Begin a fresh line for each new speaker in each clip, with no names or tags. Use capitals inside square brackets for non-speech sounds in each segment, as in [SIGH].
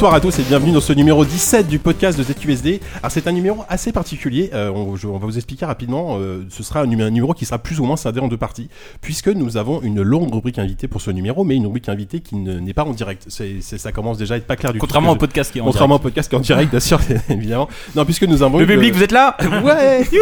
Bonsoir à tous et bienvenue dans ce numéro 17 du podcast de ZQSD. Alors c'est un numéro assez particulier, euh, on, je- on va vous expliquer rapidement, euh, ce sera un, numé- un numéro qui sera plus ou moins scindé en deux parties, puisque nous avons une longue rubrique invitée pour ce numéro, mais une rubrique invitée qui ne- n'est pas en direct. C'est, ça commence déjà à être pas clair du
Contrairement au
tout.
podcast qui est en
Contrairement
direct.
au podcast qui est en direct, bien sûr, [LAUGHS] évidemment. Non, puisque nous avons
Le public, vous êtes là [LAUGHS]
Ouais [LAUGHS]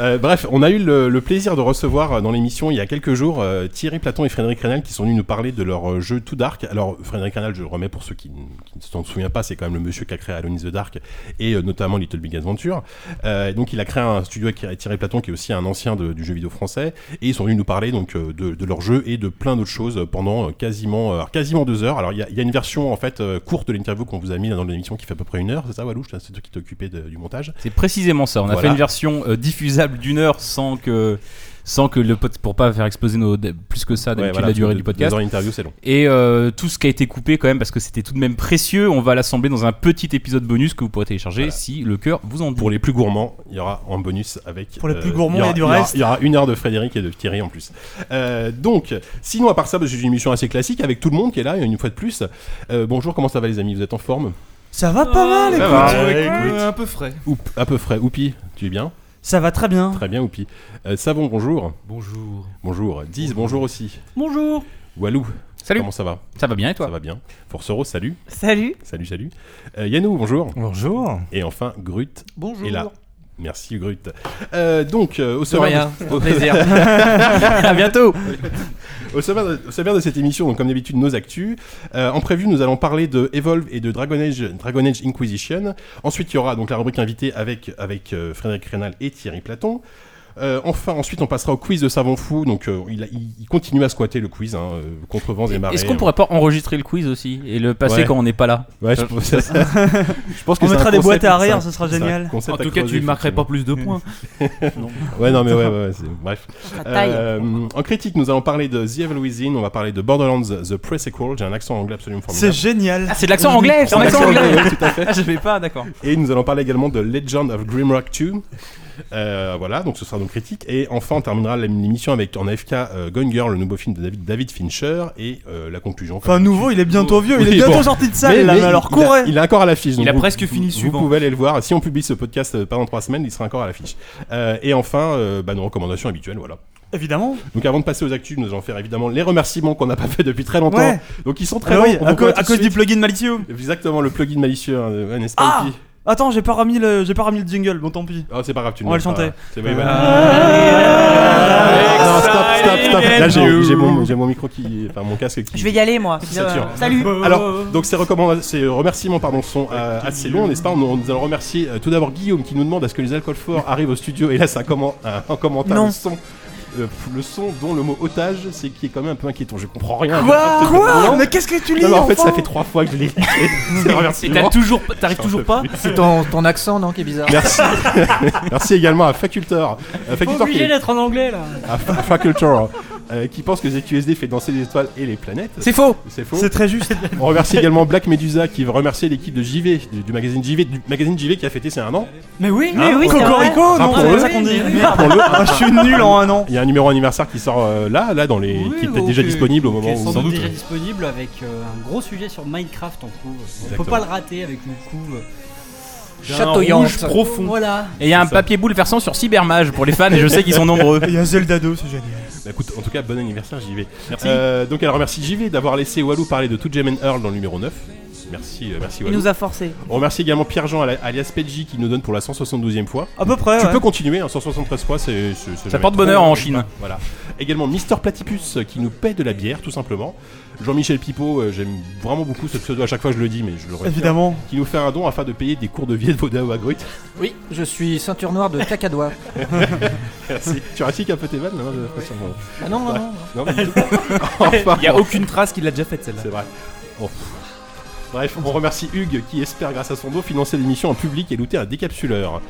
Euh, Bref, on a eu le, le plaisir de recevoir dans l'émission il y a quelques jours Thierry Platon et Frédéric Rénal qui sont venus nous parler de leur jeu Too Dark. Alors Frédéric Rénal, je le remets pour ceux qui ne s'en souviennent pas, c'est quand même le monsieur qui a créé Alone in the Dark et euh, notamment Little Big Adventure. Euh, donc il a créé un studio avec Thierry Platon qui est aussi un ancien de- du jeu vidéo français et ils sont venus nous parler donc euh, de, de leur jeu et de plein d'autres choses pendant euh, quasiment quasiment deux heures. Alors il y a, il y a une version en fait courte de l'interview qu'on vous a mis dans l'émission qui fait à peu près une heure, c'est ça Walou? C'est toi qui t'es occupé de- du montage.
C'est précisément ça. On a
Voilà.
fait une version diffusable d'une heure sans que sans que le pod pour pas faire exploser nos plus que ça
Ouais,
d'habitude
voilà,
la durée du podcast.
deux heures d'interview, c'est long.
Et euh, tout ce qui a été coupé quand même parce que c'était tout de même précieux, on va l'assembler dans un petit épisode bonus que vous pourrez télécharger
Voilà.
si le cœur vous en dit.
Pour les plus gourmands, il y aura en bonus avec.
Pour les plus gourmands,
il y
du
il y aura-
reste.
Il y aura une heure de Frédéric et de Thierry en plus. Euh, donc, sinon, à part ça, parce que j'ai une émission assez classique avec tout le monde qui est là, une fois de plus. Euh, bonjour, comment ça va les amis? Vous êtes en forme?
Ça va pas mal,
ça
écoute.
va.
Ouais,
Ouais,
écoute.
un peu frais.
Oup, à peu près. Oupi, tu es bien?
Ça va très bien.
Très bien, Oupi. Euh, Savon, bonjour.
Bonjour.
Bonjour. Diz, bonjour aussi.
Bonjour.
Walou,
Salut.
comment ça va?
Ça va bien et
Ça
toi
va bien. Forceros, salut.
Salut.
Salut, salut. Euh, Yannou, bonjour.
Bonjour.
Et enfin, Grut
Bonjour.
est là. Merci, Grut. Euh, donc, euh, au
De
sommaire.
rien.
au-
Plaisir. [LAUGHS]
À bientôt.
Au sommaire, de, au sommaire de cette émission, donc comme d'habitude, nos actus. Euh, en prévu, nous allons parler de Evolve et de Dragon Age, Dragon Age Inquisition. Ensuite, il y aura donc la rubrique invitée avec, avec euh, Frédéric Rénal et Thierry Platon. Euh, enfin, ensuite, on passera au quiz de Savon Fou. Donc, euh, il, a- il- il continue à squatter le quiz, hein, euh, contre vents et marées.
Est-ce qu'on pourrait pas enregistrer le quiz aussi et le passer
Ouais.
quand on n'est pas là
Ouais, je, pense- [LAUGHS] je pense que
On
c'est
mettra
un
des
concept-
boîtes à arrière,
c'est un-
ce sera
c'est un
génial.
concept
En
à
tout cas,
creuser,
tu ne marquerais pas
effectivement.
plus de points. [LAUGHS]
Ouais, non, mais ouais, ouais, ouais, c'est- bref.
Taille.
Euh, en critique, nous allons parler de The Evil Within, on va parler de Borderlands The Pre-Sequel. J'ai un accent anglais absolument
C'est
formidable.
génial.
Ah, c'est de l'accent anglais, c'est En accent anglais,
tout à fait.
Ah, je vais pas, d'accord.
Et nous allons parler également de Legend of Grimrock 2. Euh, voilà, donc ce sera donc critique. Et enfin, on terminera l'émission avec en AFK euh, Gone Girl, le nouveau film de David, David Fincher, et euh, la conclusion.
Enfin, nouveau, il est bientôt vieux. Il est bientôt
bon.
sorti de salle, là, mais alors
il, a,
courez.
il est encore à l'affiche.
Il a
vous-
presque fini
vous,
suivant.
Vous pouvez aller le voir. Si on publie ce podcast euh, pendant trois semaines, il sera encore à l'affiche. Euh, et enfin, euh, bah, nos recommandations habituelles, voilà.
Évidemment.
Donc avant de passer aux actus, nous allons faire évidemment les remerciements qu'on n'a pas fait depuis très longtemps.
Ouais.
Donc ils sont très
Ah
longs.
oui, à, cause du plugin malicieux.
Exactement, le plugin malicieux, hein,
Ah Attends, j'ai pas remis le, j'ai pas remis le jingle. Bon, tant pis.
Oh, c'est pas grave, tu
On va
ne
le chanter.
C'est oui, voilà. Non, stop, stop, stop. Là, j'ai j'ai mon, j'ai mon micro qui. Enfin, mon casque qui.
Je vais y aller moi.
sature.
Salut. [LAUGHS]
Alors, donc ces, recommandations, ces remerciements pardon, sont euh, assez longs, n'est-ce pas? Nous, nous allons remercier euh, tout d'abord Guillaume qui nous demande à ce que les alcools forts arrivent au studio? Et là c'est un, comment- un- un commentaire
Non.
son. Euh, le son dont le mot otage, c'est qui est quand même un peu inquiétant. Je comprends rien.
Quoi Quoi Mais qu'est-ce que tu lis
non, mais en fait, ça fait trois fois que je l'ai [LAUGHS] un
Et toujours, t'arrives toujours pas
C'est ton, ton accent, non, qui est bizarre.
Merci. [LAUGHS] Merci également à Facultor. Euh, qui est-
d'être en anglais là.
à Fa- Facultor, euh, qui pense que ZQSD fait danser les étoiles et les planètes.
C'est faux.
C'est faux.
C'est très juste. [LAUGHS]
On remercie également Black Medusa qui veut remercier l'équipe de JV, du, du magazine JV, du magazine JV qui a fêté ses un an.
Mais oui,
mais
oui, c'est
Cocorico, non,
Rappelons-le.
c'est ça qu'on dit. [LAUGHS] Merde.
Rappelons-le.
Ah, je suis nul en un an.
Il y a un numéro anniversaire qui sort euh, là, là dans les, qui était déjà disponible au moment où.
sans doute déjà disponible avec euh, un gros sujet sur Minecraft en couve. On
Exactement.
peut pas le rater avec une couve.
Chatoyante. profond.
Voilà.
Et il y a un papier boule versant sur Cybermage pour les fans et je sais qu'ils sont nombreux.
Il y a Zelda 2, c'est génial.
Bah, écoute, en tout cas, bon anniversaire JV.
Merci.
Euh, donc elle remercie JV d'avoir laissé Walou parler de Tout Gem and Earl dans le numéro 9. Merci, euh, merci
Il
Walou.
nous a forcé.
On remercie également Pierre-Jean ali- alias Pedji qui nous donne pour la 172e fois.
À peu près.
Tu
ouais.
peux continuer, hein, 173 fois, c'est. c'est- c'est jamais
porte
trop,
bonheur en
euh,
Chine.
Voilà. Également Mister Platypus euh, qui nous paie de la bière, tout simplement. Jean-Michel Pipo, euh, j'aime vraiment beaucoup ce pseudo, à chaque fois je le dis, mais je le répète.
Évidemment.
Qui nous fait un don afin de payer des cours de vie de ou à Grut.
Oui, je suis ceinture noire de cacadois. [LAUGHS]
Merci. Tu rassiques un peu tes vannes non, j'ai l'impression, euh,
Ah non, non, non. [LAUGHS]
Enfin,
Il y a aucune trace qui l'a déjà faite celle-là.
C'est vrai. Oh. Bref, on remercie Hugues qui espère, grâce à son dos, financer l'émission en public et looter un décapsuleur.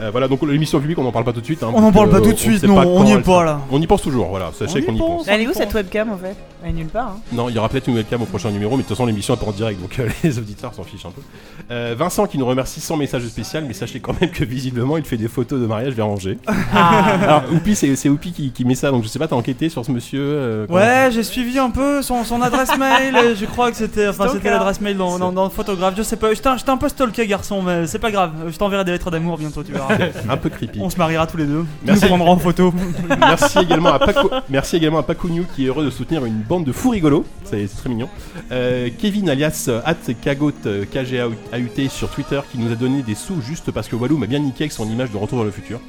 Euh, voilà, donc l'émission en public, on n'en parle pas tout de suite. hein,
On n'en parle pas tout
euh,
de suite, non, on n'y est pas là.
On y pense toujours, voilà, sachez qu'on y
pense.
Elle est où cette webcam en fait? Elle est nulle part. Hein.
Non, il y aura peut-être une webcam au prochain numéro, mais de toute façon l'émission est pas en direct, donc euh, [LAUGHS] les auditeurs s'en fichent un peu. Euh, Vincent qui nous remercie sans message spécial, mais sachez quand même que visiblement il fait des photos de mariage vers Angers. [LAUGHS] Alors Oupi, c'est Oupi qui, qui met ça, donc je sais pas, t'as enquêté sur ce monsieur euh,
Ouais, j'ai suivi un peu son, son adresse mail. je crois que c'était, enfin, l'adresse mail dans, dans, dans, dans photographe, je sais pas. J'étais un, j'étais un peu stalké, garçon, mais c'est pas grave. Je t'enverrai des lettres d'amour bientôt, tu verras. [LAUGHS]
Un peu creepy.
On se mariera tous les deux.
Merci.
Nous prendrons en photo. [LAUGHS]
Merci également à Paco, merci également à Paco New qui est heureux de soutenir une bande de fous rigolos. C'est très mignon. Euh, Kevin alias at Kagot euh, KGAUT sur Twitter qui nous a donné des sous juste parce que Walou m'a bien niqué avec son image de Retour vers le futur.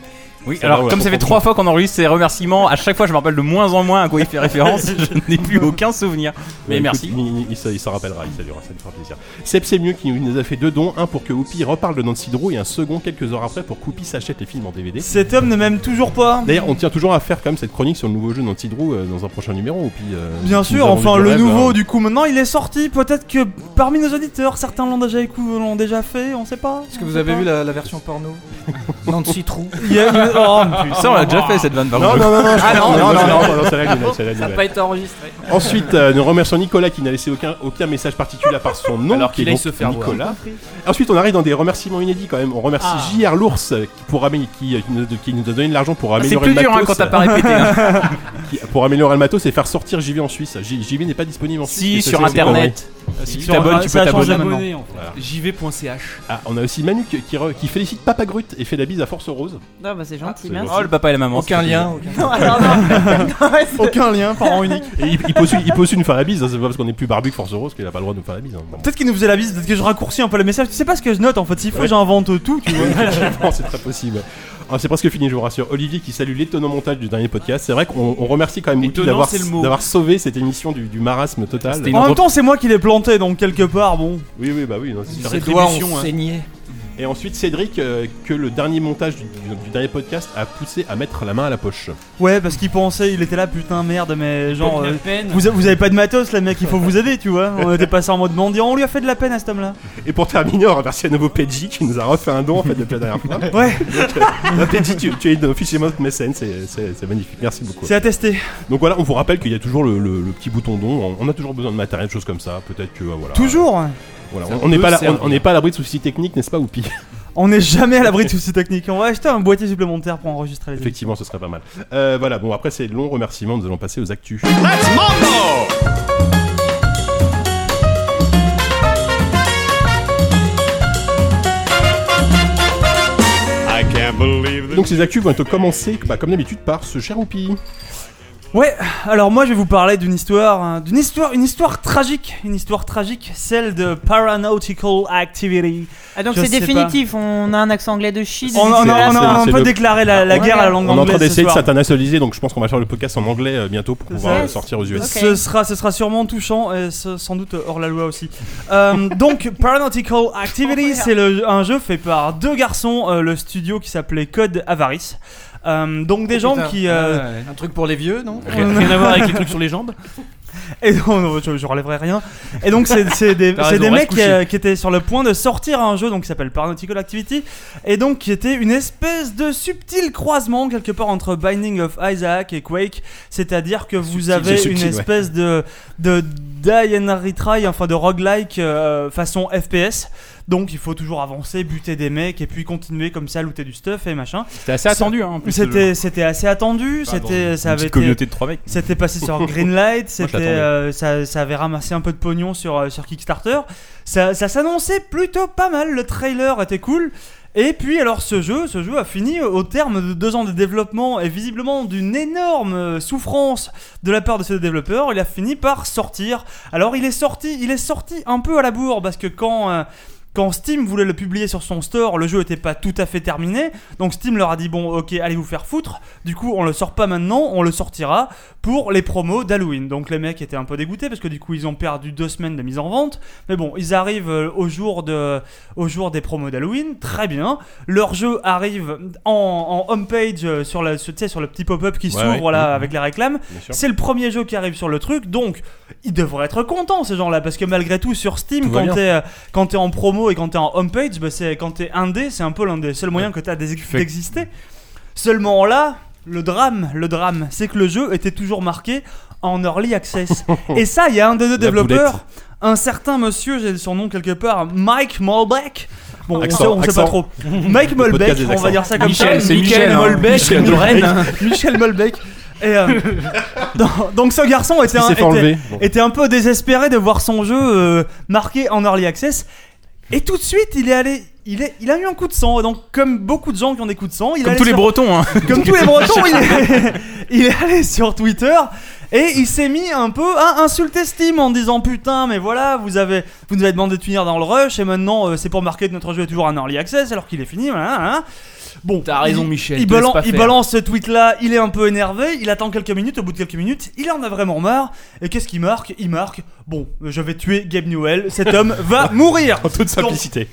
Oui,
Ça
alors comme ça fait trois fois qu'on enregistre ces remerciements, à chaque fois je me rappelle de moins en moins à quoi il fait référence. [LAUGHS] je n'ai plus aucun souvenir. Mais
Ouais,
merci.
écoute, il, il- il s'en- rappellera, il saluera, ça lui fera plaisir. Seb c'est mieux qui nous a fait deux dons, un pour que Whoopi reparle de Nancy Drew et un second quelques heures après pour que Whoopi s'achète les films en DVD.
Cet homme ne m'aime toujours pas.
D'ailleurs, on tient toujours à faire quand même cette chronique sur le nouveau jeu Nancy Drew euh, dans un prochain numéro. Whoopi, euh,
Bien sûr, enfin le
rêve,
nouveau
hein.
du coup maintenant il est sorti. Peut-être que parmi nos auditeurs, certains l'ont déjà écouté, l'ont déjà fait, on sait pas.
Est-ce que vous avez vu la, la version porno? [LAUGHS] Nancy Trou.
Oh, putain.
Ça on l'a déjà fait cette vanne par
Non, non, non, non, je-
Ah non, non, non, non.
c'est la nouvelle, c'est la
Ça n'a
nouvelle.
pas été enregistré.
Ensuite, euh, nous remercions Nicolas qui n'a laissé aucun, aucun message particulier à part son nom,
Alors
qui est
qu'il aille
donc
se faire voir.
Nicolas. Ensuite, on arrive dans des remerciements inédits quand même. On remercie JR l'ours euh, qui, pour amé- qui, euh, qui nous, qui nous a donné de l'argent pour
Ah, C'est
améliorer
plus
le
dur hein,
matos.
quand t'as pas répété. hein. [LAUGHS]
qui- pour améliorer le matos et faire sortir JV en Suisse. J- JV n'est pas disponible en Suisse.
Si
mais ça,
sur
c'est- c'est
internet. Si tu t'abonnes,
ah,
tu
ça
peux t'abonner.
maintenant.
Abonné, en fait.
JV.ch.
Ah, on a aussi Manu qui, qui re- qui félicite Papa Grut et fait la bise à Force Rose.
Non, bah c'est gentil,
c'est
merci.
Oh le papa et la maman.
Aucun lien. aucun- [LAUGHS]
Non, alors, non. Ouais, [LAUGHS] c'est-
Aucun lien, parent unique.
Et il, il peut aussi, il peut aussi nous faire la bise. hein, C'est pas parce qu'on est plus barbu que Force Rose qu'il a pas le droit de nous faire la bise. hein. Bon.
Peut-être qu'il nous faisait la bise, peut-être que je raccourcis un peu le message. Tu sais pas ce que je note en fait. S'il faut,
Ouais.
j'invente tout, tu vois. [LAUGHS]
Non, c'est très possible. Ah, c'est presque fini, je vous rassure. Olivier qui salue l'étonnant montage du dernier podcast. C'est vrai qu'on on remercie quand même
Étonnant,
d'avoir
c'est le mot.
d'avoir sauvé cette émission du, du marasme total.
C'était une
En même temps, c'est moi qui l'ai planté, donc quelque part, bon.
Oui, oui, bah oui. non, c'est sûr.
Ses doigts
rétribution,
ont
hein.
saigné.
Et ensuite, Cédric, euh, que le dernier montage du, du- du dernier podcast a poussé à mettre la main à la poche.
Ouais, parce qu'il pensait, il était là, putain, merde, mais genre. Euh, vous, a- vous avez pas de matos, les mecs, il faut vous aider, tu vois. On était passé en mode mendiant, on lui a fait de la peine à cet homme-là.
Et pour terminer, on remercie à nouveau Pedji qui nous a refait un don en fait depuis la dernière fois. [LAUGHS]
Ouais,
Là, Pedji, tu, tu es officiellement notre mécène, c'est- c'est c'est magnifique. Merci beaucoup.
c'est attesté.
Donc voilà, on vous rappelle qu'il y a toujours le, le- le petit bouton don. On, on a toujours besoin de matériel, de choses comme ça. Peut-être que euh, voilà.
Toujours.
Voilà, on- n'est pas là- on-
servir.
on n'est pas à l'abri de soucis techniques, n'est-ce pas, Oupi
On n'est jamais à l'abri de soucis techniques. On va acheter un boîtier supplémentaire pour enregistrer les émissions.
Effectivement, ce serait pas mal. Euh, voilà, bon après ces longs remerciements, nous allons passer aux actus. Donc ces actus vont être commencées, bah, comme d'habitude, par ce cher Oupi.
Ouais, alors moi je vais vous parler d'une histoire, hein, d'une histoire, une histoire tragique, une histoire tragique, celle de Paranautical Activity.
Ah, donc c'est définitif, on a un accent anglais de shit.
On, on a- on a,
c'est-
un
c'est
peu
le-
déclaré la, la
Ouais,
guerre à la langue
On est en train
anglaise
d'essayer de s'internationaliser, donc je pense qu'on va faire le podcast en anglais euh, bientôt pour
C'est
pouvoir
ça.
euh, sortir aux US.
Ok.
Ce sera, ce sera sûrement touchant et ce- sans doute hors la loi aussi. Euh, [LAUGHS] donc, Paranautical Activity, c'est le- un jeu fait par deux garçons, euh, le studio qui s'appelait Code Avarice. Euh, donc des gens
Putain.
qui... euh,
Un truc pour les vieux, non
Rien, à voir avec les [LAUGHS] trucs sur les jambes.
Et non, non, je, je relèverai rien. Et donc c'est c'est des,
raison,
des mecs qui, euh, qui étaient sur le point de sortir un jeu donc qui s'appelle Paranautical Activity et donc qui était une espèce de subtil croisement quelque part entre Binding of Isaac et Quake, c'est-à-dire que vous
Subtil,
avez
subtil,
une
ouais.
espèce de de die and retry enfin de roguelike euh, façon FPS. Donc il faut toujours avancer, buter des mecs et puis continuer comme ça à looter du stuff et machin.
C'était assez attendu hein, en plus.
C'était c'était assez attendu,
Enfin,
c'était ça avait
communauté de trois mecs.
c'était passé sur [LAUGHS] Greenlight, c'était, euh, ça, ça avait ramassé un peu de pognon sur, euh, sur Kickstarter. Ça, ça s'annonçait plutôt pas mal, le trailer était cool. Et puis alors ce jeu, ce jeu a fini au terme de deux ans de développement et visiblement d'une énorme euh, souffrance de la part de ce développeur, il a fini par sortir. Alors il est sorti, il est sorti un peu à la bourre parce que quand euh, quand Steam voulait le publier sur son store, le jeu était pas tout à fait terminé. Donc Steam leur a dit bon, ok, allez vous faire foutre. Du coup, on le sort pas maintenant, on le sortira pour les promos d'Halloween. Donc les mecs étaient un peu dégoûtés parce que du coup, ils ont perdu deux semaines de mise en vente. Mais bon, ils arrivent euh, au jour de, au jour des promos d'Halloween, très bien. Leur jeu arrive en, en homepage euh, sur la, le petit pop-up qui s'ouvre
ouais.
là
Mhm.
avec les réclames. C'est le premier jeu qui arrive sur le truc, donc ils devraient être contents ces gens-là parce que malgré tout sur Steam,
Tout
euh, quand t'es en promo et quand t'es en homepage, bah c'est quand t'es indé, c'est un peu l'un des seuls moyens que t'as d'exister. Seulement là, le drame, le drame, c'est que le jeu était toujours marqué en early access. [LAUGHS] et ça, il y a un des deux développeurs, un certain monsieur, j'ai son nom quelque part, Mike Molbeck. Bon, on
Accent,
sait, on sait pas trop. [LAUGHS] Mike
des
on va dire ça comme
Michel,
ça. Michel
hein.
Molbeck,
Michel de Rennes, hein. [LAUGHS]
Michel Et euh, donc, ce garçon un.
Bon.
était un peu désespéré de voir son jeu euh, marqué en early access. Et tout de suite, il est allé, il, est, il a eu un coup de sang. Donc, comme beaucoup de gens qui ont des coups de sang, il
Comme tous les Bretons, hein. [LAUGHS]
comme tous les Bretons, il est, [LAUGHS] il est allé sur Twitter et il s'est mis un peu à insulter Steam en disant putain mais voilà vous avez vous nous avez demandé de finir dans le rush et maintenant euh, c'est pour marquer que notre jeu est toujours en early access alors qu'il est fini. voilà, voilà. Bon,
T'as raison,
il-
Michel,
Il, balan- il balance ce tweet là, il est un peu énervé, il attend quelques minutes, au bout de quelques minutes, il en a vraiment marre. Et qu'est-ce qu'il marque? Il marque Bon, je vais tuer Gabe Newell, cet [LAUGHS] homme va mourir
En toute simplicité.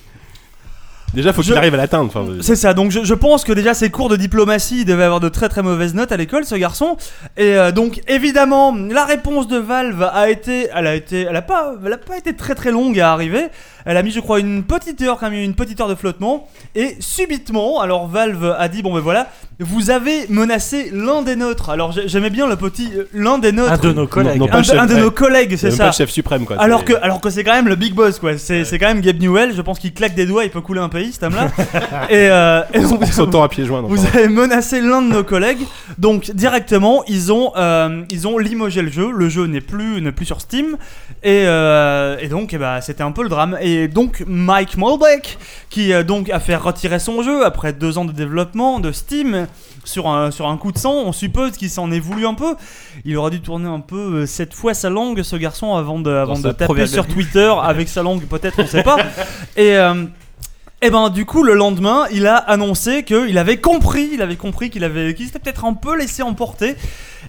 Déjà, faut qu'il
Je-
arrive à l'atteindre. enfin, euh,
c'est ça, donc je, je pense que déjà ses cours de diplomatie il devait avoir de très très mauvaises notes à l'école ce garçon. Et euh, donc évidemment la réponse de Valve a été, elle a été, elle a pas, elle a pas été très très longue à arriver. Elle a mis je crois une petite heure quand même, une petite heure de flottement. Et subitement, alors Valve a dit bon ben voilà, vous avez menacé l'un des nôtres. Alors j'ai- j'aimais bien le petit euh, l'un des nôtres.
Un de nos collègues.
non,
Un
chef,
un de
ouais.
nos collègues, c'est ça.
pas le chef suprême, quoi.
Alors que, alors que c'est quand même le big boss quoi. C'est c'est quand même Gabe Newell. Je pense qu'il claque des doigts, il peut couler un pays cet homme-là. [LAUGHS] et, euh, et donc,
On s'entend à pieds joints. non,
vous avez menacé l'un de nos collègues, donc directement ils ont euh, ils ont limogé le jeu. Le jeu n'est plus n'est plus sur Steam et, euh, et donc eh ben, c'était un peu le drame. Et donc Mike Molbeck qui euh, donc a fait retirer son jeu après deux ans de développement de Steam sur un sur un coup de sang. On suppose qu'il s'en est voulu un peu. Il aurait dû tourner un peu euh, cette fois sa langue ce garçon avant de avant de taper sur Twitter avec sa langue peut-être on sait pas. [LAUGHS] Et euh, et ben du coup le lendemain, il a annoncé qu'il avait compris, il avait compris qu'il avait qu'il s'était peut-être un peu laissé emporter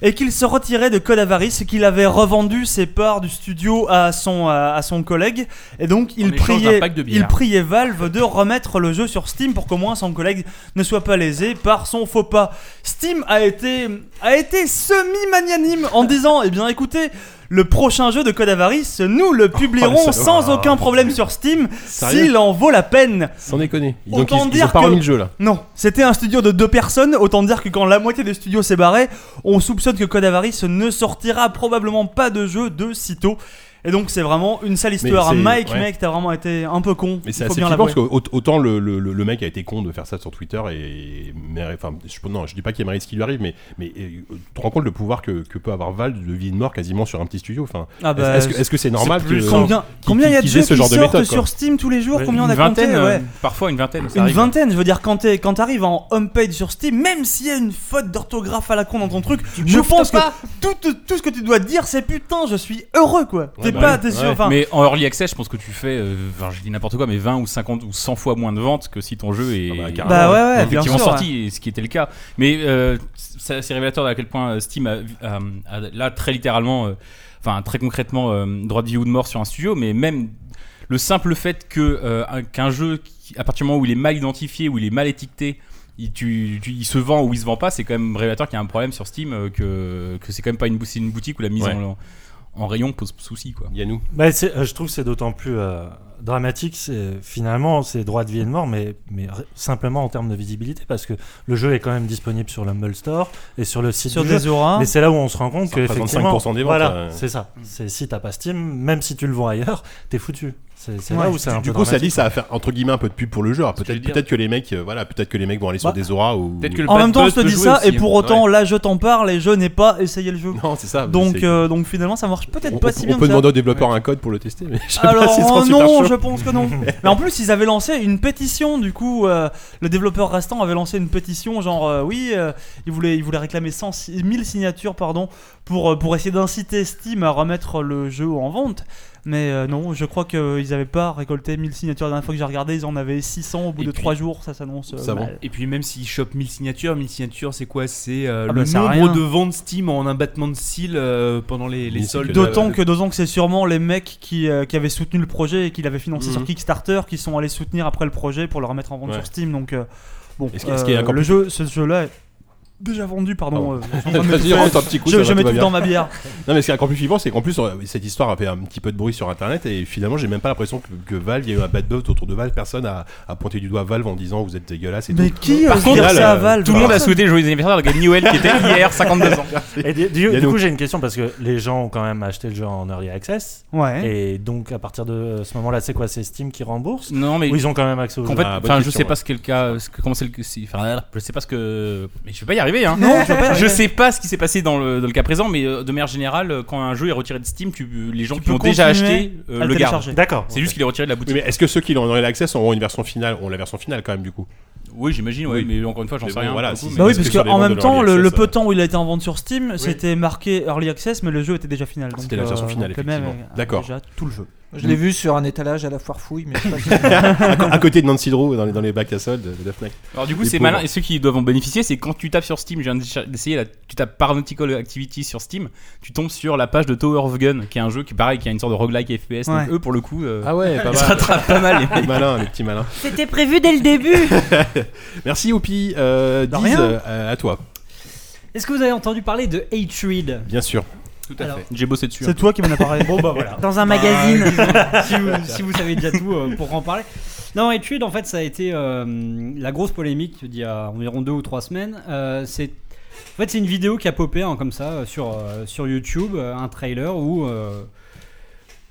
et qu'il se retirait de Code Avarice, qu'il avait revendu ses parts du studio à son à, à son collègue et donc il priait il priait Valve de remettre le jeu sur Steam pour qu'au moins son collègue ne soit pas lésé par son faux pas. Steam a été a été semi magnanime en disant eh bien écoutez le prochain jeu de Code Avarice, nous le publierons
Oh,
sans aucun problème sur Steam s'il en vaut la peine.
Sans déconner. Donc
Autant
ils, ils ont
dire
pas
que-
remis le jeu là.
Non, c'était un studio de deux personnes, autant dire que quand la moitié des studios s'est barré, on soupçonne que Code Avarice ne sortira probablement pas de jeu de sitôt. Et donc c'est vraiment une sale histoire.
c'est-
Mike,
ouais.
mec, t'as vraiment été un peu con.
Mais c'est
il faut
assez
bien
flippant
l'avouer.
parce qu'autant le, le, le- le mec a été con de faire ça sur Twitter et mais, enfin je, non je dis pas qu'il mérite ce qui lui arrive mais mais euh, tu te rends compte le pouvoir que, que peut avoir Valve de vie de mort quasiment sur un petit studio enfin
Ah bah,
est-ce que est-ce que c'est normal
plus
que
combien,
qui-
combien il y a de
qui faisait
jeux
ce
qui
genre de
sortent
méthode, quoi.
sur Steam tous les jours? Combien on a compté?
vingtaine,
ouais.
euh, parfois une vingtaine. ça
Une
arrive.
vingtaine, je veux dire, quand t'es- quand t'arrives en homepage sur Steam, même s'il y a une faute d'orthographe à la con dans ton truc, je pense que tout, tout, tout ce que tu dois dire, c'est putain, je suis heureux quoi. T'es
Bah
pas,
ouais,
t'es sûr,
ouais.
enfin.
Mais en early access, je pense que tu fais, euh, enfin, je dis n'importe quoi, mais 20 ou 50 ou 100 fois moins de ventes que si ton jeu est
Ah bah, carrément.
Bah ouais, ouais, bien
effectivement
sûr.
sorti, et ce qui était le cas. Mais euh, c'est c'est révélateur à quel point euh, Steam a, a- a- là très littéralement, euh, enfin très concrètement, euh, droit de vie ou de mort sur un studio, mais même le simple fait que euh, un- qu'un jeu, qui- à partir du moment où il est mal identifié, où il est mal étiqueté, il, tu- tu- il se vend ou il se vend pas, c'est quand même révélateur qu'il y a un problème sur Steam, euh, que, que c'est quand même pas une, bou- c'est une boutique où la mise
Ouais.
en, en rayon pose souci quoi.
Yannou
Bah, euh, je trouve que c'est d'autant plus euh, dramatique. C'est finalement c'est droit de vie et de mort, mais simplement en termes de visibilité, parce que le jeu est quand même disponible sur l'Humble Store et sur le site
sur
du jeu.
des auras.
Mais c'est là où on se rend compte
Ça
que effectivement,
5% des ventes,
voilà,
euh.
c'est ça. C'est si t'as pas Steam, même si tu le vends ailleurs, t'es foutu. C'est
Ouais.
là où c'est un
du
peu
coup ça dit ça va faire entre guillemets un peu de pub pour le jeu peut-être que les mecs euh, voilà peut-être que les mecs vont aller sur
Bah,
des auras ou
Peut-être que le
En même temps, je te
peut
dis ça,
aussi,
et
hein.
pour autant, là, je t'en parle et je n'ai pas essayé le jeu.
non c'est ça
Donc, euh, donc finalement, ça marche peut-être
on,
pas
on-
si
on
bien
peut
que ça.
demander aux développeurs un code pour le tester mais je sais
Alors
pas
euh, non, je pense que non. [LAUGHS] Mais en plus, ils avaient lancé une pétition. Du coup, euh, le développeur restant avait lancé une pétition, genre oui, il voulait, il voulait réclamer 100, si- 1000 signatures, pardon, pour pour essayer d'inciter Steam à remettre le jeu en vente. Mais euh, non, je crois qu'ils n'avaient pas récolté 1000 signatures. La dernière fois que j'ai regardé, ils en avaient 600 au bout
Et
de
puis-
3 jours. Ça s'annonce. euh,
Ça va.
mal.
Et puis même s'ils chopent 1000 signatures, 1000 signatures c'est quoi? C'est euh,
Ah
le
bah,
nombre de ventes Steam en un battement de cils euh, pendant les, les soldes.
que
D'autant
euh,
que, d'autant que c'est sûrement les mecs qui, euh, qui avaient soutenu le projet et qui l'avaient financé
Mhm.
sur Kickstarter qui sont allés soutenir après le projet pour le remettre en vente
Ouais.
sur Steam. Donc, euh, bon,
Est-ce qu'il- est-ce qu'il y a
euh, le jeu, ce jeu-là déjà vendu, pardon. Euh, [LAUGHS] je
Vas-y, rentre un petit coup,
je mets
tout
dans ma bière. [LAUGHS]
Non mais ce qui est encore plus flippant c'est qu'en plus euh, cette histoire a fait un petit peu de bruit sur internet et finalement j'ai même pas l'impression que, que Valve il y a eu un bad buzz autour de Valve personne a, a pointé du doigt Valve en disant vous êtes dégueulasse et
Mais
tout.
qui
Par
ose
contre,
dire ça à
le-
Valve
Tout le monde a
Personne.
souhaité joyeux anniversaire à Newell qui était hier 52 ans. [LAUGHS]
Et du, coup, j'ai une question parce que les gens ont quand même acheté le jeu en early access.
Ouais.
Et donc, à partir de ce moment-là, c'est quoi? C'est Steam qui rembourse?
Non mais
Ou ils ont quand même accès au jeu
En fait,
Ah,
je sais pas ce qu'est le cas, comment c'est le, je sais pas ce que, mais je vais pas y arriver Hein.
Non, je pas
Je sais pas ce qui s'est passé dans le, dans le cas présent, mais euh, de manière générale, euh, quand un jeu est retiré de Steam, tu, les gens
Tu
qui l'ont déjà acheté euh, le gardent.
D'accord.
C'est juste qu'il est retiré de la
Oui,
boutique.
mais est-ce que ceux qui l'ont dans l'accès auront une version finale ont la version finale quand même du coup?
Oui, j'imagine,
Oui.
mais encore une fois, j'en sais
bon,
rien.
voilà, si-
Bah oui,
Parce
qu'en même temps, le, peu
euh,
de temps où il a été en vente sur Steam, c'était marqué Early Access, mais le jeu était déjà final. donc,
C'était la version
euh,
finale, effectivement. D'accord.
Déjà tout le jeu.
Je l'ai vu sur un étalage à la foire fouille, mais je sais pas si- [LAUGHS]
à, côté de Nancy Drew dans les, dans les bacs à soldes de, Fnac.
Alors du coup, c'est malin. Et ceux qui doivent en bénéficier, c'est quand tu tapes sur Steam, je viens d'essa- d'essayer, là, tu tapes Paranautical Activity sur Steam, tu tombes sur la page de Tower of Gun, qui est un jeu qui, pareil, qui a une sorte de roguelike FPS.
Ouais.
Donc eux, pour le coup, euh,
Ah ouais, [LAUGHS] pas
ils se rattrapent pas mal. les.
Les [LAUGHS] malins, les petits malins.
C'était prévu dès le début.
Merci Oupi. Euh, Diz, euh, à toi,
Est-ce que vous avez entendu parler de Hatred?
Bien sûr.
Tout à
Alors,
fait. J'ai bossé dessus.
C'est toi qui m'en as parlé.
Bon bah voilà. [LAUGHS]
Dans un magazine. [LAUGHS]
si, vous, si vous savez déjà tout euh, pour en parler. Non, Hatred, en fait, ça a été euh, la grosse polémique d'il y a environ deux ou trois semaines. Euh, c'est en fait, c'est une vidéo qui a popé hein, comme ça euh, sur, euh, sur YouTube, euh, un trailer où euh,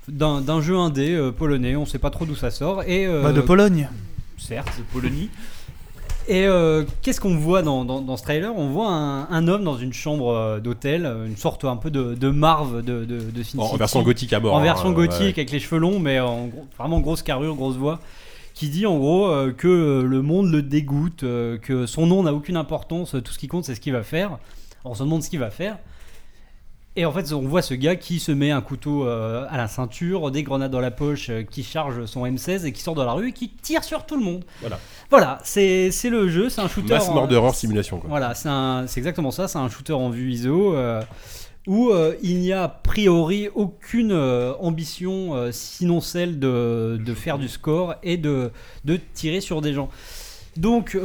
d'un jeu indé euh, polonais, on sait pas trop d'où ça sort. Et, euh,
Bah, de Pologne.
certes, de Polonie. Et euh, qu'est-ce qu'on voit dans, dans- dans ce trailer? On voit un, un homme dans une chambre euh, d'hôtel, euh, une sorte un peu de, de marve de, de, de Sin
En, version gothique à bord.
En
hein,
version gothique,
ouais.
avec les cheveux longs, mais en gros- vraiment grosse carrure, grosse voix, qui dit en gros euh, que le monde le dégoûte, euh, que son nom n'a aucune importance, tout ce qui compte c'est ce qu'il va faire. On se demande ce qu'il va faire. Et en fait, on voit ce gars qui se met un couteau euh, à la ceinture, des grenades dans la poche, euh, qui charge son M16 et qui sort dans la rue et qui tire sur tout le monde.
Voilà.
Voilà, c'est c'est le jeu, c'est un shooter.
Mass
en-
Murderer Simulation. Quoi.
voilà, c'est c'est exactement ça, c'est un shooter en vue ISO euh, où il n'y a a priori aucune ambition sinon celle de, de faire du score et de, de tirer sur des gens. Donc,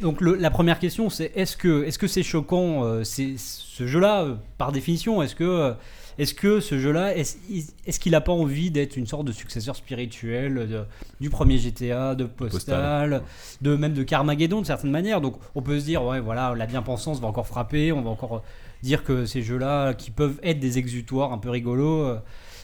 donc le- la première question c'est est-ce que est-ce que c'est choquant c'est ce jeu-là euh, par définition est-ce que euh, est-ce que ce jeu-là, est-ce qu'il n'a pas envie d'être une sorte de successeur spirituel de- du premier GTA, de Postal, de même de Carmageddon de certaine manière Donc on peut se dire, ouais, voilà, la bien-pensance va encore frapper, on va encore dire que ces jeux-là, qui peuvent être des exutoires un peu rigolos, euh,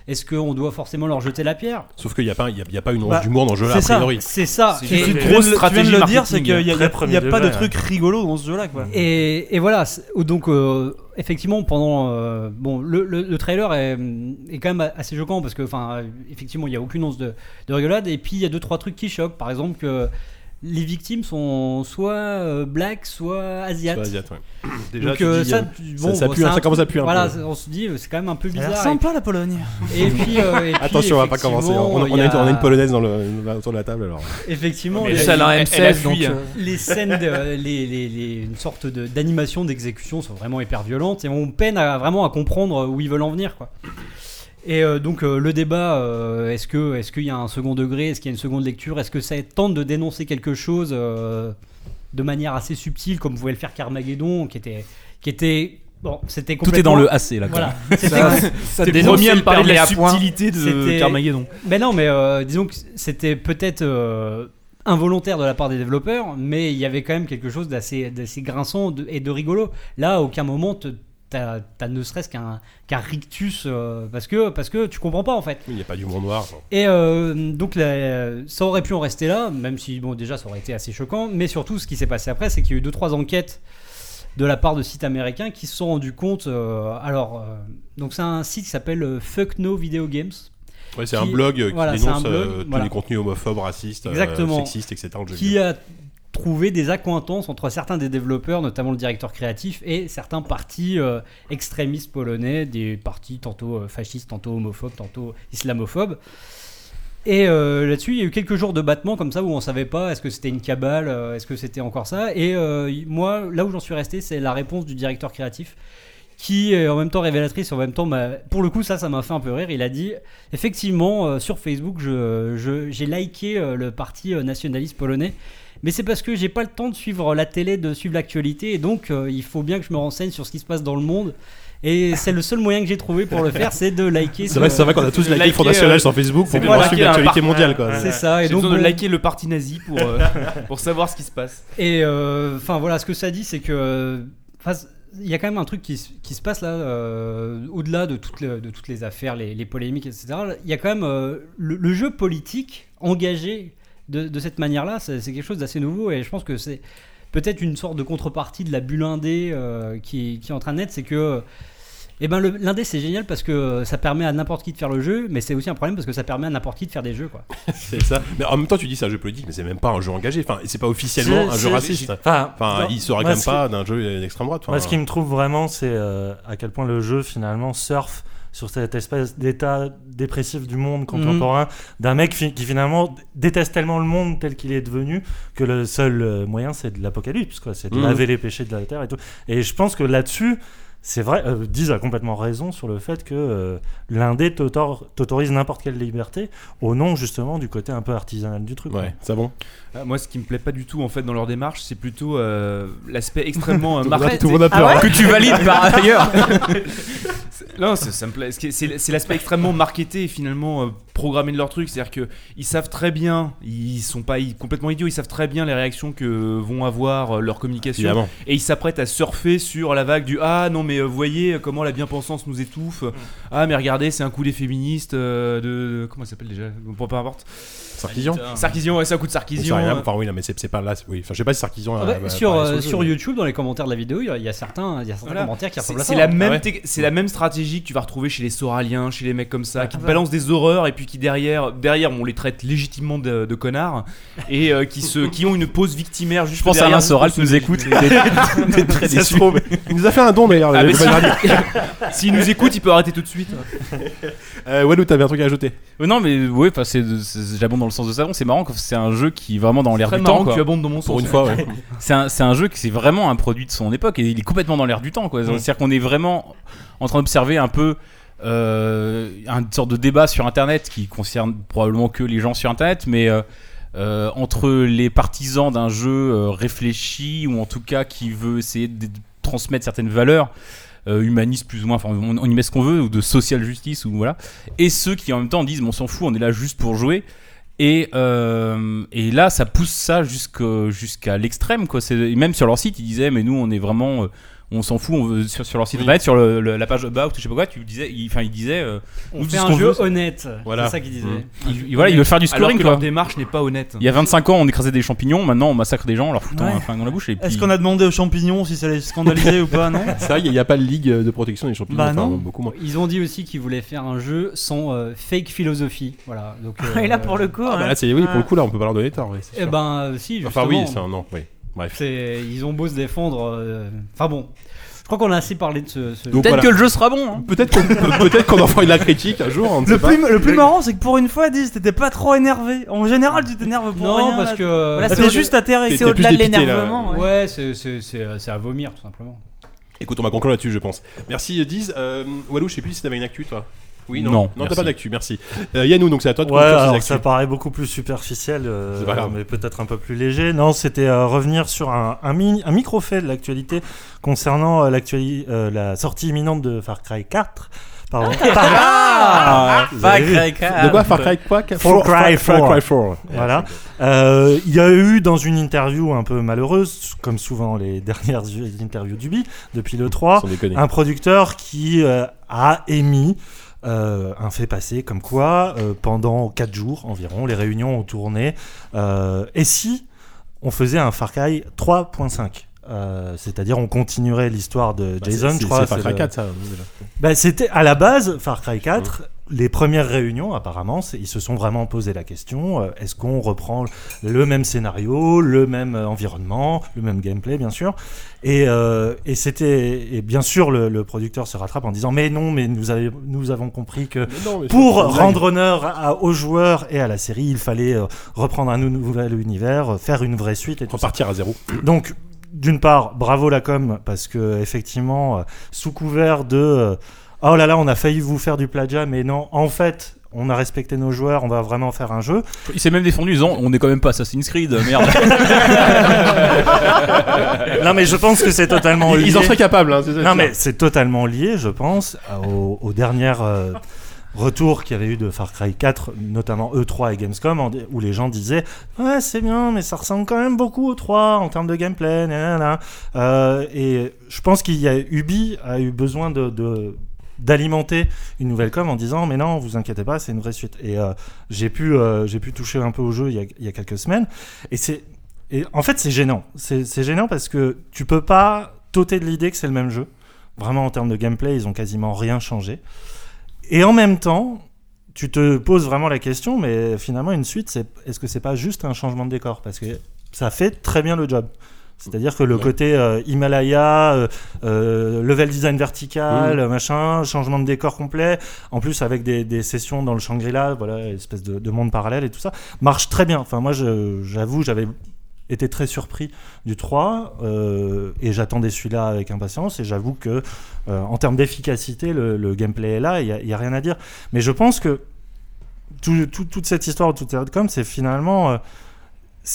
est-ce qu'on doit forcément leur jeter la pierre?
Sauf qu'il n'y a, pas- il y a, y a pas une once
Bah,
d'humour dans ce jeu-là,
c'est
a
ça.
priori.
C'est ça.
C'est une grosse
de- tu viens de
stratégie
le dire, c'est qu'il n'y a, il y a pas de truc rigolo dans ce jeu-là.
Et, et voilà, donc euh, effectivement pendant euh, bon le, le- le trailer est, est quand même assez choquant parce que enfin effectivement il y a aucune once de, de rigolade et puis il y a deux trois trucs qui choquent par exemple que les victimes sont soit euh, black soit asiates.
Soit asiate, ouais. [CLEARS THROAT]
Déjà,
Donc
tu
euh,
dis,
ça, tu-
ça-
bon,
ça pue, ça commence à puer un
Voilà,
peu.
on se dit c'est quand même un peu
Ça
bizarre.
sympa la Pologne.
Et, et puis, euh, et puis,
Attention, on va pas commencer. hein. On, on a, une- on a une polonaise dans le, autour de la table alors.
Effectivement,
Mais
les-
Ça, elle a un
elle- elle a
M16, donc.
fui, hein.
euh,
les scènes, de- les, les- les- une sorte de- d'animation, d'exécution sont vraiment hyper violentes et on peine à, vraiment à comprendre où ils veulent en venir. Quoi. Et euh, donc euh, le débat, euh, est-ce que est-ce qu'il y a un second degré, est-ce qu'il y a une seconde lecture, est-ce que ça tente de dénoncer quelque chose euh, de manière assez subtile comme pouvait le faire Carmageddon, qui était qui était bon, c'était
Tout est dans le AC là. quand
Voilà.
même.
C'était-
ça, ça
premier à me
le
parler de la subtilité de Carmageddon.
Mais non, mais euh, disons que c'était peut-être euh, involontaire de la part des développeurs, mais il y avait quand même quelque chose d'assez d'assez grinçant de- et de rigolo. Là, à aucun moment, te- t'as t'as ne serait-ce qu'un qu'un rictus euh, parce que parce que tu comprends pas en fait.
Il n'y a pas d'humour noir.
Et euh, donc la- ça aurait pu en rester là, même si bon déjà ça aurait été assez choquant. Mais surtout, ce qui s'est passé après, c'est qu'il y a eu deux trois enquêtes de la part de sites américains qui se sont rendus compte. euh, alors, euh, donc c'est un site qui s'appelle euh, Fuck No Video Games.
Ouais, c'est
Qui-
un blog qui
voilà, c'est
dénonce
un blog,
euh, tous
voilà.
les contenus homophobes, racistes, euh,
Exactement.
sexistes, etc.
qui a trouvé des accointances entre certains des développeurs, notamment le directeur créatif, et certains partis euh, extrémistes polonais, des partis tantôt euh, fascistes, tantôt homophobes, tantôt islamophobes. Et euh, là-dessus, il y a eu quelques jours de battement comme ça où on savait pas est-ce que c'était une cabale, est-ce que c'était encore ça? Et moi, là où j'en suis resté, c'est la réponse du directeur créatif qui est en même temps révélatrice, en même temps, pour le coup, ça, ça m'a fait un peu rire. Il a dit, effectivement, sur Facebook, j'ai liké le parti nationaliste polonais, mais c'est parce que j'ai pas le temps de suivre la télé, de suivre l'actualité, et donc euh, il faut bien que je me renseigne sur ce qui se passe dans le monde. Et c'est le seul moyen que j'ai trouvé pour le faire, c'est de liker.
C'est vrai,
ce-
c'est vrai qu'on a tous liké le Front National
euh,
sur Facebook pour pouvoir suivre l'actualité mondiale. Quoi.
C'est ça. Et donc,
besoin de liker le parti nazi pour, euh, [LAUGHS] pour savoir ce qui se passe.
Et euh, enfin voilà, ce que ça dit, c'est que il y a quand même un truc qui, se- qui se passe là, euh, au-delà de toutes, les, de toutes les affaires, les, les polémiques, etc. Il y a quand même euh, le, le jeu politique engagé de, de cette manière-là, c'est quelque chose d'assez nouveau et je pense que c'est peut-être une sorte de contrepartie de la bulle indé euh, qui, qui est en train de naître, c'est que eh ben l'indé c'est génial parce que ça permet à n'importe qui de faire le jeu, mais c'est aussi un problème parce que ça permet à n'importe qui de faire des jeux quoi. [LAUGHS]
C'est ça. Mais en même temps, tu dis c'est un jeu politique, mais c'est même pas un jeu engagé. Enfin, c'est pas officiellement un jeu raciste.
Enfin,
Enfin,
non,
il se
moi,
réclame
ce
pas d'un jeu d'extrême droite.
Moi, ce qui me trouve vraiment, c'est euh, à quel point le jeu finalement surfe sur cette espèce d'état dépressif du monde contemporain, d'un mec fi- qui finalement déteste tellement le monde tel qu'il est devenu que le seul euh, moyen c'est de l'apocalypse, quoi. C'est de
Mhm.
laver les péchés de la terre et tout. Et je pense que là-dessus, c'est vrai, euh, Diz a complètement raison sur le fait que euh, l'indé t'autor- t'autorise n'importe quelle liberté au nom justement du côté un peu artisanal du truc.
Ouais, ça bon.
Ah, moi, ce qui me plaît pas du tout en fait dans leur démarche, c'est plutôt euh, l'aspect extrêmement euh, [LAUGHS]
Tout le monde a-
marketing.
tout le monde a peur. hein.
Que tu valides par [LAUGHS] ailleurs. [LAUGHS]
Non, ça, ça me plaît. Ce qui est- C'est l'aspect extrêmement marketé et finalement euh, programmé de leur truc. C'est-à-dire que ils savent très bien, ils sont pas complètement idiots, ils savent très bien les réactions que vont avoir euh, leur communication.
Évidemment.
Et ils s'apprêtent à surfer sur la vague du Ah non, mais euh, vous voyez comment la bien-pensance nous étouffe. Ah, mais regardez, c'est un coup des féministes euh, de. Comment ça s'appelle déjà? Bon, peu importe.
Sarkisian.
Sarkisian, ouais, c'est un de
C'est
Sarkisian. euh,
Enfin, oui, non, mais c'est c'est pas là. c'est- Oui, enfin, je sais pas si Sarkisian.
Ah bah, sur euh, sur
jeu.
YouTube dans les commentaires de la vidéo, il y a- il y, a certains, il y a certains
Voilà.
commentaires qui ressemblent à
C'est
ça.
la,
hein.
même
Ah ouais.
c'est la même stratégie que tu vas retrouver chez les Soraliens, chez les mecs comme ça, qui te balancent des horreurs et puis qui derrière, derrière on les traite légitimement de, de connards et euh, qui, se, qui ont une pause victimaire juste
Je pense à Alain Soral qui nous écoute. [LAUGHS]
Ça. Il nous a fait un don d'ailleurs.
Ah. [LAUGHS] S'il nous écoute, il peut arrêter tout de suite.
Euh, Walou, t'avais un truc à ajouter?
Euh, Non, mais c'est, c'est- j'abonde dans le sens de savon. C'est marrant que c'est un jeu qui est vraiment dans l'air du
marrant
temps.
que tu abondes dans mon
Pour
sens.
une fois, ouais. [LAUGHS]
C'est un, c'est un jeu qui c'est vraiment un produit de son époque et il est complètement dans l'air du temps. Quoi. C'est-à-dire qu'on est vraiment en train d'observer un peu euh, une sorte de débat sur Internet qui concerne probablement que les gens sur Internet, mais euh, euh, entre les partisans d'un jeu euh, réfléchi ou en tout cas qui veut essayer de, transmettre certaines valeurs. euh, humanistes plus ou moins, enfin on, on y met ce qu'on veut, ou de social justice, ou voilà, et ceux qui en même temps disent, bon, on s'en fout, on est là juste pour jouer, et, euh, et là, ça pousse ça jusqu'à l'extrême. C'est- et Même sur leur site, ils disaient, mais nous, on est vraiment. On s'en fout, on veut, sur, sur leur site
Oui.
internet, sur le- le- la page About, je sais pas quoi, tu disais, ils- enfin, ils disaient, euh,
On fait un jeu
veut,
honnête.
Voilà.
C'est ça qu'ils disaient.
Mmh.
voilà, ils veulent faire du
Alors
scoring,
que
quoi.
leur démarche n'est pas honnête.
Il y a 25 ans, on écrasait des champignons, maintenant on massacre des gens en leur foutant
Ouais.
un flingue dans la bouche. Puis...
Est-ce qu'on a demandé aux champignons si ça les scandalisait [LAUGHS] ou pas, non
C'est vrai, il n'y a pas de ligue de protection des champignons.
Bah
enfin, beaucoup moins.
Ils ont dit aussi qu'ils voulaient faire un jeu sans euh, fake philosophie. Voilà. Donc, [LAUGHS]
Et là,
euh,
pour le coup.
Ah, bah
hein.
là, c'est oui, pour
Ah.
le coup, là, on peut pas leur donner tort. oui,
Eh
sûr.
ben, si, justement.
Enfin, oui, c'est un non, oui. Bref.
Ils ont beau se défendre. euh, Enfin bon. Je crois qu'on a assez parlé de ce. ce-
Donc,
Peut-être
voilà.
que le jeu sera bon. hein.
Peut-être qu'on peut-être qu'on en fera une la critique un jour, on ne sait
Le
pas.
plus, le plus marrant, c'est que pour une fois, Diz, t'étais pas trop énervé. En général, tu t'énerves pour
Non,
rien.
parce
là.
que. euh,
Voilà, c'est
juste atterré.
C'est
t'es
au-delà
plus
de
dépité, là.
l'énervement. ouais.
Ouais, c'est- c'est c'est, c'est à vomir tout simplement.
Écoute, on va conclure là-dessus, je pense. Merci, Diz. Euh, Walou, je sais plus si t'avais une actu, toi. Oui, non.
Non,
non, t'as pas d'actu, merci. Euh, Yannou, donc c'est à toi de
Ouais,
ces
alors
actus.
ça paraît beaucoup plus superficiel, euh, mais peut-être un peu plus léger. Non, c'était euh, revenir sur un, un, micro-fait de l'actualité concernant euh, euh, la sortie imminente de Far Cry 4. Pardon.
Ah,
Vous avez vu
De quoi Far Cry quoi
Far Cry
Far
4.
Cry 4.
Voilà. Euh, Il y a eu dans une interview un peu malheureuse, comme souvent les [LAUGHS] dernières interviews d'Ubi, depuis le 3,
Sans déconner.
un producteur qui euh, a émis euh, un fait passé comme quoi, euh, pendant 4 jours environ, les réunions ont tourné. euh, et si on faisait un Far Cry 3.5 euh, c'est-à-dire on continuerait l'histoire de
Bah,
Jason, je crois.
C'est Far Cry
le-
4, ça.
bah, c'était à la base Far Cry 4. Les premières réunions, apparemment, ils se sont vraiment posé la question euh, est-ce qu'on reprend le même scénario, le même euh, environnement, le même gameplay, bien sûr Et, euh, et c'était et bien sûr le, le producteur se rattrape en disant mais non, mais nous, avez- nous avons compris que
non,
pour rendre honneur à- aux joueurs et à la série, il fallait euh, reprendre un nou- nouvel univers, faire une vraie suite et tout ça.
Repartir à zéro.
Donc, d'une part, bravo la com, parce que effectivement, sous couvert de oh là là, on a failli vous faire du plagiat, mais non, en fait, on a respecté nos joueurs, on va vraiment faire un jeu.
Il s'est même défendu en disant on est quand même pas Assassin's Creed, merde. [LAUGHS]
non, mais je pense que c'est totalement lié.
Ils en seraient capables, hein.
Non, mais c'est totalement lié, je pense, aux, aux dernières euh, retours qu'il y avait eu de Far Cry 4, notamment E3 et Gamescom, où les gens disaient Ouais, c'est bien, mais ça ressemble quand même beaucoup au 3 en termes de gameplay. nanana. Euh, et je pense qu'il y a Ubi a eu besoin de. de- d'alimenter une nouvelle com en disant mais non vous inquiétez pas c'est une vraie suite et euh, j'ai pu euh, j'ai pu toucher un peu au jeu il y a, il y a quelques semaines et c'est et en fait, c'est gênant. C'est gênant parce que tu peux pas t'ôter de l'idée que c'est le même jeu. Vraiment, en termes de gameplay, ils ont quasiment rien changé. Et en même temps, tu te poses vraiment la question, mais finalement, une suite, c'est est-ce que c'est pas juste un changement de décor? Parce que ça fait très bien le job. C'est-à-dire que le
Ouais.
côté euh, Himalaya, euh, euh, level design vertical, machin, changement de décor complet, en plus avec des, des sessions dans le Shangri-La, voilà, espèce de, de monde parallèle et tout ça, marche très bien. Enfin, moi, j'avoue, j'avais été très surpris du 3 euh, et j'attendais celui-là avec impatience et j'avoue que en termes d'efficacité, le, le gameplay est là, il n'y a, rien à dire. Mais je pense que tout- tout- toute cette histoire, toute cette com, c'est finalement...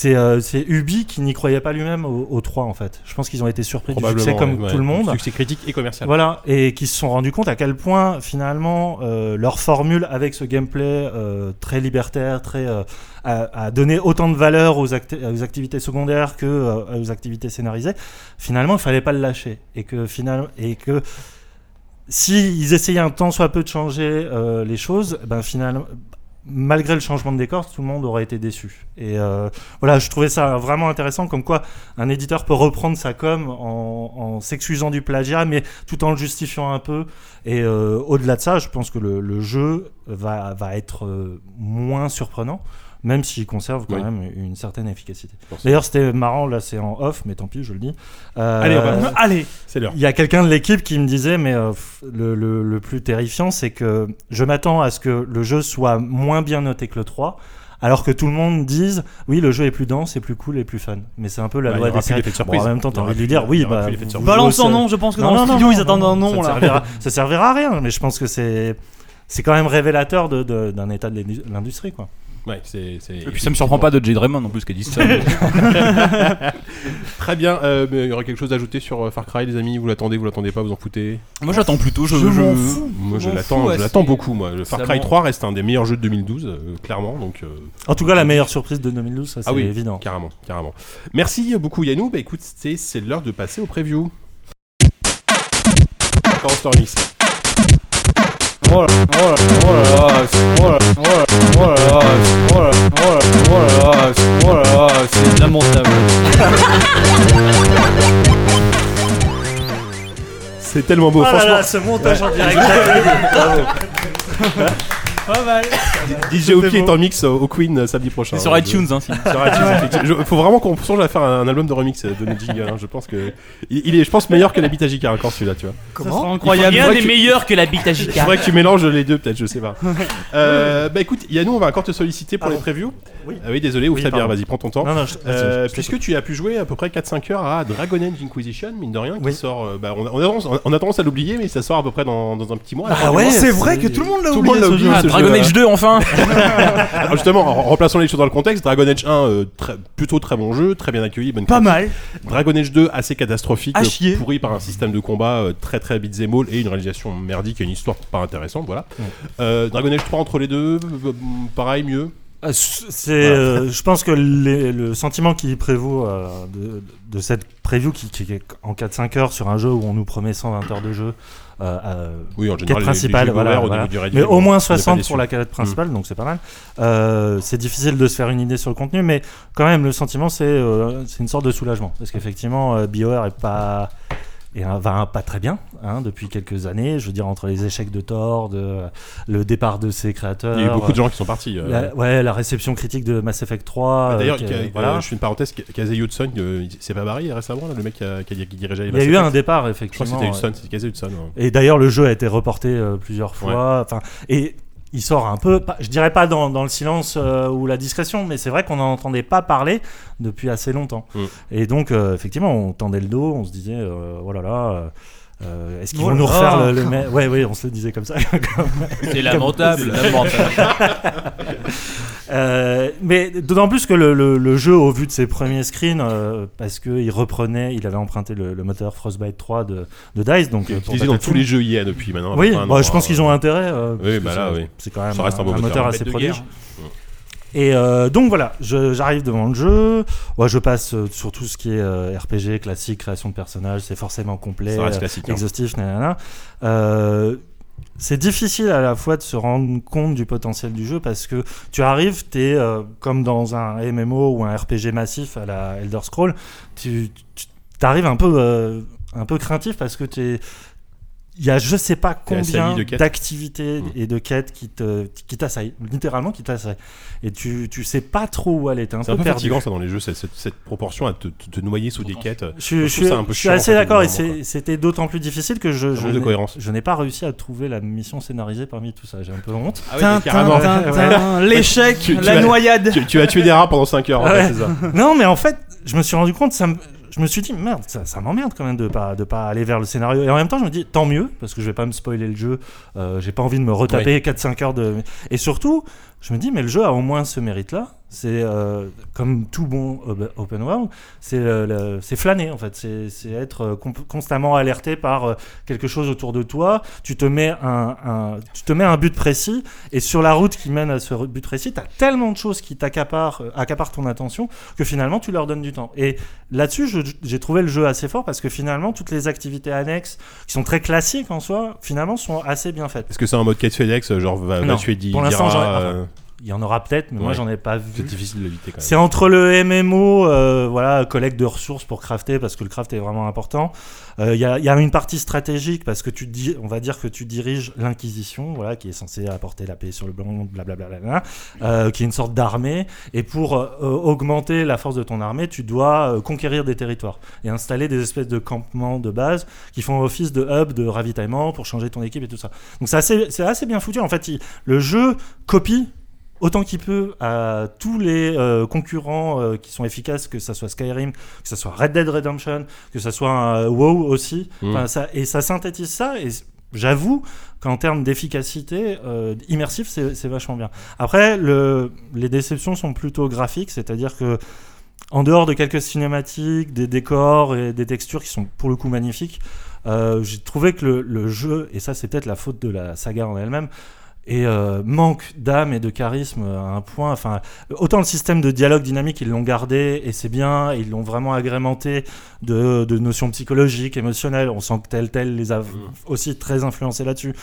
euh, c'est euh, Ubi qui n'y croyait pas lui-même au, au 3 en fait. Je pense qu'ils ont été surpris du succès comme
ouais,
tout le monde.
Succès critique et commercial.
Voilà, et qui se sont rendus compte à quel point finalement euh, leur formule avec ce gameplay euh, très libertaire, très euh, a, a donné autant de valeur aux, acti- aux activités secondaires que euh, aux activités scénarisées. Finalement, il fallait pas le lâcher et que final et que si ils essayaient un tant soit peu de changer euh, les choses, ben finalement malgré le changement de décor, tout le monde aurait été déçu. Et euh, voilà, je trouvais ça vraiment intéressant, comme quoi un éditeur peut reprendre sa com en, s'excusant du plagiat, mais tout en le justifiant un peu. Et euh, au-delà de ça, je pense que le, jeu va, va être euh, moins surprenant, même s'il conserve quand
Oui.
même une certaine efficacité. D'ailleurs, c'était marrant, là c'est en off, mais tant pis, je le dis. Euh,
Allez, va- [LAUGHS]
Allez,
C'est l'heure.
il y a quelqu'un de l'équipe qui me disait, mais euh, le, le- le plus terrifiant, c'est que je m'attends à ce que le jeu soit moins bien noté que le 3, alors que tout le monde dise, oui, le jeu est plus dense, c'est plus cool et plus fun. Mais c'est un peu la
Bah,
loi des séries.
de
Bon,
surprise.
en même temps, t'as envie de lui dire, oui, bah.
balance
bossez-
nom. Je pense que
Non,
dans
non,
le studio
non,
ils attendent
non,
un nom
ça
là.
servira, ça servira à rien, mais je pense que c'est. C'est quand même révélateur de- de- d'un état de l'indu- l'industrie, quoi.
Ouais, c'est. c'est-
Et puis ça me surprend pas de Jade Raymond en plus qui a dit ça. [LAUGHS]
Très bien. euh, mais il y aurait quelque chose à ajouter sur euh, Far Cry, les amis? Vous l'attendez, vous l'attendez pas, vous en foutez?
Moi j'attends plutôt. Je,
Je
je-.
Moi, je l'attends,
fous,
je
ouais,
l'attends
c'est-
beaucoup. Moi, le Far Cry
m'en-
3 reste un des meilleurs jeux de 2012, euh, clairement. Donc. euh,
En tout cas, la meilleure surprise de 2012, ça c'est
Ah oui,
évident.
Carrément, carrément. Merci beaucoup Yannou. Bah écoute, c'est c'est l'heure de passer au preview. Encore
c'est- lamentable.
C'est tellement beau,
Oh
franchement.
ce montage en direct. [LAUGHS] [LAUGHS]
Pas mal.
DJ Opi est en mix au au Queen euh, samedi prochain.
C'est sur
Euh,
iTunes, hein.
Sur iTunes. Il faut vraiment qu'on songe à faire un, album de remix euh, de nos jingles. hein. Je pense que il, il est, je pense, meilleur que l'Habitat JK encore celui-là, tu vois.
Sera incroyable.
Rien n'est
meilleur que la bite à
Il faudrait que tu mélanges les deux, peut-être, je sais pas. Euh, bah écoute, Yannou, on va encore te solliciter pour les previews.
Oui.
Ah oui, désolé, ouvre
Oui,
ta bière, vas-y, prends ton temps. Euh, puisque tu as pu jouer à peu près 4-5 heures à Dragon Age Inquisition, mine de rien, qui sort. euh, bah, on, a, tendance, à l'oublier, mais ça sort à peu près dans, un petit mois. la
Ah ouais.
C'est vrai que tout le monde l'a
Tout le
oublié.
Dragon
jeu-là.
Age 2 enfin
Alors [LAUGHS] justement, en remplaçant les choses dans le contexte, Dragon Age 1, euh, très- plutôt très bon jeu, très bien accueilli, bonne
Pas
critique.
mal.
Dragon Age 2, assez catastrophique,
À
euh,
chier.
pourri par un système de combat euh, très très beat'em all et une réalisation merdique et une histoire pas intéressante, voilà. Euh, Dragon Age 3 entre les deux, euh, pareil, mieux?
Ah, c- C'est, euh, je pense que les- le sentiment qui prévaut euh, de, de cette preview qui, qui est en 4-5 heures sur un jeu où on nous promet 120 heures de jeu, euh, euh,
Oui, en général, les- les
principale, voilà,
au
voilà. mais au moins
on est pas
60
déçu.
pour la quête principale, donc c'est pas mal. Euh, c'est difficile de se faire une idée sur le contenu, mais quand même le sentiment c'est euh, c'est une sorte de soulagement parce qu'effectivement euh, BioWare est pas et un- va pas très bien hein, depuis quelques années. Je veux dire entre les échecs de Thor, de, le départ de ses créateurs.
Il y a eu beaucoup de gens qui sont partis. euh.
La, ouais, la réception critique de Mass Effect 3. euh,
D'ailleurs,
voilà.
euh, je fais une parenthèse, Kazé Hudson, euh, il s'est pas barré récemment, là, le mec qui, a- qui, a- qui dirigeait les
Il y a
Mass
eu un départ,
Je crois que
effectivement.
c'était. Hudson, Hudson. ouais.
Et d'ailleurs, le jeu a été reporté euh, plusieurs fois. Enfin, et il sort un peu, je dirais pas dans, dans le silence euh, ou la discrétion, mais c'est vrai qu'on n'en entendait pas parler depuis assez longtemps.
Mm.
Et donc, euh, effectivement, on tendait le dos, on se disait, euh, oh là là. euh, euh, Est-ce qu'ils
Oh
vont
là
nous refaire le, le Ouais, ouais, on se le disait comme ça.
C'est lamentable. [LAUGHS] lamentable. [LAUGHS]
Euh, mais d'autant plus que le, le- le jeu, au vu de ses premiers screens, euh, parce qu'il reprenait, il avait emprunté le, le moteur Frostbite 3 de, de Dice, donc
Qui est
euh,
utilisé dans tous les jeux IA depuis maintenant.
Oui,
un
bah, je pense
euh,
qu'ils ont intérêt. euh,
Oui, bah là, oui.
C'est quand même
Ça reste un beau moteur.
moteur
Un
assez prodige. Et euh, donc voilà, j'arrive devant le jeu. Ouais, je passe euh, sur tout ce qui est euh, RPG classique, création de personnages, c'est forcément complet,
Ça reste
euh,
classique. hein.
exhaustif, nanana. Euh, c'est difficile à la fois de se rendre compte du potentiel du jeu parce que tu arrives, tu es comme dans un MMO ou un RPG massif à la Elder Scroll, tu, arrives un peu, euh, un peu craintif parce que tu es. Il y a je sais pas combien d'activités
Mm.
et de quêtes qui te qui t'assaillent, littéralement qui t'assaillent. Et tu, tu sais pas trop où aller, t'es un
C'est
peu
un peu
perdu.
fatigant ça dans les jeux, cette, cette- cette proportion à te, te- te noyer sous des quêtes.
Je,
Je
je
trouve
suis,
un peu
je suis assez
fait,
d'accord et c'était d'autant plus difficile que je, je n'ai-
cohérence.
je n'ai pas réussi à trouver la mission scénarisée parmi tout ça. J'ai un peu honte.
Ah [LAUGHS]
L'échec, la noyade.
Tu, tu as tué des rats pendant 5 heures, en
Ouais.
fait, c'est ça.
non, mais en fait, je me suis rendu compte, ça me- je me suis dit, merde, ça, ça m'emmerde quand même de pas, de pas aller vers le scénario. Et en même temps, je me dis, tant mieux, parce que je vais pas me spoiler le jeu. Euh, J'ai pas envie de me retaper 4-5 heures de. Et surtout, je me dis, mais le jeu a au moins ce mérite-là. C'est euh, comme tout bon open world, c'est euh, flâner en fait. C'est être euh, constamment alerté par euh, quelque chose autour de toi. Tu te mets un, un- tu te mets un but précis et sur la route qui mène à ce but précis, tu as tellement de choses qui t'accaparent accaparent ton attention que finalement tu leur donnes du temps. Et là-dessus, j'ai trouvé le jeu assez fort parce que finalement toutes les activités annexes qui sont très classiques en soi, finalement sont assez bien faites.
Est-ce que c'est un mode quête FedEx, genre va, va
Non.
tuer 10
Pour l'instant, Il y en aura peut-être, mais moi j'en ai pas
C'est
vu.
difficile de l'éviter quand même.
C'est entre le MMO, euh, voilà, collecte de ressources pour crafter, parce que le craft est vraiment important. Euh, Il y, a, il y a une partie stratégique, parce que tu dis, on va dire que tu diriges l'Inquisition, voilà, qui est censée apporter la paix sur le blanc, blablabla, euh, qui est une sorte d'armée. Et pour euh, augmenter la force de ton armée, tu dois euh, conquérir des territoires et installer des espèces de campements de base qui font office de hub de ravitaillement pour changer ton équipe et tout ça. Donc c'est assez, c'est assez bien foutu. En fait, il- le jeu copie autant qu'il peut à tous les euh, concurrents euh, qui sont efficaces, que ça soit Skyrim, que ça soit Red Dead Redemption, que ça soit un WoW aussi.
Mm.
Enfin, ça, et ça synthétise ça. Et j'avoue qu'en termes d'efficacité euh, immersif, c'est c'est vachement bien. Après, le, les déceptions sont plutôt graphiques, c'est-à-dire que en dehors de quelques cinématiques, des décors et des textures qui sont pour le coup magnifiques, euh, j'ai trouvé que le, le jeu, et ça c'est peut-être la faute de la saga en elle-même, et euh, manque d'âme et de charisme à un point. Enfin, autant le système de dialogue dynamique ils l'ont gardé et c'est bien, ils l'ont vraiment agrémenté de, de notions psychologiques, émotionnelles. On sent que tel tel les a aussi très influencés là-dessus.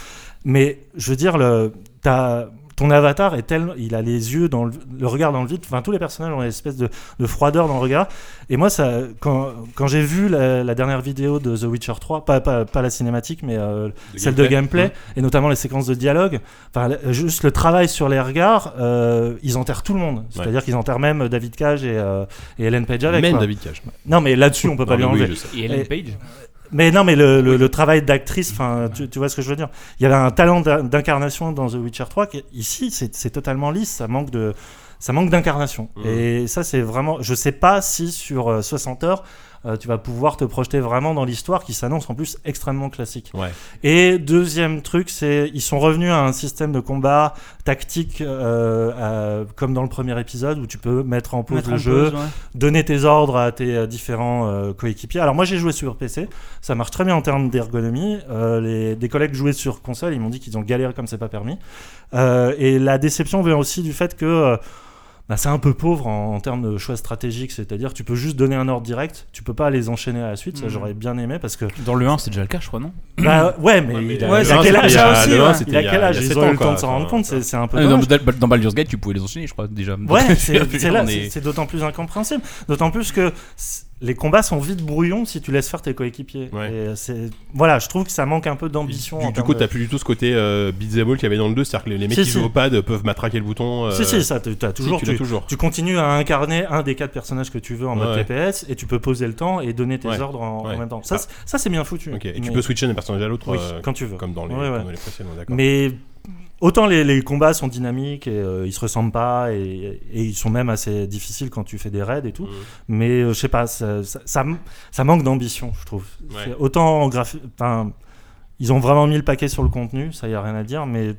Mais je veux dire, le, t'as- ton avatar est tel, il a les yeux dans le, le regard dans le vide. Enfin, tous les personnages ont une espèce de, de froideur dans le regard. Et moi, ça, quand, quand j'ai vu la, la dernière vidéo de The Witcher 3, pas, pas, pas la cinématique, mais euh,
De
celle de
gameplay.
gameplay, et notamment les séquences de dialogue, enfin, juste le travail sur les regards, euh, ils enterrent tout le monde. C'est-à-dire qu'ils enterrent même David Cage et, euh, et Ellen Page avec.
Même
quoi.
David Cage.
Non, mais là-dessus, on peut pas lui
oui,
enlever.
Et Ellen
Et-
Page
Mais non, mais le, le- le travail d'actrice, enfin, tu, tu vois ce que je veux dire. Il y avait un talent d'in- d'incarnation dans The Witcher 3 qui, ici, c'est totalement lisse. Ça manque de, ça manque d'incarnation.
Mhm.
Et ça, c'est vraiment. Je sais pas si sur euh, 60 heures, euh, tu vas pouvoir te projeter vraiment dans l'histoire qui s'annonce en plus extrêmement classique.
Ouais.
Et deuxième truc, c'est ils sont revenus à un système de combat tactique euh, euh, comme dans le premier épisode où tu peux mettre en pause
Mettre
le
en
jeu,
pause, ouais.
donner tes ordres à tes différents euh, coéquipiers. Alors moi j'ai joué sur PC, ça marche très bien en termes d'ergonomie. Euh, les, des collègues jouaient sur console, ils m'ont dit qu'ils ont galéré comme c'est pas permis. Euh, et la déception vient aussi du fait que euh, bah, c'est un peu pauvre en, en termes de choix stratégiques, c'est-à-dire tu peux juste donner un ordre direct, tu peux pas les enchaîner à la suite. Ça
Mhm.
j'aurais bien aimé parce que
Dans le 1, c'est déjà le cas, je crois, non
bah ouais mais,
Ouais, mais
il a,
ouais,
il
c'est
a
un
quel âge
aussi,
c'était
Il a
il
quel âge Ils ont eu le temps
quoi.
de s'en rendre compte, c'est un peu
Ah, dans, dans- Baldur's Gate, tu pouvais les enchaîner, je crois, déjà.
Ouais, [LAUGHS] c'est d'autant plus incompréhensible. D'autant plus que les combats sont vite brouillons si tu laisses faire tes coéquipiers.
Ouais.
Et c'est voilà, je trouve que ça manque un peu d'ambition.
Du, coup,
de-
t'as plus du tout ce côté euh, beat'em qu'il y avait dans le 2, c'est-à-dire que les, les mecs
Si,
qui
si.
jouent au pad peuvent matraquer le bouton. euh,
Si si, ça, tu as
si,
toujours.
tu l'as
tu,
toujours.
tu continues à incarner un des quatre personnages que tu veux en mode
Ouais.
TPS et tu peux poser le temps et donner tes ordres en, même temps. Ça,
Ah.
c'est- ça c'est bien foutu.
Ok, et tu peux switcher d'un personnage à l'autre
Oui,
euh,
quand tu veux.
comme dans les, comme dans les précédents, d'accord.
Mais autant les, les combats sont dynamiques et euh, ils se ressemblent pas et, et ils sont même assez difficiles quand tu fais des raids et tout.
Mhm.
Mais euh, je sais pas, ça, ça, ça m- ça manque d'ambition, je trouve.
Ouais.
Autant en graphi- ils ont vraiment mis le paquet sur le contenu, ça y a rien à dire, mais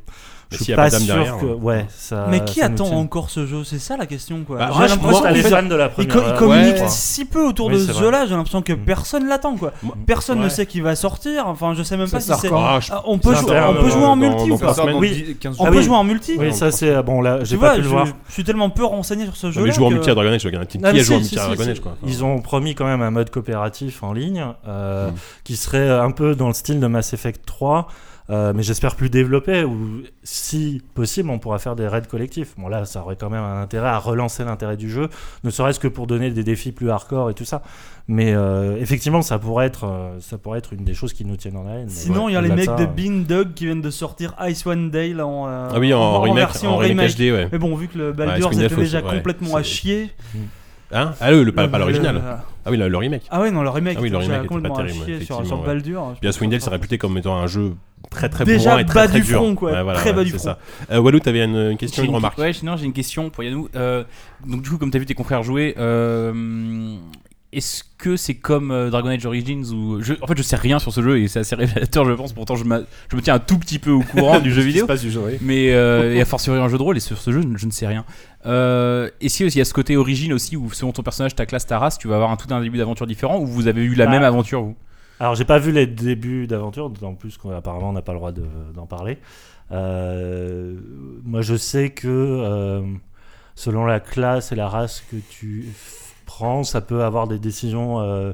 Mais
je suis
pas
sûr
derrière,
que
ouais.
ouais, ça.
Mais qui
ça
attend encore ce jeu? C'est ça la question quoi.
Bah,
J'ai l'impression
en
les fans de la première.
co- il
euh,
communique
ouais.
si peu autour
Oui,
de ce jeu-là, j'ai l'impression que
Mm.
personne l'attend quoi. Personne ne sait qu'il va sortir. Enfin, je sais même
Ça
pas si c'est.
Ah, je-
Ah, on peut, jouer, on peut jouer en multi
dans
ou pas
Oui.
10, 15
On peut jouer en multi.
Oui, ça c'est bon là, j'ai pas pu le
je,
voir.
je suis tellement peu renseigné sur ce jeu.
Mais jouer en multi à Dragon Age, je regarde un team qui a joué en
si,
multi
si,
à
si,
Dragon. Age, quoi.
Ils ont promis quand même un mode coopératif en ligne euh,
Mm.
qui serait un peu dans le style de Mass Effect 3 Euh, mais j'espère plus développé ou si possible on pourra faire des raids collectifs. Bon là ça aurait quand même un intérêt à relancer l'intérêt du jeu, ne serait-ce que pour donner des défis plus hardcore et tout ça. Mais euh, effectivement ça pourrait être euh, ça pourrait être une des choses qui nous tiennent en haleine.
Sinon,
ouais,
il y a les mecs
ça,
de Bean Dog qui viennent de sortir Ice One Day là, en, euh,
Ah oui, en, remake,
version
en remake, HD, ouais.
Mais bon, vu que le Baldur's
Icewind Dale,
était déjà
ouais,
complètement à chier.
Hein Ah, le, le- pas, pas
le-
l'original.
le-
Ah oui, le, le remake.
Ah ouais, non, le remake,
Ah oui, le remake était
complètement
pas
à
terrible,
chier sur,
effectivement,
sur
ouais.
Baldur.
Puis c'est réputé comme étant un jeu très très
Déjà
bourrin et très
bas
très
du
dur.
front, quoi.
Ouais, voilà,
Très
ouais,
bas du
c'est
front.
ça. Euh, Walou, t'avais une, une question,
J'ai
une
une,
remarque.
ouais, non, j'ai une question pour Yannou. Euh, donc du coup, comme t'as vu tes confrères jouer, euh, est-ce que c'est comme euh, Dragon Age Origins ou je, en fait je sais rien sur ce jeu et c'est assez [LAUGHS] révélateur, je pense. Pourtant, je, m'a- je me tiens un tout petit peu au courant du [LAUGHS] jeu vidéo.
se passe du jeu, oui.
Mais euh, et a fortiori un jeu de rôle et sur ce jeu je ne sais rien. Euh, Est-ce qu'il y a ce côté origine aussi où selon ton personnage, ta classe, ta race, tu vas avoir un tout un début d'aventure différent ou vous avez eu la
Bah,
même aventure vous?
Alors j'ai pas vu les débuts d'aventure, d'autant plus qu'apparemment on n'a pas le droit de- d'en parler. Euh, moi je sais que euh, selon la classe et la race que tu prends, ça peut avoir des décisions euh,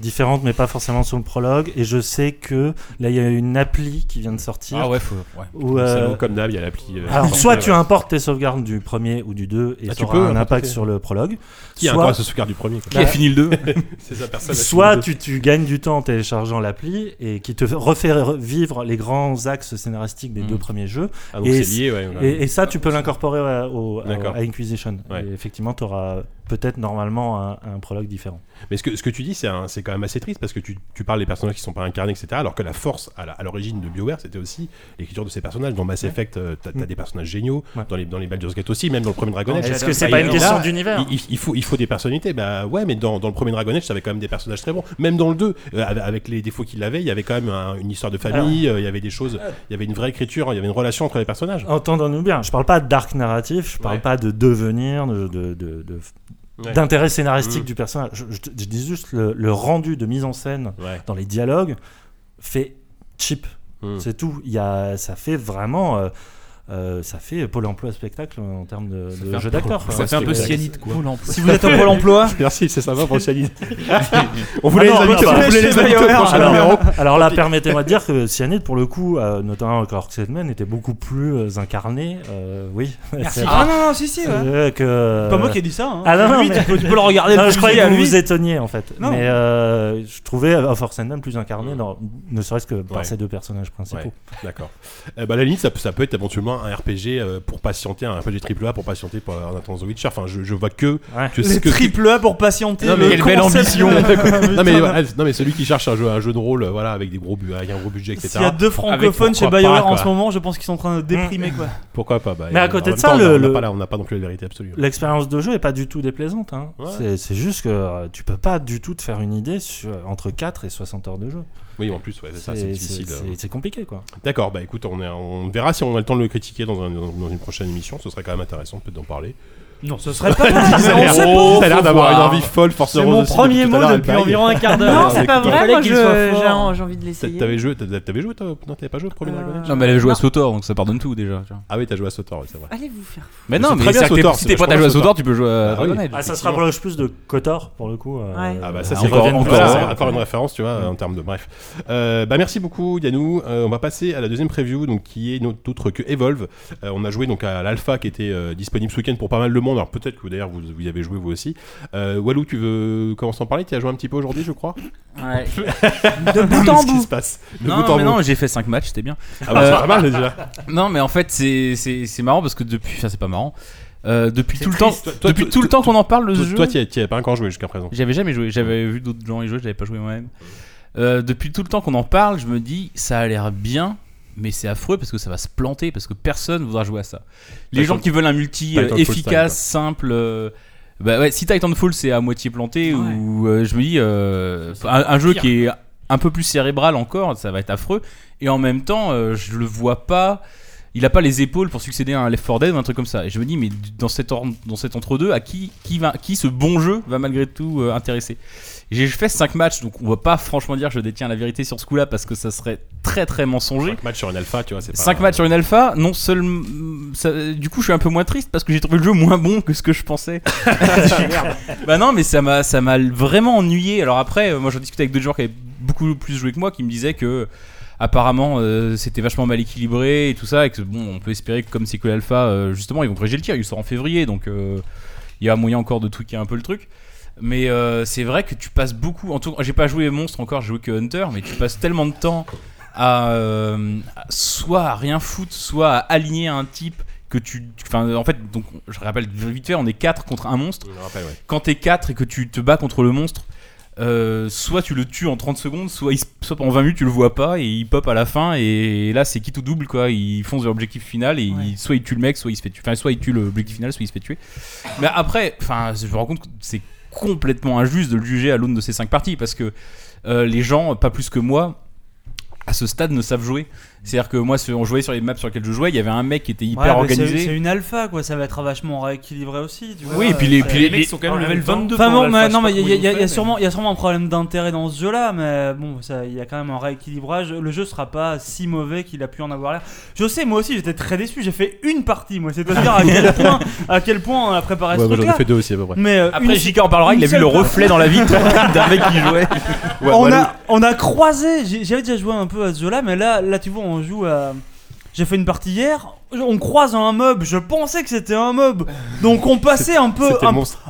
différentes, mais pas forcément sur le prologue. Et je sais que là il y a une appli qui vient de sortir.
Ah ouais, faut. Ouais.
où, euh,
comme d'hab, il y a l'appli. euh,
alors, soit tu importes tes sauvegardes du premier ou du 2 et
Ah,
ça
tu
aura
peux,
un impact sur le prologue.
Qui a
soit-
encore ce sauvegarde du premier.
Qui a fini le 2 [LAUGHS]
C'est sa personne.
Soit tu, tu gagnes du temps en téléchargeant l'appli et qui te refait revivre les grands axes scénaristiques des deux premiers jeux.
Ah, donc
et
c'est lié, ouais.
Et, et ça, tu peux l'incorporer à, au- à- Inquisition.
Ouais.
Et effectivement, tu auras peut-être normalement un, un prologue différent.
Mais ce que, ce que tu dis, c'est quand même assez triste parce que tu, tu parles des personnages qui sont pas incarnés, etc. Alors que la force à l'origine de BioWare, c'était aussi l'écriture de ces personnages. Dans Mass Effect, euh, t'as t'as
Mm.
des personnages géniaux.
Ouais.
Dans les, dans les Baldur's Gate aussi, même dans le premier Dragon Age.
Est-ce que c'est
Ah,
pas une question d'univers
il, il- faut, il faut des personnalités. Bah ouais, mais dans, dans le premier Dragon Age, t'avais quand même des personnages très bons. Même dans le 2, euh, avec- les défauts qu'il avait, il y avait quand même un- une histoire de famille, euh, il y avait des choses, il y avait une vraie écriture, il y avait une relation entre les personnages.
Entendons-nous bien, je parle pas d'arc narratif, je parle
Ouais.
pas de devenir, de, de- de- de-
Ouais.
d'intérêt scénaristique
Mm.
du personnage. Je, je- je dis juste le, le rendu de mise en scène
Ouais.
dans les dialogues fait cheap.
Mm.
C'est tout. Il y a, ça fait vraiment. euh, euh, ça fait Pôle emploi spectacle en termes de, jeu d'acteur.
Ça fait un peu cyanide quoi.
Si vous êtes au Pôle emploi, [LAUGHS]
Merci, c'est sympa pour Cyanide. [LAUGHS] on voulait
Ah non,
les inviter,
bah,
les inviter au
BioWare,
prochain
alors,
numéro.
Alors là, permettez-moi de dire que Cyanide, pour le coup, euh, notamment avec Orc-Sedman, était beaucoup plus euh, incarné. euh, oui.
Merci. [LAUGHS] Ah non, non, si, si. ouais.
euh, que...
Pas moi qui ai dit ça. Hein.
Ah non, non,
Lui,
mais-
tu, peux, tu peux le regarder.
Non,
le
je croyais que
à
vous étonniez en fait.
Non.
Mais je trouvais Orsendan plus incarné, dans, ne serait-ce que par ces deux personnages principaux.
D'accord. Bah, à la limite, ça peut être éventuellement un RPG euh, pour patienter, un RPG triple A pour patienter pour, en attendant The Witcher. Enfin, je, je vois que.
Ouais.
que,
Les
que-
triple A pour patienter.
Non, mais
le
quelle belle ambition. [LAUGHS] non, mais,
Putain. [LAUGHS]
ouais, non, mais celui qui cherche un jeu, un jeu de rôle, euh, voilà, avec, des gros, avec un gros budget, etc.
S'il y a deux francophones chez BioWare en ce moment, je pense qu'ils sont en train de déprimer quoi. [LAUGHS]
Pourquoi pas bah,
Mais à côté de ça,
temps,
le-
on n'a pas, non plus la vérité absolue.
L'expérience de jeu est pas du tout déplaisante. hein.
Ouais.
C'est- juste que euh, tu peux pas du tout te faire une idée sur, entre 4 et 60 heures de jeu.
Oui, en plus, ouais, c'est ça, c'est difficile.
c'est-
euh.
c'est- C'est compliqué quoi.
D'accord, bah écoute, on, est- on verra si on a le temps de le critiquer dans, un- dans- dans une prochaine émission. Ce serait quand même intéressant peut-être d'en parler.
Non, ce serait pas. [LAUGHS]
Ça a
On
l'air-
sait
ça
pas.
a l'air d'avoir une envie folle, Force
C'est mon
aussi,
premier mot depuis environ un quart d'heure.
Non, c'est pas vrai. Moi,
qu'il
je-
soit
j'ai
fort.
j'ai envie de l'essayer.
T'avais joué, t'avais t'avais joué toi Non, t'avais pas joué au premier
Euh,
Dragon Age
Non, mais elle avait joué à. Sotor donc ça pardonne tout déjà. tu vois.
Ah oui, t'as joué à Sotor, oui, c'est vrai.
Allez vous faire.
Mais
Mais
non,
c'est
mais
très bien,
si
c'est
t'es prêt à
vachement
jouer à
Sotor.
Sotor, tu peux jouer à
Ah
Dragon
oui.
Age.
Ah, ça se rapproche plus de Kotor pour le coup. euh,
Ouais.
Ah bah ça
Ah,
c'est
encore- ouais.
une référence tu vois en termes de bref. Euh, bah merci beaucoup Yannou. Euh, on va passer à la deuxième preview donc qui est notre autre que Evolve. Euh, on a joué donc à l'alpha qui était euh, disponible ce week-end pour pas mal de monde. Alors peut-être que d'ailleurs vous, vous y avez joué vous aussi. Euh, Walou tu veux commencer à en parler? Tu as joué un petit peu aujourd'hui je crois?
Ouais. [LAUGHS]
De bout en
Qu'est-ce qui
bout.
se passe De
Non,
bout en
mais
bout.
non, j'ai fait 5 matchs, c'était bien.
Ah bah, c'est pas mal déjà. [LAUGHS]
Non, mais en fait, c'est c'est c'est marrant parce que depuis, enfin, c'est pas marrant. Euh, depuis tout le temps,
Toi- toi-
depuis
toi-
tout le temps qu'on en parle
Toi,
jeu.
toi, as- t'y as pas encore joué jusqu'à présent.
J'avais jamais joué, j'avais vu d'autres gens y jouer, j'avais pas joué moi-même. Euh, depuis tout le temps qu'on en parle, je me dis ça a l'air bien, mais c'est affreux parce que ça va se planter parce que personne voudra jouer à ça. Les gens qui veulent un multi euh,
style,
efficace, simple. euh, bah ouais, si Titanfall c'est à moitié planté
Ouais.
ou euh, je me dis euh, un, un jeu qui est un peu plus cérébrale encore, ça va être affreux. Et en même temps, euh, je le vois pas. Il a pas les épaules pour succéder à un Left 4 Dead ou un truc comme ça. Et je me dis, mais dans cet, or- dans cet entre-deux, à qui, qui, va, qui ce bon jeu va malgré tout euh, intéresser? J'ai fait 5 matchs, donc on va pas franchement dire que je détiens la vérité sur ce coup-là parce que ça serait très très mensonger.
5 matchs sur une alpha, tu vois, c'est pas.
5 matchs sur une alpha, non seulement. du coup, je suis un peu moins triste parce que j'ai trouvé le jeu moins bon que ce que je pensais. [LAUGHS] bah non, mais ça m'a, ça m'a vraiment ennuyé. Alors après, euh, moi, j'en discutais avec d'autres joueurs qui avaient beaucoup plus joué que moi, qui me disaient que. apparemment euh, c'était vachement mal équilibré et tout ça et que bon on peut espérer que comme c'est que l'alpha euh, justement ils vont corriger le tir il sort en février donc euh, il y a moyen encore de tweaker un peu le truc mais euh, c'est vrai que tu passes beaucoup en tout j'ai pas joué monstre encore j'ai joué que hunter mais tu passes tellement de temps à euh, à- soit à rien foutre soit à aligner un type que tu enfin en fait donc je rappelle vite fait on est 4 contre un monstre
Je me rappelle, ouais.
quand t'es 4 et que tu te bats contre le monstre, euh, soit tu le tues en 30 secondes, soit, il, se- soit pendant 20 minutes tu le vois pas et il pop à la fin et là c'est quitte ou double quoi. Il fonce vers l'objectif final et il- soit il tue le mec, soit il se fait tuer. Enfin, soit il tue l'objectif final, soit il se fait tuer. Mais après, enfin, je me rends compte que c'est complètement injuste de le juger à l'aune de ces 5 parties parce que euh, les gens, pas plus que moi, à ce stade ne savent jouer. C'est-à-dire que moi, on jouait sur les maps sur lesquelles je jouais, il y avait un mec qui était hyper
Ouais, mais
organisé.
C'est une alpha quoi, ça va être vachement rééquilibré aussi. Tu vois.
Oui, et puis les- puis
Les mecs sont quand même level 22
Enfin
pour
bon, mais, non, mais il y, y y il y a sûrement un problème d'intérêt dans ce jeu-là, mais bon, ça, il y a quand même un rééquilibrage. Le jeu sera pas si mauvais qu'il a pu en avoir l'air. Je sais, moi aussi, j'étais très déçu. J'ai fait une partie, moi. C'est te dire à quel [LAUGHS] point, à quel point on a préparé
Ouais,
ce
j'en ai fait deux aussi à peu près.
Mais euh,
Après, JK en parlera, il a vu le reflet dans la vitre [LAUGHS] d'un mec qui jouait.
On, a, on a croisé, j'avais déjà joué un peu à ce jeu là, mais là, là tu vois, on joue à. J'ai fait une partie hier, on croise un mob, je pensais que c'était un mob. Donc on [LAUGHS] passait un peu,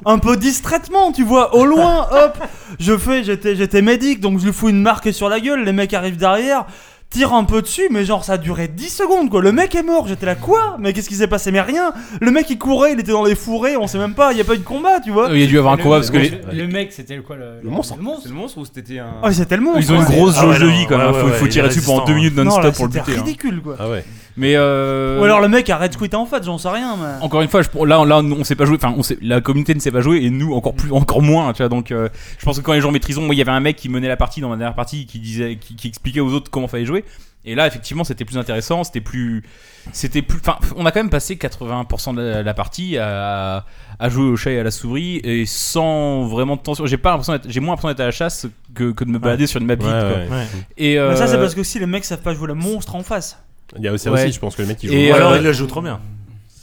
un peu distraitement, tu vois, au loin, [LAUGHS] hop, je fais, j'étais, j'étais médic, donc je lui fous une marque sur la gueule, les mecs arrivent derrière, tirent un peu dessus, mais genre ça a duré 10 secondes quoi, le mec est mort, j'étais là quoi? Mais qu'est-ce qui s'est passé? Mais rien, le mec il courait, il était dans les fourrés, on sait même pas, il y a pas eu de combat, tu vois.
Il y a dû avoir un
Le-
combat parce que
le,
les-
le mec, c'était quoi le,
Le monstre.
C'est le monstre ou c'était un.
Ah, c'était le monstre.
Ils ont une grosse jauge de vie quand même.
ouais,
faut, tirer dessus pendant
résistant.
2 minutes
Non, là,
non-stop pour le buter. hein.
ridicule quoi.
Ah ouais.
Mais euh,
Ou alors le mec a red quit en fait, j'en sais rien. Mais...
encore une fois, je- là, là, on sait pas jouer. Enfin, on sait, la communauté ne sait pas jouer et nous encore plus, encore moins. Tu vois, donc, euh, je pense que quand les gens maîtrisent, moi, il y avait un mec qui menait la partie dans ma dernière partie, qui disait, qui, qui expliquait aux autres comment fallait jouer. Et là, effectivement, c'était plus intéressant, c'était plus, c'était plus. Enfin, on a quand même passé 80% de la, la partie à, à jouer au chat et à la souris et sans vraiment de tension. J'ai pas l'impression d'être- j'ai moins l'impression d'être à la chasse que, que de me balader sur une map vide.
Ouais,
quoi.
ouais.
Ouais.
Et
Mais ça,
euh,
c'est parce que aussi les mecs savent pas jouer le monstre en face.
Il y a ça
Ouais.
aussi, je pense que le mec il joue.
Et euh,
alors il le joue trop bien.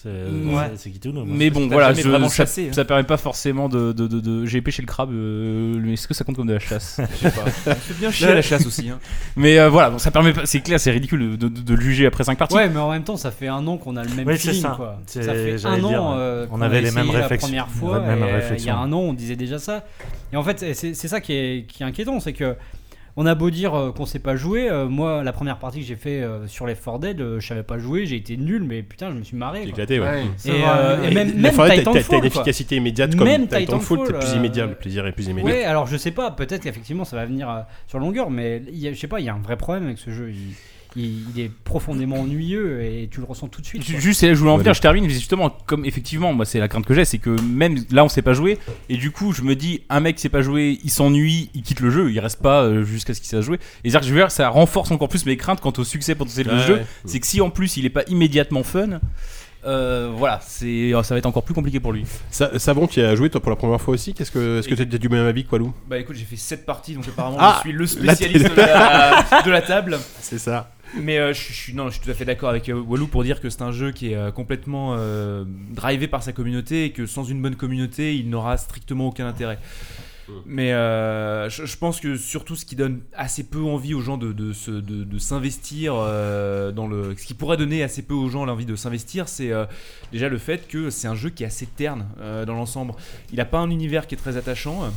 C'est
Ouais.
c'est Kitano. moi.
Mais bon, voilà, je- ça,
chassé, hein.
ça permet pas forcément de. de, de, de- J'ai pêché le crabe, euh, mais est-ce que ça compte comme de la chasse? [LAUGHS] Je sais pas. [LAUGHS]
C'est bien chier la chasse aussi. Hein. [LAUGHS]
Mais euh, voilà, bon, ça permet pas. C'est clair, c'est ridicule de, de, de le juger après 5 parties.
Ouais, mais en même temps, ça fait un an qu'on a le même
c'est
feeling,
ça.
quoi.
C'est-
Ça fait un
dire,
an
ouais.
euh,
On
qu'on a
avait les mêmes
essayé la
réflexions.
première fois.
Ouais,
euh, Il y a un an, on disait déjà ça. Et en fait, c'est c'est ça qui est, qui est inquiétant, c'est que on a beau dire euh, qu'on sait pas jouer. euh, moi, la première partie que j'ai fait euh, sur les 4 Dead, euh, je savais pas jouer, j'ai été nul, mais putain, je me suis marré. Quoi.
éclaté, ouais.
c'est
Et, euh, et même, même Titanfall,
T'as une
quoi.
efficacité immédiate comme
Même
Titanfall,
Titanfall,
t'es plus
euh,
immédiat, le plaisir est plus immédiat.
Ouais, alors je sais pas, peut-être qu'effectivement ça va venir euh, sur longueur, mais je sais pas, il y a un vrai problème avec ce jeu. Il, il- il est profondément ennuyeux et tu le ressens tout de suite. quoi.
Juste, c'est là que je voulais en venir, je termine, mais justement, comme effectivement, moi c'est la crainte que j'ai, c'est que même là on sait pas jouer, et du coup je me dis, un mec sait pas jouer, il s'ennuie, il quitte le jeu, il reste pas euh, jusqu'à ce qu'il sache jouer. Et c'est-à-dire que je veux dire, ça renforce encore plus mes craintes quant au succès potentiel
Ouais,
du jeu,
ouais.
c'est que si en plus il est pas immédiatement fun, euh, voilà, c'est ça va être encore plus compliqué pour lui.
Sa- Savon, tu as joué toi pour la première fois aussi Qu'est-ce que, est-ce que t'es du même avis, que Walou?
Bah écoute, j'ai fait 7 parties donc apparemment
Ah,
je suis le spécialiste de la, de la table. [LAUGHS]
C'est ça.
Mais euh, je, suis- non, je suis tout à fait d'accord avec euh, Walou pour dire que c'est un jeu qui est complètement euh, drivé par sa communauté et que sans une bonne communauté, il n'aura strictement aucun intérêt. Mais euh, je, pense que surtout ce qui donne assez peu envie aux gens de, de, se- de- de s'investir euh, dans le. Ce qui pourrait donner assez peu aux gens l'envie de s'investir, c'est euh, déjà le fait que c'est un jeu qui est assez terne dans l'ensemble. Il n'a pas un univers qui est très attachant.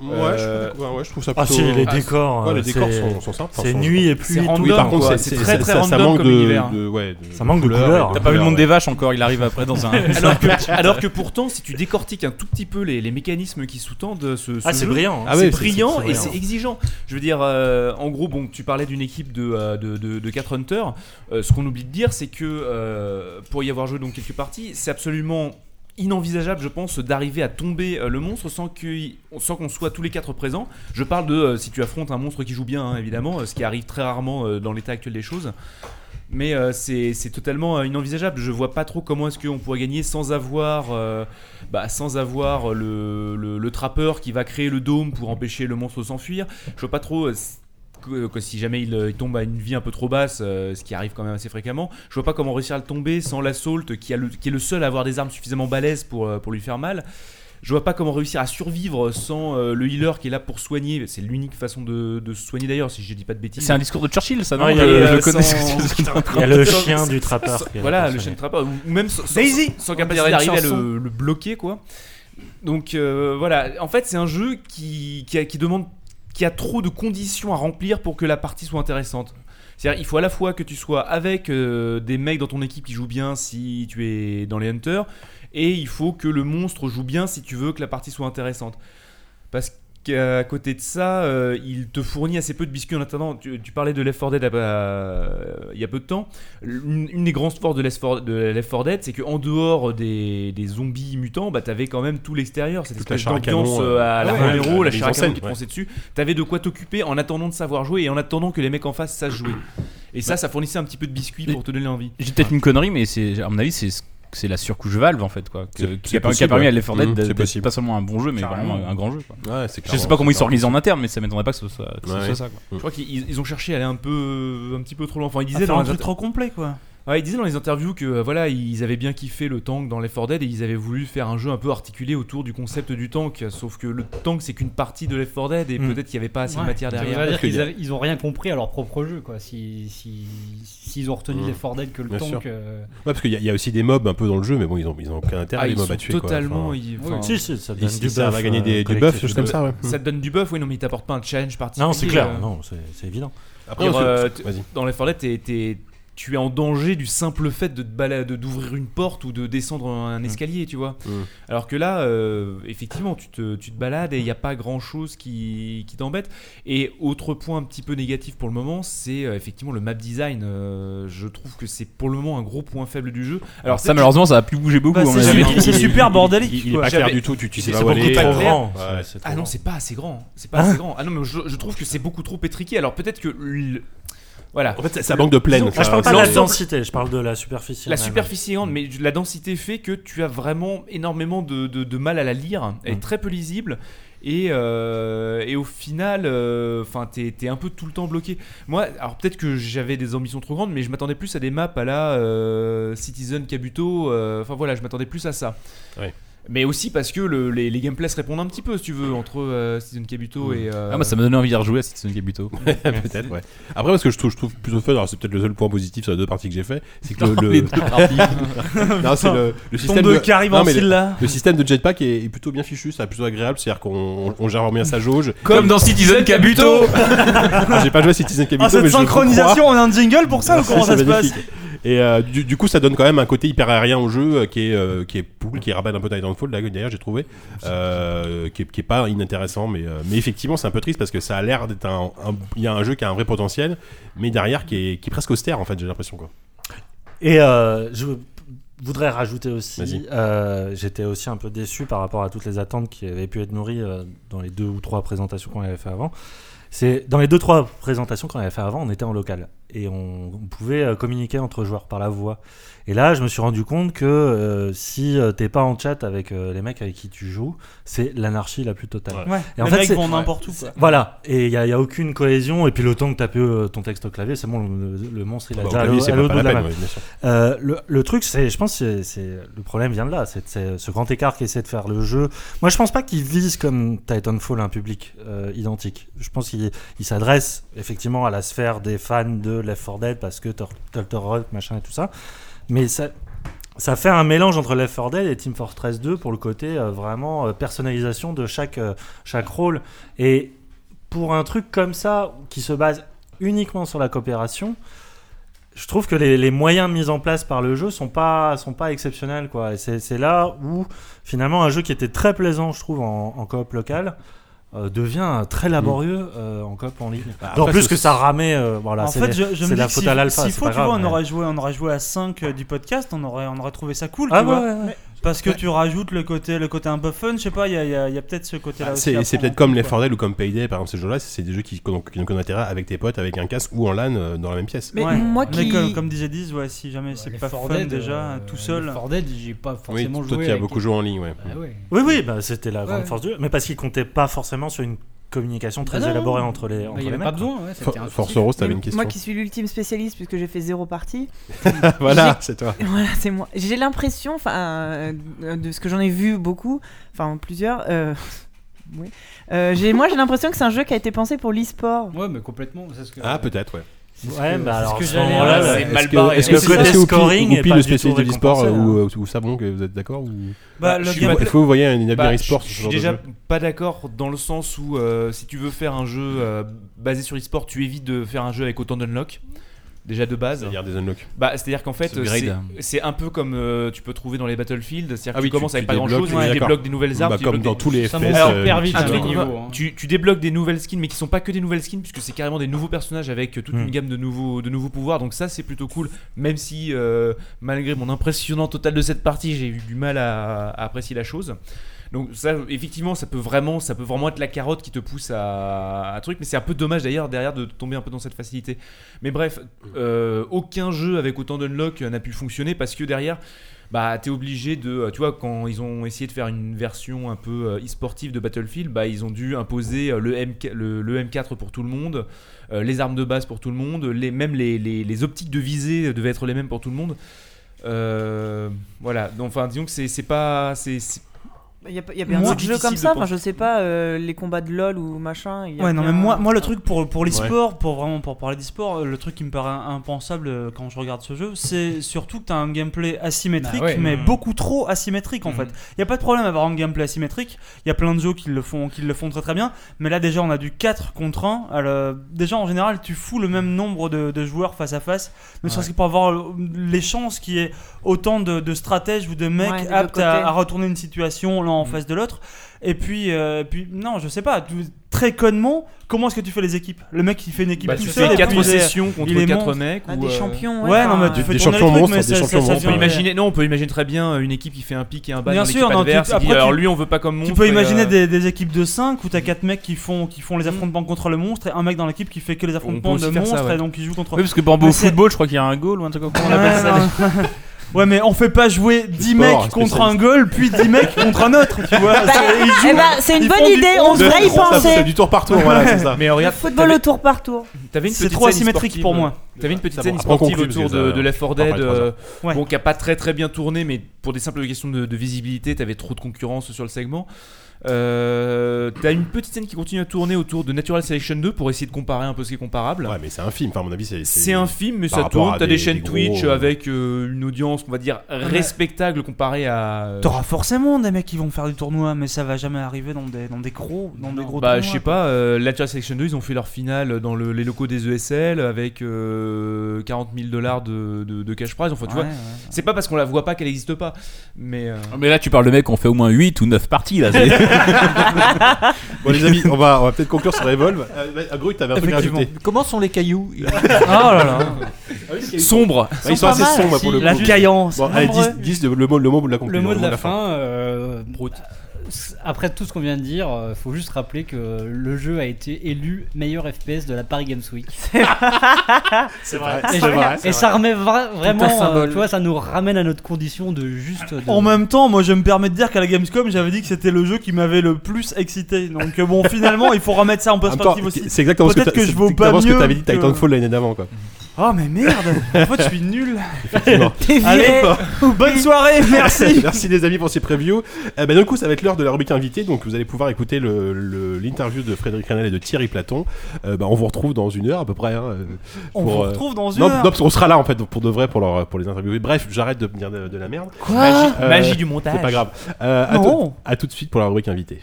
Ouais,
Euh,
je, ouais, je trouve ça
Ah
plutôt.
si, les
Ah,
décors.
Ouais,
euh,
les décors
c'est-
sont, sont simples.
C'est nuit et pluie.
random.
Oui, par contre,
quoi.
c'est,
très,
ça-
très
ça, ça
random
manque
comme
de,
univers.
de- ouais,
Ça manque de
couleurs
couleurs.
et
T'as pas vu le monde
ouais.
des vaches encore, il arrive après dans un. [LAUGHS]
alors, que, [LAUGHS] alors que pourtant, si tu décortiques un tout petit peu les, les mécanismes qui sous-tendent ce, ce
Ah, c'est brillant. hein.
Ah
c'est brillant
c'est
et
brillant.
c'est exigeant. Je veux dire, euh, en gros, bon, tu parlais d'une équipe de, euh, de, de, de 4 hunters. Euh, ce qu'on oublie de dire, c'est que euh, pour y avoir joué donc quelques parties, c'est absolument inenvisageable, je pense, d'arriver à tomber euh, le monstre sans qu'on soit tous les quatre présents. Je parle de euh, si tu affrontes un monstre qui joue bien, hein, évidemment, euh, ce qui arrive très rarement dans l'état actuel des choses. Mais c'est totalement inenvisageable. Je vois pas trop comment est-ce qu'on pourrait gagner sans avoir, bah, sans avoir le, le, le trappeur qui va créer le dôme pour empêcher le monstre de s'enfuir. Je vois pas trop. Euh, que, que si jamais il, euh, il tombe à une vie un peu trop basse, euh, ce qui arrive quand même assez fréquemment, je vois pas comment réussir à le tomber sans l'assault qui, a le- qui est le seul à avoir des armes suffisamment balèzes pour, euh, pour lui faire mal. je vois pas comment réussir à survivre sans euh, le healer qui est là pour soigner. C'est l'unique façon de, de se soigner d'ailleurs, si je dis pas de bêtises.
C'est un discours de Churchill, ça, non
Ouais, il y a le-
je connais.
sans- [LAUGHS]
Il y a le
sans-
chien du trappeur.
Voilà,
là
le chien
soigner.
trappeur. Ou même sans, sans-
Daisy
sans capacité d'arriver à le, le bloquer, quoi. Donc euh, voilà, en fait, c'est un jeu qui, qui, a- qui demande. Qui a trop de conditions à remplir pour que la partie soit intéressante. C'est-à-dire, il faut à la fois que tu sois avec euh, des mecs dans ton équipe qui jouent bien si tu es dans les hunters, et il faut que le monstre joue bien si tu veux que la partie soit intéressante. Parce qu'à côté de ça, euh, il te fournit assez peu de biscuits en attendant. Tu, tu parlais de Left 4 Dead euh, il y a peu de temps. Une, une des grandes forces de Left 4, de Left 4 Dead, c'est qu'en dehors des, des zombies mutants, bah, t'avais quand même tout l'extérieur. Cette espèce
à
d'ambiance euh, à la
ouais, la
la à
scène,
qui te
ouais.
dessus. T'avais de quoi t'occuper en attendant de savoir jouer et en attendant que les mecs en face sachent jouer. Et ça, ça fournissait un petit peu de biscuits pour te donner envie.
J'ai peut-être une connerie, mais à mon avis c'est c'est la surcouche Valve en fait quoi, que- qui, a, permis- qui
possible,
a permis à
ouais.
Left 4 Dead
Mhm,
d'être
c'est possible.
pas seulement un bon jeu, mais
Carrément.
vraiment un grand jeu. Quoi.
Ouais, c'est
Je sais pas comment ils s'organisent en interne, mais ça m'étonnerait pas que ce soit, que ce
Ouais.
soit ça. Quoi.
Je crois qu'ils ils ont cherché à aller un peu, un petit peu trop loin. Enfin, ils disaient dans
un truc trop complet quoi.
Ouais, ils disaient dans les interviews que euh, voilà, ils avaient bien kiffé le tank dans Left 4 Dead et ils avaient voulu faire un jeu un peu articulé autour du concept du tank. Sauf que le tank c'est qu'une partie de Left 4 Dead et
Mm.
peut-être qu'il n'y avait pas assez de matière derrière.
dire
qu'il
qu'ils
a-
avaient- ils ont rien compris à leur propre jeu quoi. Si si s'ils ont retenu
Mm.
les For Dead que le
Bien
tank. euh,
Ouais, parce qu'il y, a- il y a aussi des mobs un peu dans le jeu, mais bon, ils ont, ils ont aucun intérêt
Ah,
les
ils
mobs
sont
à tuer. quoi.
totalement.
Enfin,
ils-
Oui.
enfin,
Si, si, ça
ils
donne
ils
du buff.
à gagner
euh,
des, du buff, choses comme ça, ouais.
Ça te donne du buff, oui, non, mais ils t'apportent pas un challenge particulier.
Non, c'est clair,
euh.
non, c'est évident.
Après.
Dans Left 4 Dead, t'es- t'es- tu es en danger du simple fait de te d'ouvrir une porte ou de descendre un escalier, tu vois.
Mm.
Alors que là, euh, effectivement, tu te, tu te balades et il n'y a pas grand chose qui, qui t'embête. Et autre point un petit peu négatif pour le moment, c'est euh, effectivement le map design. Euh, je trouve que c'est pour le moment un gros point faible du jeu.
Alors ça malheureusement ça a plus bougé beaucoup.
Bah,
mon
c'est super- bordélique,
Il, il est
quoi.
pas clair du tout, tu, tu sais
C'est
pas où aller.
pas clair.
grand.
Ouais.
Ah non, c'est pas assez grand. C'est pas [LAUGHS] assez grand. Ah non, mais je, je trouve que c'est beaucoup trop étriqué. Alors peut-être que. Voilà.
En fait, ça, manque de plaine.
Ah, je parle pas de la densité, je parle de la superficie.
La superficie est grande, mais la densité fait que tu as vraiment énormément de, de- de mal à la lire. Elle est
Mm.
très peu lisible. Et, euh, et au final, euh, enfin, t'es t'es un peu tout le temps bloqué. Moi, alors peut-être que j'avais des ambitions trop grandes, mais je m'attendais plus à des maps à la euh, Citizen Kabuto. euh, Enfin voilà, je m'attendais plus à ça.
Ouais.
Mais aussi parce que le- les, les gameplays se répondent un petit peu, si tu veux, entre euh, Citizen Kabuto et. euh,
Ah, moi ça m'a donné envie de rejouer à Citizen Kabuto. [LAUGHS]
Peut-être, ouais. Après, parce que je trouve, je trouve plutôt fun, alors c'est peut-être le seul point positif sur les deux parties que j'ai fait, c'est que le,
Les
le-
deux parties. [LAUGHS]
non, c'est le, système
de
de,
qui arrive
Non,
en
mais
style là.
le système de jetpack est, est plutôt bien fichu, c'est plutôt agréable, c'est-à-dire qu'on on gère bien sa jauge.
Comme dans Citizen Kabuto. [LAUGHS]
J'ai pas joué à Citizen Kabuto,
Ah, cette
mais
synchronisation, on a un jingle pour ça ou comment ça se passe.
Et euh, du, du coup, ça donne quand même un côté hyper aérien au jeu euh, qui est euh, qui est cool, qui rappelle un peu Titanfall d'ailleurs j'ai trouvé, qui, est, qui est pas inintéressant, mais mais effectivement c'est un peu triste parce que ça a l'air d'être un, il y a un jeu qui a un vrai potentiel, mais derrière qui est qui est presque austère en fait j'ai l'impression quoi.
Et je voudrais rajouter aussi, j'étais aussi un peu déçu par rapport à toutes les attentes qui avaient pu être nourries dans les deux ou trois présentations qu'on avait fait avant. C'est dans les deux trois présentations qu'on avait fait avant, on était en local et on, on pouvait euh, communiquer entre joueurs par la voix. Et là, je me suis rendu compte que euh, si euh, t'es pas en chat avec euh, les mecs avec qui tu joues, c'est l'anarchie la plus totale.
Ouais.
Et en
les
fait,
mecs
c'est-
vont n'importe où quoi.
Voilà, et il n'y a, y a aucune cohésion, et puis le temps que tu tapes euh, ton texte au clavier, c'est bon, le, le monstre il a
Bah,
déjà
clavier,
au
pas
bout
la
de la
ouais.
Euh, le, le truc, c'est, je pense, que c'est, c'est- le problème vient de là, c'est, c'est ce grand écart qu'essaie de faire le jeu. Moi, je pense pas qu'il vise comme Titanfall un public euh, identique. Je pense qu'il il s'adresse effectivement à la sphère des fans de Left 4 Dead parce que Tur- Turtle Rock, machin et tout ça, mais ça. Ça fait un mélange entre Left 4 Dead et Team Fortress 2 pour le côté euh, vraiment euh, personnalisation de chaque, euh, chaque rôle. Et pour un truc comme ça, qui se base uniquement sur la coopération, je trouve que les, les moyens mis en place par le jeu sont pas, sont pas exceptionnels. C'est, là où finalement un jeu qui était très plaisant, je trouve, en, coop local. Euh, devient très laborieux euh, en coop en ligne. En plus que ça ramait, euh, voilà,
en
c'est
fait,
les-
je, je
c'est
me
la
dis
faute à l'alpha.
s'il
c'est
faut, tu vois, on aurait joué, on aurait joué à 5 euh, du podcast, on aurait, on aurait trouvé ça cool,
Ah
tu
ouais,
vois.
ouais, ouais.
Parce que tu rajoutes le côté, le côté un peu fun, je sais pas, il y a, il y a- il y a peut-être ce côté-là aussi.
C'est peut-être comme les
quoi.
4 Dead ou comme Payday, par exemple, ces jeux-là, c'est des jeux qui, n'ont qu'un intérêt avec tes potes, avec un casque ou en LAN euh, dans la même pièce.
Mais
Ouais.
moi
Mais comme, comme disait Diz, ouais, si jamais c'est pas fun
Dead,
déjà,
euh,
tout seul.
les For Dead, j'ai pas
Oui,
forcément
toi
joué.
qui as beaucoup joué en ligne, ouais.
Ah ouais.
Oui, oui, bah, c'était la grande force du jeu. Mais parce qu'il comptait pas forcément sur une communication très
Ah non,
élaborée entre les,
Bah,
entre
Il n'y
les
avait
mecs.
pas besoin. ouais, un
Force. Rose, t'avais une question.
Moi qui suis l'ultime spécialiste puisque j'ai fait zéro partie. [LAUGHS]
voilà, c'est toi. [LAUGHS]
Voilà, c'est moi. J'ai l'impression, enfin, euh, de ce que j'en ai vu beaucoup, enfin plusieurs. euh, [LAUGHS] oui. Euh, j'ai, moi, j'ai l'impression que c'est un jeu qui a été pensé pour l'e-sport.
Ouais, mais complètement. c'est ce que-
Ah, peut-être, ouais.
Ouais,
que-
bah
c'est ce
alors,
que
ce
j'allais- Ouais,
là,
c'est
Est-ce
mal
que,
barré.
est-ce que
que
Côté
le
ou
scoring
Pi-
est
ou Pi,
pas
le spécialiste de l'e-sport, ou,
hein.
euh, ou Sablon, que vous êtes d'accord ou...
Bah,
Bah,
Est-ce que vous voyez un avenir
Bah,
e-sport
je suis déjà pas d'accord dans le sens où euh, si tu veux faire un jeu euh, basé sur e-sport, tu évites de faire un jeu avec autant d'unlock. Déjà de base.
C'est-à-dire des unlocks.
Bah, c'est-à-dire qu'en fait, c'est- un peu comme euh, tu peux trouver dans les Battlefield. C'est-à-dire que
Ah oui,
tu commences avec
tu
pas grand chose,
débloques,
tu débloques des nouvelles armes,
Bah,
tu
comme
débloques
dans
des-
tous les FPS.
Alors,
euh,
vite hein.
tu, tu débloques des nouvelles skins, mais qui sont pas que des nouvelles skins, puisque c'est carrément des nouveaux personnages avec toute
Hmm.
une gamme de nouveaux, de nouveaux pouvoirs. Donc ça, c'est plutôt cool. Même si, euh, malgré mon impressionnant total de cette partie, j'ai eu du mal à, à apprécier la chose. Donc ça, effectivement, ça peut vraiment, ça peut vraiment être la carotte qui te pousse à, à truc. Mais c'est un peu dommage d'ailleurs derrière de tomber un peu dans cette facilité. Mais bref, euh, aucun jeu avec autant d'unlock n'a pu fonctionner parce que derrière bah t'es obligé de euh, tu vois quand ils ont essayé de faire une version un peu euh, e-sportive de Battlefield bah ils ont dû imposer le, M, le, le M4 pour tout le monde les armes de base pour tout le monde les même les, les, les optiques de visée devaient être les mêmes pour tout le monde voilà donc enfin disons que c'est pas c'est-
Il y a, y a bien
Moi,
d'autres jeux comme ça. Enfin, je sais pas, euh, les combats de LoL ou machin. il y a
Ouais, non, mais moi, moi le truc pour, pour l'e-sport, pour vraiment pour parler d'e-sport, euh, le truc qui me paraît impensable euh, quand je regarde ce jeu, c'est surtout que tu as un gameplay asymétrique,
Bah ouais.
mais
Mhm.
beaucoup trop asymétrique en
Mhm.
fait. Il y a pas de problème à avoir un gameplay asymétrique, il y a plein de jeux qui le font, qui le font très très bien, mais là déjà on a du 4 contre 1. Alors, déjà en général, tu fous le même nombre de, de joueurs face à face, ne serait-ce que pour avoir les chances qu'il y ait autant de, de stratèges ou de mecs aptes à, à retourner une situation en face de l'autre. Et puis, euh, puis, non, je sais pas, tu- très connement, comment est-ce que tu fais les équipes? Le mec qui fait une équipe
bah,
tout
tu
seul,
fais
et
4
puis il est-
sessions contre
il est
4
monstre.
mecs
Ah,
ou,
des
euh,
champions.
Ouais, non, mais tu
des-
fais
des champions monstres, des
ça- ça-
champions
ça
On
monstres,
peut
devient-
imaginer, non, on peut imaginer très bien une équipe qui fait un pic et un ban
Bien
dans
sûr, non, tu-
adverse. qui dit,
après,
alors
tu-
lui, on veut pas comme
Tu
monstre.
peux
et,
imaginer
euh,
des, des équipes de 5 où t'as 4 mecs qui font, qui font les affrontements contre le monstre et un mec dans l'équipe qui fait que les affrontements de
ça, ouais.
et donc qui joue contre
Oui, parce que
c'est-
Football, je crois qu'il y a un goal ou un truc comme ça. [LAUGHS] on
Ouais, mais on fait pas jouer 10
sport,
mecs contre un goal, puis 10 mecs [LAUGHS] contre un autre, tu vois.
Bah,
C'est-
eh ben, c'est une bonne idée, on devrait y.
Ça, C'est
penser.
du tour par tour, voilà, c'est ça.
Mais
Le
regarde,
football au tour par tour.
t'avais une
C'est
petite
trop
scène
asymétrique pour moi.
T'avais une petite scène sportive autour de, de Left 4
on va
Dead, euh.
Ouais.
bon, qui a pas très très bien tourné, mais pour des simples questions de, de visibilité, t'avais trop de concurrence sur le segment. Euh, T'as une petite scène qui continue à tourner autour de Natural Selection 2 pour essayer de comparer un peu ce qui est comparable.
Ouais, mais c'est un film, enfin, à mon avis, c'est.
C'est un film, mais
par
ça tourne. T'as
des-
des chaînes
des gros,
Twitch
euh,
avec euh, une audience, on va dire, respectable comparée à.
T'auras forcément des mecs qui vont faire du tournoi, mais ça va jamais arriver dans des, dans des gros, dans des gros
Bah,
tournois,
je sais pas, euh, Natural Selection 2, ils ont fait leur finale dans le- les locaux des ESL avec euh, 40 000 dollars de, de, de cash prize. Enfin, tu
Ouais,
vois,
ouais.
c'est pas parce qu'on la voit pas qu'elle existe pas. Mais. euh,
Mais là, tu parles de mecs qui ont fait au moins 8 ou 9 parties. Là, [LAUGHS] [LAUGHS]
Bon, les amis, on va, on va peut-être conclure sur Evolve. Euh, Gru, t'avais un truc à.
Comment sont les cailloux [LAUGHS]
Oh là là.
Sombre.
Ouais, Ils sont assez
mal.
sombres pour le
La
coup.
caillance.
Bon, allez,
nombreux.
10, 10 le, le mot, le mot de la
Le
conclusion.
mot de la fin, euh, après tout ce qu'on vient de dire, il faut juste rappeler que le jeu a été élu meilleur FPS de la Paris Games Week. [LAUGHS]
C'est vrai.
Et,
vrai.
et ça remet vra- vraiment, euh, tu vois, ça nous ramène à notre condition de juste. de-
En même temps, moi je me permets de dire qu'à la Gamescom, j'avais dit que c'était le jeu qui m'avait le plus excité. Donc euh, bon, finalement, il faut remettre ça en
En même temps,
perspective aussi.
C'est exactement ce que
que je vaux pas
exactement ce que
mieux
t'avais dit
que-
Titanfall l'année d'avant, quoi.
Oh mais merde En fait, je suis nul.
Effectivement. [LAUGHS]
T'es viré.
Allez, bonne soirée, merci. [LAUGHS]
Merci les amis pour ces previews. Euh, bah, du coup, ça va être l'heure de la rubrique invitée. Donc, vous allez pouvoir écouter le- le- l'interview de Frédéric Renel et de Thierry Platon. Euh, bah, on vous retrouve dans une heure à peu près. hein,
On vous
euh,
retrouve dans une
Non,
heure.
non, parce qu'on sera là en fait pour de vrai pour, leur, pour les interviewer. Bref, j'arrête de dire de, de la merde.
Magie,
Euh,
magie du montage.
C'est pas grave. Euh, à,
Non.
tout, à tout de suite pour la rubrique invitée.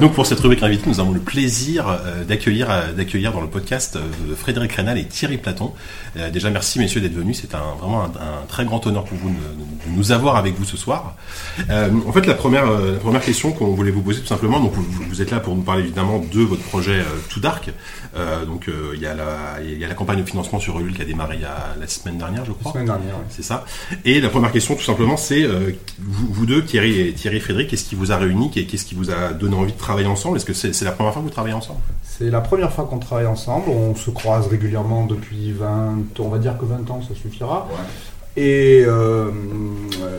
Donc pour cette rubrique invitée, nous avons le plaisir euh, d'accueillir euh, d'accueillir dans le podcast euh, Frédéric Rénal et Thierry Platon. Déjà merci messieurs d'être venus, c'est un, vraiment un, très grand honneur pour vous de, nous avoir avec vous ce soir. En fait la première la première question qu'on voulait vous poser tout simplement, donc vous, vous êtes là pour nous parler évidemment de votre projet Too Dark. Euh, donc euh, il y a la il y a la campagne de financement sur Ulule qui a démarré il y a la semaine dernière je crois.
semaine dernière. ouais.
C'est ça. Et la première question, tout simplement, c'est euh, vous, vous deux, Thierry et Thierry et Frédéric, qu'est-ce qui vous a réunis et qu'est-ce qui vous a donné envie de travailler ensemble? Est-ce que c'est la première fois que vous travaillez ensemble?
C'est la première fois qu'on travaille ensemble. On se croise régulièrement depuis 20, on va dire que 20 ans, ça suffira. Et euh,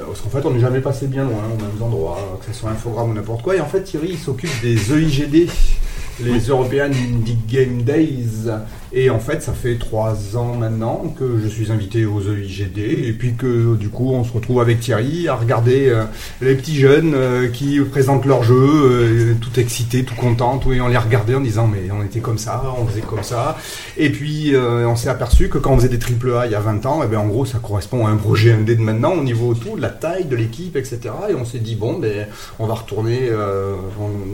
parce qu'en fait, on n'est jamais passé bien loin, aux mêmes endroits, que ce soit Infogrames ou n'importe quoi. Et en fait, Thierry, il s'occupe des EIGD, les European Indie Game Days. Et en fait, ça fait trois ans maintenant que je suis invité aux EIGD. Et puis que du coup, on se retrouve avec Thierry à regarder euh, les petits jeunes euh, qui présentent leurs jeux, euh, tout excités, tout contents. Tout, et on les regardait en disant, mais on était comme ça, on faisait comme ça. Et puis, on s'est aperçu que quand on faisait des triple A il y a 20 ans, eh ben, en gros, ça correspond à un projet indé de maintenant au niveau tout, de la taille, de l'équipe, etc. Et on s'est dit, bon, ben, on va retourner,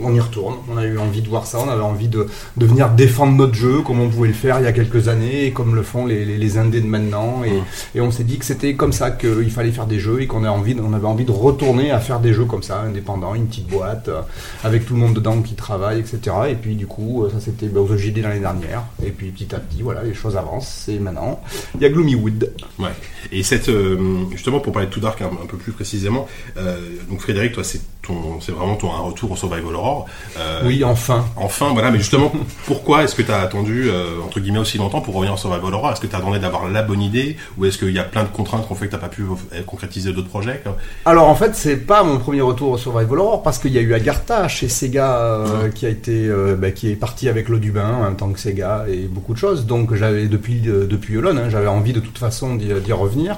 on y retourne. On a eu envie de voir ça, on avait envie de, de venir défendre notre jeu comme on pouvait le faire il y a quelques années et comme le font les, les, les indés de maintenant. Et, et on s'est dit que c'était comme ça qu'il fallait faire des jeux et qu'on a envie, on avait envie de retourner à faire des jeux comme ça, indépendants, une petite boîte, euh, avec tout le monde dedans qui travaille, etc. Et puis du coup, euh, ça c'était ben, aux OJD l'année dernière. Et puis petit à petit, voilà, les choses avancent. Et maintenant, il y a Gloomywood.
Ouais. Et cette, euh, justement, pour parler de Too Dark un, un peu plus précisément, euh, donc Frédéric, toi, c'est ton, c'est vraiment ton un retour au Survival Horror. Euh,
Oui, enfin.
Enfin, voilà, mais justement, pourquoi est-ce que tu as attendu, euh, entre guillemets, aussi longtemps pour revenir au Survival Horror Est-ce que tu as attendu d'avoir la bonne idée? Ou est-ce qu'il y a plein de contraintes qui ont fait que tu pas pu euh, concrétiser d'autres projets quoi?
Alors en fait, c'est pas mon premier retour au Survival Horror parce qu'il y a eu Agartha chez Sega euh, qui a été euh, bah, qui est parti avec l'eau du bain en même temps que Sega et beaucoup de choses. Donc j'avais depuis depuis Elon, hein, j'avais envie de toute façon d'y revenir.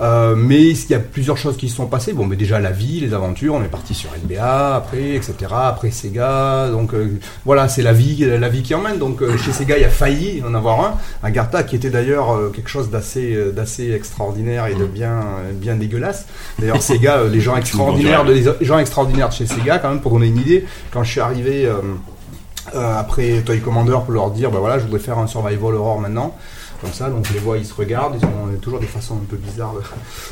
Euh, mais il y a plusieurs choses qui se sont passées. Bon, mais déjà la vie, les aventures, on est parti sur NBA, après, etc. Après Sega, donc euh, voilà, c'est la vie, la vie qui emmène. Donc euh, chez Sega, il a failli en avoir un, Agartha, qui était d'ailleurs quelque chose d'assez, d'assez extraordinaire et de bien, euh, bien dégueulasse. D'ailleurs, Sega, les gens [LAUGHS] extraordinaires, de, les gens extraordinaires de chez Sega, quand même, pour donner une idée, quand je suis arrivé. après Toy Commander pour leur dire bah voilà je voudrais faire un survival horror maintenant comme ça. Donc les voix ils se regardent. Ils ont toujours des façons un peu bizarres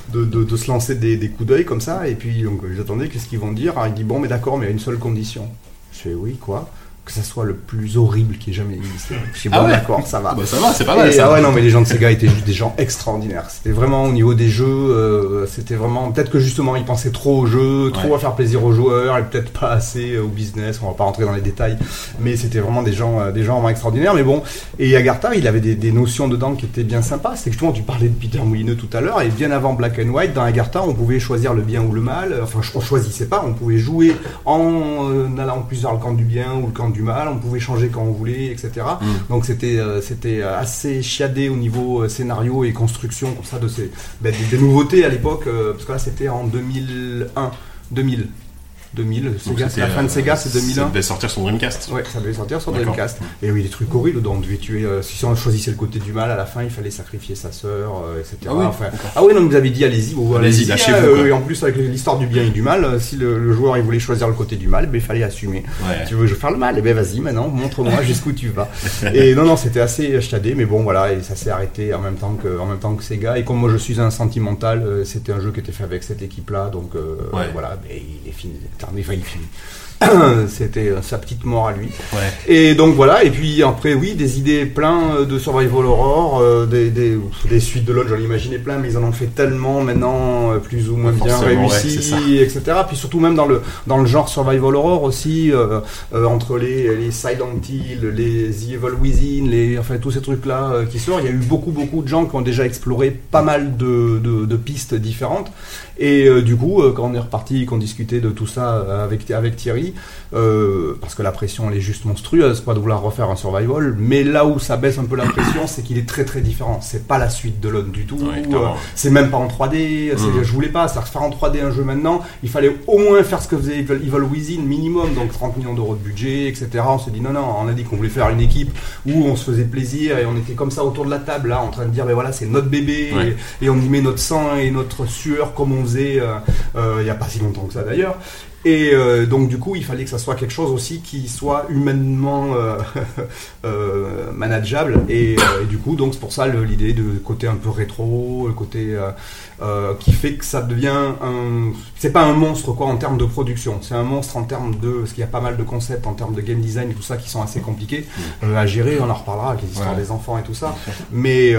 de, se lancer des, coups d'œil comme ça. Et puis j'attendais qu'est-ce qu'ils vont dire? Alors, il dit bon mais d'accord mais a une seule condition. Je fais oui quoi? Que ça soit le plus horrible qui ait jamais existé je dis bon
Ah ouais
d'accord ça va
Bah, ça va, c'est pas mal.
et,
ça.
ah ouais, non, mais les gens de Sega étaient juste des gens extraordinaires. C'était vraiment au niveau des jeux, euh, c'était vraiment. Peut-être que justement, ils pensaient trop aux jeux, trop
Ouais.
à faire plaisir aux joueurs, et peut-être pas assez euh, au business. On va pas rentrer dans les détails, mais c'était vraiment des gens, euh, des gens vraiment extraordinaires. Mais bon, et Agartha, il avait des, des notions dedans qui étaient bien sympas. C'est que justement, tu parlais de Peter Moulineux tout à l'heure, et bien avant Black and White, dans Agartha, on pouvait choisir le bien ou le mal. Enfin, on choisissait pas, on pouvait jouer en euh, allant plus vers le camp du bien ou le camp du mal. On pouvait changer quand on voulait, etc. Donc c'était euh, c'était assez chiadé au niveau euh, scénario et construction comme ça de ces ben, des, des nouveautés à l'époque euh, parce que là c'était en 2001 2000 2000
Donc,
Sega,
c'était,
la fin de
euh,
Sega c'est
Ça
2001
devait sortir son Dreamcast.
Ouais, ça devait sortir sur. Dreamcast. Et oui, des trucs horribles dont on devait tuer. euh, si on choisissait le côté du mal, à la fin, il fallait sacrifier sa sœur, euh, etc.
Ah oui,
Enfin, ah oui, non, vous avez dit allez-y, bon,
Allez-y,
allez-y.
lâchez-vous,
euh, et en plus, avec l'histoire du bien et du mal, euh, si le, le joueur il voulait choisir le côté du mal, ben, il fallait assumer.
Ouais.
Tu veux faire le mal Eh ben vas-y, maintenant, montre-moi [LAUGHS] jusqu'où tu vas. Et non, non, c'était assez chiadé, mais bon, voilà, et ça s'est arrêté en même temps que, en même temps que Sega. Et comme moi, je suis un sentimental, euh, c'était un jeu qui était fait avec cette équipe-là, donc euh,
Ouais.
voilà, ben, il est fini. Enfin, il est fini. [COUGHS] C'était euh, sa petite mort à lui.
Ouais.
Et donc voilà, et puis après, oui, des idées plein euh, de Survival Horror, euh, des, des, des suites de l'autre, j'en imaginais plein, mais ils en ont fait tellement maintenant, plus ou moins bien
ouais,
réussi,
ça.
etc. Puis surtout même dans le, dans le genre Survival Horror aussi, euh, euh, entre les, les Silent Hill, les The Evil Within, les, enfin tous ces trucs-là qui sortent, il y a eu beaucoup, beaucoup de gens qui ont déjà exploré pas mal de, de, de pistes différentes. Et du coup, quand on est reparti, qu'on discutait de tout ça avec, avec Thierry, euh, parce que la pression elle est juste monstrueuse, pas de vouloir refaire un survival, mais là où ça baisse un peu la pression, c'est qu'il est très très différent. C'est pas la suite de l'autre du tout. Euh, c'est même pas en 3D. c'est-
Mhm.
Je voulais pas, c'est faire en 3D un jeu maintenant. Il fallait au moins faire ce que faisait Evil Evil Within minimum, donc 30 millions d'euros de budget, etc. On s'est dit non non, on a dit qu'on voulait faire une équipe où on se faisait plaisir et on était comme ça autour de la table là, en train de dire ben voilà c'est notre bébé
Ouais.
et, et on y met notre sang et notre sueur comme on faisait euh, euh, il y a pas si longtemps que ça d'ailleurs. Et euh, donc du coup, il fallait que ça soit quelque chose aussi qui soit humainement euh, [LAUGHS] euh, manageable. Et, et du coup, donc c'est pour ça l'idée de côté un peu rétro, le côté qui fait que ça devient un. C'est pas un monstre quoi en termes de production. C'est un monstre en termes de parce qu'il y a pas mal de concepts en termes de game design et tout ça qui sont assez compliqués euh, à gérer. On en reparlera avec les histoires
Ouais.
des enfants et tout ça. Mais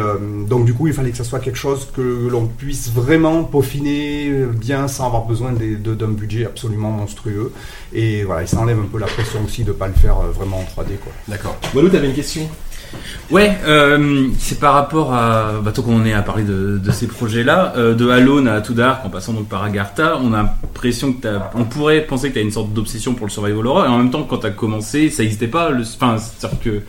donc du coup, il fallait que ça soit quelque chose que l'on puisse vraiment peaufiner bien sans avoir besoin d'un budget absolument monstrueux. Et voilà, et ça enlève un peu la pression aussi de pas le faire euh, vraiment en 3D. Quoi.
D'accord. Walou, t'avais une question?
Ouais, euh, c'est par rapport à. Bah, tant qu'on est à parler de, de ces projets-là, euh, de Alone à Too Dark, en passant donc par Agartha, on a l'impression que t'as. On pourrait penser que t'as une sorte d'obsession pour le survival horror, et en même temps, quand t'as commencé, ça n'existait pas. Le... Enfin, c'est-à-dire que.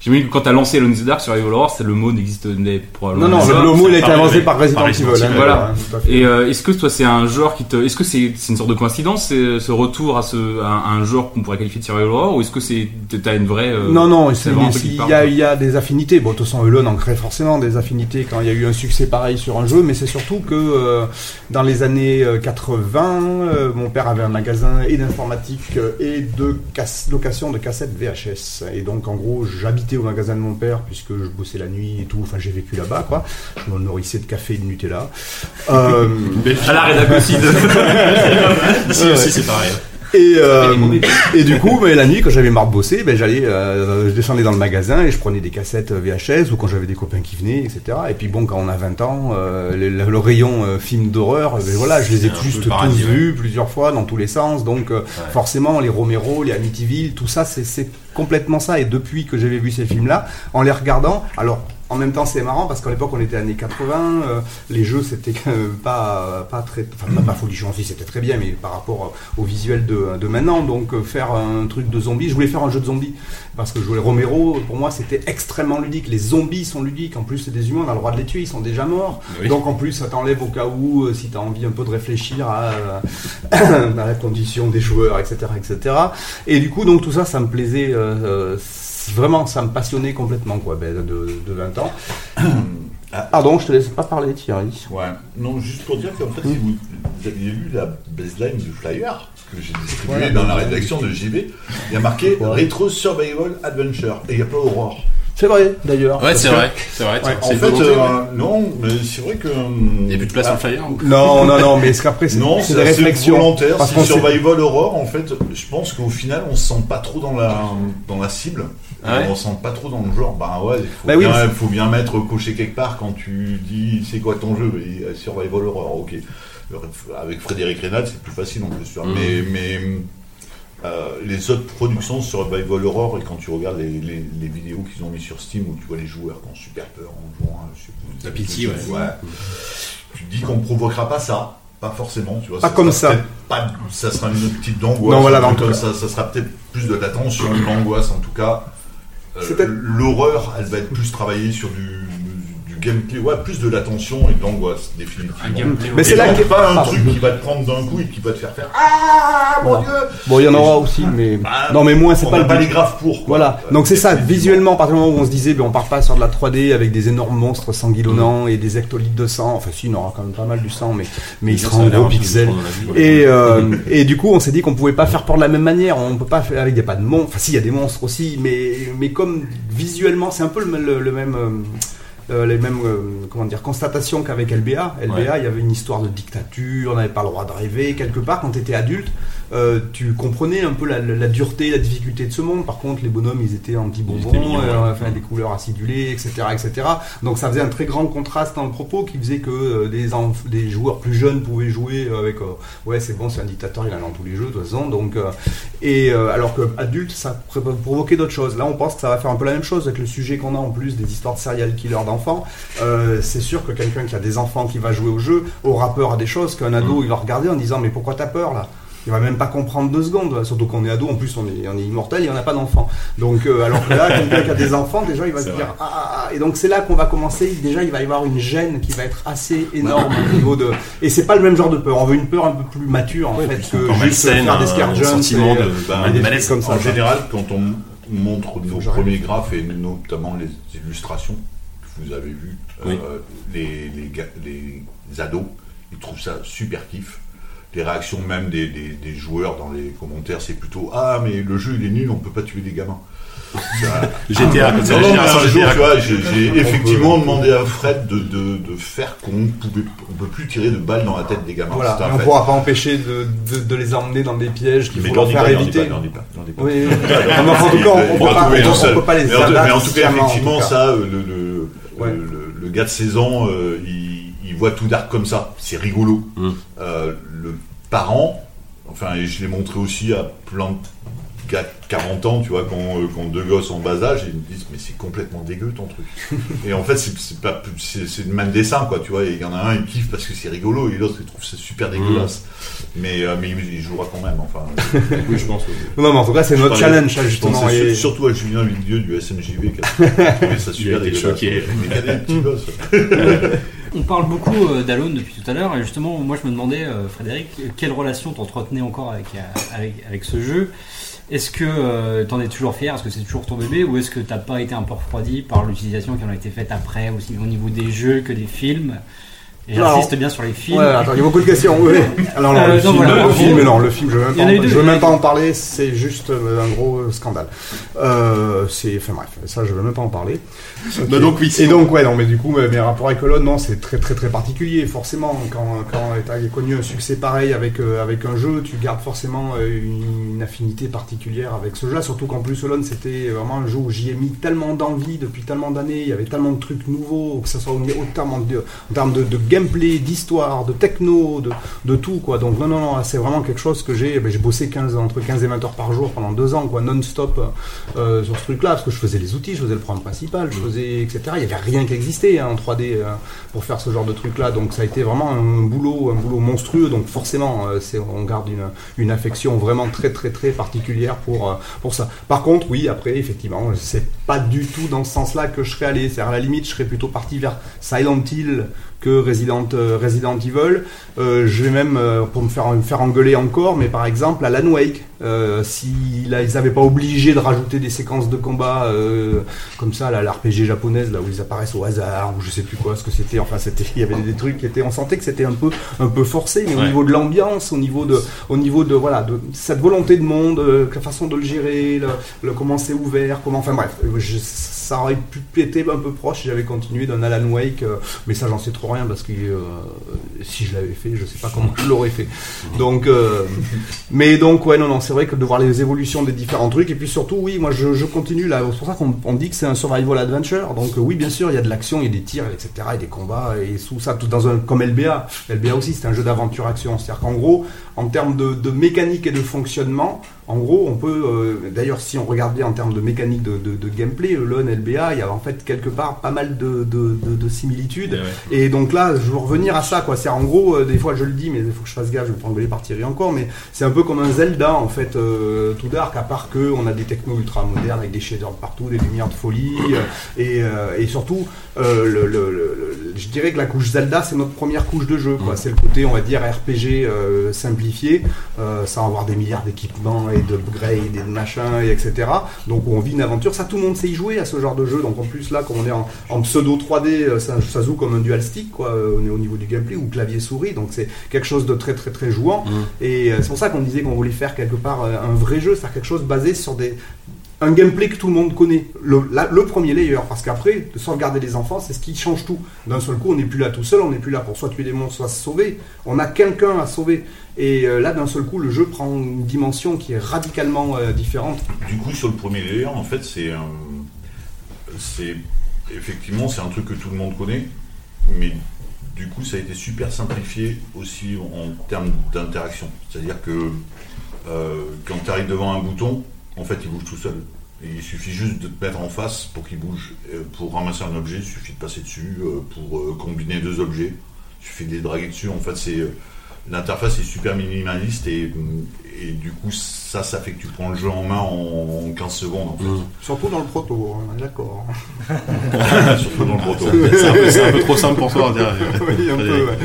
J'imagine que quand t'as lancé Alone in the Dark, survival horror, c'est le mot n'existait probablement
Non, non,
pas.
le mot il a été inventé par Resident Evil. Hein,
voilà.
fait.
Et euh, est-ce que toi c'est un genre qui te, est-ce que c'est c'est une sorte de coïncidence ce retour à ce à un genre qu'on pourrait qualifier de survival horror ou est-ce que c'est t'as une vraie euh,
Non, non, il y, a-
parle,
il y a des affinités. Bon, de toute façon, Elon en crée forcément des affinités quand il y a eu un succès pareil sur un jeu, mais c'est surtout que euh, dans les années euh, 80, euh, mon père avait un magasin et d'informatique et de location de cassettes VHS. Et donc, en gros, au magasin de mon père puisque je bossais la nuit et tout. Enfin, j'ai vécu là-bas, quoi. Je me nourrissais de café et de Nutella. Euh, [LAUGHS]
À la rédac aussi. [LAUGHS] de-
aussi, c'est pareil.
Et, euh, et du coup, mais la nuit, quand j'avais marre de bosser, ben, j'allais, euh, je descendais dans le magasin et je prenais des cassettes VHS ou quand j'avais des copains qui venaient, etc. Et puis bon, quand on a 20 ans, euh, le, le rayon euh, film d'horreur, ben, voilà, je les ai tous
ouais.
vus plusieurs fois dans tous les sens. Donc euh, forcément, les Romero, les Amityville, tout ça, c'est- c'est complètement ça. Et depuis que j'avais vu ces films-là, en les regardant, alors en même temps, c'est marrant parce qu'à l'époque, on était années 80, euh, les jeux, c'était euh, pas, pas très. Enfin, pas, pas folichon aussi, c'était très bien, mais par rapport au visuel de, de maintenant. Donc, euh, faire un truc de zombies, je voulais faire un jeu de zombies parce que jouer Romero, pour moi, c'était extrêmement ludique. Les zombies sont ludiques, en plus, c'est des humains, on a le droit de les tuer, ils sont déjà morts.
Oui.
Donc, en plus, ça t'enlève au cas où, euh, si tu as envie un peu de réfléchir à, [COUGHS] à la condition des joueurs, etc., etc. Et du coup, donc, tout ça, ça me plaisait. Vraiment, ça me passionnait complètement, quoi, ben, de, de 20 ans. [COUGHS] Pardon, je te laisse pas parler, Thierry.
Ouais, non, juste pour dire qu'en fait, si vous, vous aviez lu la baseline du flyer, que j'ai distribué
Voilà.
dans la rédaction de JV, il y a marqué
Ouais.
Retro Survival Adventure, et il n'y a pas Aurore.
C'est vrai, d'ailleurs.
Ouais, c'est
que-
vrai. C'est vrai.
Ouais,
En fait,
volonté,
euh,
ouais.
non, mais c'est vrai que.
Il n'y a plus de place sur le
Ah,
flyer ou
Non, [LAUGHS] non, non, mais c'est qu'après, c'est
Non,
c'est des réflexions.
volontaire.
Parce
C'est Survival Horror, en fait, je pense qu'au final, on se sent pas trop dans la, dans la cible.
Ah ouais
on se sent pas trop dans le genre. Bah ouais, il faut,
Bah oui,
bien,
mais
faut bien mettre coché quelque part quand tu dis c'est quoi ton jeu? Et, euh, Survival Horror, ok. Avec Frédéric Reynal, c'est plus facile en plus.
Mhm.
Mais, mais euh, les autres productions Survival Horror, et quand tu regardes les, les, les vidéos qu'ils ont mis sur Steam où tu vois les joueurs qui ont super peur en jouant, euh, je sais plus,
La pitié, ouais.
tu te dis qu'on ne provoquera pas ça. Pas forcément, tu vois.
Pas
ça
comme
sera
ça.
peut-être Pas, ça sera une petite d'angoisse.
Non, voilà,
en
dans
tout
le
cas,
cas.
ça, ça sera peut-être plus de la tension, de l'angoisse en tout cas. Euh, L'horreur, elle va être plus travaillée sur du, du gameplay, ouais, plus de la tension et de l'angoisse, définitivement.
Un gameplay.
Mais c'est là
donc,
que-
pas un truc qui va te prendre d'un coup et qui va te faire faire Ah mon
Bon.
dieu
Bon, il y en aura aussi, mais.
Bah,
non, mais moins, c'est pas le
pas les graves pour. quoi.
Voilà,
Euh,
donc c'est ça, visuellement, à partir du moment où on se disait, ben, on part pas sur de la 3D avec des énormes monstres sanguillonnants et des hectolitres de sang, enfin si, il y en aura quand même pas mal du sang, mais, mais il sera
a
en gros pixels.
a.
Et, euh, et du coup, on s'est dit qu'on pouvait pas faire peur de la même manière. On peut pas faire avec des pas de monstres. Enfin, si, il y a des monstres aussi, mais, mais comme visuellement, c'est un peu le, même. Euh, les mêmes euh, comment dire constatations qu'avec LBA. LBA,
Ouais.
il y avait une histoire de dictature, on n'avait pas le droit de rêver. Quelque part, quand tu étais adulte, euh, tu comprenais un peu la, la- la dureté, la difficulté de ce monde. Par contre, les bonhommes, ils étaient en petits bonbons, euh, enfin des couleurs acidulées, etc., etc. Donc ça faisait un très grand contraste dans le propos qui faisait que euh, des, joueurs plus jeunes pouvaient jouer avec ouais c'est bon c'est un dictateur il en a dans tous les jeux de toute façon donc et alors que adulte ça provoquait d'autres choses là on pense que ça va faire un peu la même chose avec le sujet qu'on a en plus des histoires de serial killers d'enfants c'est sûr que quelqu'un qui a des enfants qui va jouer au jeu aura peur à des choses qu'un ado il va regarder en disant mais pourquoi t'as peur là? Il va même pas comprendre deux secondes, surtout qu'on est ado, en plus on est, on est immortel et on n'a pas d'enfants. Donc, euh, alors que là, quelqu'un qui a des enfants, déjà il va se dire ah, ah, ah. et donc c'est là qu'on va commencer. Déjà, il va y avoir une gêne qui va être assez énorme au niveau de. Et c'est pas le même genre de peur. On veut une peur un peu plus mature en
Ouais,
fait que juste faire des scare jumps
sentiment
et,
de-
euh,
bah,
et
de
des
malaise.
comme ça.
En général, quand on montre nos premiers graphes et notamment les illustrations que vous avez vues,
Oui.
euh, les, les, les ados, ils trouvent ça super kiff. Les réactions même des, des- des joueurs dans les commentaires, c'est plutôt Ah, mais le jeu il est nul, on peut pas tuer des gamins. Ça-
GTA, comme ça,
Non,
la
non, mais
génération
un jour,
GTA,
tu vois, j'ai effectivement demandé à Fred de, de, de faire qu'on pouvait, on peut plus tirer de balles dans la tête des gamins.
Voilà, on
fait.
pourra pas empêcher de, de, de les emmener dans des pièges qu'il
Mais
faut leur faire éviter. [LAUGHS] en tout cas, on, on peut pas, les
mais en, tout- mais en
abattre
tout cas, effectivement, ça, euh, le, le, gars de 16 ans, euh, il, il voit tout dark comme ça. C'est rigolo. Le parent, enfin, je l'ai montré aussi à plein de 40 ans, tu vois, quand, euh, quand deux gosses en bas âge, ils me disent, mais c'est complètement dégueu ton truc. [LAUGHS] et en fait, c'est c'est pas, c'est c'est le même dessin, quoi, tu vois, il y en a un, il kiffe parce que c'est rigolo, et l'autre, il trouve ça super dégueulasse. Mais, euh, mais il jouera quand même, enfin. [LAUGHS]
Oui, je pense. Non, mais en tout cas, c'est notre challenge, justement, et-
surtout à Julien Villedieu du SMJV qui a [LAUGHS] trouvé ça super
Il a été
dégueulasse.
choqué.
Mais il y a des petits gosses.
On parle beaucoup euh, d'Alone depuis tout à l'heure et justement moi je me demandais Frédéric quelle relation t'entretenais encore avec, avec, avec ce jeu? Est-ce que euh, t'en es toujours fier? Est-ce que c'est toujours ton bébé? Ou est-ce que t'as pas été un peu refroidi par l'utilisation qui en a été faite après aussi au niveau des jeux que des films? J'insiste bien sur les films.
Ouais, attends, il y a beaucoup de questions. Oui. [LAUGHS] Alors, non,
Euh,
le,
non,
film,
voilà,
le film, non, le film, je ne veux même, pas, je veux même pas en parler. C'est juste euh, un gros euh, scandale. Euh, c'est, enfin bref, ça, je veux même pas en parler.
Bah donc, oui,
Et donc, ouais, non, mais du coup, mes, rapports avec Olon, non, c'est très, très, très particulier. Forcément, quand, quand tu as connu un succès pareil avec, euh, avec un jeu, tu gardes forcément une, affinité particulière avec ce jeu. Surtout qu'en plus, Olon, c'était vraiment un jeu où j'y ai mis tellement d'envie depuis tellement d'années. Il y avait tellement de trucs nouveaux, que ce soit au, au terme de, en termes de, de gameplay, d'histoire, de techno, de, de tout, quoi. Donc, non, non, non, c'est vraiment quelque chose que j'ai. ben, j'ai bossé 15, entre 15 et 20 heures par jour pendant deux ans, quoi, non-stop euh, sur ce truc-là, parce que je faisais les outils, je faisais le programme principal, je faisais, etc. Il n'y avait rien qui existait hein, en 3D euh, pour faire ce genre de truc-là. Donc, ça a été vraiment un boulot, un boulot monstrueux. Donc, forcément, euh, c'est, on garde une, une affection vraiment très, très, très particulière pour, pour ça. Par contre, oui, après, effectivement, c'est pas du tout dans ce sens-là que je serais allé. C'est-à-dire, à la limite, je serais plutôt parti vers Silent Hill que Resident, euh, Resident Evil. Euh, je vais même, euh, pour me faire, me engueuler encore, mais par exemple, à Alan Wake, euh, si là, ils n'avaient pas obligé de rajouter des séquences de combat euh, comme ça, là, l'RPG japonaise, là où ils apparaissent au hasard, ou je sais plus quoi, ce que c'était. Enfin, c'était, il y avait des trucs qui étaient, on sentait que c'était un peu, un peu forcé, mais au niveau de l'ambiance, au niveau de, au niveau de, voilà, de cette volonté de monde, euh, la façon de le gérer, le, le- comment c'est ouvert, comment, enfin bref, euh, je- ça aurait pu être un peu proche si j'avais continué d'un Alan Wake, mais ça j'en sais trop rien parce que si je l'avais fait, je sais pas comment je l'aurais fait. Donc, mais donc ouais non non, c'est vrai que de voir les évolutions des différents trucs et puis surtout oui, moi je, continue là, c'est pour ça qu'on on dit que c'est un survival adventure. Donc euh, oui bien sûr il y a de l'action, il y a des tirs etc et des combats et sous ça tout dans un comme LBA. LBA aussi c'est un jeu d'aventure action, c'est-à-dire qu'en gros en termes de, de mécanique et de fonctionnement, en gros, on peut, euh, d'ailleurs, si on regarde bien en termes de mécanique de, de- de gameplay, LON, LBA, il y a en fait quelque part pas mal de, de- de- de similitudes. Et donc là, je veux revenir à ça, quoi. C'est en gros, euh, des fois je le dis, mais il faut que je fasse gaffe, je vais me engueuler par Thierry encore, mais c'est un peu comme un Zelda, en fait, euh, tout dark, à part que on a des technos ultra modernes avec des shaders partout, des lumières de folie, et, et surtout, le, le- le- le- je dirais que la couche Zelda, c'est notre première couche de jeu, quoi. C'est le côté, on va dire, RPG simplifié, sans avoir des milliards d'équipements et d'upgrades et de machins, et etc. Donc on vit une aventure, ça tout le monde sait y jouer à ce genre de jeu, donc en plus là, comme on est en, en pseudo 3D, euh, ça, ça joue comme un dual stick, quoi, euh, on est au niveau du gameplay, ou clavier souris, donc c'est quelque chose de très très très jouant, et euh, c'est pour ça qu'on disait qu'on voulait faire quelque part euh, un vrai jeu, c'est-à-dire quelque chose basé sur des un gameplay que tout le monde connaît, le, premier layer, parce qu'après, de sauvegarder les enfants, c'est ce qui change tout. D'un seul coup, on n'est plus là tout seul, on n'est plus là pour soit tuer des monstres, soit se sauver. On a quelqu'un à sauver. Et euh, là, d'un seul coup, le jeu prend une dimension qui est radicalement euh, différente.
Du coup, sur le premier layer, en fait, c'est un- c'est effectivement c'est un truc que tout le monde connaît, mais du coup, ça a été super simplifié aussi en termes d'interaction. C'est-à-dire que euh, quand tu arrives devant un bouton, en fait, il bouge tout seul. Et il suffit juste de te mettre en face pour qu'il bouge. Euh, pour ramasser un objet, il suffit de passer dessus. Euh, pour euh, combiner deux objets, il suffit de les draguer dessus. En fait, c'est l'interface est super minimaliste et, et du coup, ça, ça fait que tu prends le jeu en main en, en 15 secondes. En fait.
Surtout dans le proto, on est d'accord. [LAUGHS]
Surtout dans le proto.
C'est un peu- c'est un peu trop simple pour toi, on dirait. [LAUGHS]
oui, un peu, ouais.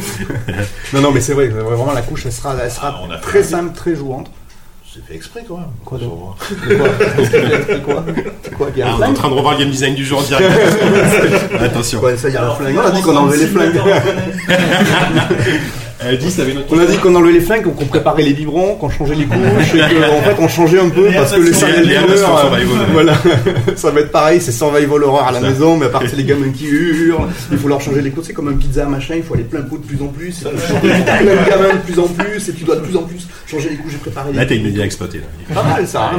non, non, mais c'est vrai, vraiment la couche, elle sera, elle sera
Ah, on a fait
très simple, très jouante.
C'est fait exprès quand même.
Quoi donc De quoi De quoi
Ah, on est en train de revoir le game design du jour en direct. [LAUGHS] Attention.
Ouais, ça, y a un flingue. On a dit qu'on enlevait les flingues. [LAUGHS]
Elle dit, ça avait notre
On a dit qu'on enlevait les flingues, qu'on préparait les biberons, qu'on changeait les couches, et qu'en fait on changeait un peu parce que les
Les-
serial
les
euh, voilà, [LAUGHS] ça va être pareil, c'est survival horror à la maison, mais à part c'est les gamins qui hurlent, il faut leur changer les couches, c'est comme un pizza machin, il faut aller plein pot de plus en plus, et tu changes plein de gamins de plus en plus, et tu dois de plus en plus changer les couches et préparer les
Là, t'as une média exploitée. Là.
Pas mal ça,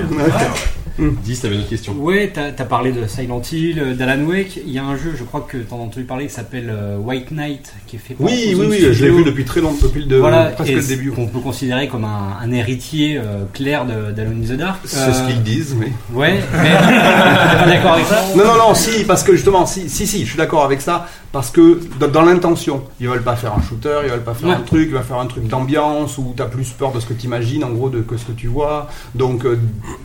hein
Dis, t'avais une autre question.
Ouais, t'as as parlé de Silent Hill, euh, d'Alan Wake. Il y a un jeu, je crois que t'en as entendu parler, qui s'appelle euh, White Knight, qui est fait par
Oui, oui, oui, je l'ai vu depuis très longtemps, depuis le, de-
Voilà,
presque le début.
Qu'on peut considérer comme un, un héritier euh, clair d'Alone in the Dark.
C'est ce qu'ils disent, oui.
Ouais, mais [LAUGHS] pas d'accord avec ça?
Non, non, non, si, parce que justement, si, si, si, je suis d'accord avec ça, parce que dans, l'intention, ils veulent pas faire un shooter, ils veulent pas faire
Ouais.
un truc, ils veulent faire un truc d'ambiance où t'as plus peur de ce que tu imagines, en gros, de que ce que tu vois. Donc, euh,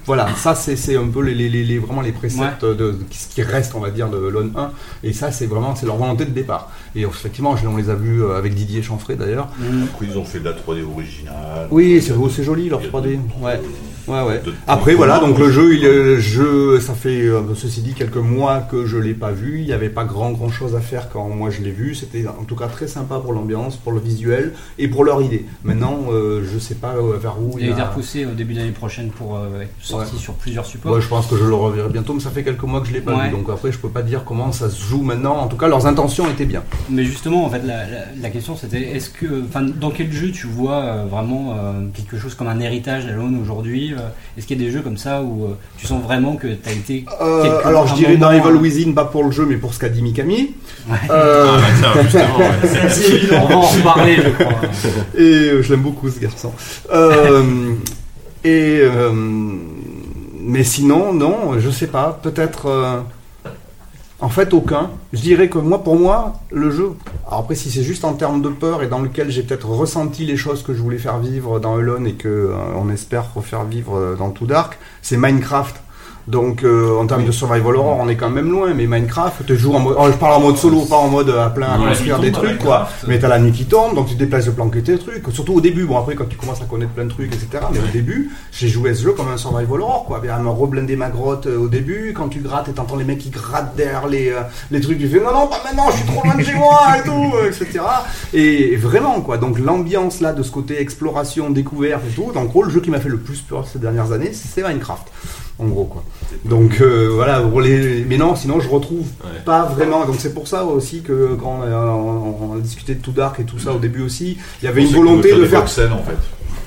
voilà, ça, c'est un peu les, les, les- les- vraiment les préceptes de, de ce qui reste, on va dire, de l'ON 1. Et ça, c'est vraiment, c'est leur volonté de départ. Et effectivement, on les a vus euh, avec Didier Chanfray d'ailleurs.
Après, ils ont fait de la 3D originale.
Oui, c'est oh, c'est joli leur 3D. Ouais. Ouais, ouais.
De-
Après,
de-
voilà, donc le jeu, il, est- le jeu, ça fait, euh, ceci dit, quelques mois que je l'ai pas vu. Il n'y avait pas grand, grand chose à faire quand moi je l'ai vu. C'était en tout cas très sympa pour l'ambiance, pour le visuel et pour leur idée. Maintenant, euh, je sais pas euh, vers où
Il a été repoussé au début d'année prochaine pour euh, être sorti
Ouais.
sur plusieurs supports.
Ouais, je pense que je le reverrai bientôt, mais ça fait quelques mois que je l'ai pas
Ouais.
vu. Donc après, je peux pas dire comment ça se joue maintenant. En tout cas, leurs intentions étaient bien.
Mais justement, en fait, la, la- la question c'était est-ce que, enfin, dans quel jeu tu vois euh, vraiment euh, quelque chose comme un héritage d'Alone aujourd'hui euh, Est-ce qu'il y a des jeux comme ça où euh, tu sens vraiment que tu as été.
Euh, alors je dirais dans Evil
euh,
Within, pas pour le jeu, mais pour ce qu'a dit Mikami.
Ouais.
Euh,
Ah, bah, tiens, [LAUGHS]
on va en reparler, je crois.
Et euh, je l'aime beaucoup ce garçon. Euh, et euh, mais sinon, non, je sais pas. Peut-être. En fait, aucun. Je dirais que moi, pour moi, le jeu. Alors après, si c'est juste en termes de peur et dans lequel j'ai peut-être ressenti les choses que je voulais faire vivre dans Alone et que euh, on espère refaire vivre euh, dans Too Dark, c'est Minecraft. Donc euh, en termes de survival horror, on est quand même loin. Mais Minecraft, tu joues en mode, oh, je parle en mode solo, pas en mode à plein à construire des trucs, quoi. Mais t'as la nuit qui tombe, donc tu déplaces de planquer tes trucs. Surtout au début. Bon après, quand tu commences à connaître plein de trucs, etc. Mais au début, j'ai joué à ce jeu comme un survival horror, quoi. Bien, me ma grotte euh, au début. Quand tu grattes et t'entends les mecs qui grattent derrière les euh, les trucs, tu fais non non pas maintenant, je suis trop loin de chez moi et tout, euh, etc. Et, vraiment quoi. Donc l'ambiance là de ce côté exploration, découverte et tout. Donc gros, le jeu qui m'a fait le plus peur ces dernières années, c'est Minecraft. En gros quoi. Donc euh, voilà, pour les... mais non, sinon je retrouve
Ouais.
pas vraiment. Donc c'est pour ça aussi que quand on a, on- on a discuté de Too Dark et tout ça au début aussi, il y avait une volonté de faire.
voxels, en fait.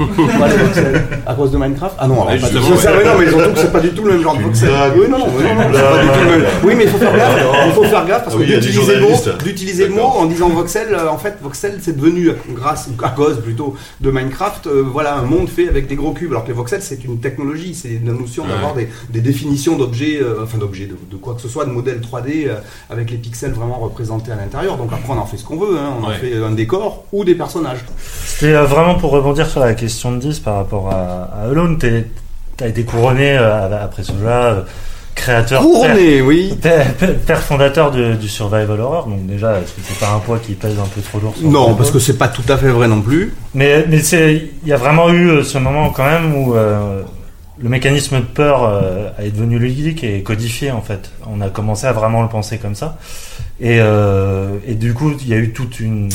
Pas les voxels. À cause de Minecraft Ah non, alors, pas du tout. Ça,
ouais.
mais non, mais surtout que c'est pas du tout le même genre de voxel. Oui, non, non, non, non, c'est
blagues.
pas du tout le même. Oui, mais il faut faire gaffe. [LAUGHS] Il faut faire gaffe parce que d'utiliser le mot, d'utiliser le mot en disant voxel, euh, en fait, voxel c'est devenu grâce ou à cause plutôt de Minecraft, euh, voilà un monde fait avec des gros cubes. Alors que les voxels c'est une technologie, c'est la notion d'avoir des, des définitions d'objets, euh, enfin d'objets, de, de quoi que ce soit, de modèles 3D euh, avec les pixels vraiment représentés à l'intérieur. Donc après on en fait ce qu'on veut, hein. on en fait un décor ou des personnages.
C'était euh, vraiment pour rebondir sur la question de 10 par rapport à, à Alone. T'as été couronné euh, après ce jeu-là, euh, créateur,
Couronné, oui.
père, père- père fondateur de- du survival horror. Donc déjà, est-ce que c'est pas un poids qui pèse un peu trop lourd sur
Non, parce que c'est pas tout à fait vrai non plus.
Mais, mais c'est, il y a vraiment eu euh, ce moment quand même où euh, le mécanisme de peur euh, est devenu ludique et codifié en fait. On a commencé à vraiment le penser comme ça. Et, euh, et du coup, il y a eu toute une,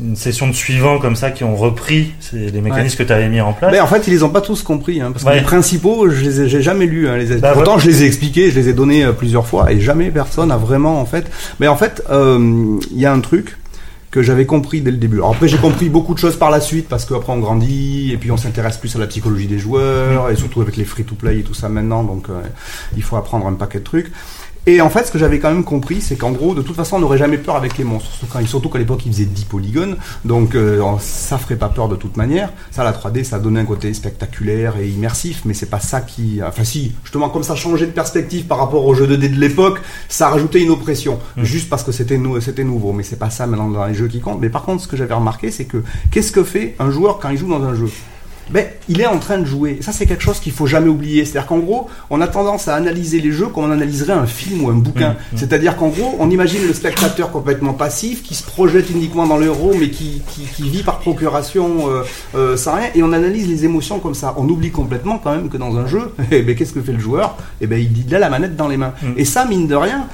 une session de suivants comme ça qui ont repris les mécanismes que tu avais mis en place.
Mais en fait, ils les ont pas tous compris, hein, parce que
Ouais.
les principaux, je les ai, j'ai jamais lus. Hein, les
Bah,
Pourtant,
ouais.
je les ai expliqués, je les ai donnés euh, plusieurs fois, et jamais personne a vraiment, en fait. Mais en fait, euh, il y a un truc que j'avais compris dès le début. Alors après, j'ai compris beaucoup de choses par la suite, parce qu'après on grandit, et puis on s'intéresse plus à la psychologie des joueurs, et surtout avec les free-to-play et tout ça maintenant, donc euh, il faut apprendre un paquet de trucs. Et en fait, ce que j'avais quand même compris, c'est qu'en gros, de toute façon, on n'aurait jamais peur avec les monstres. Surtout qu'à l'époque, ils faisaient 10 polygones. Donc, euh, ça ferait pas peur de toute manière. Ça, la 3D, ça donnait un côté spectaculaire et immersif, mais c'est pas ça qui. Enfin, si, justement, comme ça changeait de perspective par rapport au jeu 2D de l'époque, ça rajoutait une oppression. Juste parce que c'était nou- c'était nouveau. Mais c'est pas ça maintenant dans les jeux qui comptent. Mais par contre, ce que j'avais remarqué, c'est que qu'est-ce que fait un joueur quand il joue dans un jeu? Ben, il est en train de jouer. Et ça, c'est quelque chose qu'il faut jamais oublier. C'est-à-dire qu'en gros, on a tendance à analyser les jeux comme on analyserait un film ou un bouquin. C'est-à-dire qu'en gros, on imagine le spectateur complètement passif, qui se projette uniquement dans l'euro, mais qui, qui, qui vit par procuration euh, euh, sans rien, et on analyse les émotions comme ça. On oublie complètement quand même que dans un jeu, [LAUGHS] eh ben, qu'est-ce que fait le joueur? Eh ben, il a la manette dans les mains. Et ça, mine de rien,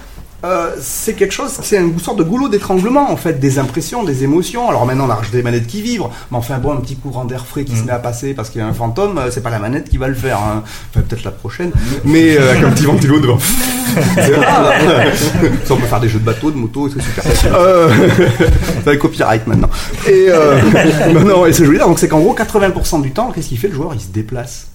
euh, c'est quelque chose, c'est une sorte de goulot d'étranglement en fait, des impressions, des émotions. Alors maintenant on a des manettes qui vibrent, mais enfin bon, un petit courant d'air frais qui se met à passer parce qu'il y a un fantôme, euh, c'est pas la manette qui va le faire. hein. Enfin peut-être la prochaine, mais euh, avec un petit ventilo devant. [LAUGHS] C'est- ça on peut faire des jeux de bateau, de moto, c'est super. Euh, [LAUGHS] va copyright maintenant. Et euh, [LAUGHS] non, non, et c'est joli. Donc c'est qu'en gros 80% du temps, qu'est-ce qu'il fait le joueur? Il se déplace.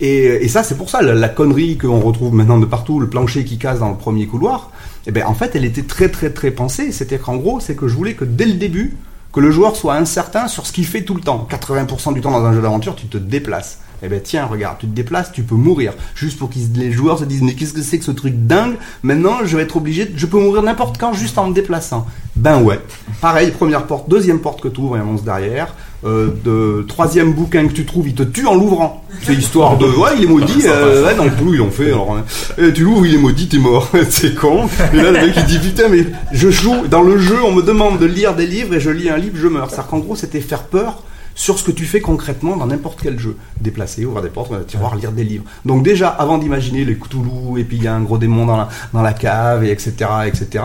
Et, et ça, c'est pour ça, la, la connerie qu'on retrouve maintenant de partout, le plancher qui casse dans le premier couloir, eh ben, en fait, elle était très, très, très pensée. C'était qu'en gros, c'est que je voulais que dès le début, que le joueur soit incertain sur ce qu'il fait tout le temps. 80% du temps dans un jeu d'aventure, tu te déplaces. Eh ben tiens, regarde, tu te déplaces, tu peux mourir. Juste pour que les joueurs se disent, mais qu'est-ce que c'est que ce truc dingue? Maintenant, je vais être obligé, je peux mourir n'importe quand juste en me déplaçant. Ben ouais. Pareil, première porte, deuxième porte que tu ouvres, il y a un monstre derrière. Euh, de troisième bouquin que tu trouves, il te tue en l'ouvrant. C'est histoire de, ouais, il est maudit. euh, ouais, non, plus ils l'ont fait. Alors, euh, tu l'ouvres, il est maudit, t'es mort. [LAUGHS] c'est con. Et là, le mec il dit putain, mais je joue dans le jeu, on me demande de lire des livres et je lis un livre, je meurs. C'est-à-dire qu'en gros, c'était faire peur sur ce que tu fais concrètement dans n'importe quel jeu. Déplacer, ouvrir des portes, ouvrir des tiroirs, lire des livres. Donc déjà, avant d'imaginer les Cthulhu, et puis il y a un gros démon dans la, dans la cave, et etc., etc.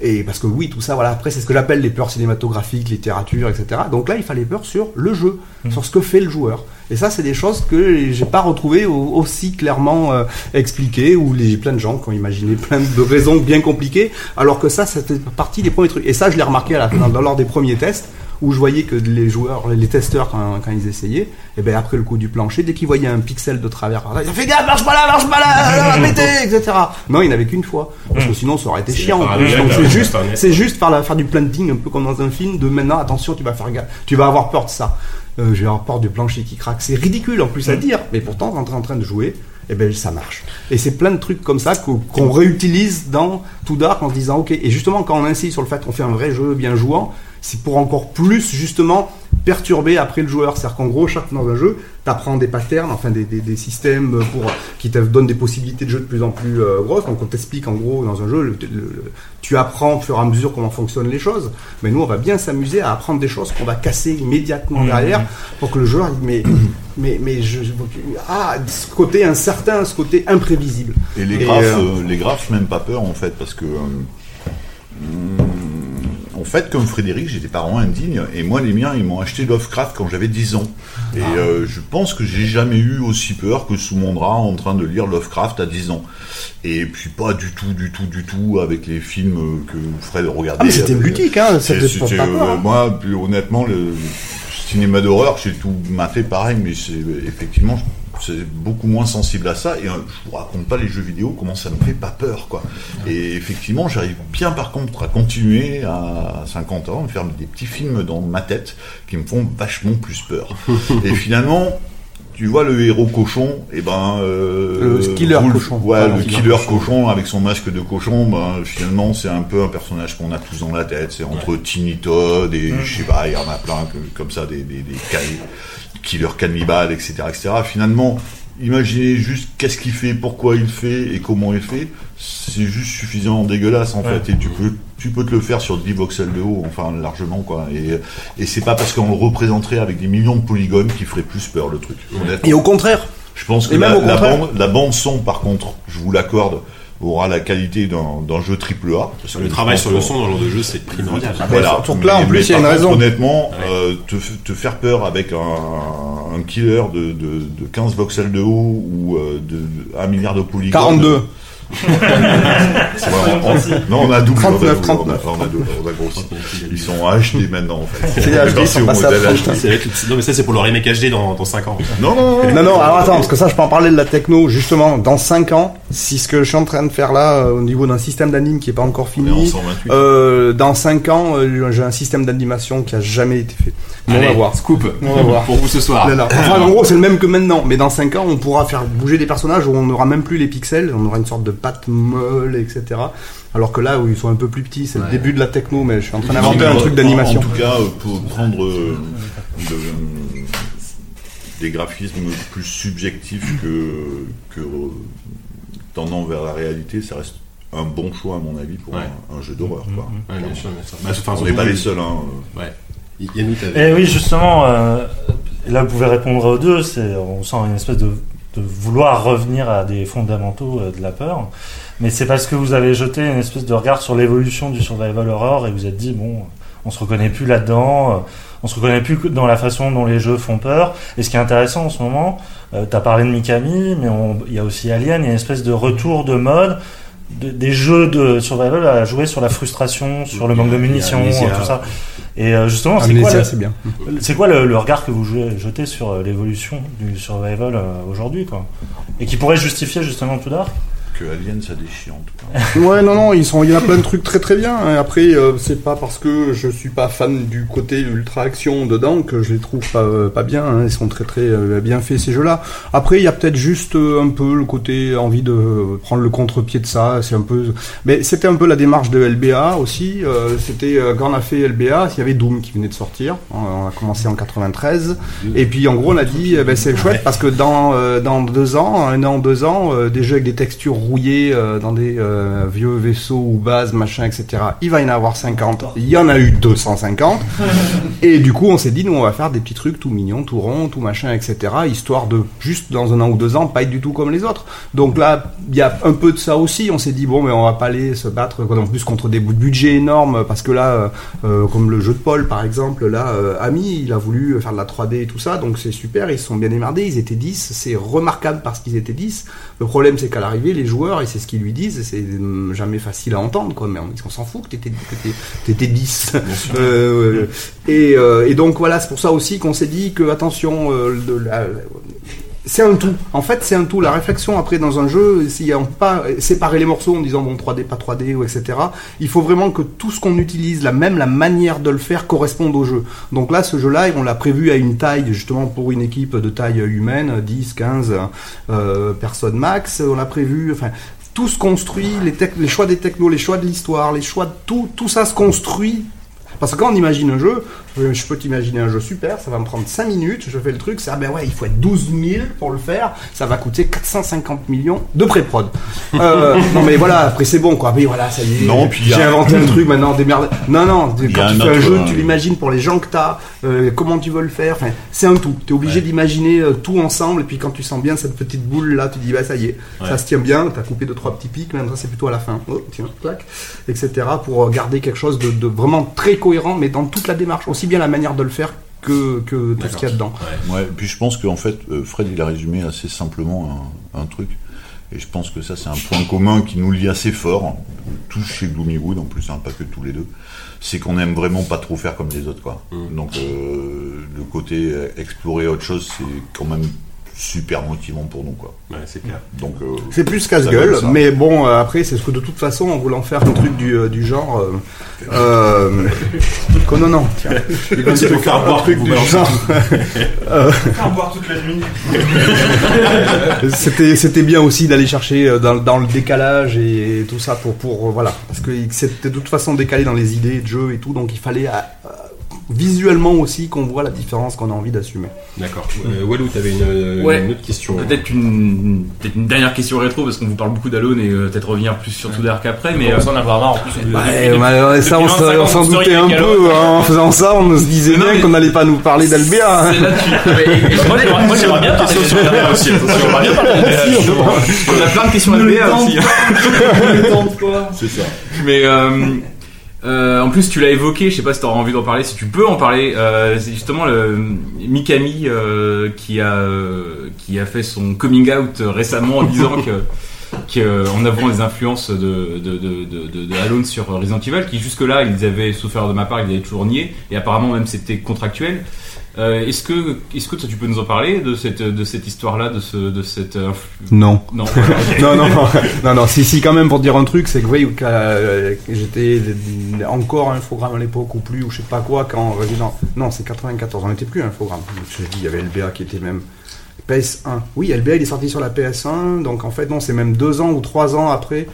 Et parce que oui, tout ça, voilà, après c'est ce que j'appelle les peurs cinématographiques, littérature, etc. Donc là, il fallait peur sur le jeu, sur ce que fait le joueur. Et ça, c'est des choses que j'ai pas retrouvées au- aussi clairement euh, expliquées, où les plein de gens qui ont imaginé plein de raisons bien compliquées, alors que ça, c'était partie des premiers trucs. Et ça, je l'ai remarqué à la, dans- lors des premiers tests, où je voyais que les joueurs, les testeurs, quand, quand ils essayaient, et ben après le coup du plancher, dès qu'ils voyaient un pixel de travers, par là, ils disaient, fais gaffe, marche pas là, marche pas là, [LAUGHS] arrêtez, etc. Non, il n'avait qu'une fois, parce que sinon ça aurait été chiant. c'est juste,
c'est
juste faire, la, faire du planting, un peu comme dans un film, de maintenant, attention, tu vas faire gaffe, tu vas avoir peur de ça. Euh, je vais avoir peur du plancher qui craque. C'est ridicule en plus à dire, mais pourtant, quand tu es en train de jouer, eh ben, ça marche. Et c'est plein de trucs comme ça qu'o- qu'on réutilise dans Tout Dark en se disant, ok, et justement, quand on insiste sur le fait qu'on fait un vrai jeu bien jouant, c'est pour encore plus, justement, perturber après le joueur. C'est-à-dire qu'en gros, chaque fois dans un jeu, tu apprends des patterns, enfin des, des- des systèmes pour, qui te donnent des possibilités de jeu de plus en plus euh, grosses. Donc on t'explique en gros dans un jeu, le- le- le- tu apprends au fur et à mesure comment fonctionnent les choses. Mais nous, on va bien s'amuser à apprendre des choses qu'on va casser immédiatement
Mmh.
derrière pour que le joueur dise, mais, [COUGHS] mais, mais je, je- ah, ce côté incertain, ce côté imprévisible.
Et les graphes,
euh,
euh, les graphes, même pas peur en fait, parce que euh, fait, comme Frédéric, j'ai des parents indignes, et moi les miens, ils m'ont acheté Lovecraft quand j'avais 10 ans. Et
Ah.
euh, je pense que j'ai jamais eu aussi peur que sous mon drap en train de lire Lovecraft à 10 ans. Et puis pas du tout, du tout, du tout avec les films que Fred regardait.
Ah, mais c'était
Euh,
ludique, hein, c'était
euh,
peur, hein.
Moi, plus honnêtement, le cinéma d'horreur, j'ai tout maté pareil, mais c'est effectivement, c'est beaucoup moins sensible à ça. Et euh, je vous raconte pas les jeux vidéo, comment ça me fait pas peur, quoi. Et effectivement, j'arrive bien par contre à continuer à 50 ans, à me faire des petits films dans ma tête qui me font vachement plus peur. [LAUGHS] et finalement, tu vois le héros cochon, et ben euh,
Le killer cochon.
ouais,
Ah,
le
le
killer,
killer
cochon. avec son masque de cochon, ben finalement c'est un peu un personnage qu'on a tous dans la tête. C'est entre Tiny Todd et je sais pas, il y en a plein que- comme ça des, des, des ca- killers cannibales, etc., etc. Finalement, imaginez juste qu'est-ce qu'il fait, pourquoi il le fait et comment il le fait. C'est juste suffisamment dégueulasse en
Ouais.
fait, et tu peux tu peux te le faire sur 10 voxels de haut, enfin largement quoi. Et, et c'est pas parce qu'on le représenterait avec des millions de polygones qui ferait plus peur le truc. honnêtement.
Et au contraire.
Je pense que la, bande, la bande son, par contre, je vous l'accorde, aura la qualité d'un d'un jeu triple A. Parce
Le travail sur le son dans le genre de jeu, c'est primordial.
Ah,
Voilà.
que là, en
Mais-
plus,
mais
il y a une
contre,
raison.
Honnêtement, euh, te, te faire peur avec un, un killer de, de, de 15 voxels de haut ou euh, de, de 1 milliard de polygones.
42.
C'est vraiment- on- non, on a doublé.
39,
on a doublé,
39.
On a, on a doublé, on a grossi. Ils sont HD maintenant, en fait.
C'est HD, ils sont
Version
passés à
modèle
30.
HD.
Non, mais ça, c'est pour le remake HD dans, dans 5 ans.
Non, non, non.
Non, non, alors attends, parce que ça, je peux en parler de la techno, justement, dans 5 ans, si ce que je suis en train de faire là, euh, au niveau d'un système d'anime qui est pas encore
On en
fini,
128.
euh, dans 5 ans, euh, j'ai un système d'animation qui a jamais été fait. On va voir.
Scoop.
On va voir.
Pour vous ce soir.
Là, là. Enfin, en gros, c'est le même que maintenant, mais dans 5 ans, on pourra faire bouger des personnages où on n'aura même plus les pixels, on aura une sorte de patte molle, etc. Alors que là, où ils sont un peu plus petits, c'est le début de la techno, mais je suis en train d'inventer un truc d'animation.
En, tout cas, euh, pour prendre euh, de- des graphismes plus subjectifs que, que euh, tendant vers la réalité, ça reste un bon choix à mon avis pour
Ouais.
un, un jeu d'horreur. quoi.
Ouais, bien sûr, bien sûr. Enfin,
On n'est pas les seuls. Hein.
Ouais.
Et oui, justement, euh, là vous pouvez répondre aux deux, c'est, on sent une espèce de, de vouloir revenir à des fondamentaux euh, de la peur, mais c'est parce que vous avez jeté une espèce de regard sur l'évolution du survival horror et vous êtes dit, bon, on se reconnaît plus là-dedans, euh, on se reconnaît plus dans la façon dont les jeux font peur, et ce qui est intéressant en ce moment, euh, t'as parlé de Mikami, mais il y a aussi Alien, il y a une espèce de retour de mode, de- des jeux de survival à jouer sur la frustration, sur le manque de munitions, tout ça. Et euh, justement, c'est quoi, le-
c'est bien.
c'est quoi le, le regard que vous jetez sur euh, l'évolution du survival euh, aujourd'hui, quoi? Et qui pourrait justifier justement tout dark
Que Alien, ça déchiante.
Ouais, non, non, ils sont, il y a plein de trucs très très bien. Après, euh, c'est pas parce que je suis pas fan du côté ultra action dedans que je les trouve pas, euh, pas bien. hein. Ils sont très très euh, bien faits ces jeux-là. Après, il y a peut-être juste euh, un peu le côté envie de prendre le contre-pied de ça. C'est un peu, mais c'était un peu la démarche de LBA aussi. C'était quand on a fait LBA, il y avait Doom qui venait de sortir. On a commencé en 93. Et puis en gros, on a dit, eh ben, c'est chouette parce que dans dans deux ans, un an, deux ans, des jeux avec des textures rouillées dans des euh, vieux vaisseaux ou bases, machin, etc. Il va y en avoir 50. Il y en a eu 250. [LAUGHS] Et du coup, on s'est dit, nous, on va faire des petits trucs tout mignons, tout ronds, tout machin, etc. Histoire de juste dans un an ou deux ans, pas être du tout comme les autres. Donc là, il y a un peu de ça aussi. On s'est dit, bon, mais on va pas aller se battre en plus contre des budgets énormes parce que là, euh, euh, comme le jeu de Paul, par exemple, là, euh, Ami, il a voulu faire de la 3D et tout ça, donc c'est super. Ils se sont bien émerdés. Ils étaient 10. C'est remarquable parce qu'ils étaient 10. Le problème, c'est qu'à l'arrivée, les joueurs, et c'est ce qu'ils lui disent, et c'est jamais facile à entendre, quoi, mais on, on s'en fout que t'étais, que t'étais- t'étais 10. [LAUGHS] Euh, et, euh, et donc voilà, c'est pour ça aussi qu'on s'est dit que, attention, euh, de la- c'est un tout. En fait, c'est un tout. La réflexion après dans un jeu, s'il y a pas séparer les morceaux en disant bon 3D, pas 3D ou etc. Il faut vraiment que tout ce qu'on utilise, la même la manière de le faire corresponde au jeu. Donc là, ce jeu-là, on l'a prévu à une taille justement pour une équipe de taille humaine, 10, 15 euh, personnes max. On l'a prévu, enfin tout se construit, les, choix des technos, les choix de l'histoire, les choix de tout, tout ça se construit. Parce que quand on imagine un jeu, je peux t'imaginer un jeu super, ça va me prendre 5 minutes, je fais le truc, c'est ah ben ouais, il faut être 12 000 pour le faire, ça va coûter 450 millions de pré-prod. Euh, [LAUGHS] non mais voilà, après c'est bon quoi, mais voilà, ça y est,
Non, puis a-
j'ai inventé un truc maintenant, démerde. Non, non, quand tu fais un
autre,
jeu,
euh,
tu l'imagines pour les gens que t'as, euh, comment tu veux le faire, enfin, c'est un tout. Tu es obligé d'imaginer euh, tout ensemble, et puis quand tu sens bien cette petite boule là, tu dis bah ça y est, ça se tient bien, t'as coupé deux trois petits pics, même ça c'est plutôt à la fin. Oh, tiens, clac, etc. pour euh, garder quelque chose de, de vraiment très cohérent, mais dans toute la démarche, aussi bien la manière de le faire que, que tout ce qu'il y a dedans.
Ouais, puis je pense qu'en fait, euh, Fred, il a résumé assez simplement un, un truc. Et je pense que ça, c'est un point commun qui nous lie assez fort, tous chez Gloomywood, en plus, hein, pas que tous les deux. C'est qu'on aime vraiment pas trop faire comme les autres, quoi. Donc, euh, le côté explorer autre chose, c'est quand même super motivant pour nous, quoi.
Ouais, c'est clair.
Donc, euh,
C'est plus casse-gueule, mais bon, euh, après, c'est ce que de toute façon, en voulant faire un truc du, euh, du genre. Euh, euh, non, non, tiens. Il va
C'est
te
pour faire
faire un
boire,
truc
vous
du
balancez
genre. [LAUGHS]
Faire boire toute la nuit. [LAUGHS]
C'était c'était bien aussi d'aller chercher dans, dans le décalage et tout ça pour pour voilà parce que c'était de toute façon décalé dans les idées de jeu et tout donc il fallait visuellement aussi qu'on voit la différence qu'on a envie d'assumer.
D'accord. Euh, Walou, t'avais une, euh,
Ouais.
une autre question.
Peut-être une, peut-être une dernière question rétro parce qu'on vous parle beaucoup d'Alone et euh, peut-être revenir plus sur tout Dark après. Mais
on
euh,
s'en avoir marre en plus.
Ouais, ouais, ça on,
depuis
s'en-
25 ans,
on s'en
ton story
doutait un peu hein, en faisant ça on se disait bien qu'on n'allait pas nous parler d'Albea. hein.
tu-
Moi, j'aimerais- bien parler de
sur Albert aussi, attention.
J'aimerais bien parler
on a plein de questions à LBA aussi.
c'est ça.
Mais euh, en plus, tu l'as évoqué, je sais pas si tu auras envie d'en parler, si tu peux en parler. euh, c'est justement le Mikami euh, qui a euh, qui a fait son coming out récemment en disant [LAUGHS] que que en avant les influences de de, de, de, de, de Alone sur Resident Evil, qui jusque-là ils avaient souffert de ma part, ils avaient toujours nié, et apparemment même c'était contractuel. Euh, est-ce que est-ce que toi tu peux nous en parler de cette de cette histoire-là, de ce de cette
Non.
non voilà. [LAUGHS]
non, non, non, non, non, si, si, quand même, pour dire un truc, c'est que, oui, euh, j'étais encore un infogramme à l'époque ou plus, ou je sais pas quoi, quand Resident. Non, c'est 94, on n'était plus un infogramme. Je dis, il y avait LBA qui était même. PS1. Oui, LBA, il est sorti sur la PS1, donc en fait, non, c'est même deux ans ou trois ans après.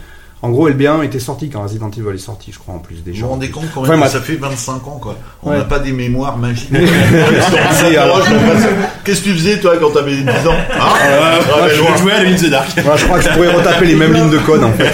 En gros, LBA était sorti quand Resident Evil est sorti, je crois, en plus
Vous
déjà.
vous rendez compte quand même que ça fait 25 ans, quoi. On
Ouais.
n'a pas des mémoires magiques. [LAUGHS] Qu'est-ce que tu faisais, toi, quand t'avais 10 ans hein
je vais jouer à Alone in the Dark.
Moi, je crois que je pourrais retaper les mêmes lignes de code, en fait. [LAUGHS]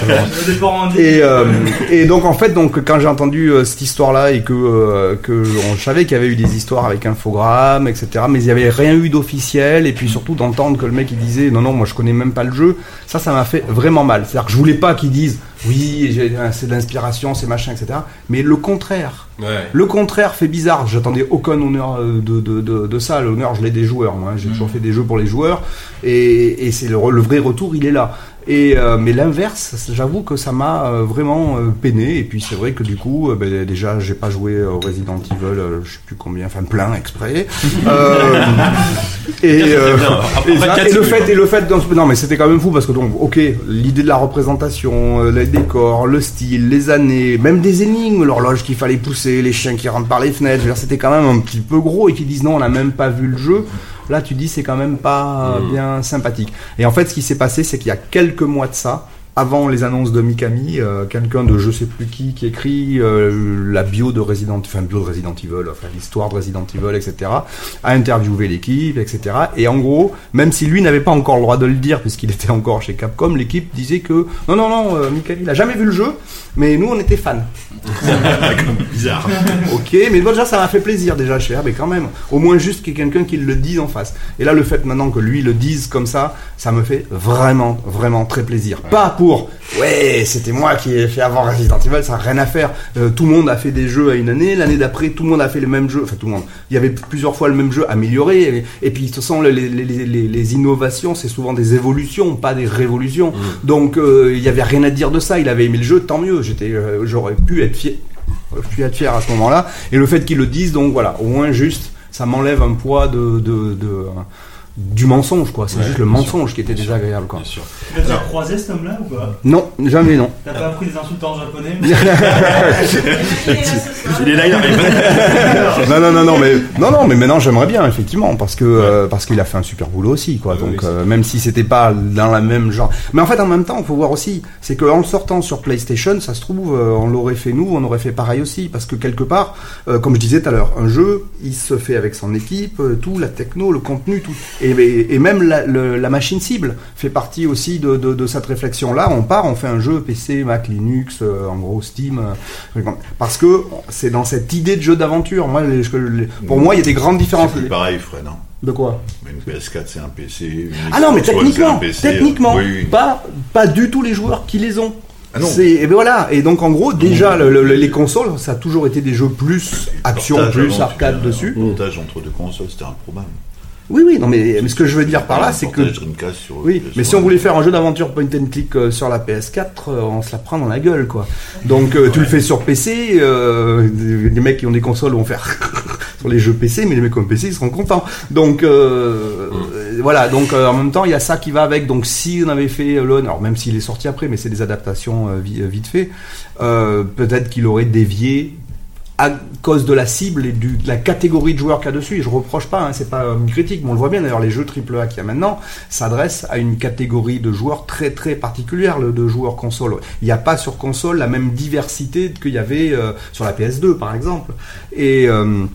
Et, euh, et donc en fait donc quand j'ai entendu euh, cette histoire là et que euh, que on savait qu'il y avait eu des histoires avec infogramme etc mais il y avait rien eu d'officiel et puis surtout d'entendre que le mec il disait non non moi je connais même pas le jeu ça ça m'a fait vraiment mal c'est à dire que je voulais pas qu'ils disent oui, j'ai- euh, c'est de l'inspiration, c'est machin, etc. Mais le contraire.
Ouais.
Le contraire fait bizarre. J'attendais aucun honneur euh, de, de, de, de ça. L'honneur, je l'ai des joueurs. Moi, j'ai toujours fait des jeux pour les joueurs, et, et c'est le vrai retour, il est là. Et euh, mais l'inverse, j'avoue que ça m'a euh, vraiment euh, peiné. Et puis c'est vrai que du coup, ben, déjà, j'ai pas joué au Resident Evil, je sais plus combien, enfin plein exprès. [LAUGHS] Euh, et, euh,
Après
et, ça,
24,
et le fait, et le fait, non mais c'était quand même fou parce que donc, ok, l'idée de la représentation, les décors, le style, les années, même des énigmes, l'horloge qu'il fallait pousser, les chiens qui rentrent par les fenêtres, c'était quand même un petit peu gros et qui disent non, on n'a même pas vu le jeu. Là, tu dis c'est quand même pas
Mm.
bien sympathique. Et en fait, ce qui s'est passé, c'est qu'il y a quelques mois de ça, avant les annonces de Mikami, euh, quelqu'un de je sais plus qui qui écrit euh, la bio de Resident, enfin bio de Resident Evil, enfin l'histoire de Resident Evil, etc. a interviewé l'équipe, etc. Et en gros, même si lui n'avait pas encore le droit de le dire puisqu'il était encore chez Capcom, l'équipe disait que non non non, euh, Mikami, il a jamais vu le jeu, mais nous on était fans.
Bizarre.
Ok, mais bon, déjà ça m'a fait plaisir déjà cher, mais quand même, au moins juste qu'il y ait quelqu'un qui le dise en face. Et là, le fait maintenant que lui le dise comme ça, ça me fait vraiment, vraiment très plaisir. Pas pour, ouais, c'était moi qui ai fait avant Resident Evil, ça n'a rien à faire. Euh, tout le monde a fait des jeux à une année, l'année d'après, tout le monde a fait le même jeu, enfin tout le monde. Il y avait plusieurs fois le même jeu amélioré, et, et puis de toute façon, les, les, les, les- les innovations, c'est souvent des évolutions, pas des révolutions. Donc euh, il y avait rien à dire de ça, il avait aimé le jeu, tant mieux, euh, j'aurais pu être fier je suis être fier à ce moment-là. Et le fait qu'ils le disent, donc voilà, au moins juste, ça m'enlève un poids de- du mensonge, quoi. C'est
Ouais,
juste le mensonge qui était désagréable, quoi.
Bien sûr.
Tu as déjà croisé cet homme-là ou pas?
Non, jamais non.
T'as pas appris des insultes en japonais [LAUGHS]
Il est là, il arrive.
non, non, non, non, mais non, non, mais maintenant j'aimerais bien effectivement parce que euh, parce qu'il a fait un super boulot aussi, quoi.
Ouais,
Donc
oui,
euh, même si c'était pas dans la même genre, mais en fait en même temps, il faut voir aussi, c'est que en le sortant sur PlayStation, ça se trouve, euh, on l'aurait fait nous, on aurait fait pareil aussi, parce que quelque part, euh, comme je disais tout à l'heure, un jeu, il se fait avec son équipe, euh, tout, la techno, le contenu, tout, et, et, et même la, le- la machine cible fait partie aussi de, de, de cette réflexion-là. On part, on fait un jeu PC, Mac, Linux, euh, en gros Steam, euh, parce que c'est dans cette idée de jeu d'aventure. Moi, les- je- les- pour moi, il y a des grandes différences.
C'est pareil, Fred. hein.
De quoi?
Mais Une PS4, c'est un PC. une
Ah non, mais techniquement,
PC, euh,
techniquement,
oui,
pas pas du tout les joueurs qui les ont.
Ah non.
C'est et ben voilà et donc en gros déjà le- le- les consoles ça a toujours été des jeux plus action plus arcade dessus.
Portage entre deux consoles, c'était improbable.
Oui oui non mais, mais ce que je veux dire par là c'est que
sur
oui
PS1.
mais si on voulait faire un jeu d'aventure point and click euh, sur la PS4 euh, on se la prend dans la gueule quoi. Donc euh, tu le fais sur PC les mecs qui ont des consoles vont faire [LAUGHS] sur les jeux PC mais les mecs qui ont PC ils seront contents. Donc voilà donc en même temps il y a ça qui va avec donc si on avait fait l'honneur alors même s'il est sorti après mais c'est des adaptations vi- vite fait peut-être qu'il aurait dévié à cause de la cible et de la catégorie de joueurs qu'il y a dessus. Et je reproche pas, hein, c'est pas une critique, mais on le voit bien d'ailleurs, les jeux AAA qu'il y a maintenant s'adressent à une catégorie de joueurs très très particulière, le de joueurs console. Il n'y a pas sur console la même diversité qu'il y avait euh, sur la PS2 par exemple. Et, euh,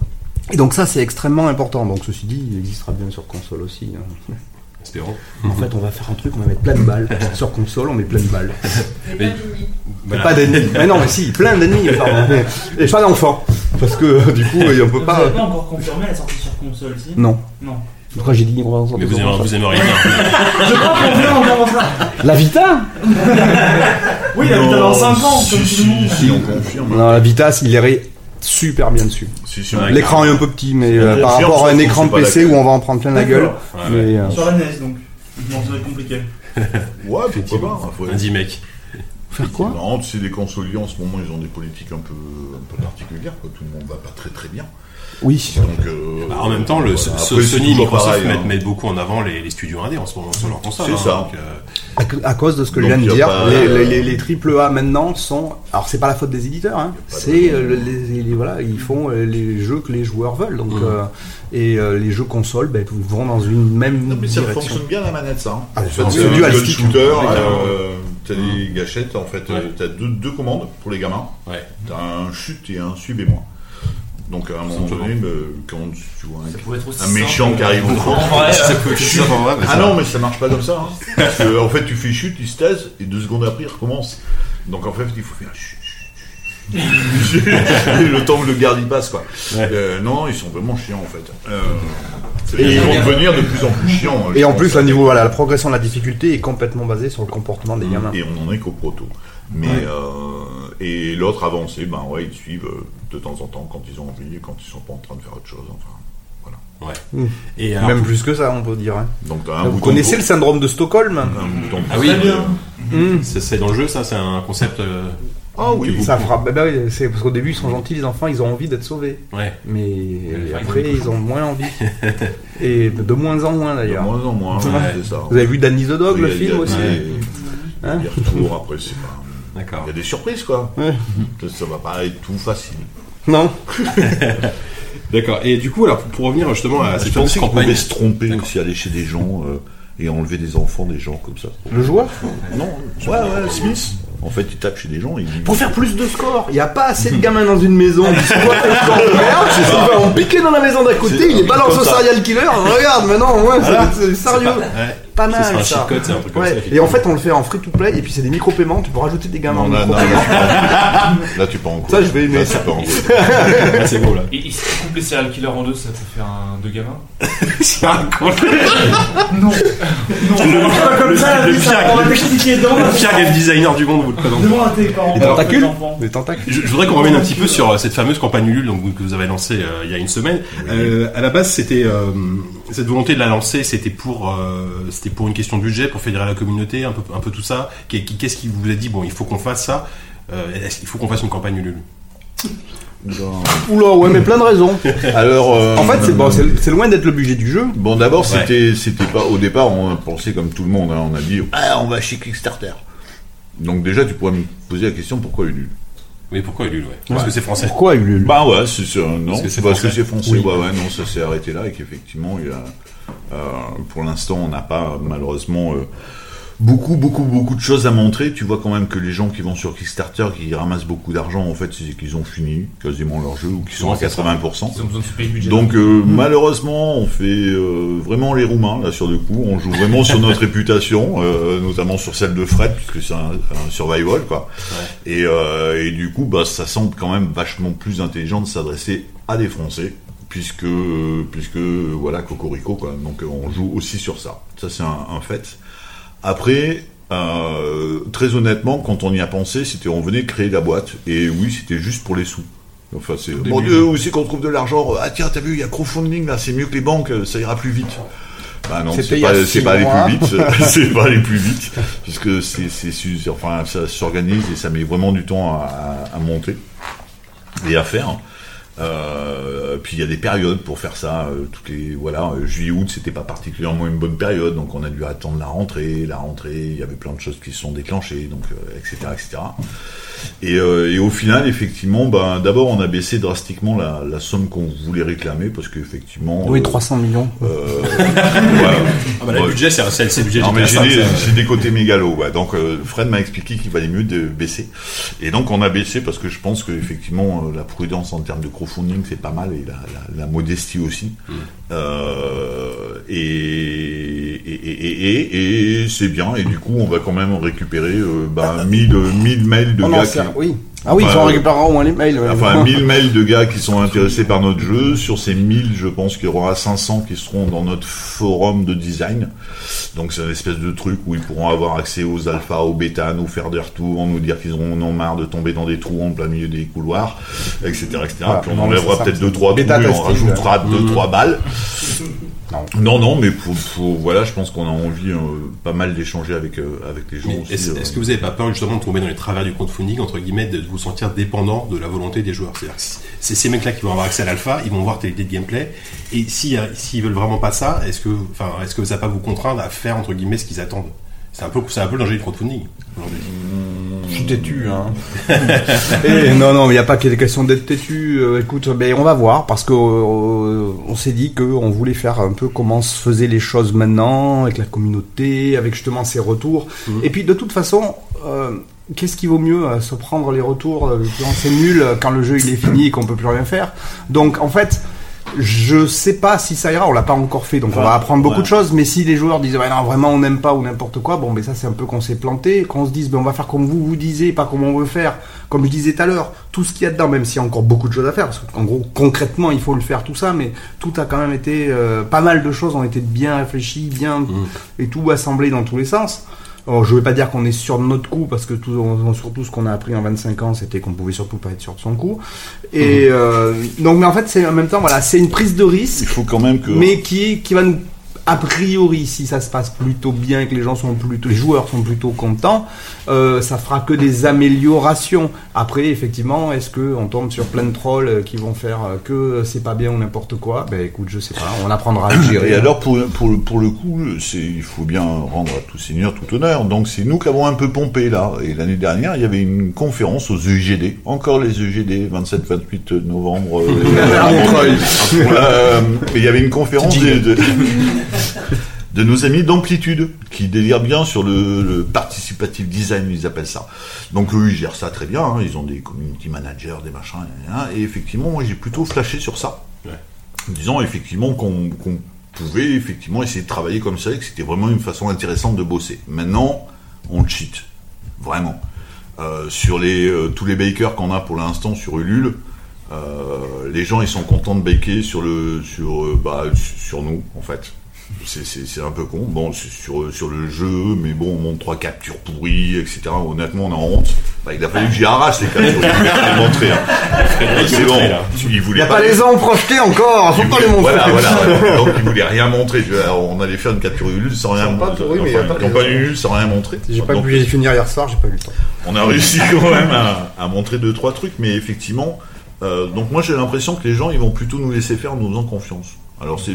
et donc ça c'est extrêmement important. Donc ceci dit, il existera bien sur console aussi. hein. [LAUGHS]
Espérons.
En fait, on va faire un truc, on va mettre plein de balles. [LAUGHS] Sur console, on met plein de balles.
Mais-
Mais Pas d'ennemis. Mais non, mais si, plein d'ennemis, pardon. [LAUGHS] Et pas d'enfants. Parce que du coup, [LAUGHS] on peut
Vous
pas.
avez pas encore confirmé la sortie sur console si
Non.
Non.
Pourquoi j'ai dit on va en
Mais vous aimeriez, vous aimeriez bien.
Je crois qu'on vient en dire ça
La Vita
Oui, il a dans 5 ans,
si,
comme tout
si,
le monde.
si, on confirme.
Non, la Vita, il irait super bien dessus. L'écran est un peu petit, mais euh, par rapport à un écran de PC où on va en prendre plein la gueule.
D'accord.
Ouais,
Mais, euh,
Sur la NES donc. Non, ça va être compliqué.
Ouais, pourquoi pas. faut-
Un 10 mec.
Faire quoi
Non, tu sais, les consoliers en ce moment, ils ont des politiques un peu, un peu particulières. Quoi. Tout le monde va pas très très bien.
Oui.
Donc, euh,
Bah, en même temps, le,
voilà.
ce-
Après,
ce-
c'est
Sony et Microsoft
pareil,
mettent,
hein.
mettent beaucoup en avant les, les studios indés en ce moment sur leur console.
C'est
hein,
ça.
donc, euh,
À, cause de ce que
Donc,
je viens de dire,
pas-
les, les, les, les triple A maintenant sont. Alors c'est pas la faute des éditeurs, hein.
de
c'est euh, les, les- voilà, ils font les jeux que les joueurs veulent. Donc euh, et euh, les jeux consoles, ben, vont dans une même
Non, mais ça
direction.
fonctionne bien la manette, ça. hein.
Ah,
en fait, c'est
stick.
shooter. T'as des gâchettes, en fait.
Ouais.
T'as deux, deux commandes pour les gamins.
Ouais.
T'as un chute et un suivez-moi. Donc à un moment donné, bah, quand tu vois un, un méchant qui arrive au fond. [LAUGHS] Ah
ça-
non, mais ça marche pas comme ça. hein. Parce que, en fait, tu fais chute, il se taise, et deux secondes après, il recommence. Donc en fait, il faut faire chute. [LAUGHS] le temps que le garde y passe, quoi. Euh, non, ils sont vraiment chiants, en fait. Euh, et ils vont devenir de plus en plus chiants.
Et
je
en
pense.
plus, le niveau, voilà, la progression de la difficulté est complètement basée sur le comportement des gamins.
Et on en est qu'au proto. Mais
Ouais.
euh, et l'autre avancé, ben ouais, ils suivent euh, de temps en temps quand ils ont envie et quand ils sont pas en train de faire autre chose. Enfin, voilà.
Ouais.
Mm.
Et alors,
Même plus que ça, on peut dire. hein.
Donc un
Vous connaissez le syndrome de Stockholm
un bouton
Ah oui,
Mm.
c'est c'est dans le jeu, ça, c'est un concept. euh,
Ah oui, ça fera. Bah, bah oui, c'est parce qu'au début ils sont gentils, les enfants, ils ont envie d'être sauvés.
Ouais.
Mais après ils ont moins envie. [LAUGHS] Et de moins en moins
De
d'ailleurs.
moins en moins,
Ouais.
ça.
Vous avez vu Danny the Dog,
Oui,
le film
a
aussi
il y a
Hein
des retours, après, c'est pas.
D'accord.
Il y a des surprises, quoi. Ça va pas être tout facile.
Non. [LAUGHS]
D'accord. Et du coup, alors pour, pour revenir justement à
Je
cette fameuse
pensais qu'on pouvait se tromper aussi, aller chez des gens euh, et enlever des enfants, des gens comme ça.
Le joueur
Non, ouais, ouais, Smith. En fait, il tape chez des gens et il dit.
Pour faire plus de score, il n'y a pas assez de gamins dans une maison. Ils [LAUGHS] merde, en piquer dans la maison d'à côté, les balancent
comme
au serial killer. Regarde, maintenant, ouais,
Voilà.
c'est- c'est sérieux. Pas
C'est
mal
un
ça.
cheat code, c'est un truc comme
Ouais.
ça,
Et en fait, on le fait en free to play et puis c'est des micro-paiements. Tu peux rajouter des gamins
Non,
en [LAUGHS]
là, non, tu peux en
Ça, je vais aimer
Là,
ça.
tu peux en [LAUGHS]
c'est beau là.
Et, si tu coupes les serial killers en deux, ça peut faire un deux gamins [LAUGHS]
C'est un con.
Non.
Le,
Comme
le-
ça, ça
pire-
prend t'expliquer dans
le pire game designer du monde, vous le présentez.
Devant tes parents.
Les tentacules Les tentacules.
Je, voudrais qu'on revienne un petit peu sur euh, cette fameuse campagne Ulule donc, que vous avez lancée euh, il y a une semaine. Euh, à la base, c'était cette volonté de la lancer, c'était pour euh, c'était pour une question de budget, pour fédérer la communauté, un peu un peu tout ça. Qu'est- Qu'est-ce qui vous a dit bon, il faut qu'on fasse ça euh, Est-ce qu'il faut qu'on fasse une campagne Ulule?
Oula, ouais, mais plein de raisons. [LAUGHS]
Alors, euh,
En fait, c'est bon, c'est- c'est loin d'être le budget du jeu.
Bon, d'abord,
Ouais.
c'était, c'était pas. Au départ, on a pensé comme tout le monde. hein, on a dit, ah, on va chez Kickstarter. Donc déjà, tu pourrais me poser la question pourquoi Ulule?
Mais pourquoi Ulule ouais? Parce que c'est français.
Pourquoi Ulule?
Bah ouais, c'est, non,
Parce que c'est français.
français.
Oui.
Ouais, ouais, non, ça s'est arrêté là et qu'effectivement, il y a, euh, pour l'instant, on n'a pas malheureusement euh, beaucoup, beaucoup, beaucoup de choses à montrer. Tu vois quand même que les gens qui vont sur Kickstarter, qui ramassent beaucoup d'argent, en fait, c'est qu'ils ont fini quasiment leur jeu ou qu'ils sont à 80%.
Ils ont besoin de payer le budget.
Donc euh, malheureusement, on fait euh, vraiment les roumains là sur le coup. On joue vraiment sur notre [LAUGHS] réputation, euh, notamment sur celle de Fred puisque c'est un, un survival quoi. Et, et du coup, bah ça semble quand même vachement plus intelligent de s'adresser à des Français puisque puisque voilà Cocorico quoi. Donc on joue aussi sur ça. Ça c'est un, un fait. Après. euh, très honnêtement, quand on y a pensé, c'était on venait de créer la boîte et oui, c'était juste pour les sous. Enfin, c'est mon Dieu, où c'est qu'on trouve de l'argent Ah tiens, t'as vu, il y a crowdfunding là, c'est mieux que les banques, ça ira plus vite. Bah non, c'est pas, pas aller
mois.
plus vite, [LAUGHS] [LAUGHS] c'est pas aller plus vite, puisque c'est, c'est, enfin, ça s'organise et ça met vraiment du temps à monter et à faire. Euh, puis il y a des périodes pour faire ça. euh, toutes les voilà, euh, juillet août c'était pas particulièrement une bonne période, donc on a dû attendre la rentrée. La rentrée, il y avait plein de choses qui se sont déclenchées, donc euh, etc etc. Et, euh, et au final, effectivement, ben d'abord on a baissé drastiquement la, la somme qu'on voulait réclamer parce qu'effectivement.
Oui,
euh,
300 millions.
euh, [LAUGHS] voilà.
Ah bah, le
Ouais.
budget, c'est le budget
Non, mais j'ai
PS5,
des, côtés mégalos. ouais. Donc euh, Fred m'a expliqué qu'il valait mieux de baisser. Et donc on a baissé parce que je pense que effectivement euh, la prudence en termes de crowdfunding c'est pas mal et la, la- la modestie aussi.
Mm.
Euh, et et, et, et, et- et c'est bien. Et du coup on va quand même récupérer euh, bah, 1000, 1000 mails de
en
gars qui,
oui. Ah oui,
Enfin,
ils en récupérera au moins les mails. ouais.
Enfin, 1000 [LAUGHS] mails de gars qui sont intéressés par notre jeu. Sur ces 1000, je pense qu'il y aura 500 qui seront dans notre forum de design. Donc, c'est une espèce de truc où ils pourront avoir accès aux alphas, aux bêtas, nous faire des retours, nous dire qu'ils en ont marre de tomber dans des trous en plein milieu des couloirs, etc., etc.
Voilà,
Puis on enlèvera peut-être
c'est
deux, trois trous
bêta
et on rajoutera deux,
Mhm.
trois balles.
Non.
Non, non, mais pour, pour- voilà, je pense qu'on a envie euh, pas mal d'échanger avec, euh, avec les gens
Mais
aussi.
Est-ce
euh.
est-ce que vous n'avez pas peur justement de tomber dans les travers du crowdfunding, entre guillemets, de vous sentir dépendant de la volonté des joueurs? C'est-à-dire que si- c'est ces mecs-là qui vont avoir accès à l'alpha, ils vont voir tes idées de gameplay, et si, euh, s'ils veulent vraiment pas ça, est-ce que, enfin, est-ce que ça va pas vous contraindre à faire, entre guillemets, ce qu'ils attendent? C'est un peu, c'est un peu le danger du crowdfunding. aujourd'hui.
Je suis têtu, hein. [LAUGHS] Et non, non, il n'y a pas que des questions d'être têtu. Euh, écoute, ben, on va voir parce que euh, on s'est dit qu'on voulait faire un peu comment se faisaient les choses maintenant avec la communauté, avec justement ces retours.
Mhm.
Et puis de toute façon, euh, qu'est-ce qui vaut mieux se prendre les retours C'est nul quand le jeu il est fini et qu'on peut plus rien faire? Donc en fait. Je sais pas si ça ira, on l'a pas encore fait, donc on va apprendre beaucoup de choses. Mais si les joueurs disent ouais, non vraiment on n'aime pas ou n'importe quoi, bon ben ça c'est un peu qu'on s'est planté, qu'on se dise ben on va faire comme vous vous disiez, pas comme on veut faire. Comme je disais tout à l'heure, tout ce qu'il y a dedans, même s'il y a encore beaucoup de choses à faire, parce qu'en gros concrètement il faut le faire tout ça, mais tout a quand même été, euh, pas mal de choses ont été bien réfléchies, bien et tout assemblé dans tous les sens. Alors, je ne vais pas dire qu'on est sûr de notre coup, parce que tout, on- surtout ce qu'on a appris en 25 ans, c'était qu'on pouvait surtout pas être sûr de son coup. Et euh, donc, mais en fait, c'est en même temps, voilà, c'est une prise de risque.
Il faut quand même que.
Mais qui, qui va nous, a priori, si ça se passe plutôt bien et que les gens sont plutôt, les joueurs sont plutôt contents, euh, ça fera que des améliorations. Après, effectivement, est-ce que on tombe sur plein de trolls qui vont faire que c'est pas bien ou n'importe quoi? Ben écoute, je sais pas, on apprendra à gérer.
Et alors, pour, pour, le- pour le coup, il faut bien rendre à tout seigneur tout honneur. Donc, c'est nous qui avons un peu pompé là. Et l'année dernière, il y avait une conférence aux EGD. Encore les EGD, 27-28 novembre. [LAUGHS] euh, à Montreuil. Euh, Il y avait une conférence de, de, [LAUGHS] de nos amis d'Amplitude qui délirent bien sur le, le participative design, ils appellent ça. Donc eux, ils gèrent ça très bien. hein. Ils ont des community managers, des machins. Et effectivement, moi, j'ai plutôt flashé sur ça disant effectivement qu'on pouvait effectivement essayer de travailler comme ça et que c'était vraiment une façon intéressante de bosser. Maintenant, on cheat, vraiment. Euh, sur les, euh, tous les bakers qu'on a pour l'instant sur Ulule, euh, les gens ils sont contents de baker sur, le, sur, bah, sur nous en fait. C'est- un peu con. Bon, c'est sur, sur le jeu, mais bon, on montre trois captures pourries, etc. Honnêtement, on a honte. Bah, il a fallu que j'y arrache les captures. Je vais les montrer. hein. C'est bon. Il
Il
voulait
n'y a pas les ans projetés encore, faut
il
pas les
voulait-
montrer.
Voilà, voilà. Donc il voulait rien montrer. On allait faire une capture Ulule sans rien montrer.
il
Enfin,
pas
une sans rien montrer.
J'ai pas pu les finir hier soir, j'ai pas eu le temps.
on a réussi [LAUGHS] quand même à, à montrer deux trois trucs, mais effectivement, euh, donc moi j'ai l'impression que les gens ils vont plutôt nous laisser faire en nous faisant confiance. Alors c'est,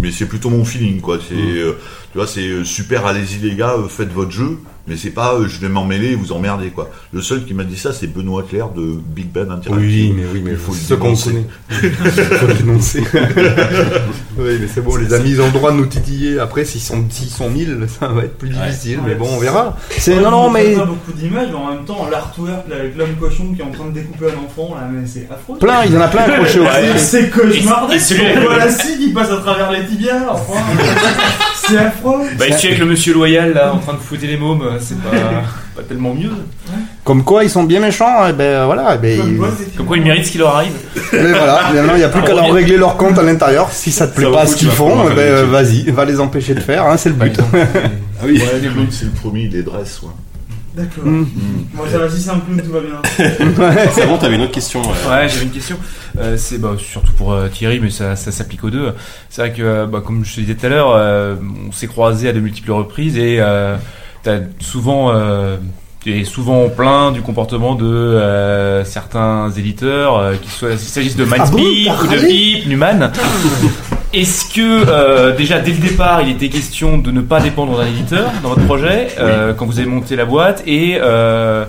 mais c'est plutôt mon feeling quoi. C'est, euh, tu vois, c'est euh, super, allez-y les gars, euh, faites votre jeu, mais c'est pas euh, je vais m'emmêler et vous emmerder quoi. Le seul qui m'a dit ça c'est Benoît Claire de Big Ben Interactive.
Oui, mais oui, mais
il faut le
ce qu'on connaît. [LAUGHS] Il faut le dénoncer. [LAUGHS] oui, mais c'est bon, les amis, ils ont le droit de nous titiller. Après, s'ils sont, s'ils sont 1000, [LAUGHS] ça va être plus difficile, mais bon, on verra. C'est, non, non, mais
pas beaucoup d'images, mais en même temps, l'artwork avec l'homme cochon qui est en train de découper un enfant, là, mais c'est affreux.
plein, il y en a plein accrochés au
Ouais,
fil.
C'est cauchemardesque. Voit la scie qui passe à travers les tibias, enfin. [LAUGHS] c'est affreux.
Bah, il avec le monsieur loyal là en train de fouetter les mômes, c'est pas, pas tellement mieux.
Comme quoi, ils sont bien méchants, et ben voilà, et ben,
Comme
ils-
quoi, c'est-
Comme quoi ils méritent ce qui leur arrive.
mais voilà, maintenant, il n'y a plus qu'à leur régler leur compte à l'intérieur. Si ça te plaît
Ça
pas
vaut
ce
le
qu'ils
coup, tu vas
font,
pouvoir
eh ben, euh, vas-y, va les empêcher de faire, hein, c'est le but. [LAUGHS]
Ah oui, les clowns, c'est le premier, il les dresse. Ouais.
D'accord.
Mm.
Moi, ça va, si c'est un clown, tout va bien. [LAUGHS]
C'est bon, t'avais une autre question. euh,
Ouais, j'avais une question. Euh, c'est bah, surtout pour euh, Thierry, mais ça, ça s'applique aux deux. C'est vrai que, euh, bah, comme je te disais tout à l'heure, euh, on s'est croisés à de multiples reprises et euh, t'as souvent, euh, tu es souvent plein du comportement de euh, certains éditeurs, euh, qu'il s'agisse de
Ah bon
Mindspeak ou de Hip, Newman. [LAUGHS] Est-ce que euh, déjà dès le départ, il était question de ne pas dépendre d'un éditeur dans votre projet euh, quand vous avez monté la boîte et euh,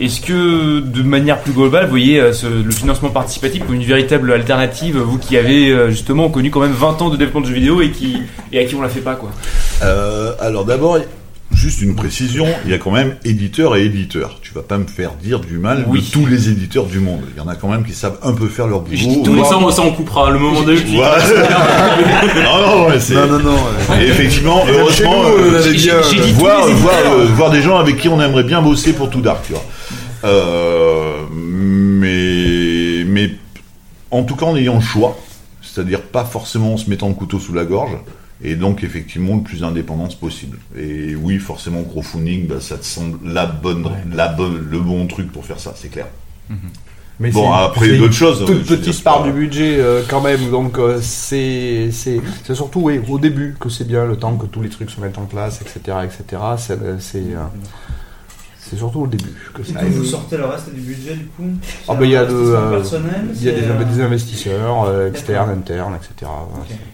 est-ce que, de manière plus globale, vous voyez euh, ce- le financement participatif comme une véritable alternative, vous qui avez euh, justement connu quand même 20 ans de développement de jeux vidéo et, qui, et à qui on la fait pas quoi?
Euh, alors d'abord, juste une précision, il y a quand même éditeur et éditeur. Tu vas pas me faire dire du mal
Oui.
de tous les éditeurs du monde. Il y en a quand même qui savent un peu faire leur boulot.
Tout, ça, on- ça, on coupera le moment de.
Voilà. [LAUGHS] non, non.
Non, non.
Et effectivement, heureusement,
nous, on
euh,
avait
j'ai-
bien,
j'ai
euh,
dit voir, voir, euh, voir des gens avec qui on aimerait bien bosser pour tout Dark, tu vois. Euh, mais, mais en tout cas en ayant le choix, c'est-à-dire pas forcément en se mettant le couteau sous la gorge, et donc effectivement le plus indépendance possible. Et oui, forcément crowdfunding, bah, ça te semble la bonne, la bonne, le bon truc pour faire ça, c'est clair.
Mais
Bon,
c'est-
après, d'autres choses,
une Toute petite part
pas-
du budget euh, quand même, donc euh, c'est c'est c'est surtout oui, au début que c'est bien le temps que tous les trucs se mettent en place, etc., etc. C'est euh, c'est euh, surtout au début que
Et
ça. aide.
vous sortez le reste du budget, du coup
Ah ben il y a de, euh,
personnel,
il y a des,
euh,
des investisseurs euh, externes, internes, etc.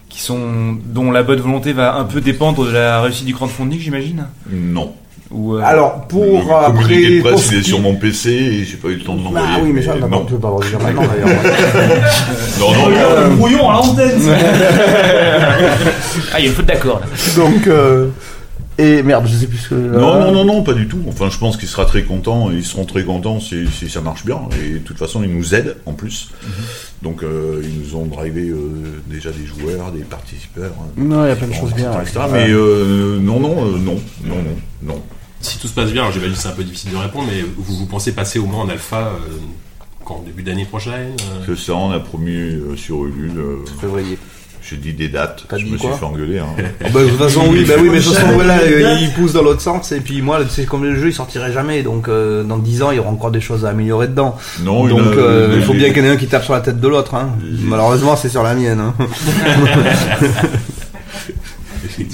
qui sont, dont la bonne volonté va un peu dépendre de la réussite du crowdfunding, j'imagine
Non.
Ou, euh,
Alors pour
le communiqué
après pour
presse, il est sur mon PC et j'ai pas eu le temps de l'envoyer.
Ah oui mais ça
mais
on
non.
tu veux pas le dire maintenant [LAUGHS] d'ailleurs.
Non, non,
Regarde le brouillon à l'antenne. [LAUGHS]
Ah, il y a une faute d'accord là.
Donc, euh, Et merde, je sais plus ce que.
Non, non, non, non, pas du tout. Enfin, je pense qu'il sera très content. Ils seront très contents si, si ça marche bien. Et de toute façon, ils nous aident en plus. Donc, euh, ils nous ont drivé euh, déjà des joueurs, des participants. hein,
Non, il y a plein de choses bien,
etc.,
ouais.
Mais euh, non, non, euh, non, non, non, non.
Si tout se passe bien, alors j'imagine que c'est un peu difficile de répondre, mais vous, vous pensez passer au moins en alpha euh, quand début d'année prochaine euh
C'est ça, on a promis euh, sur Ulule. euh,
Février.
J'ai dit des dates.
T'as
je
dit
me
quoi
suis fait engueuler. Hein.
Ah [LAUGHS] bah, de toute façon, oui, bah oui, mais de toute façon, voilà, [LAUGHS] euh, il pousse dans l'autre sens, et puis moi, c'est comme le jeu, il sortirait jamais, donc euh, dans 10 ans, il y aura encore des choses à améliorer dedans.
Non,
donc
il
euh, il faut bien qu'il y en ait un qui tape sur la tête de l'autre, hein. Malheureusement, c'est sur la mienne. hein. [LAUGHS]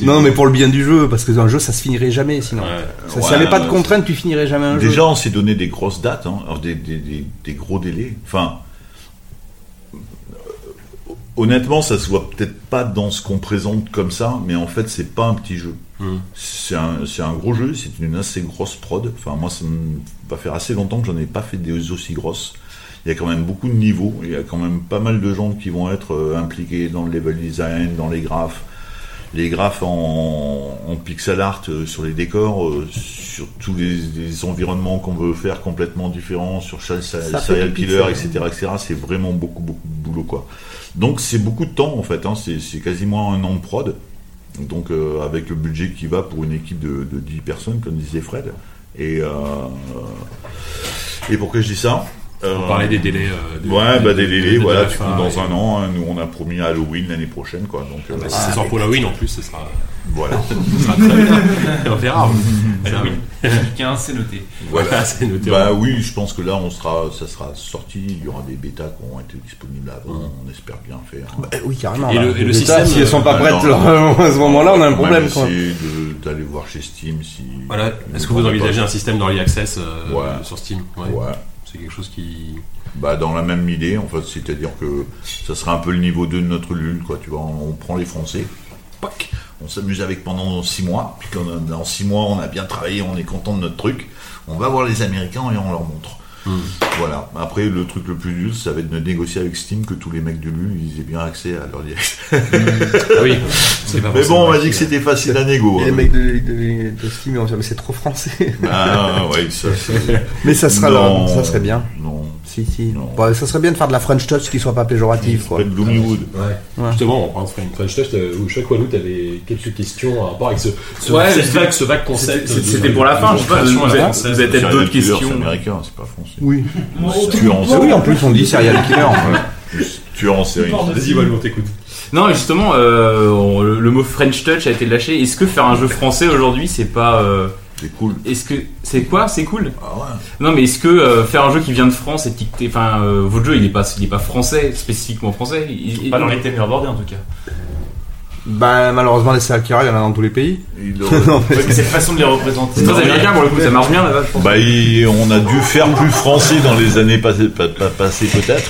non, mais pour le bien du jeu, parce que dans un jeu, ça se finirait jamais, sinon. Ça,
Ouais,
S'il n'y avait pas de contraintes, tu finirais jamais un jeu.
Déjà, on s'est donné des grosses dates, hein, des, des- des- des gros délais. Enfin, honnêtement, ça se voit peut-être pas dans ce qu'on présente comme ça, mais en fait, c'est pas un petit jeu.
Hmm.
C'est un, gros jeu, c'est une assez grosse prod. Enfin, moi, ça va faire assez longtemps que j'en ai pas fait des aussi grosses. Il y a quand même beaucoup de niveaux, il y a quand même pas mal de gens qui vont être euh, impliqués dans le level design, dans les graphes. Les graphes en, en pixel art euh, sur les décors, euh, sur tous les, les environnements qu'on veut faire complètement différents, sur chaque serial killer,
pixel.
etc., etc. C'est vraiment beaucoup, beaucoup de boulot, quoi. Donc c'est beaucoup de temps, en fait. hein. C'est quasiment un an de prod. Donc euh, avec le budget qui va pour une équipe de, de 10 personnes, comme disait Fred. Et, euh, et pourquoi je dis ça?
On parlait des délais, euh, des-
ouais, bah des
des-
délais,
de
voilà. coup,
fin,
dans
et-
un an, hein, nous on a promis Halloween l'année prochaine, quoi. Donc euh,
Bah, si c'est sur pour Halloween en plus, ce sera.
Voilà. [LAUGHS]
ce sera très bien. On verra. [LAUGHS]
Halloween. 15, c'est noté.
Voilà, [LAUGHS] c'est noté.
Bah oui, je pense que là, on sera, ça sera sorti. Il y aura des bêtas qui auront été disponibles avant. On espère bien faire.
Eh oui, carrément.
Et
là.
le- et le système,
si elles sont pas
euh,
prêtes à ce moment-là, on a un problème,
de- d'aller voir chez Steam si.
Voilà. Est-ce que vous envisagez un système d'early access euh, sur Steam?
Ouais.
C'est quelque chose qui.
Bah, dans la même idée, en fait, c'est-à-dire que ça sera un peu le niveau 2 de notre LUL, quoi. Tu vois, on, prend les Français, on s'amuse avec pendant 6 mois, puis quand dans 6 mois, on a bien travaillé, on est content de notre truc, on va voir les Américains et on leur montre. Voilà. Après, le truc le plus nul, ça va être de négocier avec Steam que tous les mecs de LUL, ils aient bien accès à leur direct. [LAUGHS]
Ah oui. C'est pas
Mais bon, on m'a dit que c'était facile à négo.
Et les
hein.
mecs de, de, de Steam, ils vont dire, mais c'est trop français.
Ah, ouais, ça,
mais ça sera
Non,
là, ça serait bien.
Non.
Si, si. Bon, ça serait bien de faire de la French touch qui soit pas péjorative, quoi.
Fred Gloomywood.
Ouais. Justement, on prend French French Touch, euh, où chaque Walou, t'avais quelques questions en rapport avec ce, ce,
Ouais, c'était-
vague, ce vague concept.
c'était- pour la fin, je sais pas, vous
la
avez- peut-être d'autres questions.
C'est américain, c'est pas français.
Oui.
Tueur en
Ah oui, en plus, on dit serial killer. [LAUGHS]
Tueur en série.
Vas-y, Walou, on t'écoute.
Non, justement, euh, le, le mot French Touch a été lâché. Est-ce que faire un jeu français aujourd'hui, c'est pas.
C'est cool.
Est-ce que. C'est quoi? C'est cool?
Ah ouais.
Non, mais est-ce que euh, faire un jeu qui vient de France et ticté. Enfin, euh, votre jeu, il est, pas, il est pas français, spécifiquement français? Il-
Pas
il-
dans les thèmes abordés en tout cas.
Ben, malheureusement, les killers, il y en a dans tous les pays. [LAUGHS]
Ouais, mais c'est la façon de les représenter.
C'est très américain pour le coup, ça marche bien là-bas, je pense.
Bah, il- on a dû faire plus français dans les années passées, pas- pas- passées peut-être.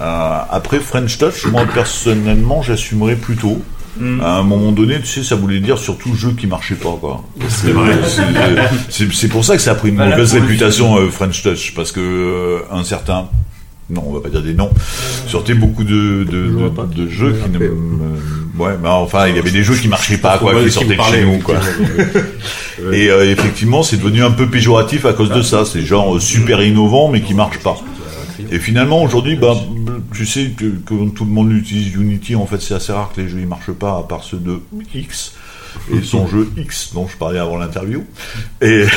Euh, après French Touch, moi personnellement, j'assumerais plutôt.
Mm.
À un moment donné, tu sais, ça voulait dire surtout jeu qui marchait pas, quoi.
C'est vrai.
C'est- pour ça que ça a pris une
Voilà,
mauvaise réputation euh, French Touch, parce que euh, un certain, non, on va pas dire des noms, sortait beaucoup de, de,
vois
de-
pas
de
qui
jeux qui ne, ouais, mais enfin, il y avait des jeux qui marchaient pas, quoi, qui sortaient de chez nous, quoi. [LAUGHS] Et euh, effectivement, c'est devenu un peu péjoratif à cause de ça. C'est genre super innovant, mais qui marche pas. Et finalement, aujourd'hui, bah, tu sais que, que tout le monde utilise Unity. En fait, c'est assez rare que les jeux ils marchent pas, à part ceux de X et son [LAUGHS] jeu X dont je parlais avant l'interview. Et [LAUGHS]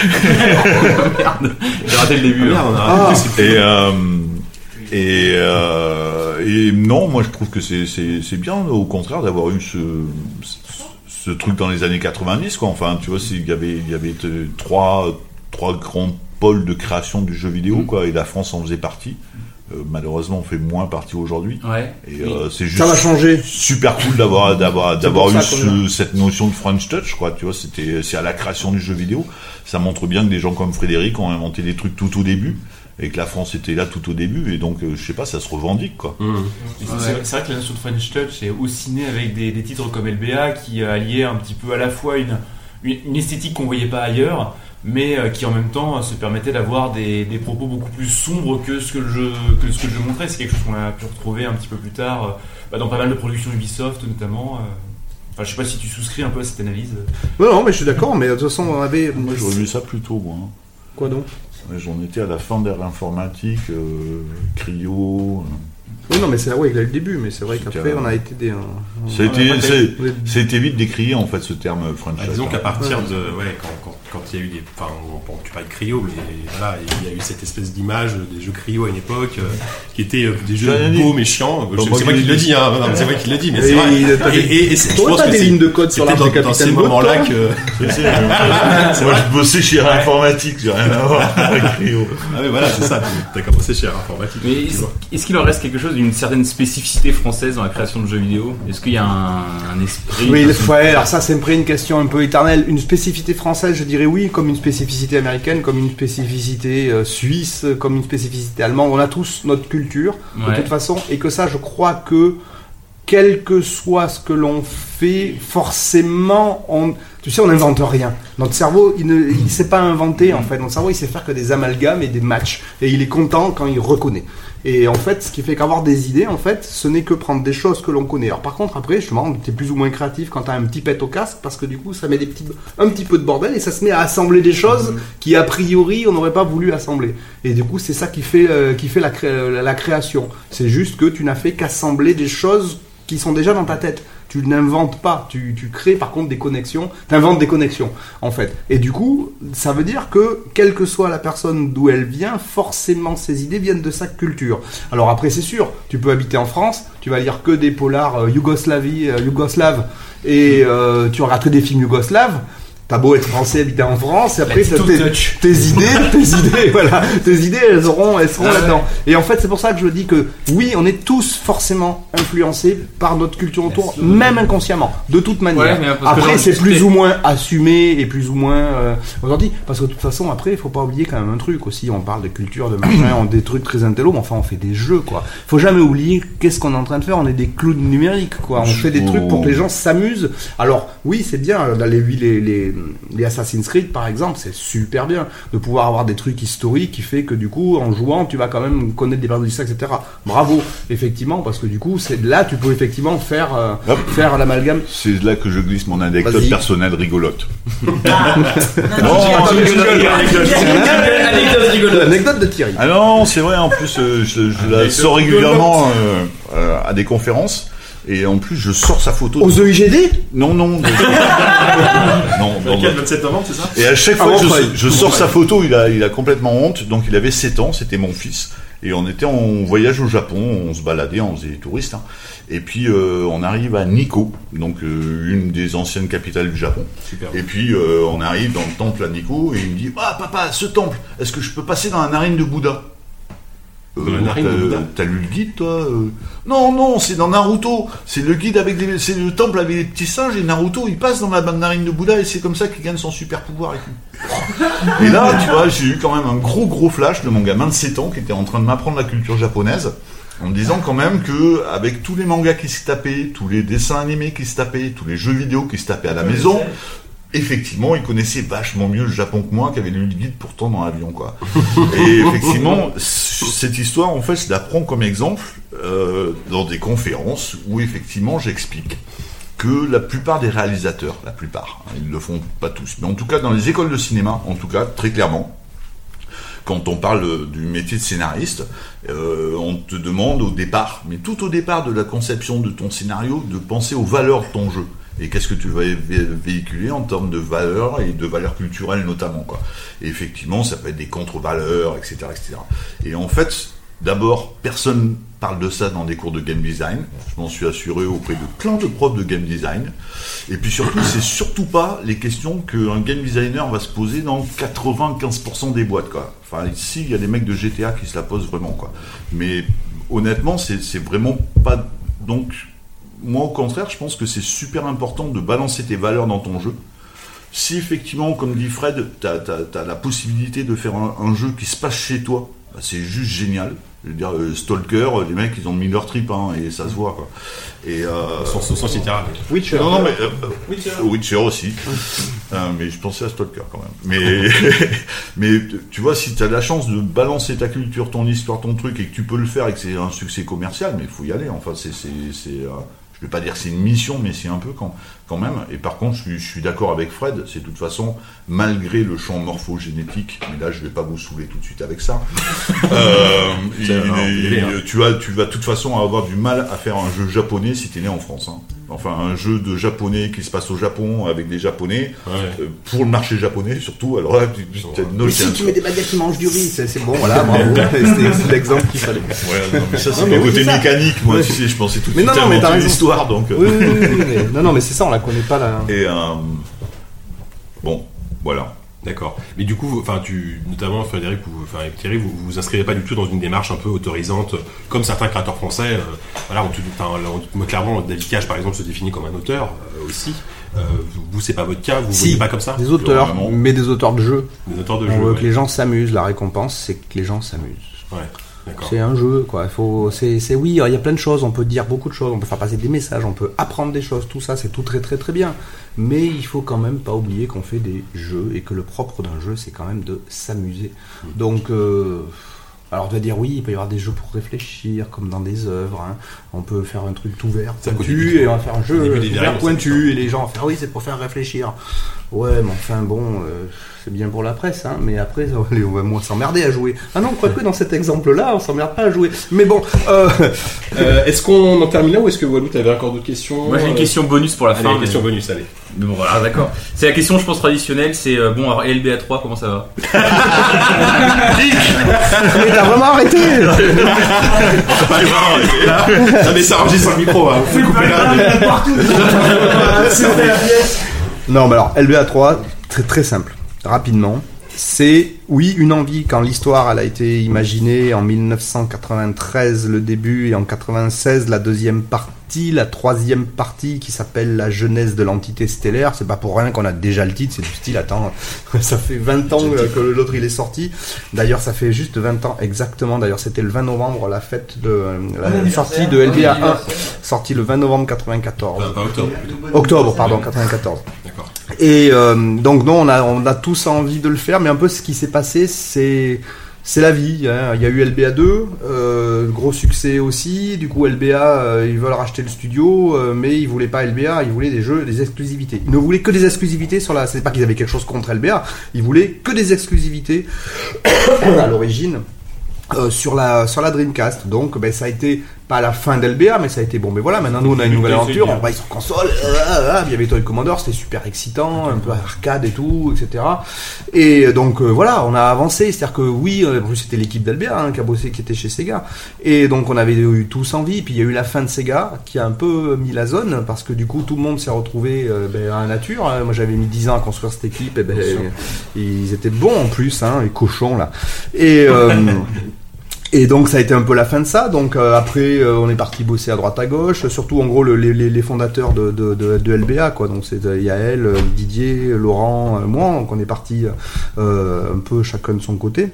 J'ai raté le début. hein.
Ah,
et euh, et, euh, et non, moi je trouve que c'est c'est c'est bien, au contraire, d'avoir eu ce ce truc dans les années 90 quoi. Enfin, tu vois, il y avait il y avait trois trois grands pôles de création du jeu vidéo quoi, et la France en faisait partie. Euh, malheureusement, on fait moins partie aujourd'hui.
Ouais.
Et euh, c'est juste
Ça va changer.
super cool d'avoir d'avoir d'avoir eu
ça qu'on
ce- cette notion de French touch quoi tu vois c'était c'est à la création du jeu vidéo ça montre bien que des gens comme Frédéric ont inventé des trucs tout au début et que la France était là tout au début et donc euh, je sais pas ça se revendique quoi
Mmh.
C'est vrai que la notion de French Touch est aussi née avec des, des titres comme LBA qui euh, alliaient un petit peu à la fois une, une, une esthétique qu'on voyait pas ailleurs, mais euh, qui en même temps euh, se permettait d'avoir des, des propos beaucoup plus sombres que ce que le jeu, que ce que le jeu montrait. C'est quelque chose qu'on a pu retrouver un petit peu plus tard euh, bah, dans pas mal de productions Ubisoft notamment. euh. Enfin, je sais pas si tu souscris un peu à cette analyse.
Non, non, mais je suis d'accord, mais de toute façon, on avait.
Moi, j'aurais vu ça plus tôt, moi. hein.
Quoi donc?
J'en étais à la fin de l'informatique, euh, Cryo. euh.
Oui, non, mais c'est ouais, il a eu le début, mais c'est vrai qu'après, on a été des.
C'était vite décrié en fait ce terme French.
Bah, disons
Touch,
qu'à
hein.
partir de. Ouais, quand, quand, quand il y a eu des. Enfin, bon, tu parles de cryo, mais voilà, il y a eu cette espèce d'image des jeux cryo à une époque euh, qui étaient euh, des jeux
dit.
beaux mais chiants. C'est moi qui
l'ai
le
dit.
dis, hein. Non, mais c'est moi qui le dis, mais
Et
c'est vrai.
il- t'as des-
Et, et, je pense que
des
c'est-
lignes de code sur l'arbre
dans, dans ces moments-là que. [LAUGHS]
Moi je bossais chez Air Informatique, j'ai rien à voir [LAUGHS] avec Cryo.
Ah, mais voilà, c'est ça. T'as commencé chez Air Informatique.
Mais est-ce, qu'il en reste quelque chose d'une certaine spécificité française dans la création de jeux vidéo? Est-ce qu'il y a un, esprit
Oui, alors ça, c'est me une question un peu éternelle. Une spécificité française, je dirais oui, comme une spécificité américaine, comme une spécificité euh, suisse, comme une spécificité allemande. On a tous notre culture, de toute façon, et que ça, je crois que quel que soit ce que l'on fait, forcément, on, tu sais, on n'invente rien. Notre cerveau, il ne il sait pas inventer, en fait. Notre cerveau, il sait faire que des amalgames et des matchs. Et il est content quand il reconnaît. Et en fait, ce qui fait qu'avoir des idées, en fait, ce n'est que prendre des choses que l'on connaît. Alors par contre, après, justement, tu es plus ou moins créatif quand tu as un petit pet au casque, parce que du coup, ça met des petits, un petit peu de bordel et ça se met à assembler des choses qui, a priori, on n'aurait pas voulu assembler. Et du coup, c'est ça qui fait, euh, qui fait la, cré- la création. C'est juste que tu n'as fait qu'assembler des choses qui sont déjà dans ta tête. Tu n'inventes pas, tu, crées par contre des connexions, tu inventes des connexions en fait. Et du coup, ça veut dire que quelle que soit la personne d'où elle vient, forcément ses idées viennent de sa culture. Alors après c'est sûr, tu peux habiter en France, tu vas lire que des polars euh, Yougoslavie, euh, yougoslaves, et euh, tu regardes que des films yougoslaves. T'as beau être français, habiter en France, et après t'as tes, tes idées, [LAUGHS] tes idées, voilà, tes idées, elles auront, elles seront
Ah ouais.
là-dedans. Et en fait, c'est pour ça que je dis que oui, on est tous forcément influencés par notre culture autour, même inconsciemment, de toute manière.
Ouais,
après, c'est plus ou moins assumé et plus ou moins euh, authentique. Parce que de toute façon, après, il faut pas oublier quand même un truc aussi. On parle de culture, de machin, on des trucs très intello, mais enfin, on fait des jeux, quoi. Faut jamais oublier qu'est-ce qu'on est en train de faire. On est des clowns numériques, quoi. On fait des trucs pour que les gens s'amusent. Alors, oui, c'est bien. Dans les, les, les, les Assassin's Creed, par exemple, c'est super bien de pouvoir avoir des trucs historiques qui fait que du coup, en jouant, tu vas quand même connaître des l'histoire, etc. Bravo, effectivement, parce que du coup, c'est là, tu peux effectivement faire, euh, l'amalgame.
C'est là que je glisse mon anecdote personnelle rigolote.
Anecdote rigolote.
L'anecdote de Thierry.
Ah non, c'est vrai, en plus, euh, je, je la sors régulièrement euh, euh, à des conférences. Et en plus, je sors sa photo.
Aux EIGD
Non, non. [LAUGHS] non, non,
Lequel,
non.
27 novembre, c'est ça
Et à chaque
Ah,
fois que je sors sa photo, il a, il a complètement honte. Donc il avait 7 ans, c'était mon fils. Et on était en voyage au Japon, on se baladait, on faisait des touristes. hein. Et puis euh, on arrive à Nikko, donc euh, une des anciennes capitales du Japon.
Super.
Et puis euh, on arrive dans le temple à Nikko et il me dit Ah papa, ce temple, est-ce que je peux passer dans la narine de Bouddha
Dans la narine de
t'as-
Bouddha
T'as lu le guide, toi euh? Non, non, c'est dans Naruto. C'est le guide avec des, c'est le temple avec les petits singes et Naruto, il passe dans la narine de Bouddha et c'est comme ça qu'il gagne son super pouvoir et tout. [LAUGHS] Et là, tu vois, j'ai eu quand même un gros gros flash de mon gamin de 7 ans qui était en train de m'apprendre la culture japonaise. En me disant quand même que avec tous les mangas qui se tapaient, tous les dessins animés qui se tapaient, tous les jeux vidéo qui se tapaient à la maison, effectivement, il connaissait vachement mieux le Japon que moi, qui avait lu le guide pourtant dans l'avion, quoi. Et effectivement, cette histoire, en fait, je la prends comme exemple euh, dans des conférences où effectivement, j'explique que la plupart des réalisateurs, la plupart, hein, ils le font pas tous, mais en tout cas dans les écoles de cinéma, en tout cas très clairement, quand on parle euh, du métier de scénariste, euh, on te demande au départ, mais tout au départ de la conception de ton scénario, de penser aux valeurs de ton jeu. Et qu'est-ce que tu vas vé- véhiculer en termes de valeurs et de valeurs culturelles notamment. Quoi? Et effectivement, ça peut être des contre-valeurs, etc., etc. Et en fait, d'abord, personne parle de ça dans des cours de game design. Je m'en suis assuré auprès de plein de profs de game design. Et puis surtout, c'est surtout pas les questions qu'un game designer va se poser dans 95% des boîtes. Quoi. Enfin, ici, il y a des mecs de GTA qui se la posent vraiment. Quoi. Mais honnêtement, c'est vraiment pas. Donc, moi, au contraire, je pense que c'est super important de balancer tes valeurs dans ton jeu. Si effectivement, comme dit Fred, tu as, la possibilité de faire un, un jeu qui se passe chez toi, bah, c'est juste génial. Je veux dire, euh, Stalker, euh, les mecs, ils ont mis leur trip, hein, et ça se voit, quoi. Et, euh...
Son cinéra.
Witcher.
Non, non, mais... euh,
Witcher.
Witcher aussi. [LAUGHS] Mais je pensais à Stalker, quand même. Mais, [LAUGHS] mais tu vois, si tu as la chance de balancer ta culture, ton histoire, ton truc, et que tu peux le faire et que c'est un succès commercial, mais il faut y aller. Enfin, c'est... je vais pas dire que c'est une mission, mais c'est un peu quand, quand même. Et par contre, je suis, je suis d'accord avec Fred, c'est de toute façon, malgré le champ morphogénétique, mais là je vais pas vous saouler tout de suite avec ça, [LAUGHS] euh, il-
C'est- non,
il-
il est, hein.
tu, vas, tu vas de toute façon avoir du mal à faire un jeu japonais si tu es né en France. hein. Enfin, un jeu de japonais qui se passe au Japon avec des japonais, euh, pour le marché japonais surtout. Alors là, tu, tu, t'as une
Mais
note-
si tu mets des baguettes qui mangent du riz, c'est bon, voilà, bravo. [LAUGHS] C'est l'exemple qu'il fallait.
Ouais, non, mais ça, c'est le côté mécanique, moi,
Ouais.
tu sais, je pensais tout de suite
non, non, mais
inventer
t'as raison.
l'histoire, donc. euh.
Oui, oui, oui, oui, mais- non, non, mais c'est ça, on la connaît pas là.
Et euh, bon, voilà.
D'accord. Mais du coup, vous- enfin, tu, notamment Frédéric ou enfin, et Thierry, vous vous inscrivez pas du tout dans une démarche un peu autorisante, comme certains créateurs français. euh, voilà, on, te- enfin, là, on- moi, clairement, David Cage, par exemple, se définit comme un auteur euh, aussi. Euh, vous, c'est pas votre cas. Vous vous
Si,
voyez pas comme ça?
Des auteurs, mais des auteurs de jeux.
Des auteurs de
on
jeux, ouais.
que les gens s'amusent. La récompense, c'est que les gens s'amusent.
Ouais.
C'est un jeu, quoi. Il faut, c'est, c'est oui, il y a plein de choses. On peut dire beaucoup de choses. On peut faire passer des messages. On peut apprendre des choses. Tout ça, c'est tout très, très, très bien. Mais il faut quand même pas oublier qu'on fait des jeux et que le propre d'un jeu, c'est quand même de s'amuser. Donc, euh, alors on va dire oui, il peut y avoir des jeux pour réfléchir, comme dans des œuvres. hein. On peut faire un truc tout vert, pointu, et on va faire un jeu tout
verres,
vert pointu, et les gens vont faire oui, c'est pour faire réfléchir. Ouais, mais enfin bon, euh, c'est bien pour la presse, hein, mais après, [LAUGHS] on va, moins s'emmerder à jouer. Ah non, quoique dans cet exemple-là, on s'emmerde pas à jouer. Mais bon, euh, [LAUGHS]
Euh, est-ce qu'on en termine là ou est-ce que Walou, t'avais encore d'autres questions
Moi j'ai une
Euh,
question bonus pour la
allez,
fin.
une question
mais-
bonus, allez.
Mais bon voilà, d'accord. C'est la question, je pense, traditionnelle. C'est euh, bon, alors LBA 3, comment ça va? [LAUGHS]
Mais t'as vraiment arrêté
Ah, mais ça enregistre le micro, hein. Vous pouvez couper là. [LAUGHS]
Non, mais alors, LBA 3, très très simple, rapidement. C'est, oui, une envie quand l'histoire elle a été imaginée en 1993 le début et en 96 la deuxième partie, la troisième partie qui s'appelle la jeunesse de l'entité stellaire. C'est pas pour rien qu'on a déjà le titre, c'est du style, attends, [LAUGHS] ça fait 20 ans euh, que l'autre il est sorti. D'ailleurs, ça fait juste 20 ans exactement. D'ailleurs, c'était le 20 novembre, la fête de la sortie de LBA 1, sortie le 20 novembre 94.
Pas octobre.
Octobre, pardon, 94.
D'accord.
Et euh, donc non, on a, on a tous envie de le faire, mais un peu ce qui s'est passé, c'est c'est la vie. hein. Il y a eu LBA 2, euh, gros succès aussi. Du coup, LBA, euh, ils veulent racheter le studio, euh, mais ils voulaient pas LBA, ils voulaient des jeux, des exclusivités. Ils ne voulaient que des exclusivités sur la. C'est pas qu'ils avaient quelque chose contre LBA, ils voulaient que des exclusivités [COUGHS] à l'origine. sur la sur la Dreamcast donc ben ça a été pas la fin d'LBA mais ça a été bon. Mais voilà maintenant nous on a une nouvelle aventure on va sur console euh, euh, il y avait Toy Commodore c'était super excitant un peu arcade et tout etc et euh, donc euh, voilà on a avancé c'est à dire que oui euh, en plus c'était l'équipe d'LBA hein, qui a bossé qui était chez Sega. Et donc on avait eu tous envie puis il y a eu la fin de Sega qui a un peu mis la zone parce que du coup tout le monde s'est retrouvé euh, ben, à la nature hein. moi j'avais mis 10 ans à construire cette équipe et ben, ils étaient bons en plus hein, les cochons là. Et euh, [LAUGHS] et donc ça a été un peu la fin de ça. Donc euh, après euh, on est parti bosser à droite à gauche, surtout en gros le- les, fondateurs de, de, de, de LBA quoi. Donc c'est euh, Yael, Didier, Laurent, moi. Donc on est parti un peu chacun de son côté.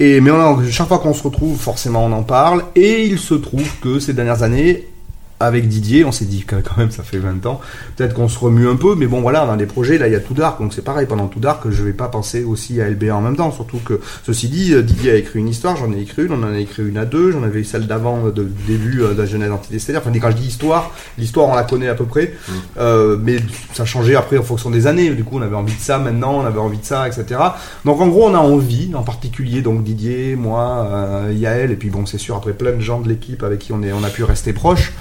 Et mais chaque fois qu'on se retrouve, forcément on en parle. Et il se trouve que ces dernières années, avec Didier, on s'est dit que quand même ça fait 20 ans, peut-être qu'on se remue un peu, mais bon voilà, on a des projets, là il y a tout Dark, donc c'est pareil, pendant tout Dark, je vais pas penser aussi à LBA en même temps, surtout que, ceci dit, euh, Didier a écrit une histoire, j'en ai écrit une, on en a écrit une à deux, j'en avais eu celle d'avant, euh, de début euh, de la jeunesse d'entité stellaire, enfin quand je dis histoire, l'histoire on la connaît à peu près, euh, mais ça changeait après en fonction des années, du coup on avait envie de ça, maintenant on avait envie de ça, etc. Donc en gros on a envie, en particulier donc Didier, moi, euh, Yael, et puis bon c'est sûr après plein de gens de l'équipe avec qui on, est, on a pu rester proches,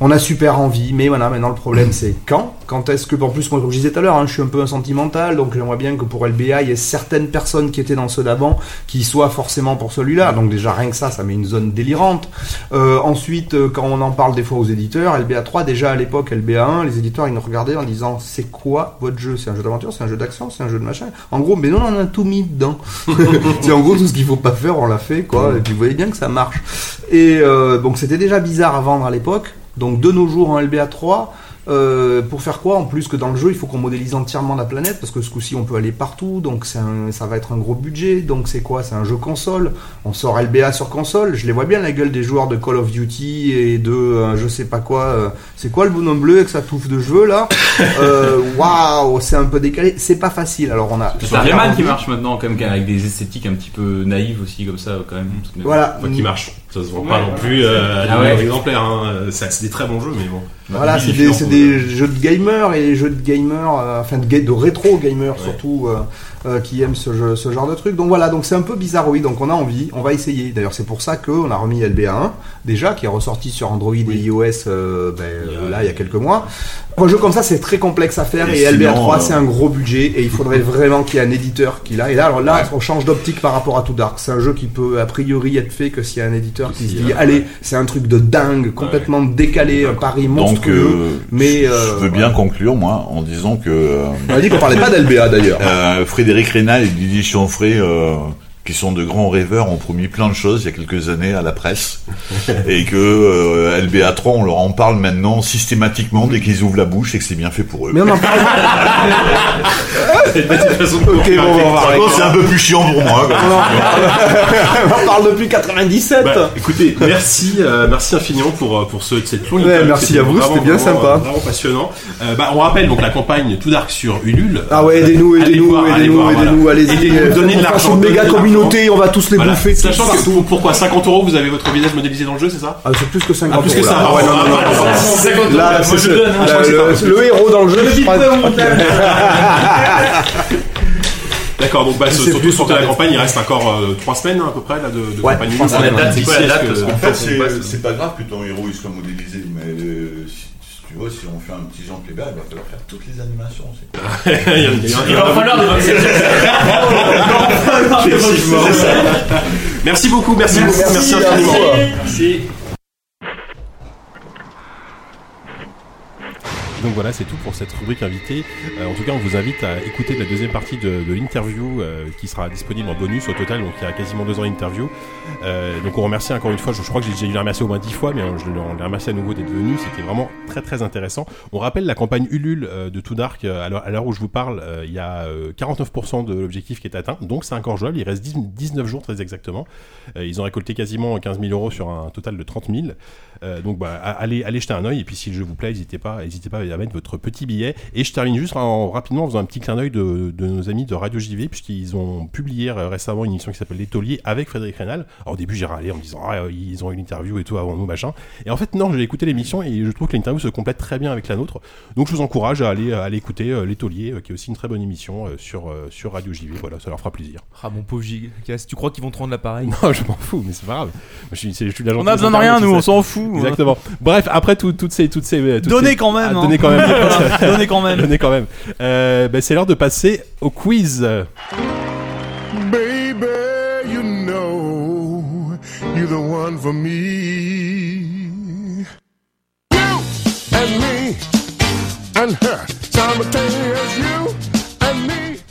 on a super envie, mais voilà, maintenant le problème c'est quand? Quand est-ce que, en plus, moi, comme je disais tout à l'heure, hein, je suis un peu un sentimental, donc j'aimerais bien que pour LBA, il y ait certaines personnes qui étaient dans ceux d'avant qui soient forcément pour celui-là. Donc déjà, rien que ça, ça met une zone délirante. Euh, ensuite, euh, quand on en parle des fois aux éditeurs, LBA 3, déjà à l'époque, LBA 1, les éditeurs, ils nous regardaient en disant, c'est quoi votre jeu? C'est un jeu d'aventure, c'est un jeu d'action, c'est un jeu de machin. En gros, mais non, on a tout mis dedans. [LAUGHS] c'est en gros tout ce qu'il faut pas faire, on l'a fait, quoi. Et puis vous voyez bien que ça marche. Et euh, donc c'était déjà bizarre à vendre à l'époque. Donc de nos jours en LBA 3, euh, pour faire quoi En plus que dans le jeu, il faut qu'on modélise entièrement la planète parce que ce coup-ci, on peut aller partout. Donc c'est un- ça va être un gros budget. Donc c'est quoi C'est un jeu console. On sort LBA sur console. Je les vois bien la gueule des joueurs de Call of Duty et de euh, je sais pas quoi. euh, c'est quoi le bonhomme bleu avec sa touffe de cheveux là [LAUGHS] Euh, Waouh, c'est un peu décalé. C'est pas facile. Alors on a.
C'est Rayman qui marche maintenant, quand même, avec des esthétiques un petit peu naïves aussi, comme ça, quand même.
Voilà.
Enfin, qui marche. Ça se vend pas non plus euh, à
Ah
d'exemplaires. Hein. Euh, C'est des très bons jeux, mais bon.
Voilà, c'est
Mille
des,
différents,
c'est des jeux de gamers et les jeux de gamers, euh, enfin de, rétro gamers surtout, euh, euh, qui aiment ce, jeu, ce genre de truc. Donc voilà, donc c'est un peu bizarroïde, donc on a envie, on va essayer. D'ailleurs, c'est pour ça qu'on a remis LBA 1, déjà, qui est ressorti sur Android et iOS euh, ben, là, il y a quelques mois. Un jeu comme ça, c'est très complexe à faire
Et
et, LBA
sinon,
3,
euh,
c'est un gros budget et il faudrait vraiment qu'il y ait un éditeur qui l'a. Et là, alors là, on change d'optique par rapport à Too Dark. C'est un jeu qui peut a priori être fait que s'il y a un éditeur qui se dit, allez, c'est un truc de dingue, complètement décalé, un pari
Donc,
monstrueux.
euh,
mais
je
euh,
veux bien conclure, moi, en disant que. euh,
On a dit qu'on parlait pas d'LBA d'ailleurs.
euh, Frédéric Rénal et Didier Chanfray, euh, qui sont de grands rêveurs, ont promis plein de choses il y a quelques années à la presse. [LAUGHS] et que euh, LBA 3, on leur en parle maintenant systématiquement dès qu'ils ouvrent la bouche et que c'est bien fait pour eux.
Mais on en [LAUGHS] parle.
C'est une petite façon de
Ok, bon, on va
Par contre, c'est un peu plus chiant pour moi. quoi.
on en [LAUGHS] parle depuis 97.
Bah, écoutez, merci, euh, merci infiniment pour, euh, pour ce, cette longue
Ouais, merci à vous, c'était bien
vraiment,
sympa.
euh, Vraiment passionnant. Euh, bah, on rappelle donc la campagne Tout Dark sur Ulule.
Ah ouais, aidez-nous, aidez-nous, aidez-nous, aidez-nous, allez-y.
Donnez de l'argent.
méga communauté, on va tous les
Voilà.
bouffer.
Sachant que pour- pourquoi 50 euros vous avez votre visage modélisé dans le jeu, c'est ça
Ah, c'est plus que 50
Ah, plus que
euros,
ça.
là. Ah ouais, non, non, non, non, non. Là, c'est ce- là, le, le héros dans le jeu. [LAUGHS]
D'accord, donc bah, surtout sur la campagne, il reste encore 3 semaines hein, à peu près là, de, campagne.
c'est quoi la date
que-
c'est pas grave que ton héros il soit modélisé, mais euh, tu vois, si on fait un petit Jean Clébert, il va falloir faire toutes les animations.
Il y a- il y a-
Il va falloir des
Effectivement. Merci beaucoup, merci beaucoup, merci
à
infiniment.
Merci.
Donc voilà, c'est tout pour cette rubrique invitée. Euh, en tout cas, on vous invite à écouter la deuxième partie de, l'interview euh, qui sera disponible en bonus au total. Donc il y a quasiment deux ans d'interview. Euh, donc on remercie encore une fois. Je, crois que j'ai déjà dû les remercier au moins dix fois, mais on, je, on les remercie à nouveau d'être venus. C'était vraiment très très intéressant. On rappelle la campagne Ulule de Too Dark. à l'heure- où je vous parle, il y a euh, 49% de l'objectif qui est atteint. Donc c'est encore jouable. Il reste 10 19 jours très exactement. Ils ont récolté quasiment 15 000 euros sur un total de 30 000. Euh, donc bah, allez, allez jeter un oeil et puis si le jeu vous plaît, n'hésitez pas, n'hésitez pas à mettre votre petit billet. Et je termine juste en, rapidement en faisant un petit clin d'œil de, de nos amis de Radio JV puisqu'ils ont publié récemment une émission qui s'appelle Les Tauliers avec Frédéric Rénal. Alors au début j'ai râlé en me disant ah, ils ont eu une interview et tout avant nous machin. Et en fait non, j'ai écouté l'émission et je trouve que l'interview se complète très bien avec la nôtre. Donc je vous encourage à aller, à aller écouter euh, Les Tauliers euh, qui est aussi une très bonne émission euh, sur, sur Radio JV. Voilà, ça leur fera plaisir.
Ah mon pauvre Gigas, tu crois qu'ils vont te rendre l'appareil? [LAUGHS]
Non, je m'en fous, mais c'est pas grave. Je suis, je suis
On a besoin de rien, nous, on s'en fout.
Exactement. Bref, après tout- toutes ces, toutes ces, toutes
Donnez
ces-
quand même,
Ah,
hein.
donnez quand même. [LAUGHS]
Donnez quand même.
Donnez quand même. Euh, ben, c'est l'heure de passer au quiz.
Baby, you know you're the one for me. You and me and her, simultaneous you.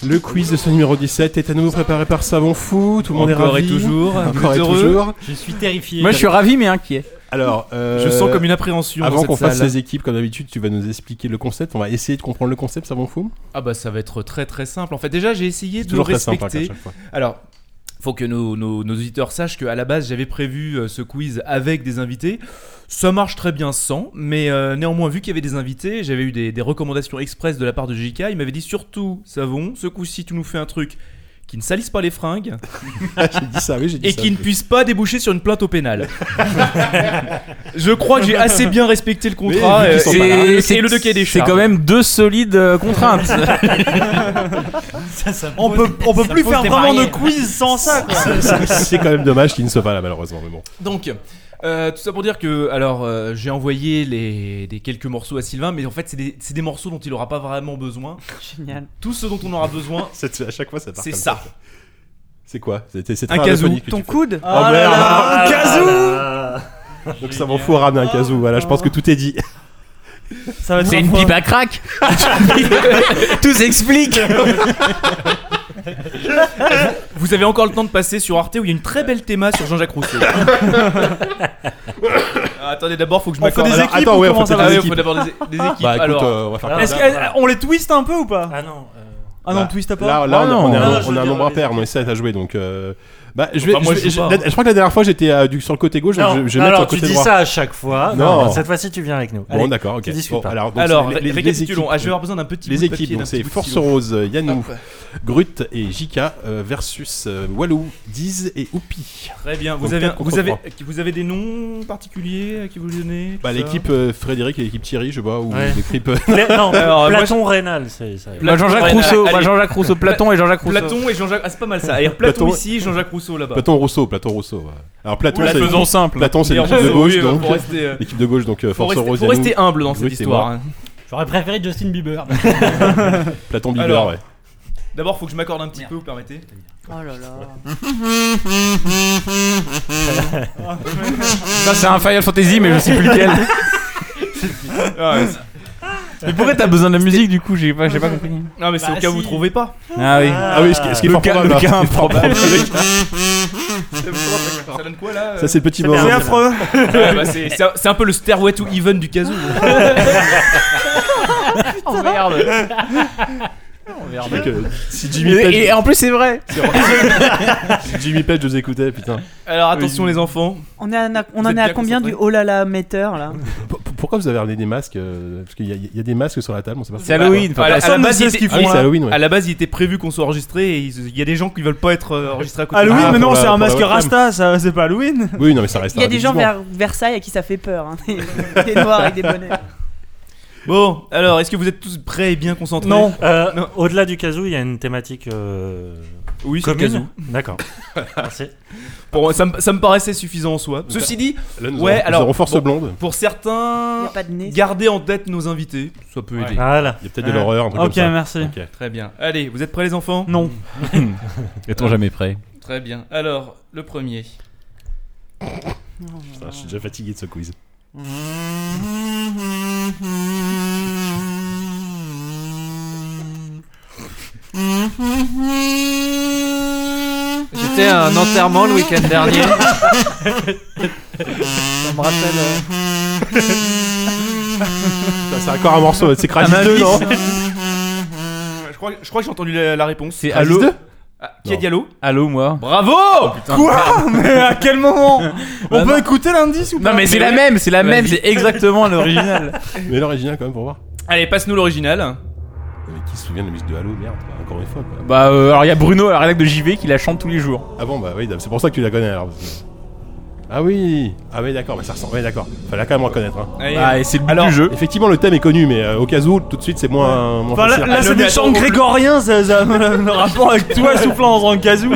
Le quiz de ce numéro 17 est à nouveau préparé par Savon Fou. Tout le monde est
Encore et
ravi.
toujours.
Encore et toujours.
Je suis terrifié.
Moi, je suis ravi, mais inquiet.
Alors, euh,
Je sens comme une appréhension
Avant qu'on fasse les équipes, comme d'habitude, tu vas nous expliquer le concept. On va essayer de comprendre le concept, Savon Fou.
Ah bah ça va être très très simple. En fait déjà j'ai essayé de
Toujours très simple,
respecter.
hein, à chaque fois.
Alors faut que nos, nos- nos auditeurs sachent qu'à la base j'avais prévu euh, ce quiz avec des invités. Ça marche très bien sans, mais euh, néanmoins vu qu'il y avait des invités, j'avais eu des, des recommandations express de la part de JK. Il m'avait dit surtout Savon, ce coup-ci tu nous fais un truc qui ne salisse pas les fringues [LAUGHS]
j'ai dit ça, oui, j'ai dit
et
ça.
qui ne puisse pas déboucher sur une plainte au pénal. [LAUGHS] Je crois que j'ai assez bien respecté le contrat
Mais vu
euh,
qu'ils sont
et,
pas là,
et
c'est-
le de cahier des
C'est
charges.
quand même deux solides euh, contraintes. [LAUGHS]
Ça, ça
on peut, on peut
ça
plus faire vraiment de quiz sans ça. Quoi.
C'est- C'est quand même dommage qu'il ne soit pas là, malheureusement. Mais bon.
Donc, euh, tout ça pour dire que, alors, euh, j'ai envoyé les, des quelques morceaux à Sylvain, mais en fait, c'est des, c'est des morceaux dont il aura pas vraiment besoin.
Génial.
Tout ce dont on aura besoin, [LAUGHS]
C'est- À chaque fois, ça part
c'est
comme
ça.
C'est quoi C'est c'est
Un
très
kazoo.
radiophonique que
Ton
tu fais.
coude
Oh merde
Un kazoo
Donc ça m'en fout à ramener un kazoo. Voilà, je pense que tout est dit.
Ça va être
C'est
un
une pipe à crack [LAUGHS]
Tout s'explique. [LAUGHS] [LAUGHS]
Vous avez encore le temps de passer sur Arte où il y a une très belle théma sur Jean-Jacques Rousseau. [LAUGHS] Ah, attendez, d'abord, faut que je
On
m'accorde.
des
Alors,
équipes
attends,
ou
ouais,
comment
faut
ça
Ah
va
des
oui, faut d'abord des, des [LAUGHS] équipes.
Bah écoute,
alors,
euh, on va faire
Est-ce on les twiste un peu ou pas
Ah non. euh,
Ah non,
Bah,
on twiste pas
Là, là,
Ah
on, a-
non.
on est
Là,
un,
je
on
veux
un
dire
nombre impair, on
équipes.
essaie à jouer donc. euh, Bah, je vais.
Enfin, moi,
je,
je
vais-
joue
je-
pas.
la- je crois que la dernière fois j'étais euh, du- sur le côté gauche,
Non,
je, je vais mettre
alors
sur le
tu
côté
dis
droit.
ça à chaque fois.
Non.
Non, cette fois-ci tu viens avec nous.
Bon, d'accord, ok. Bon, alors, donc,
Alors,
les- les- les équipes-
Ah, je vais avoir besoin d'un petit
Les équipes, donc c'est Force. Rose, euh, Yanou. Grut et Jika euh, versus euh, Walou, Diz et Oupi.
Très bien. Vous
Donc,
avez, vous, avez, vous avez des noms particuliers à qui vous donnez
Bah, l'équipe euh, Frédéric et l'équipe Thierry, je sais pas, ou l'équipe. euh,
non, [LAUGHS] Platon Rénal, c'est ça.
Jean-Jacques
Platon,
Rousseau,
allez.
Jean-Jacques Rousseau, Platon et Jean-Jacques Rousseau.
Platon et Jean-Jacques. Ah, c'est pas mal ça. Platon- ici, Jean-Jacques Rousseau là-bas.
Platon Rousseau, Platon Rousseau. ouais. Alors Platon,
Oula,
c'est
faisons simple.
Platon, c'est l'équipe de
Rousseau,
gauche,
oui,
donc
faut rester, euh,
l'équipe de gauche, donc euh, Force
rester,
Rose. Yanou,
rester humble dans
Grut
cette
et
histoire. hein.
J'aurais préféré Justin Bieber. [LAUGHS] [LAUGHS]
Platon Bieber,
Alors,
ouais.
D'abord, faut que je m'accorde un petit peu, vous permettez
Oh là là. [LAUGHS]
Ça, c'est un Final Fantasy, mais je sais plus lequel.
Ah, ouais.
Mais pourquoi t'as besoin de la musique du coup J'ai pas, j'ai pas compris.
Non, mais c'est
Bah,
au cas où vous trouvez pas.
Ah oui.
Ah oui, ce qui, ce qui est
Le
fort
cas-
probable.
le cas improbable. [LAUGHS]
Ça donne quoi là
Ça, c'est le petit moment.
C'est affreux.
Ouais, bah, c'est- c'est un- c'est un peu le Stairway to Even du kazoo. [LAUGHS]
Oh merde. [LAUGHS]
Je crois que Si Jimmy Page,
Et, en plus, [LAUGHS] c'est vrai.
si Jimmy Page nous écoutait, putain.
Alors attention les enfants.
On, est à- on en est à
bien
combien du oh là là? Metteur là
Pourquoi vous avez ramené des masques euh, Parce qu'il y, a- il y a des masques sur la table, on sait pas.
C'est Halloween.
à, la, à la
personne ne
base,
sait
il
ce
était,
qu'ils
Ah
font, là.
Halloween, ouais.
à la base, il était prévu qu'on soit enregistré et il il y a des gens qui veulent pas être euh, enregistrés à côté.
Halloween,
Ah,
mais non,
pour la-
c'est un
pour la
masque
webcam.
Rasta, ça, c'est pas Halloween.
Oui, non, mais ça reste.
Il y a
un
des gens
déguisement.
vers Versailles à qui ça fait peur. hein. [LAUGHS] Des noirs avec des bonnets.
Bon, alors est-ce que vous êtes tous prêts et bien concentrés
Non.
Euh,
Non.
Au-delà du kazoo, il y a une thématique euh,
Oui, c'est le kazoo.
D'accord. [LAUGHS] Merci.
Bon, ça, me- ça me paraissait suffisant en soi. Ceci dit,
Là, nous
Ouais,
aurons- nous
alors,
aurons Force
bon.
Blonde.
pour certains,
n'y a pas de nez.
gardez en tête nos invités. Ça peut aider.
Voilà.
Il y a peut-être de l'horreur, un truc
Ok,
comme ça.
merci.
Ok.
Très bien. Allez, vous êtes prêts les enfants?
Non. [LAUGHS]
Est-on jamais prêt
Très bien. Alors, le premier.
Putain, je suis déjà fatigué de ce quiz.
J'étais à un enterrement le week-end dernier. Ça me rappelle. euh,
C'est encore un morceau, c'est Crash
Un
2,
indice.
non
Je crois, je crois que j'ai entendu la, la réponse.
C'est Halo.
2
Ah, qui a
Non.
dit allô?
Allô, moi.
Bravo
Quoi? [LAUGHS] Mais à quel moment? On peut écouter l'indice ou pas?
Non, mais c'est la même, c'est la même, c'est exactement l'original. [LAUGHS]
Mais l'original quand même pour voir.
Allez, passe-nous l'original.
Mais qui se souvient de la musique de Halo, merde, quoi, encore une fois. Quoi.
Bah, euh, alors il y a Bruno à la rédac de JV qui la chante tous les jours.
Ah bon, bah oui, c'est pour ça que tu la connais alors. Ah oui Ah oui, d'accord, bah ça ressemble. Ouais, d'accord. Fallait quand même reconnaître. Hein.
Ah, et c'est le but
Alors,
du jeu.
Effectivement, le thème est connu, mais euh, au cas où, tout de suite, c'est moins, moins
Enfin, là,
facile.
là,
Ah,
c'est chants
attends,
grégoriens, ça, ça- [LAUGHS] le rapport avec toi soufflant dans un kazoo.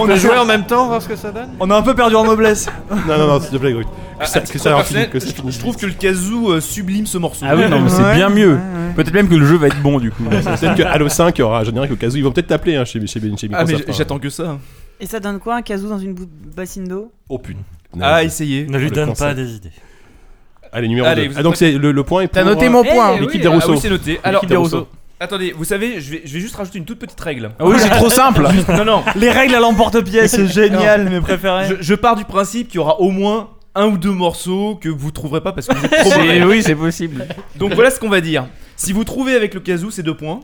On a joué en même temps, voir ce que ça donne?
On a un peu perdu en noblesse. [LAUGHS]
Non, non, non, s'il te plaît, Grut. Que ça, que ça, finisse- que ça
je,
finisse
je trouve que le kazoo euh, sublime ce morceau.
Ah oui, non, mais c'est
Ouais,
bien mieux.
ouais, ouais.
Peut-être même que le jeu va être bon du coup.
Peut-être que Halo 5 aura générique au cas où. Ils vont peut-être t'appeler hein, chez, chez, chez
Ah, mais
Microsoft. hein.
j'attends que ça.
Et ça donne quoi un kazoo dans une bou- bassine d'eau
Oh putain.
Ah, essayez.
Ne lui donne pas des idées.
Allez, numéro
Allez,
2.
vous
Ah,
êtes
donc
prêts
c'est le, le point est pour.
T'as noté
euh,
mon point.
Eh
l'équipe
oui,
des
ah
Rousseau.
oui, c'est noté. Alors,
des Rousseau.
attendez, vous savez, je vais, je vais juste rajouter une toute petite règle.
Ah oui, c'est trop simple. [LAUGHS]
non, non. [LAUGHS]
Les règles à l'emporte-pièce, [LAUGHS] c'est génial, mes préférés.
Je, je pars du principe qu'il y aura au moins un ou deux morceaux que vous trouverez pas parce que vous êtes trop mauvais.
Oui, c'est possible.
Donc voilà ce qu'on va dire. Si vous trouvez avec le kazoo, c'est deux points.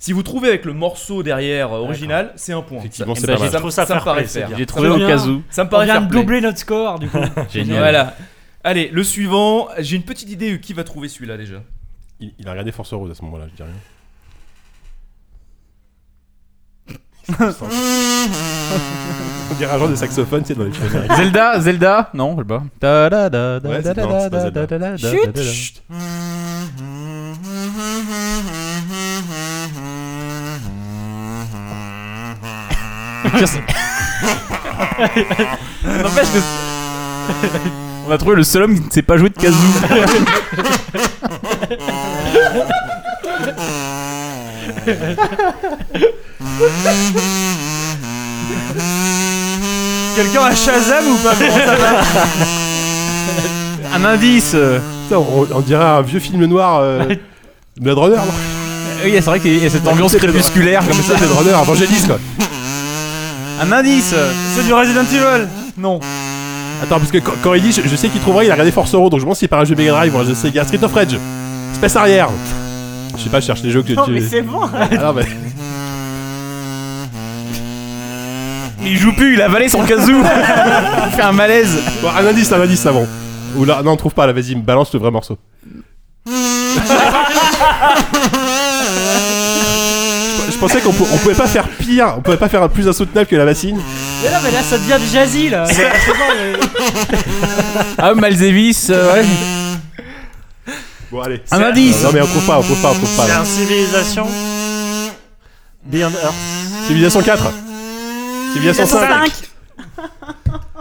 Si vous trouvez avec le morceau derrière euh, original, c'est un point.
Effectivement, c'est pas mal.
ça-
Je trouve ça
ça me paraît
play, c'est
faire.
bien.
J'ai trouvé au
bien.
cas où.
Ça me
On
paraît
vient
faire
de
play.
doubler notre score du coup. [LAUGHS]
Génial.
Voilà. Allez, le suivant. J'ai une petite idée euh, qui va trouver celui-là déjà.
Il, il a regardé Force Rose à ce moment-là, je dis rien. On dirait un genre de saxophone, tu sais, dans les films américains.
Zelda, Zelda, non, je sais pas. Da, da, da, da,
Ouais,
da,
non, c'est pas
da,
Zelda.
da, da, da, da,
Chut,
da, da.
Chut.
N'empêche que. On a trouvé le seul homme qui ne sait pas jouer de kazoo.
Quelqu'un a Shazam ou pas Comment ça va
Un indice. euh.
Putain, on, on dirait un vieux film noir. Euh, [LAUGHS] Blade Runner, non
Oui, c'est vrai qu'il y a cette ambiance crépusculaire comme ça.
Blade Runner, quoi.
Un indice.
C'est du Resident Evil Non.
Attends, parce que quand, quand il dit, je, je sais qu'il trouverait, il a regardé Force Euro, donc je pense qu'il par un jeu Mega Drive, moi, je sais, il y a Street of Rage, Space arrière. Je sais pas, je cherche les jeux que
Non,
tu.
mais c'est bon
Ah non, mais.
Mais il joue plus, il a avalé son kazoo. [LAUGHS] il fait un malaise.
Bon, un indice, un indice avant. Ou là, non, on trouve pas là, vas-y, balance le vrai morceau. [LAUGHS] Je pensais qu'on on pouvait pas faire pire, on pouvait pas faire plus insoutenable que la bassine.
Mais là, mais là, ça devient du jazzy là. C'est bon,
Ah, Miles Davis, euh, ouais.
Bon, allez.
Un indice.
Non, mais on trouve pas, on trouve pas, on trouve pas.
C'est
là.
un civilisation. Beyond Earth.
Civilisation 4. Civilisation 5.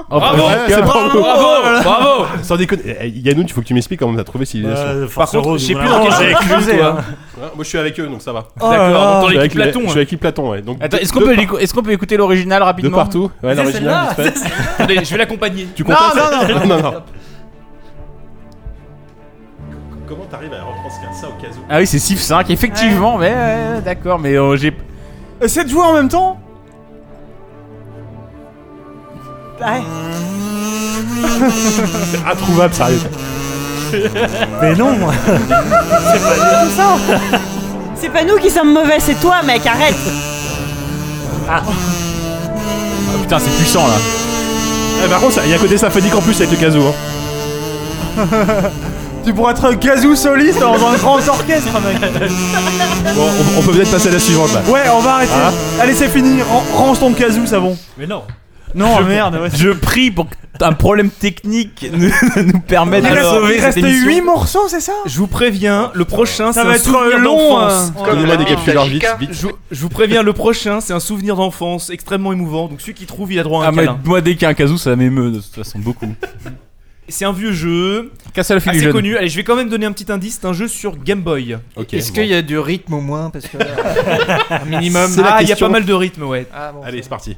Oh,
Bravo,
ouais,
c'est
bravo,
bravo,
bravo, bravo.
Sans déconner, eh, Yannou, il faut que tu m'expliques comment t'as trouvé Civilisation.
Euh,
Par
Force
contre,
Rose,
je sais plus dans quel
j'ai
toi.
hein.
Ouais, moi, je suis avec eux, donc ça va.
D'accord, donc dans
suis
l'équipe Platon.
Je suis
hein.
avec l'équipe Platon, ouais. Donc,
Attends, est-ce qu'on peut,
deux
l'écou- est-ce qu'on peut écouter l'original
De
rapidement
partout. Ouais,
C'est
l'original.
celle-là. [LAUGHS]
Attendez, je vais l'accompagner.
Tu contestes
non, non. [LAUGHS]
non, non. Comment t'arrives à retranscrire ça au cas où
Ah oui, c'est Civ 5, effectivement, mais ouais, d'accord, mais euh, j'ai.
Essaie de jouer en même temps?
Ouais.
C'est [LAUGHS] introuvable, sérieux. [LAUGHS]
Mais non, moi.
Tout ça. C'est pas nous qui sommes mauvais, c'est toi, mec, arrête.
Ah putain, c'est puissant là.
Eh, par contre, ça- il y a un côté symphonique en plus avec le kazoo. Hein. [LAUGHS]
Tu pourrais être un kazoo soliste dans un grand orchestre, mec.
Bon, on, on peut peut-être passer à la suivante là.
Ouais, on va arrêter.
Ah.
Allez, c'est fini. Ran- range ton kazoo, ça bon.
Mais non.
Non, merde. Ouais.
Je prie pour qu'un problème technique [LAUGHS] nous, nous permette de
reste,
sauver
il
cette
reste
émission.
8 morceaux, c'est ça?
Je vous préviens, le prochain,
Ça
c'est
va
un
être
souvenir
long,
d'enfance.
euh.
Donnez-moi des vite, vite.
Je, je vous préviens, le prochain, c'est un souvenir d'enfance extrêmement émouvant. Donc celui qui trouve, il a droit à un
Ah, moi,
câlin.
moi, dès qu'il y a un kazoo, ça m'émeut de toute façon beaucoup. [LAUGHS]
C'est un vieux jeu,
du
assez connu. Allez, je vais quand même donner un petit indice. C'est un jeu sur Game Boy.
Ok.
Est-ce
bon.
qu'il y a du rythme au moins? Parce que. [LAUGHS] un minimum.
C'est la
Ah, il y a
question.
pas mal de rythme, ouais.
Ah, bon,
Allez, c'est parti.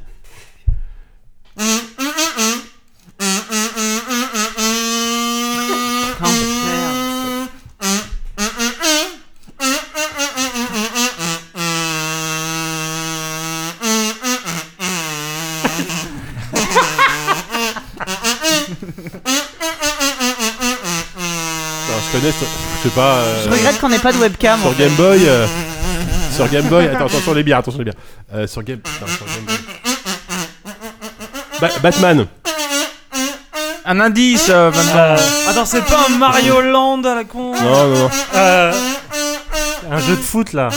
Je sais pas. euh,
Je regrette qu'on n'ait pas de webcam.
Sur. Game Boy. euh, sur Game Boy. Attends, attention les bières, attention les bières. Euh, sur Game. non, sur Game Boy. Ba- Batman.
Un indice, euh, Van Damme.
Attends, c'est pas un Mario Land à la con
Non, non, non.
Euh, un jeu de foot là.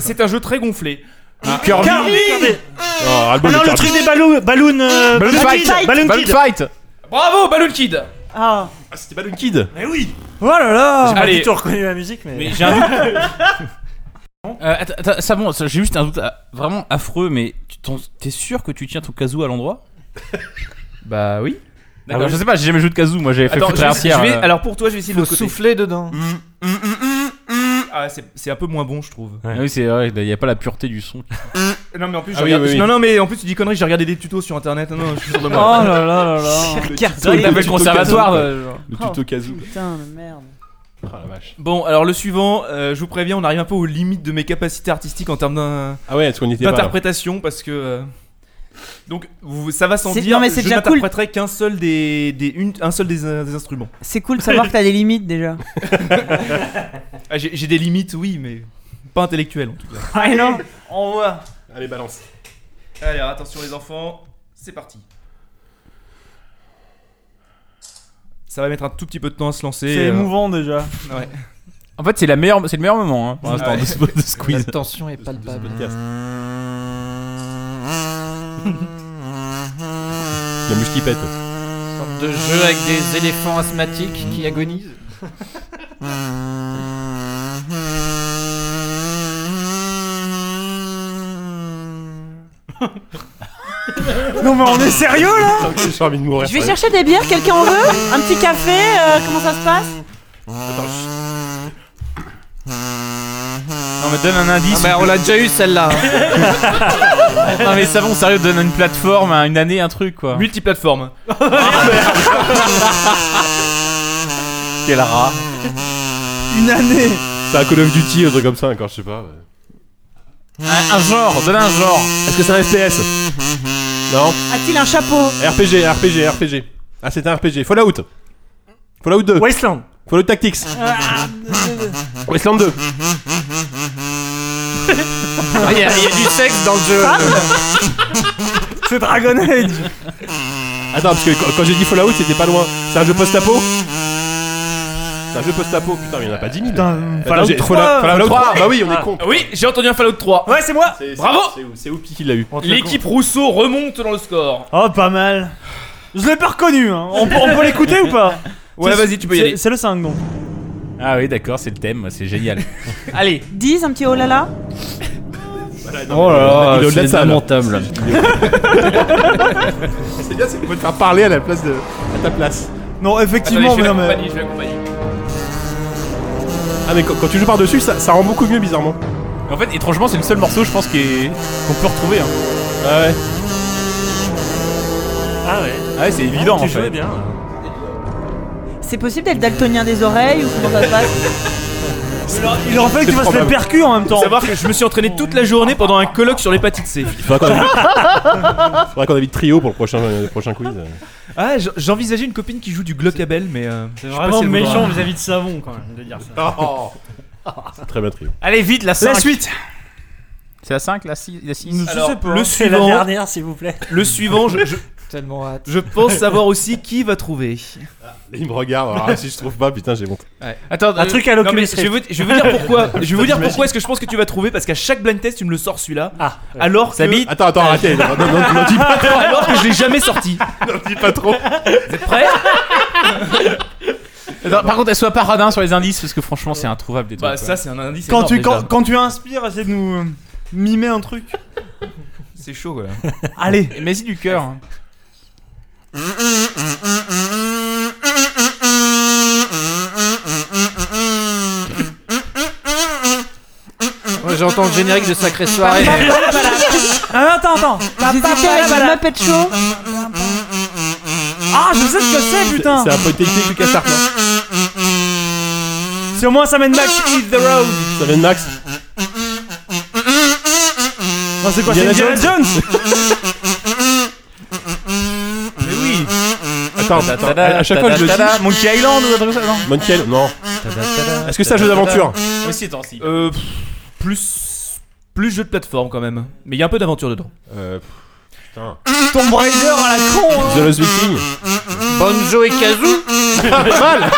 C'est un
jeu très gonflé.
Kirby.
Kirby
Oh, ras-le-bol,
Ah non,
le
truc des ballons. Balloon. euh,
Balloon
Balloon
Fight.
Kid, Balloon Kid.
Fight.
Bravo, Balloon Kid
Ah.
Ah, c'était Balloon Kid.
Mais oui.
Oh là là
J'ai pas
Allez.
du tout reconnu la musique, mais.
Mais j'ai un doute. [LAUGHS] Euh, attends, attends, ça bon, ça, j'ai juste un doute euh, vraiment affreux, mais tu t'en- t'es sûr que tu tiens ton kazoo à l'endroit? [LAUGHS]
Bah oui.
D'accord,
Ah oui.
je sais pas, j'ai jamais joué de kazoo, moi j'avais fait
Attends, je je vais-
euh.
alors pour toi, je vais essayer de
Faut
l'autre côté.
souffler dedans.
Ah, c'est un peu moins bon, je trouve.
Ah oui, c'est vrai, il n'y a pas la pureté du son.
Non mais en plus,
Ah
j'ai
oui,
regardé-
oui, oui.
non non mais en plus tu dis conneries, j'ai regardé des tutos sur internet. Non, non, je suis sûr de
Oh
moi.
là là là là
C'est [LAUGHS] le conservatoire. euh.
Le tuto kazoo.
Putain de merde.
Ah la vache.
Bon, alors le suivant, euh, je vous préviens, on arrive un peu aux limites de mes capacités artistiques en termes d'un-
Ah ouais,
d'interprétation parce que euh, donc vous, ça va sans
C'est-
dire.
non, mais c'est
je
déjà cool.
n'interpréterai qu'un seul des, des une, un seul des, euh, des instruments.
C'est cool de savoir que t'as des limites déjà. [LAUGHS]
Ah, j'ai j'ai des limites, oui, mais pas intellectuelles en tout cas.
Ah non On voit.
Allez, balance.
Allez, attention les enfants, c'est parti. Ça va mettre un tout petit peu de temps à se lancer.
C'est
euh,
émouvant déjà.
Ouais.
En fait, c'est la meilleure, c'est le meilleur moment hein, pour l'instant
Ouais.
de, ce- de ce
La tension est palpable.
podcast. La mouche qui pète.
Sorte de jeu avec des éléphants asthmatiques qui agonisent. [LAUGHS]
Non mais on est sérieux là
J'ai envie de mourir.
Je vais chercher des bières, quelqu'un en veut Un petit café euh, Comment ça se passe
Non mais donne un indice.
Ah bah on l'a déjà eu celle-là. [LAUGHS] [LAUGHS]
non mais ça bon, sérieux, donne une plateforme, une année, un truc quoi.
Multiplateforme. [LAUGHS]
Quel rat.
Une année
C'est un Call of Duty, un truc comme ça, encore, je sais pas.
Un, un genre, donne un genre.
Est-ce que c'est un FPS Non.
A-t-il un chapeau
RPG, RPG, RPG. Ah, c'est un RPG. Fallout. Fallout 2.
Wasteland.
Fallout Tactics. Wasteland 2.
Il y, a il y a du sexe dans le jeu.
C'est Dragon Age.
Attends, parce que quand, quand j'ai dit Fallout, c'était pas loin. C'est un jeu post-apo C'est un jeu post-apo, putain, mais il y en a pas 10 000.
Putain,
Attends,
Fallout
j'ai-
3.
Fallout, Fallout 3, bah oui, on
Ah.
est con.
Oui, j'ai entendu un Fallout 3.
Ouais, c'est moi.
C'est- c'est-
Bravo
C'est où- C'est Oupi qui l'a eu.
L'équipe Rousseau remonte dans le score.
Oh, pas mal. Je l'ai pas reconnu. Hein. On, peut- on peut l'écouter ou pas [LAUGHS]
Ouais,
C'est-
vas-y, tu peux y
c'est-
aller.
C'est le 5 donc.
Ah oui, d'accord, c'est le thème, c'est génial. Allez,
10, un petit oh là là.
Oh là là, c'est lamentable. [LAUGHS]
C'est bien, c'est qu'on peut te faire parler à la place de. à ta place.
Non, effectivement,
je
mais non, mais.
l'accompagner, je vais l'accompagner.
Ah, mais quand, quand tu joues par-dessus, ça, ça rend beaucoup mieux, bizarrement.
en fait, étrangement, c'est le seul morceau, je pense, est- qu'on peut retrouver. Hein.
Ah ouais.
Ah ouais.
Ah ouais, c'est évident en
Tu
fait.
jouais bien.
C'est possible d'être daltonien des oreilles ou comment ça se passe?
Il aurait fallu que tu fasses les percus en même temps.
Faut savoir que je me suis entraîné toute la journée pendant un colloque sur l'hépatite C.
Il faudra qu'on invite, Trio pour le prochain, le prochain quiz.
Ah, j'envisageais une copine qui joue du Glockabel, mais. euh,
C'est vraiment
si
méchant vis-à-vis de Savon quand même de dire ça.
Très bien, Trio.
Allez, vite, la 5.
La suite.
C'est la 5, la 6, la 6
Je
Alors,
sais pas.
le
C'est la
suivant,
dernière, s'il vous plaît.
le suivant, je, je,
Tellement hâte.
je pense savoir aussi qui va trouver.
Il me regarde, alors, ah, si je trouve pas, putain, j'ai honte.
Attends,
Un
euh,
truc à
Non mais
l'Oculus
je vais,
Rift.
vous, je vais vous dire pourquoi. [LAUGHS] Je vais vous dire pourquoi est-ce que je pense que tu vas trouver parce qu'à chaque blind test tu me le sors celui-là.
Ah, ouais.
Alors que
Samy
Attends, attends, arrêtez. Non, non, non, non, dis pas, [LAUGHS]
alors que je l'ai jamais sorti.
non, dis pas trop.
Vous êtes prêts [LAUGHS]
attends, par contre, elle soit pas radin sur les indices parce que franchement, c'est introuvable des trucs.
Bah
quoi.
ça c'est un indice.
Quand
énorme,
tu,
déjà.
quand, quand tu inspires, essaie de nous euh, mimer un truc.
c'est chaud quoi.
Allez.
Mais-y du cœur. hein.
Moi j'entends le générique de Sacrée Soirée.
Ah, [LAUGHS] attends, attends.
J'hésitais avec le Muppet Show.
Ah, je sais ce que c'est, putain.
C'est un point technique Lucas non
C'est au moins ça mène back Eat the Road.
Ça vient de Max
Non, c'est quoi C'est
Indiana
Indiana Jones?
Attends, attends. À, chaque fois, je le dis.
Tada, Monkey Island ou un truc comme ça, non
Monkey Island, non. Est-ce que c'est un jeu d'aventure
Oui, si, attends, si.
Euh, pff, plus plus jeu de plateforme quand même. Mais il y a un peu d'aventure dedans.
Euh. Putain.
Tomb Raider à la con. hein.
The Lost Viking
Banjo et Kazoo
Pas mal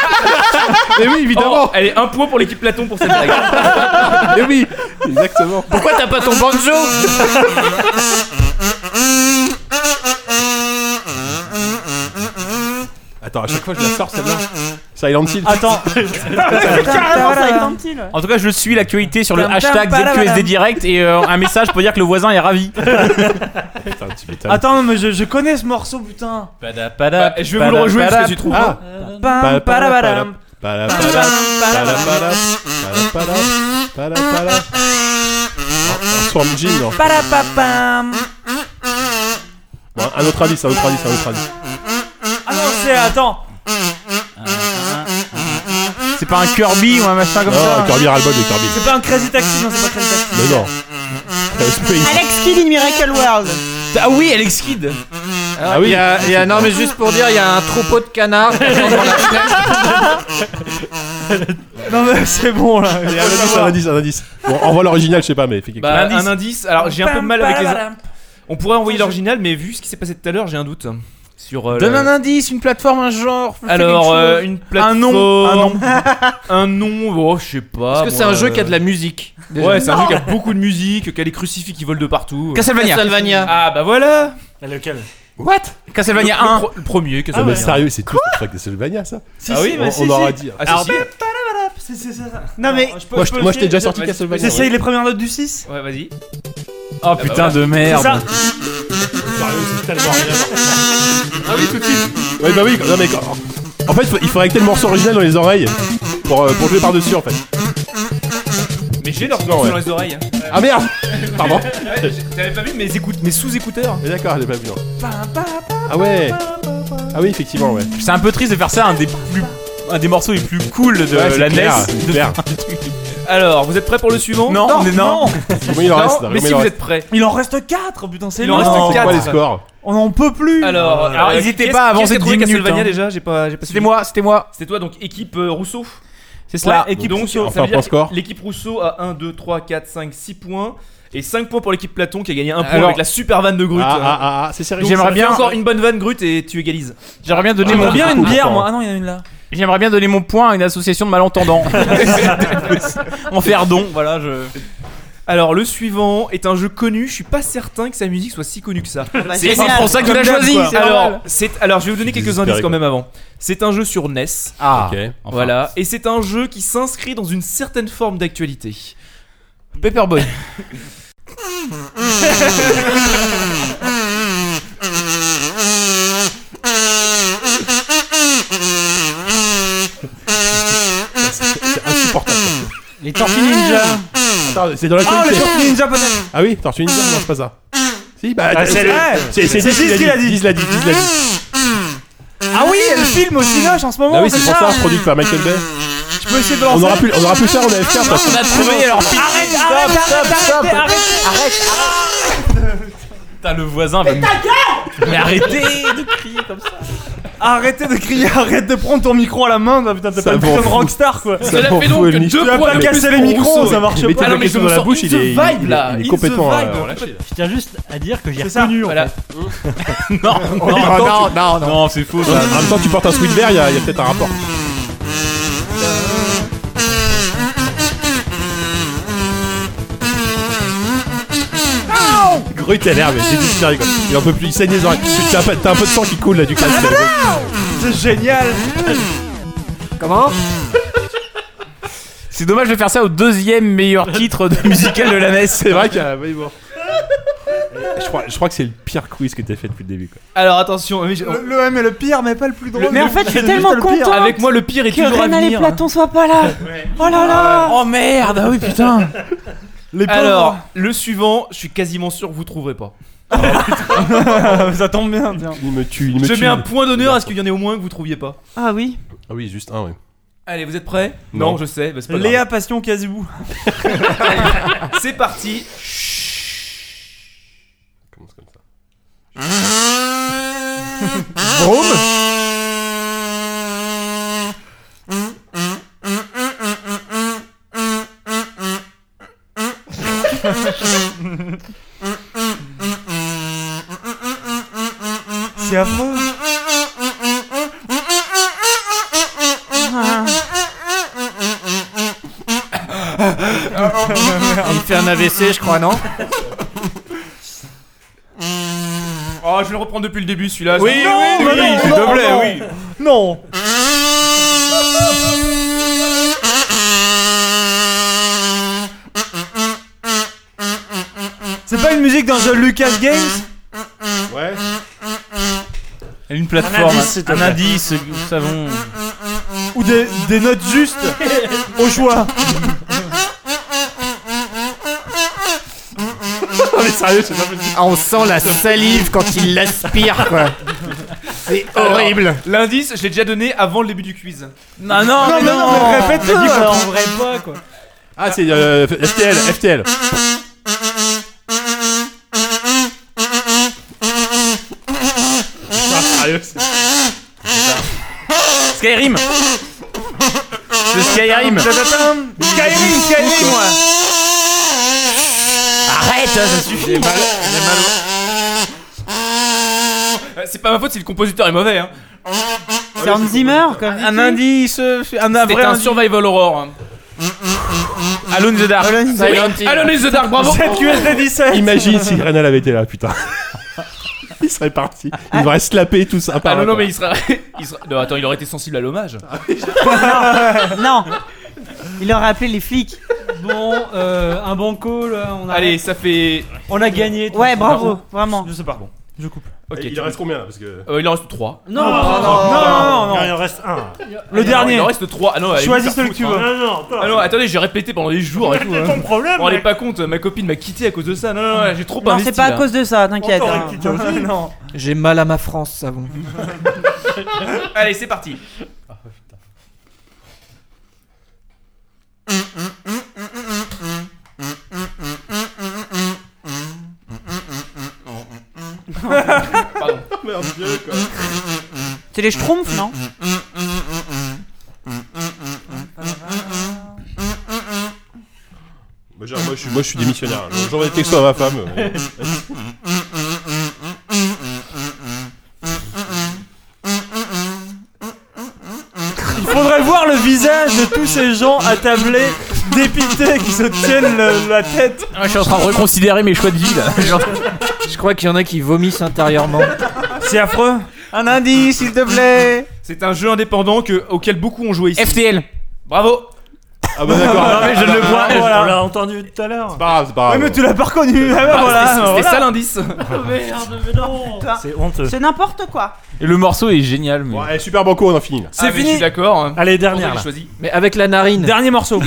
Mais oui, évidemment
Oh, elle est un point pour l'équipe Platon pour cette blague. [LAUGHS]
Mais oui Exactement
Pourquoi t'as pas ton banjo?
Attends, à chaque fois je la sors, celle-là. Silent Hill.
Attends.
Silent Hill.
En tout cas, je suis l'actualité sur le hashtag ZQSD direct et un message pour dire que le voisin est ravi.
Attends, mais je, connais ce morceau, putain.
Je vais vous le rejouer parce que tu trouves.
Ah. Un non. Bon, un autre indice, un autre indice, un autre indice.
Ah non, c'est. Attends.
C'est pas un Kirby ou un machin comme
Non,
ça
Kirby ras-le-bol de Kirby.
C'est pas un Crazy Taxi, non, c'est pas Crazy Taxi.
Mais non. Euh.
Alex Kidd in Miracle World.
Ah oui, Alex Kidd
Alors,
Ah oui.
il y a- il y a- Non mais juste pour dire, il y a un troupeau de canards. [LAUGHS]
Non, mais c'est bon là.
Un indice, un indice, un indice. Bon, envoie l'original, je sais pas, mais fais quelque
Bah,
chose.
un indice. Alors j'ai un peu de mal avec les. On pourrait envoyer l'original, mais vu ce qui s'est passé tout à l'heure, j'ai un doute sur. euh,
Donne
le-
un indice, une plateforme, un genre. fais
Alors
quelque
euh,
chose.
une plateforme.
Un nom, un [LAUGHS] nom.
un nom. Oh, je sais pas.
Parce que
moi,
c'est un jeu
euh,
qui a de la musique. déjà.
Ouais, c'est un jeu qui a beaucoup de musique, qui a des crucifix qui volent de partout.
Castlevania.
Castlevania.
Ah bah voilà.
Lequel?
What? Castlevania
Le- le
1.
pro- Le premier,
Ah, sérieux, c'est tout ce truc de Castlevania, ça?
Si,
Ah
si,
oui,
mais
On,
si,
on
si.
aura dit.
Ah, si, si.
C'est c'est ça. Non, mais. je peux-
Moi,
je
je
peux
moi, je t'ai déjà sorti Castlevania.
J'essaye les premières notes du 6.
Ouais, vas-y.
Oh putain de
C'est
merde.
ça.
Ah oui, tout de suite. Ouais, bah oui, non, mais quand- En fait, faut- il faudrait que t'aies le morceau original dans les oreilles pour, euh, pour jouer par-dessus, en fait.
Mais j'ai leur
Non, ouais.
dans les oreilles. hein.
Ah merde Pardon [LAUGHS]
Ouais, j'ai- T'avais pas vu mes écoutes, mes sous-écouteurs
Mais d'accord, j'ai pas vu, non. Ah ouais Ah oui, effectivement, ouais.
C'est un peu triste de faire ça, un des plus. Un des morceaux les plus cool de
Ouais, c'est
la
clair,
NES.
c'est
De-
clair.
Alors, vous êtes prêts pour le suivant
Non, on est- non.
Combien [LAUGHS] il en
Non,
reste
mais
Combien
si
il en
vous
reste
êtes prêts.
Il en reste 4, putain, c'est
Il en
long.
reste
C'est quoi
quatre.
les scores
On en peut plus.
Alors,
Alors,
euh,
hésitez
qui
pas à avancer
qui a trouvé
10 minutes,
Castlevania
hein.
déjà, j'ai pas, j'ai pas
C'était
suivi.
moi, c'était moi.
C'était toi donc équipe euh, Rousseau.
C'est cela.
Ouais, équipe
Donc,
Rousseau.
ça
Enfin,
veut dire
score.
que l'équipe Rousseau a 1, 2, 3, 4, 5, 6 points. Et 5 points pour l'équipe Platon qui a gagné un point
Alors-
avec la super vanne de Grut.
Ah, ah, ah, ah, c'est sérieux.
Donc,
J'aimerais
ça fait
bien-
encore une bonne vanne Grut et tu égalises.
J'aimerais bien donner
J'aimerais
mon
bien une bière, moi. Ah non, il y en a une là.
J'aimerais bien donner mon point à une association de malentendants. [LAUGHS] [LAUGHS] en faire don, voilà. Je...
Alors le suivant est un jeu connu, je suis pas certain que sa musique soit si connue que ça.
Bah,
C'est
génial.
pour ça que tu l'as choisi.
alors,
normal.
c'est alors je vais vous donner quelques indices quand
quoi.
même avant. C'est un jeu sur NES.
Ah,
Ok.
enfin.
Voilà, et c'est un jeu qui s'inscrit dans une certaine forme d'actualité.
Paperboy. [LAUGHS]
Les Tortues Ninja.
Attends, c'est dans la
Ah, le
qualité.
Tortue Ninja peut-être.
Ah oui, Tortue Ninja, non, c'est pas ça. Si, bah,
Ah, c'est
c'est
vrai.
c'est c'est Diz
qui l'a dit.
Diz l'a dit, Diz l'a dit.
Ah oui, le film au Cinoche en ce moment.
Ah oui, c'est pour ça, produit par Michael Bay.
Tu peux essayer de
On
lancer.
aura pu, on aura pu le faire en AFK. parce que-
On a trouvé alors.
Arrête, arrête, arrête, arrête, arrête.
Putain, le voisin va me. Mais arrêtez de crier comme ça.
Arrêtez de crier, arrête de prendre ton micro à la main. bah, Putain, t'es pas une putain de rockstar quoi.
Ça
fait donc deux
Tu vas pas casser les micros, ça marche pas.
Ah non,
le
mais je me
la bouche, il est,
vibe, là,
il est complètement. relâché.
Je tiens juste à dire que j'ai
C'est ça.
reconnu.
Voilà.
fait. [LAUGHS]
Non, non, non, non, c'est faux.
En même temps, tu portes un sweat vert, il y a peut-être un rapport. A l'air, mais c'est désespéré quoi. Il en peut plus, il saigne les oreilles. T'as un, peu- t'as un peu de sang qui coule là du casque.
C'est génial.
Comment
C'est dommage de faire ça au deuxième meilleur titre de musical de la NES.
C'est vrai qu'il y a. oui, bon. Je crois, je crois que c'est le pire quiz que t'as fait depuis le début. Quoi.
Alors attention, mais j'ai-
Le, le M est le pire, mais pas le plus drôle.
Mais en fait, je suis
C'est
tellement content
avec moi le pire est
que
toujours à
et. Platon soient pas là. Oh là là.
Oh merde, ah oui putain.
Les pauvres.
Alors, le suivant, je suis quasiment sûr que vous trouverez pas. [LAUGHS] [LAUGHS]
ça tombe bien, tiens.
Il me tue, il me
Je
tue.
mets un point d'honneur à ce qu'il y en ait au moins que vous trouviez pas.
Ah oui.
Ah oui, juste un, ouais.
Allez, vous êtes prêts?
Non.
je sais, bah, c'est pas
Léa Passion Casibou.
grave. [LAUGHS] C'est parti.
Commence comme ça?
C'est
Crois, non
Oh, [LAUGHS] je vais le reprendre depuis le début celui-là.
Oui,
Non,
oui, oui,
non,
s'il te plaît, oui. Non. C'est pas une musique dans The Lucas Games
Ouais.
Une plateforme,
indice, s'il te
un indice, nous savons.
Ou des, des notes justes au choix
mais sérieux, c'est pas possible.
Ah, on sent la salive quand il l'aspire, quoi. C'est horrible.
L'indice, je l'ai déjà donné avant le début du quiz.
Non, non,
Non,
mais
non, mais
On
alors
trouverait pas, quoi.
Ah, c'est euh, FTL, FTL. Ah, sérieux, c'est-
Skyrim. Le Skyrim.
Skyrim, Skyrim, moi
Ça suffit.
Euh, C'est pas ma faute si le compositeur est mauvais. Hein.
C'est Hans Zimmer comme
Un indice, un
C'est
vrai
un survival horror. hein.
Alone in the Dark.
Alone in the
Silent Hill.
Alone in the Dark, bravo.
7 QSD 17
Imagine si Renal avait été là, putain. [LAUGHS] Il serait parti. Il devrait slapper tout ça.
Ah non, non, mais il sera. [LAUGHS] il sera- Non, attends, il aurait été sensible à l'hommage. [LAUGHS]
Non. Il aurait appelé les flics.
Bon, euh, un banco, là, on a,
Allez, ça fait.
on a gagné.
Ouais, bravo, vraiment.
Je sais pas, bon, je coupe.
Ok,
il
tu-
en reste combien là Parce que.
Euh, il en reste 3.
Non,
Non, non, non, non,
Il en reste un.
Le dernier
Il en reste 3. Ah non, allez,
Choisis
vous faire
celui que tu
foutre,
veux.
hein.
Non, non,
Ah non, attendez, j'ai répété pendant des jours et tout.
C'est
hein.
ton problème.
Vous vous rendez
mec.
pas compte, ma copine m'a quitté à cause de ça. Non, non, non, j'ai trop
Non,
investi.
c'est pas à
là.
cause de ça, t'inquiète.
Encore
hein.
aussi. [LAUGHS]
Non.
J'ai mal à ma France, savon. [LAUGHS]
Allez, c'est parti.
C'est les schtroumpfs, non
Moi, je suis, moi, je suis démissionnaire. J'envoie des textos à ma femme. [LAUGHS]
de tous ces gens attablés, dépités, qui se tiennent le- la tête.
Ah, je suis en train de reconsidérer mes choix de vie là. Genre-
Je crois qu'il y en a qui vomissent intérieurement.
C'est affreux.
Un indice, s'il te plaît.
C'est un jeu indépendant que, auquel beaucoup ont joué ici.
FTL.
Bravo
Ah bah d'accord.
Non mais je le vois.
On
Voilà.
l'a entendu tout à l'heure.
C'est pas grave, c'est pas
Ouais,
grave.
mais tu l'as pas reconnu. Ah, bah, voilà.
C'était
voilà.
ça l'indice
C'est honteux.
C'est n'importe quoi.
Et le morceau est génial. Mais...
Bon, allez, super banco, on en finit là.
C'est fini. Je suis d'accord.
Allez,
ça que
dernière
j'ai
là.
choisi.
Mais avec la narine.
Dernier morceau.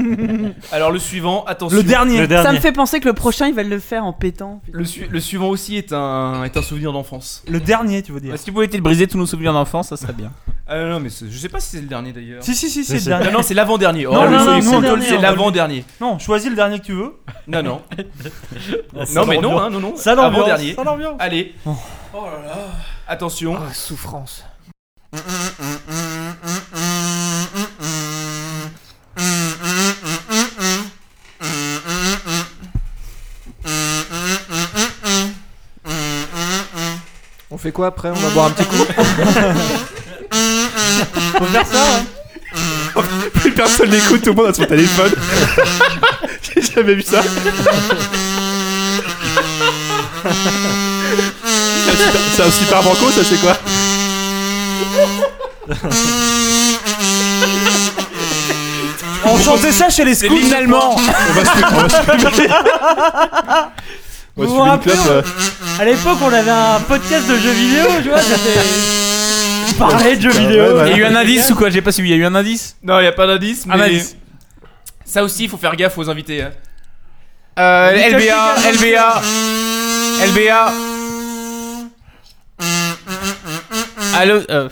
[LAUGHS]
Alors le suivant, attention.
Le dernier.
Le dernier.
Ça me fait penser que le prochain, il va le faire en pétant.
Le, su- le suivant aussi est un, est un souvenir d'enfance.
Le dernier, tu veux dire.
Si vous pouvez te briser tous nos souvenirs d'enfance, ça serait bien. [LAUGHS]
Euh, non, mais c'est- je sais pas si c'est le dernier d'ailleurs.
Si, si, si, c'est le dernier.
Non, non, c'est l'avant-dernier. Oh,
Non,
le
non,
soyez
non, c'est
l'avant-dernier.
Non, choisis le dernier que tu veux.
Non, non. [LAUGHS] Non, mais non, hein, non, non.
Ça l'ambiance,
Avant-dernier.
ça l'ambiance.
Allez. Oh là là. Attention.
Ah, souffrance. On fait quoi après? On va boire un petit coup? [LAUGHS]
Faut faire ça, hein.
Personne n'écoute, tout le monde a son téléphone. J'ai jamais vu ça. C'est un super- banco, ça c'est quoi?
On chantait ça chez les
C'est
scouts.
l'hymne allemand.
On va se on va se fumer. On va se
Vous vous
fumer une
rappelez,
clope, euh.
À l'époque, on avait un podcast de jeux vidéo, tu vois, c'était. Parler de jeux
Ouais,
vidéo.
ouais,
Il y a eu un indice ou quoi J'ai pas suivi. Il y a eu un indice
Non, il y a pas d'indice, mais
Un indice.
ça aussi, il faut faire gaffe aux invités. hein. Euh, LBA, LBA, LBA.
Allô euh,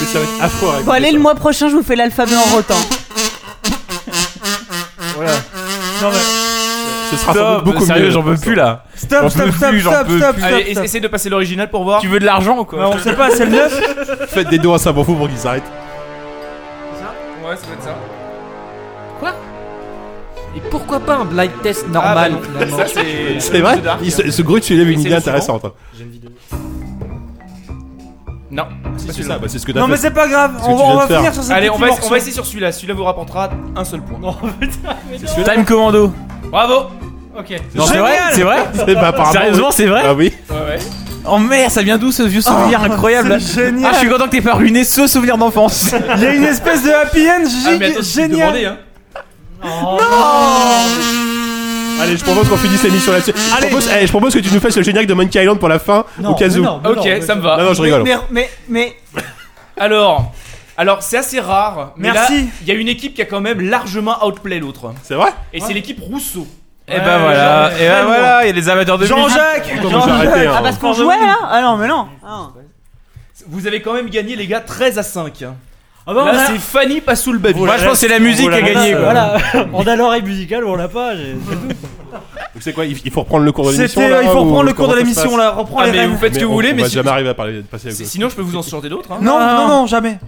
Mais ça va être affreux. à
Bon, allez, le mois prochain, je vous fais l'alphabet en rotant.
Voilà. Non, mais.
Ça. Ce sera sans doute
Stop,
beaucoup
sérieux,
mieux.
j'en peux plus là.
Stop, stop, stop, stop, stop,
Allez, essaie de passer l'original pour voir.
Tu veux de l'argent ou quoi
Ouais, on sait pas, c'est le 9
Faites des dons à ça pour vous pour qu'ils s'arrêtent.
Ouais, ça doit être ça.
Et pourquoi pas un blind test
Ah,
normal
bah non.
finalement
Ça, c'est.
C'est vrai
Dark.
Il se, ce Grut soulève une
C'est
idée
le suivant.
intéressante. hein.
Non,
C'est ça, bah, c'est ce que t'as
Non, mais c'est pas grave, on,
tu
va- on va finir sur cette
Allez, on va, on va essayer sur celui-là. Celui-là vous rapportera un seul point. [LAUGHS]
Time Commando.
Bravo
Ok.
Non, c'est vrai C'est vrai [LAUGHS]
C'est pas
Sérieusement, c'est vrai
Ah oui
Ouais, ouais.
Oh merde, ça vient d'où ce vieux souvenir incroyable
c'est génial.
Ah, je suis content que t'aies pas ruiné ce souvenir d'enfance. [LAUGHS]
Il y a une espèce de happy end
Ah, mais attends,
génial.
demandé, hein.
Allez, je propose qu'on finisse l'émission là-dessus. Je
Allez.
propose, eh, je propose que tu nous fasses le générique de Monkey Island pour la fin, au cas où.
non,
Ok,
non,
ça me va.
Non, non, je rigole.
Mais, mais, mais,
Alors, alors c'est assez rare, mais
Merci.
là, il y a une équipe qui a quand même largement outplay l'autre.
C'est vrai
Et c'est l'équipe Rousseau.
Et ben voilà, et ben voilà, il y a des amateurs de musique.
Jean-Jacques
Comment arrêté hein.
ah, parce qu'on jouait là Ah non, mais non. Ah.
Vous avez quand même gagné, les gars, 13 à 5.
Ah bah, on
Là,
a-
c'est Fanny Passoul Baby.
Moi, je pense que c'est la musique qui a gagné. quoi.
Voilà, [LAUGHS] on a l'oreille musicale ou on l'a pas. j'ai-
Donc c'est quoi Il il faut reprendre le cours de l'émission
C'était,
là,
il faut
ou
reprendre le cours
comment
de
ça se
l'émission
passe
là, reprends
Ah,
les
mais
rênes.
vous faites ce que vous
on-
voulez,
on
mais
va
si-
jamais arriver à parler de passer à
sinon je peux vous en sortir d'autres. hein.
Non,
Ah.
non, non, jamais.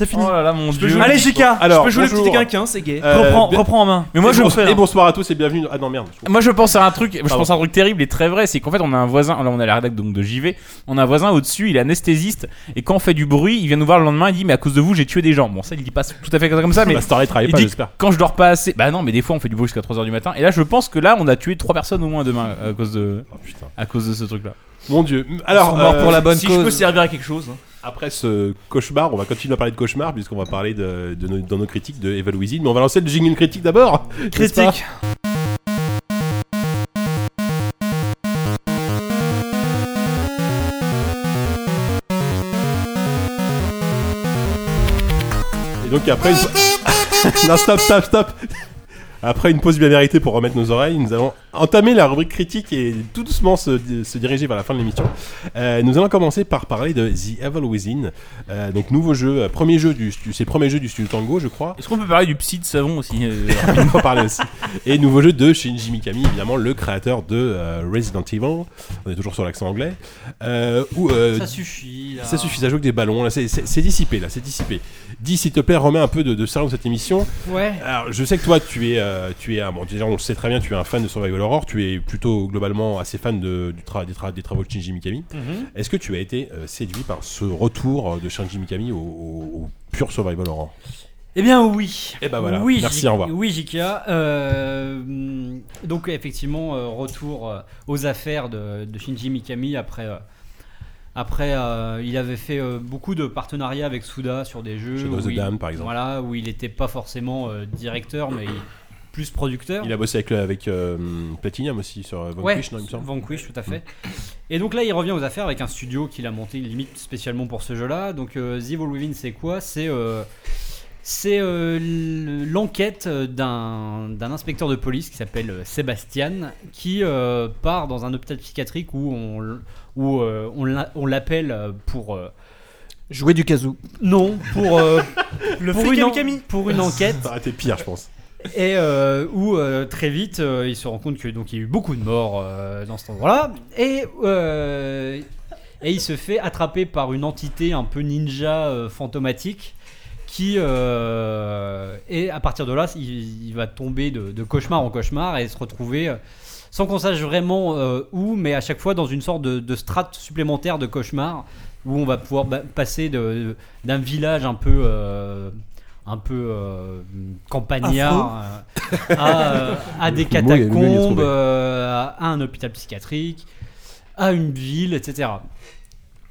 C'est fini.
Oh là là, mon dieu.
Allez, Jika,
Alors,
je peux jouer le petit quinquin, c'est gay.
Euh,
reprends,
bien-
reprends en main.
Mais moi,
et
je,
bonsoir- et bonsoir à tous et bienvenue. Ah non merde.
Moi je pense à un truc, je
Pardon.
pense à un truc terrible et très vrai, c'est qu'en fait on a un voisin, là on a la rédac donc de JV, on a un voisin au-dessus, il est anesthésiste et quand on fait du bruit, il vient nous voir le lendemain, il dit mais à cause de vous j'ai tué des gens. Bon ça il dit pas tout à fait comme ça [LAUGHS] mais
Bah, Starlight travaille
il
pas, j'espère.
quand je dors pas assez, bah non mais des fois on fait du bruit jusqu'à 3h du matin et là je pense que là on a tué trois personnes au moins demain à cause de
Oh putain.
à cause de ce truc là.
Mon dieu. Alors,
morts
euh,
pour la bonne
si je peux servir à quelque chose. hein.
Après ce cauchemar, on va continuer à parler de cauchemar puisqu'on va parler de, dans nos critiques de Evil Within. Mais on va lancer le jingle critique d'abord.
Critique.
Et donc après, une- [LAUGHS] non stop stop stop. Après une pause bien méritée pour remettre nos oreilles, nous allons entamer la rubrique critique et tout doucement se, se diriger vers la fin de l'émission. Euh, nous allons commencer par parler de The Evil Within. Euh, donc nouveau jeu, euh, premier jeu du, c'est premier jeu du studio Tango, je crois.
Est-ce qu'on peut parler du psy de savon aussi euh, [LAUGHS]
On en parler aussi. Et nouveau jeu de Shinji Mikami, évidemment le créateur de euh, Resident Evil. On est toujours sur l'accent anglais. Euh, où, euh,
Ça suffit, là.
Ça suffit, ça joue avec des ballons. Là, c'est- dissipé, là, c'est dissipé. Dis, s'il te plaît, remets un peu de, de dans cette émission.
Ouais.
Alors, je sais que toi, tu es, euh, tu es, un- bon, déjà, on le sait très bien, tu es un fan de Survival Horror. Tu es plutôt globalement assez fan de, du tra- des, tra- des travaux de Shinji Mikami.
Mhm.
Est-ce que tu as été euh, séduit par ce retour de Shinji Mikami au, au- au pur Survival Horror?
Eh bien oui.
Eh ben voilà.
Oui,
Merci, au revoir.
Oui, Jika. Euh, donc effectivement, euh, retour euh, aux affaires de, de Shinji Mikami après. euh, après, euh, il avait fait euh, beaucoup de partenariats avec Suda sur des jeux.
Shadow of
où
the
il-
Damned, par exemple.
Voilà, où il n'était pas forcément euh, directeur, mais il- plus producteur.
Il a bossé avec, avec euh, Platinum aussi sur Vanquish,
Ouais,
non, il me semble
Vanquish, tout à fait. Et donc là, il revient aux affaires avec un studio qu'il a monté limite spécialement pour ce jeu-là. Donc euh, The Evil Within, c'est quoi? C'est euh, c'est euh, l'enquête d'un inspecteur de police qui s'appelle Sébastien, qui euh, part dans un hôpital psychiatrique où on, où, euh, l'appelle pour... euh,
Jouer du kazoo.
non, pour, euh, [LAUGHS]
Le
pour, une pour une enquête.
Ça aurait été pire, je pense.
Et euh, où euh, très vite euh, il se rend compte que donc il y a eu beaucoup de morts dans cet endroit-là. Et et il se fait attraper par une entité un peu ninja fantomatique qui et à partir de là il, va tomber de, cauchemar en cauchemar et se retrouver sans qu'on sache vraiment où mais à chaque fois dans une sorte de, de strate supplémentaire de cauchemar où on va pouvoir ba- passer d'un village un peu un peu euh, campagnard euh, à, euh, à des catacombes, euh, à un hôpital psychiatrique, à une ville, etc.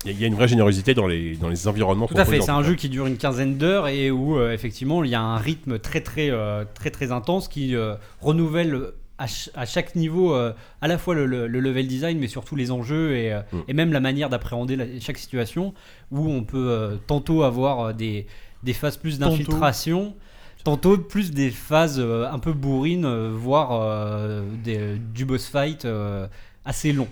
Il y, a- il y a une vraie générosité dans les, dans les environnements.
Tout à fait, c'est un jeu qui dure une quinzaine d'heures et où euh, effectivement il y a un rythme très très euh, très très intense qui euh, renouvelle à, ch- à chaque niveau euh, à la fois le, le- le level design mais surtout les enjeux et, euh,
Mm.
et même la manière d'appréhender chaque situation où on peut euh, tantôt avoir euh, des, des phases plus d'infiltration tantôt plus des phases euh, un peu bourrines euh, voire euh, des- du boss fight euh, assez long.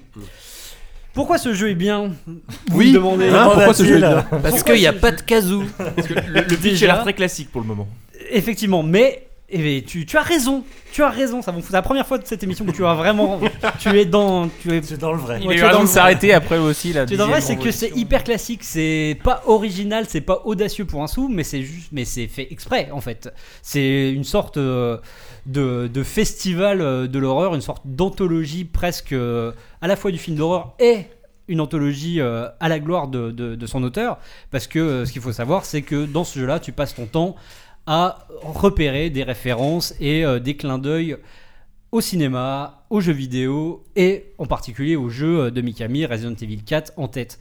Pourquoi ce jeu est bien? Vous
Oui.
me demandez.
Hein, pourquoi ce jeu est bien?
Parce
Pourquoi
qu'il n'y a pas de.
Parce que le, le [LAUGHS] pitch
Déjà.
a l'air très classique pour le moment.
Effectivement, mais eh bien, tu, tu as raison, tu as raison. Ça va- C'est la première fois de cette émission que tu as vraiment, [LAUGHS] tu es dans, tu es,
dans le vrai.
Il
Ouais,
a eu raison de s'arrêter après aussi la
tu es dans le vrai, c'est que c'est hyper classique, c'est pas original, c'est pas audacieux pour un sou, mais c'est juste, mais c'est fait exprès en fait. C'est une sorte euh, de, de festival euh, de l'horreur, une sorte d'anthologie presque euh, à la fois du film d'horreur et une anthologie euh, à la gloire de, de- de son auteur, parce que euh, ce qu'il faut savoir, c'est que dans ce jeu-là, tu passes ton temps à repérer des références et euh, des clins d'œil au cinéma, aux jeux vidéo et en particulier aux jeux euh, de Mikami, Resident Evil 4 en tête.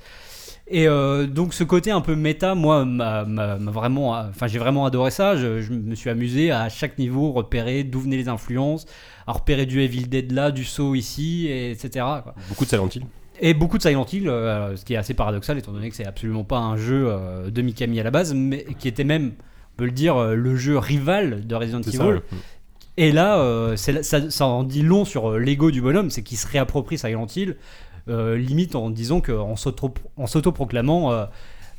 Et euh, donc ce côté un peu méta, moi, m'a m'a- m'a vraiment, enfin j'ai vraiment adoré ça. Je, je me suis amusé à chaque niveau repérer d'où venaient les influences, à repérer du Evil Dead là, du Saw ici, et etc. quoi.
Beaucoup de Silent Hill.
Et beaucoup de Silent Hill, euh, ce qui est assez paradoxal étant donné que c'est absolument pas un jeu euh, de Mikami à la base, mais qui était même, peut le dire, euh, le jeu rival de Resident Evil.
ça, ouais.
Et là, euh, ça, ça en dit long sur euh, l'ego du bonhomme, c'est qu'il se réapproprie Silent Hill, euh, limite en disant qu'en s'auto- en s'autoproclamant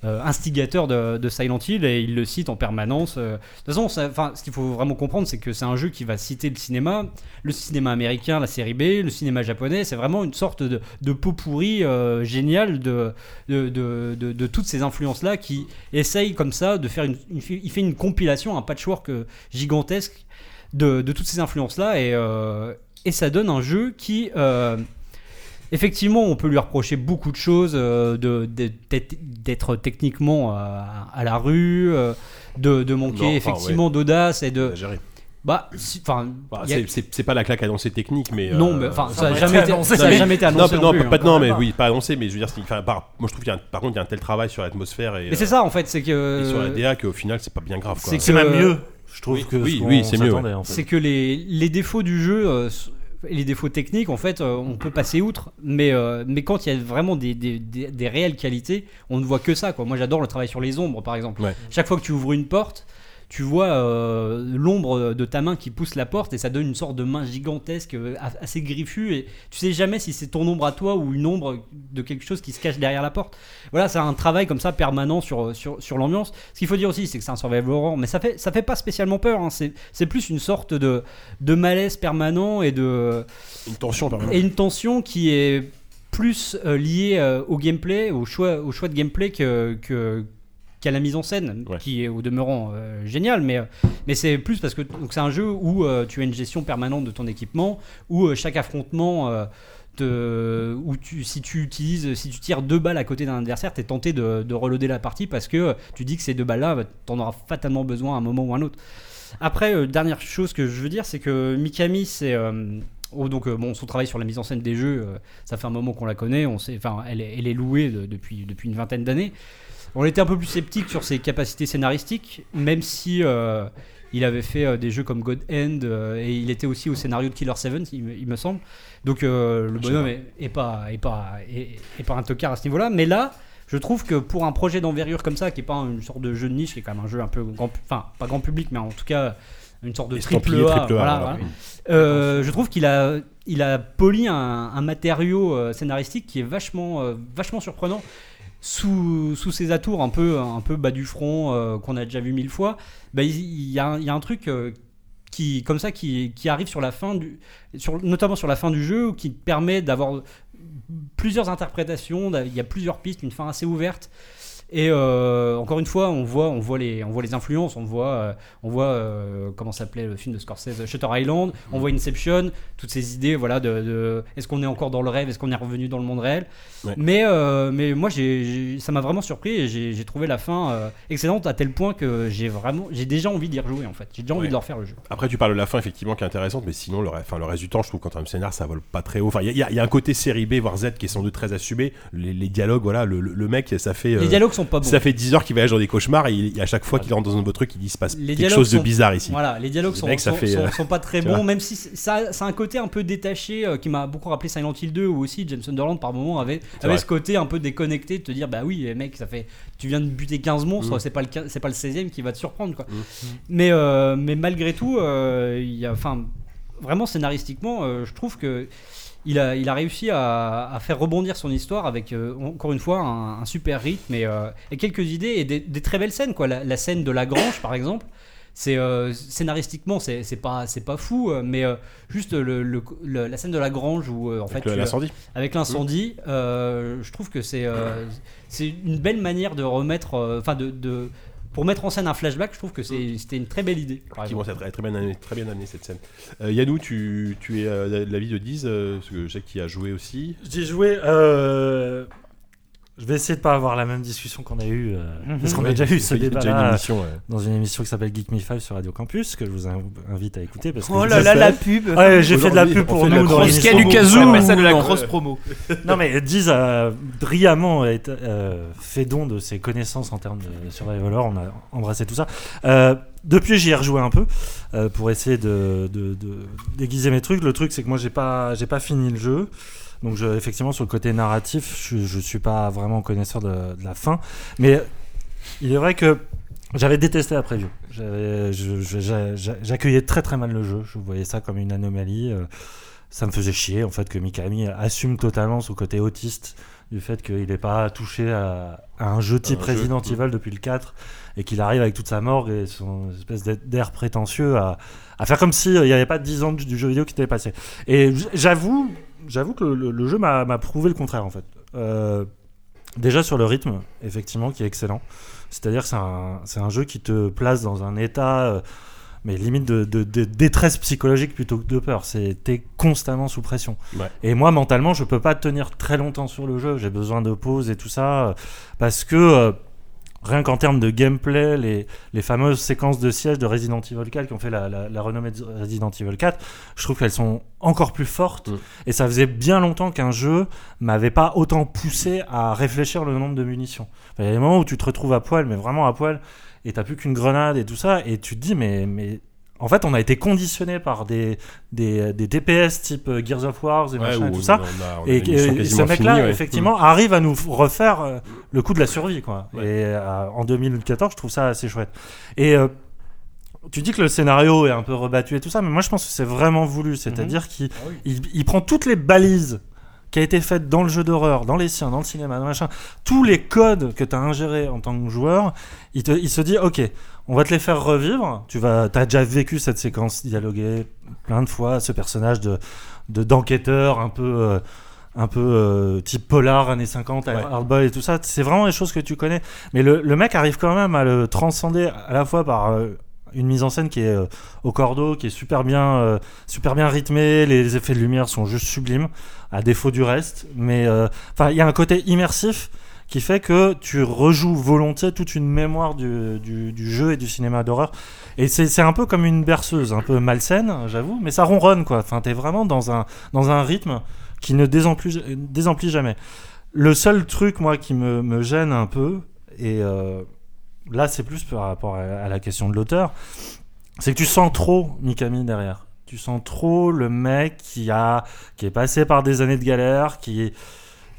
euh, instigateur de, Silent Hill, et il le cite en permanence. euh. De toute façon, ce qu'il faut vraiment comprendre, c'est que c'est un jeu qui va citer le cinéma, le cinéma américain, la série B, le cinéma japonais, c'est vraiment une sorte de, de pot pourri euh, génial de, de, de, toutes ces influences-là qui essayent comme ça de faire une, Il fait une compilation, un patchwork euh, gigantesque de, toutes ces influences-là et, et ça donne un jeu qui, effectivement, on peut lui reprocher beaucoup de choses, euh, de- de- d'être techniquement à, à la rue, euh, de, de manquer
Non, enfin,
effectivement d'audace et de.
Exagéré.
Bah, si- enfin,
Bah,
a-
c'est- pas la claque annoncée technique, mais.
Non,
euh,
mais enfin,
ça
ça a
a
jamais été-
annoncé.
ça a jamais été annoncé
Non,
non
non,
plus,
pas,
hein.
non, mais
Pas.
oui, pas annoncé, mais je veux dire, par, moi je trouve qu'il y a un- par contre, il y a un tel travail sur l'atmosphère et.
Mais c'est
euh,
ça en fait, c'est que.
et sur la DA qu'au final, c'est pas bien grave.
C'est
même mieux. Je trouve
Oui,
que
oui, oui, c'est mieux, ouais.
en fait.
C'est que les, les défauts du jeu euh, les défauts techniques, en fait, euh, on peut passer outre. Mais, euh, mais quand il y a vraiment des, des, des- des réelles qualités, on ne voit que ça. Quoi. Moi, j'adore le travail sur les ombres, par exemple.
Ouais.
Chaque fois que tu ouvres une porte, tu vois euh, l'ombre de ta main qui pousse la porte et ça donne une sorte de main gigantesque, euh, assez griffue et tu sais jamais si c'est ton ombre à toi ou une ombre de quelque chose qui se cache derrière la porte. Voilà, c'est un travail comme ça permanent sur, sur, sur l'ambiance. Ce qu'il faut dire aussi, c'est que c'est un survival horror, mais ça fait, ça fait pas spécialement peur. hein. C'est, c'est plus une sorte de, de malaise permanent et de.
Une tension permanente.
Et une tension qui est plus euh, liée euh, au gameplay, au choix, au choix de gameplay que. que qu'à la mise en scène, qui est au demeurant euh, génial, mais, euh, mais c'est plus parce que c'est un jeu où euh, tu as une gestion permanente de ton équipement, où euh, chaque affrontement te- où tu, si tu utilises, si tu tires deux balles à côté d'un adversaire, tu es tenté de, de reloader la partie parce que tu dis que ces deux balles-là, tu en auras fatalement besoin à un moment ou à un autre. Après, dernière chose que je veux dire, c'est que Mikami, c'est. oh, donc, euh, bon, son travail sur la mise en scène des jeux, euh, ça fait un moment qu'on la connaît, on sait, enfin, elle, est- elle est louée de- depuis, depuis une vingtaine d'années. On était un peu plus sceptique sur ses capacités scénaristiques, même si euh, il avait fait euh, des jeux comme God End euh, et il était aussi au scénario de Killer 7, il, me- il me semble. Donc euh, le
Je sais
bonhomme
pas.
est, est pas, est, pas, est, est pas un tocard à ce niveau-là. Mais là, je trouve que pour un projet d'envergure comme ça, qui est pas une sorte de jeu de niche, qui est quand même un jeu un peu grand, pu- enfin pas grand public, mais en tout cas une sorte de triple
Estampillé
A,
triple A,
voilà,
voilà,
voilà.
oui.
Euh, je trouve qu'il a, il a poli un, un matériau euh, scénaristique qui est vachement, euh, vachement surprenant sous, sous ses atours un peu, un peu bas du front euh, qu'on a déjà vu mille fois. Bah, il, y a, un- truc euh, qui, comme ça qui, qui arrive sur la fin du, notamment sur la fin du jeu, qui permet d'avoir plusieurs interprétations. Il y a plusieurs pistes, une fin assez ouverte. Et euh, encore une fois, on voit, on voit les, on voit les influences, on voit, euh, on voit euh, comment s'appelait le film de Scorsese, Shutter Island, on voit Inception, toutes ces idées, voilà, de, de est-ce qu'on est encore dans le rêve, est-ce qu'on est revenu dans le monde réel?
Ouais.
Mais, mais moi, j'ai- ça m'a vraiment surpris et j'ai, trouvé la fin excellente à tel point que j'ai vraiment, j'ai déjà envie d'y rejouer en fait. J'ai déjà envie
Ouais.
de leur faire le jeu.
Après, tu parles de la fin, effectivement, qui est intéressante, mais sinon, le, enfin, le reste du temps, je trouve qu'en termes de scénar, ça vole pas très haut. Enfin, il y, a- il y a un côté série B, voire Z, qui est sans doute très assumé. Les, les dialogues, voilà, le, le- le mec, ça fait.
Les dialogues sont pas bons.
Ça fait 10 heures qu'il voyage dans des cauchemars et, il- et à chaque fois qu'il rentre dans un nouveau truc, il dit se passe
les
quelque chose de
sont-
bizarre ici.
Voilà, les dialogues
Le
sont,
mec, ça
sont,
fait,
sont-
euh,
sont pas très bons, même si ça, ça a un côté un peu détaché euh, qui m'a beaucoup rappelé Silent Hill 2 ou aussi James Sunderland par moment avait, avait ce côté un peu déconnecté de te dire bah oui mec ça fait tu viens de buter 15 monstres
Mm.
c'est pas le c'est pas le 16e qui va te surprendre quoi.
Mm.
Mais euh, mais malgré tout il y a enfin vraiment scénaristiquement euh, je trouve que il a, il a réussi à, à faire rebondir son histoire avec, euh, encore une fois, un, un super rythme et, euh, et quelques idées et des, des très belles scènes. Quoi. La, la scène de la grange, par exemple, c'est euh, scénaristiquement, c'est pas, pas fou, mais juste le, le- le- la scène de la grange où, en fait,
le-
tu-
l'incendie.
avec l'incendie, je trouve que c'est c'est une belle manière de remettre, enfin de, de- pour mettre en scène un flashback, je trouve que c'est- c'était une très belle idée.
Effectivement, c'est très, très bien amené, très bien amené cette scène. Euh, Yannou, tu, tu es euh, de l'avis de Diz, euh, parce que je sais qu'il a joué aussi.
J'ai joué. Euh, Je vais essayer de pas avoir la même discussion qu'on a eu
Mhm.
parce qu'on
Ouais,
a déjà eu ce débat
une émission, ouais.
dans une émission qui s'appelle Geek Me 5 sur Radio Campus que je vous in- invite à écouter parce que
Oh là là, la pub.
Ouais, j'ai fait de la pub pour nous dans
cross
l'émission.
promo.
On ça de la
Non.
cross promo.
non mais Diz a brillamment euh, fait don de ses connaissances en termes de survival horror, on a embrassé tout ça. Euh, depuis j'y ai rejoué un peu euh, pour essayer de, de- de déguiser mes trucs. Le truc c'est que moi j'ai pas j'ai pas fini le jeu. Donc je, effectivement sur le côté narratif, je, je suis pas vraiment connaisseur de, de la fin, mais il est vrai que j'avais détesté la preview. J'accueillais très très mal le jeu. Je voyais ça comme une anomalie. euh, ça me faisait chier en fait que Mikami assume totalement son côté autiste du fait qu'il n'ait pas touché à, à un jeu type
Un
Resident
mm.
Evil depuis le 4 et qu'il arrive avec toute sa morgue et son espèce d'air prétentieux à, à faire comme s'il n'y avait pas 10 ans du, du jeu vidéo qui était passé. Et j'avoue, j'avoue que le, jeu m'a prouvé le contraire en fait. Euh, déjà sur le rythme, effectivement, qui est excellent. C'est-à-dire que c'est un, jeu qui te place dans un état, euh, mais limite de, de- de détresse psychologique plutôt que de peur. C'est t'es constamment sous pression.
Ouais.
Et moi, mentalement, je peux pas tenir très longtemps sur le jeu. J'ai besoin de pause et tout ça, euh, parce que rien qu'en termes de gameplay, les, les fameuses séquences de siège de Resident Evil 4 qui ont fait la, la- la renommée de Resident Evil 4, je trouve qu'elles sont encore plus fortes.
Mm.
Et ça faisait bien longtemps qu'un jeu m'avait pas autant poussé à réfléchir le nombre de munitions. Il y a des moments où tu te retrouves à poil, mais vraiment à poil, et t'as plus qu'une grenade et tout ça, et tu te dis, mais, mais en fait, on a été conditionné par des, des, des TPS type euh, Gears of War et
Ouais,
machin et tout ça.
on a- on a
et ce mec-là,
ouais.
effectivement, arrive à nous refaire euh, le coup de la survie, quoi. Et euh, en 2014, je trouve ça assez chouette. Et euh, tu dis que le scénario est un peu rebattu et tout ça, mais moi je pense que c'est vraiment voulu. C'est-à-dire qu'il il, il prend toutes les balises qui a été faites dans le jeu d'horreur, dans les siens, dans le cinéma, dans machin, tous les codes que tu as ingérés en tant que joueur, il, te- il se dit ok, on va te les faire revivre. Tu vas, as déjà vécu cette séquence dialoguée plein de fois, ce personnage de de- d'enquêteur un peu. euh, un peu euh, type polar années 50 hardboy et tout ça c'est vraiment des choses que tu connais mais le, le mec arrive quand même à le transcender à la fois par euh, une mise en scène qui est euh, au cordeau qui est super bien super bien rythmée les effets de lumière sont juste sublimes à défaut du reste mais enfin il y a un côté immersif qui fait que tu rejoues volontiers toute une mémoire du, du- jeu et du cinéma d'horreur et c'est un peu comme une berceuse un peu malsaine j'avoue mais ça ronronne quoi enfin t'es vraiment dans un dans un rythme qui ne désemplit, jamais. Le seul truc, moi, qui me, me gêne un peu, et euh, là, c'est plus par rapport à, à la question de l'auteur, c'est que tu sens trop Mikami derrière. Tu sens trop le mec qui a qui est passé par des années de galère, qui est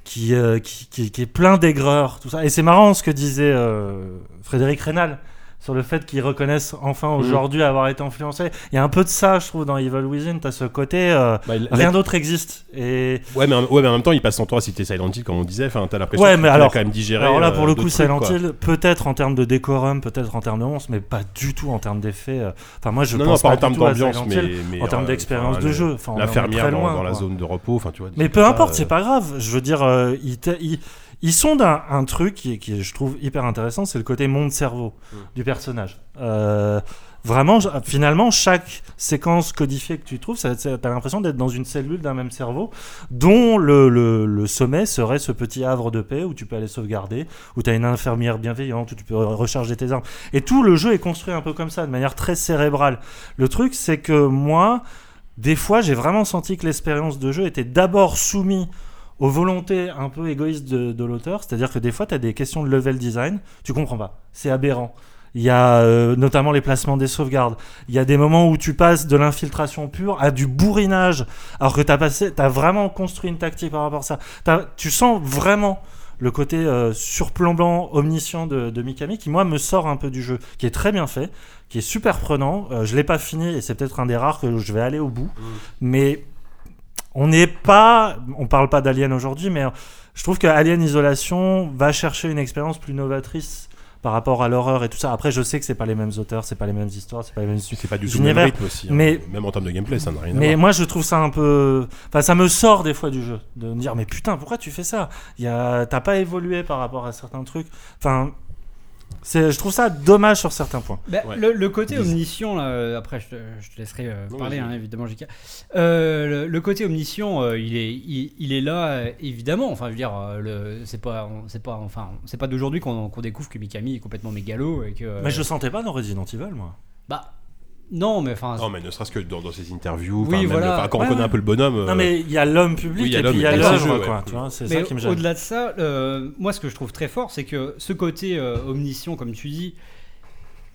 qui, euh, qui, qui- est plein d'aigreur, tout ça. Et c'est marrant ce que disait euh, Frédéric Rénal sur le fait qu'ils reconnaissent enfin aujourd'hui avoir été influencés. Il y a un peu de ça, je trouve, dans Evil Within. T'as ce côté, euh,
Bah, il-
rien d'autre existe. Et
Ouais mais, en- ouais, mais en même temps, il passe son temps à citer Silent Hill, comme on disait. Enfin, t'as l'impression
Ouais, mais alors,
quand même digéré.
alors là,
euh,
pour le coup, Silent. Hill, peut-être en termes de décorum, peut-être en termes de monstres, mais pas du tout en termes d'effets. euh. Enfin, moi, je
non,
pense
non, pas en termes d'ambiance, mais,
en termes d'expérience
enfin,
de jeu. Enfin,
L'infirmière dans,
loin,
dans la zone de repos. Enfin, tu vois.
Mais peu importe, c'est pas grave. Je veux dire, euh, ils, sont d'un un truc qui, qui je trouve hyper intéressant, c'est le côté monde-cerveau
Mm.
du personnage. Euh, vraiment, finalement, chaque séquence codifiée que tu trouves, ça- t'as l'impression d'être dans une cellule d'un même cerveau, dont le, le- le sommet serait ce petit havre de paix où tu peux aller sauvegarder, où tu as une infirmière bienveillante, où tu peux re- recharger tes armes. Et tout le jeu est construit un peu comme ça, de manière très cérébrale. Le truc, c'est que moi, des fois, j'ai vraiment senti que l'expérience de jeu était d'abord soumise aux volontés un peu égoïstes de, de l'auteur. C'est-à-dire que des fois, tu as des questions de level design, tu comprends pas. C'est aberrant. Il y a euh, notamment les placements des sauvegardes. Il y a des moments où tu passes de l'infiltration pure à du bourrinage, alors que tu as, passé, as vraiment construit une tactique par rapport à ça. Tu sens vraiment le côté euh, surplombant, omniscient de, de Mikami, qui moi me sort un peu du jeu, qui est très bien fait, qui est super prenant. Euh, je l'ai pas fini et c'est peut-être un des rares que je vais aller au bout. Mais on n'est pas, on parle pas d'Alien aujourd'hui, mais je trouve que Alien Isolation va chercher une expérience plus novatrice par rapport à l'horreur et tout ça. Après, je sais que c'est pas les mêmes auteurs, c'est pas les mêmes histoires, c'est pas les mêmes.
C'est pas du tout le même rythme aussi. hein.
Mais
Même en termes de gameplay, ça n'a rien à
mais
voir.
moi, je trouve ça un peu. Enfin, ça me sort des fois du jeu. De me dire, mais putain, pourquoi tu fais ça? Il y a... T'as pas évolué par rapport à certains trucs. Enfin. C'est- Je trouve ça dommage sur certains points.
Bah, le, le côté omniscient, là, euh, après je te, je te laisserai euh,
Non,
parler, hein, évidemment, JK. Euh, le, le côté omniscient, euh, il, est, il, il est là, euh, évidemment. Enfin, je veux dire, euh, le- c'est pas, c'est pas, enfin, c'est pas d'aujourd'hui qu'on qu'on découvre que Mikami est complètement mégalo et que.
Mais je le sentais pas dans Resident Evil, moi.
Bah, non, mais enfin.
Non, mais ne serait-ce que dans, dans ses interviews,
Oui,
même,
voilà.
quand
Ouais,
on connaît
ouais.
un peu le bonhomme.
Non, mais il y a l'homme public
oui,
et
l'homme,
puis il y a l'œuvre, quoi. Tu vois, c'est
Mais
ça qui me gêne.
Au-delà de ça, euh, moi, ce que je trouve très fort, c'est que ce côté euh, omniscient, comme tu dis,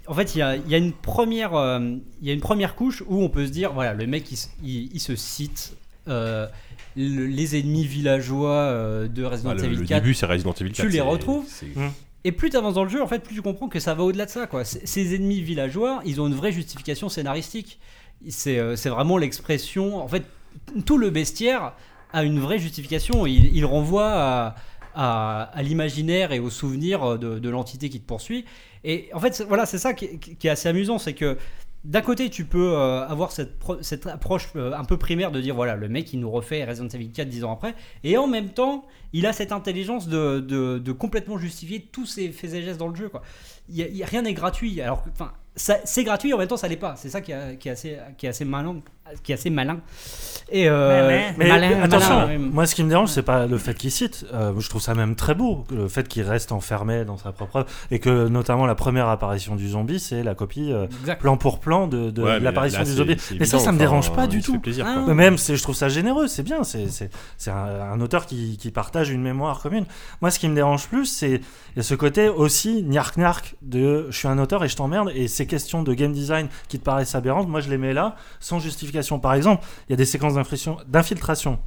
en fait, il y a, y a une première, euh, il y a une première couche où on peut se dire, voilà, le mec, il, se- il- il se cite. euh, le- les ennemis villageois euh, de Resident
Ah, le-
Evil
le
4,
début, c'est Resident Evil 4,
Tu les
c'est-
retrouves. Et plus tu avances dans le jeu, en fait, plus tu comprends que ça va au-delà de ça. Quoi. Ces ennemis villageois, ils ont une vraie justification scénaristique. C'est euh, c'est vraiment l'expression. En fait, tout le bestiaire a une vraie justification. Il, renvoie à, l'imaginaire et au souvenir de, l'entité qui te poursuit. Et en fait, voilà, c'est ça qui, qui est assez amusant, c'est que d'un côté, tu peux euh, avoir cette, pro- cette approche euh, un peu primaire de dire voilà, le mec il nous refait Resident Evil 4 10 ans après, et en même temps, il a cette intelligence de, complètement justifier tous ses faits et gestes dans le jeu. Rien n'est gratuit. Alors, que, c'est gratuit en même temps, ça l'est pas. C'est ça qui, a- est assez, qui est assez malin, qui est assez malin. Et euh,
Mais
malin,
attention,
malin,
moi ce qui me dérange, c'est pas le fait qu'il cite. euh, je trouve ça même très beau, le fait qu'il reste enfermé dans sa propre œuvre, et que notamment la première apparition du zombie, c'est la copie euh, plan pour plan de, de
Ouais, mais
l'apparition du zombie. Mais ça, ça me
enfin,
dérange pas du tout.
plaisir,
Ah,
Même, c'est- je trouve ça généreux, c'est bien. C'est un, un auteur qui, qui partage une mémoire commune. Moi, ce qui me dérange plus, c'est il y a ce côté aussi gnark de je suis un auteur et je t'emmerde, et ces questions de game design qui te paraissent aberrantes, moi je les mets là sans justification. Par exemple, il y a des séquences d'infiltration-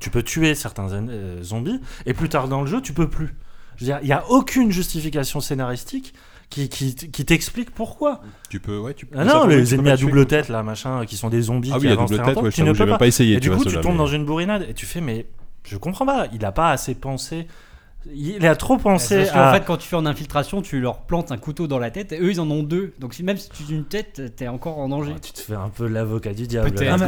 tu peux tuer certains euh, zombies, et plus tard dans le jeu, tu peux plus. Je veux dire, il n'y a aucune justification scénaristique qui, qui, qui t'explique pourquoi.
Tu peux, ouais, tu
Ah
ça,
non,
ouais, tu
les
peux
ennemis à double tête, là, machin, qui sont des zombies
Ah
qui
à
avancent
double tête, ouais,
tu ne peux pas.
pas essayé,
Et du coup, tu tombes
mais-
dans une bourrinade et tu fais, mais je comprends pas, il a pas assez pensé. Il a trop pensé
Parce qu'en
à.
fait, quand tu fais en infiltration, tu leur plantes un couteau dans la tête et eux ils en ont deux. Donc si, même si tu tues une tête, t'es encore en danger.
tu te fais un peu l'avocat du diable. Même.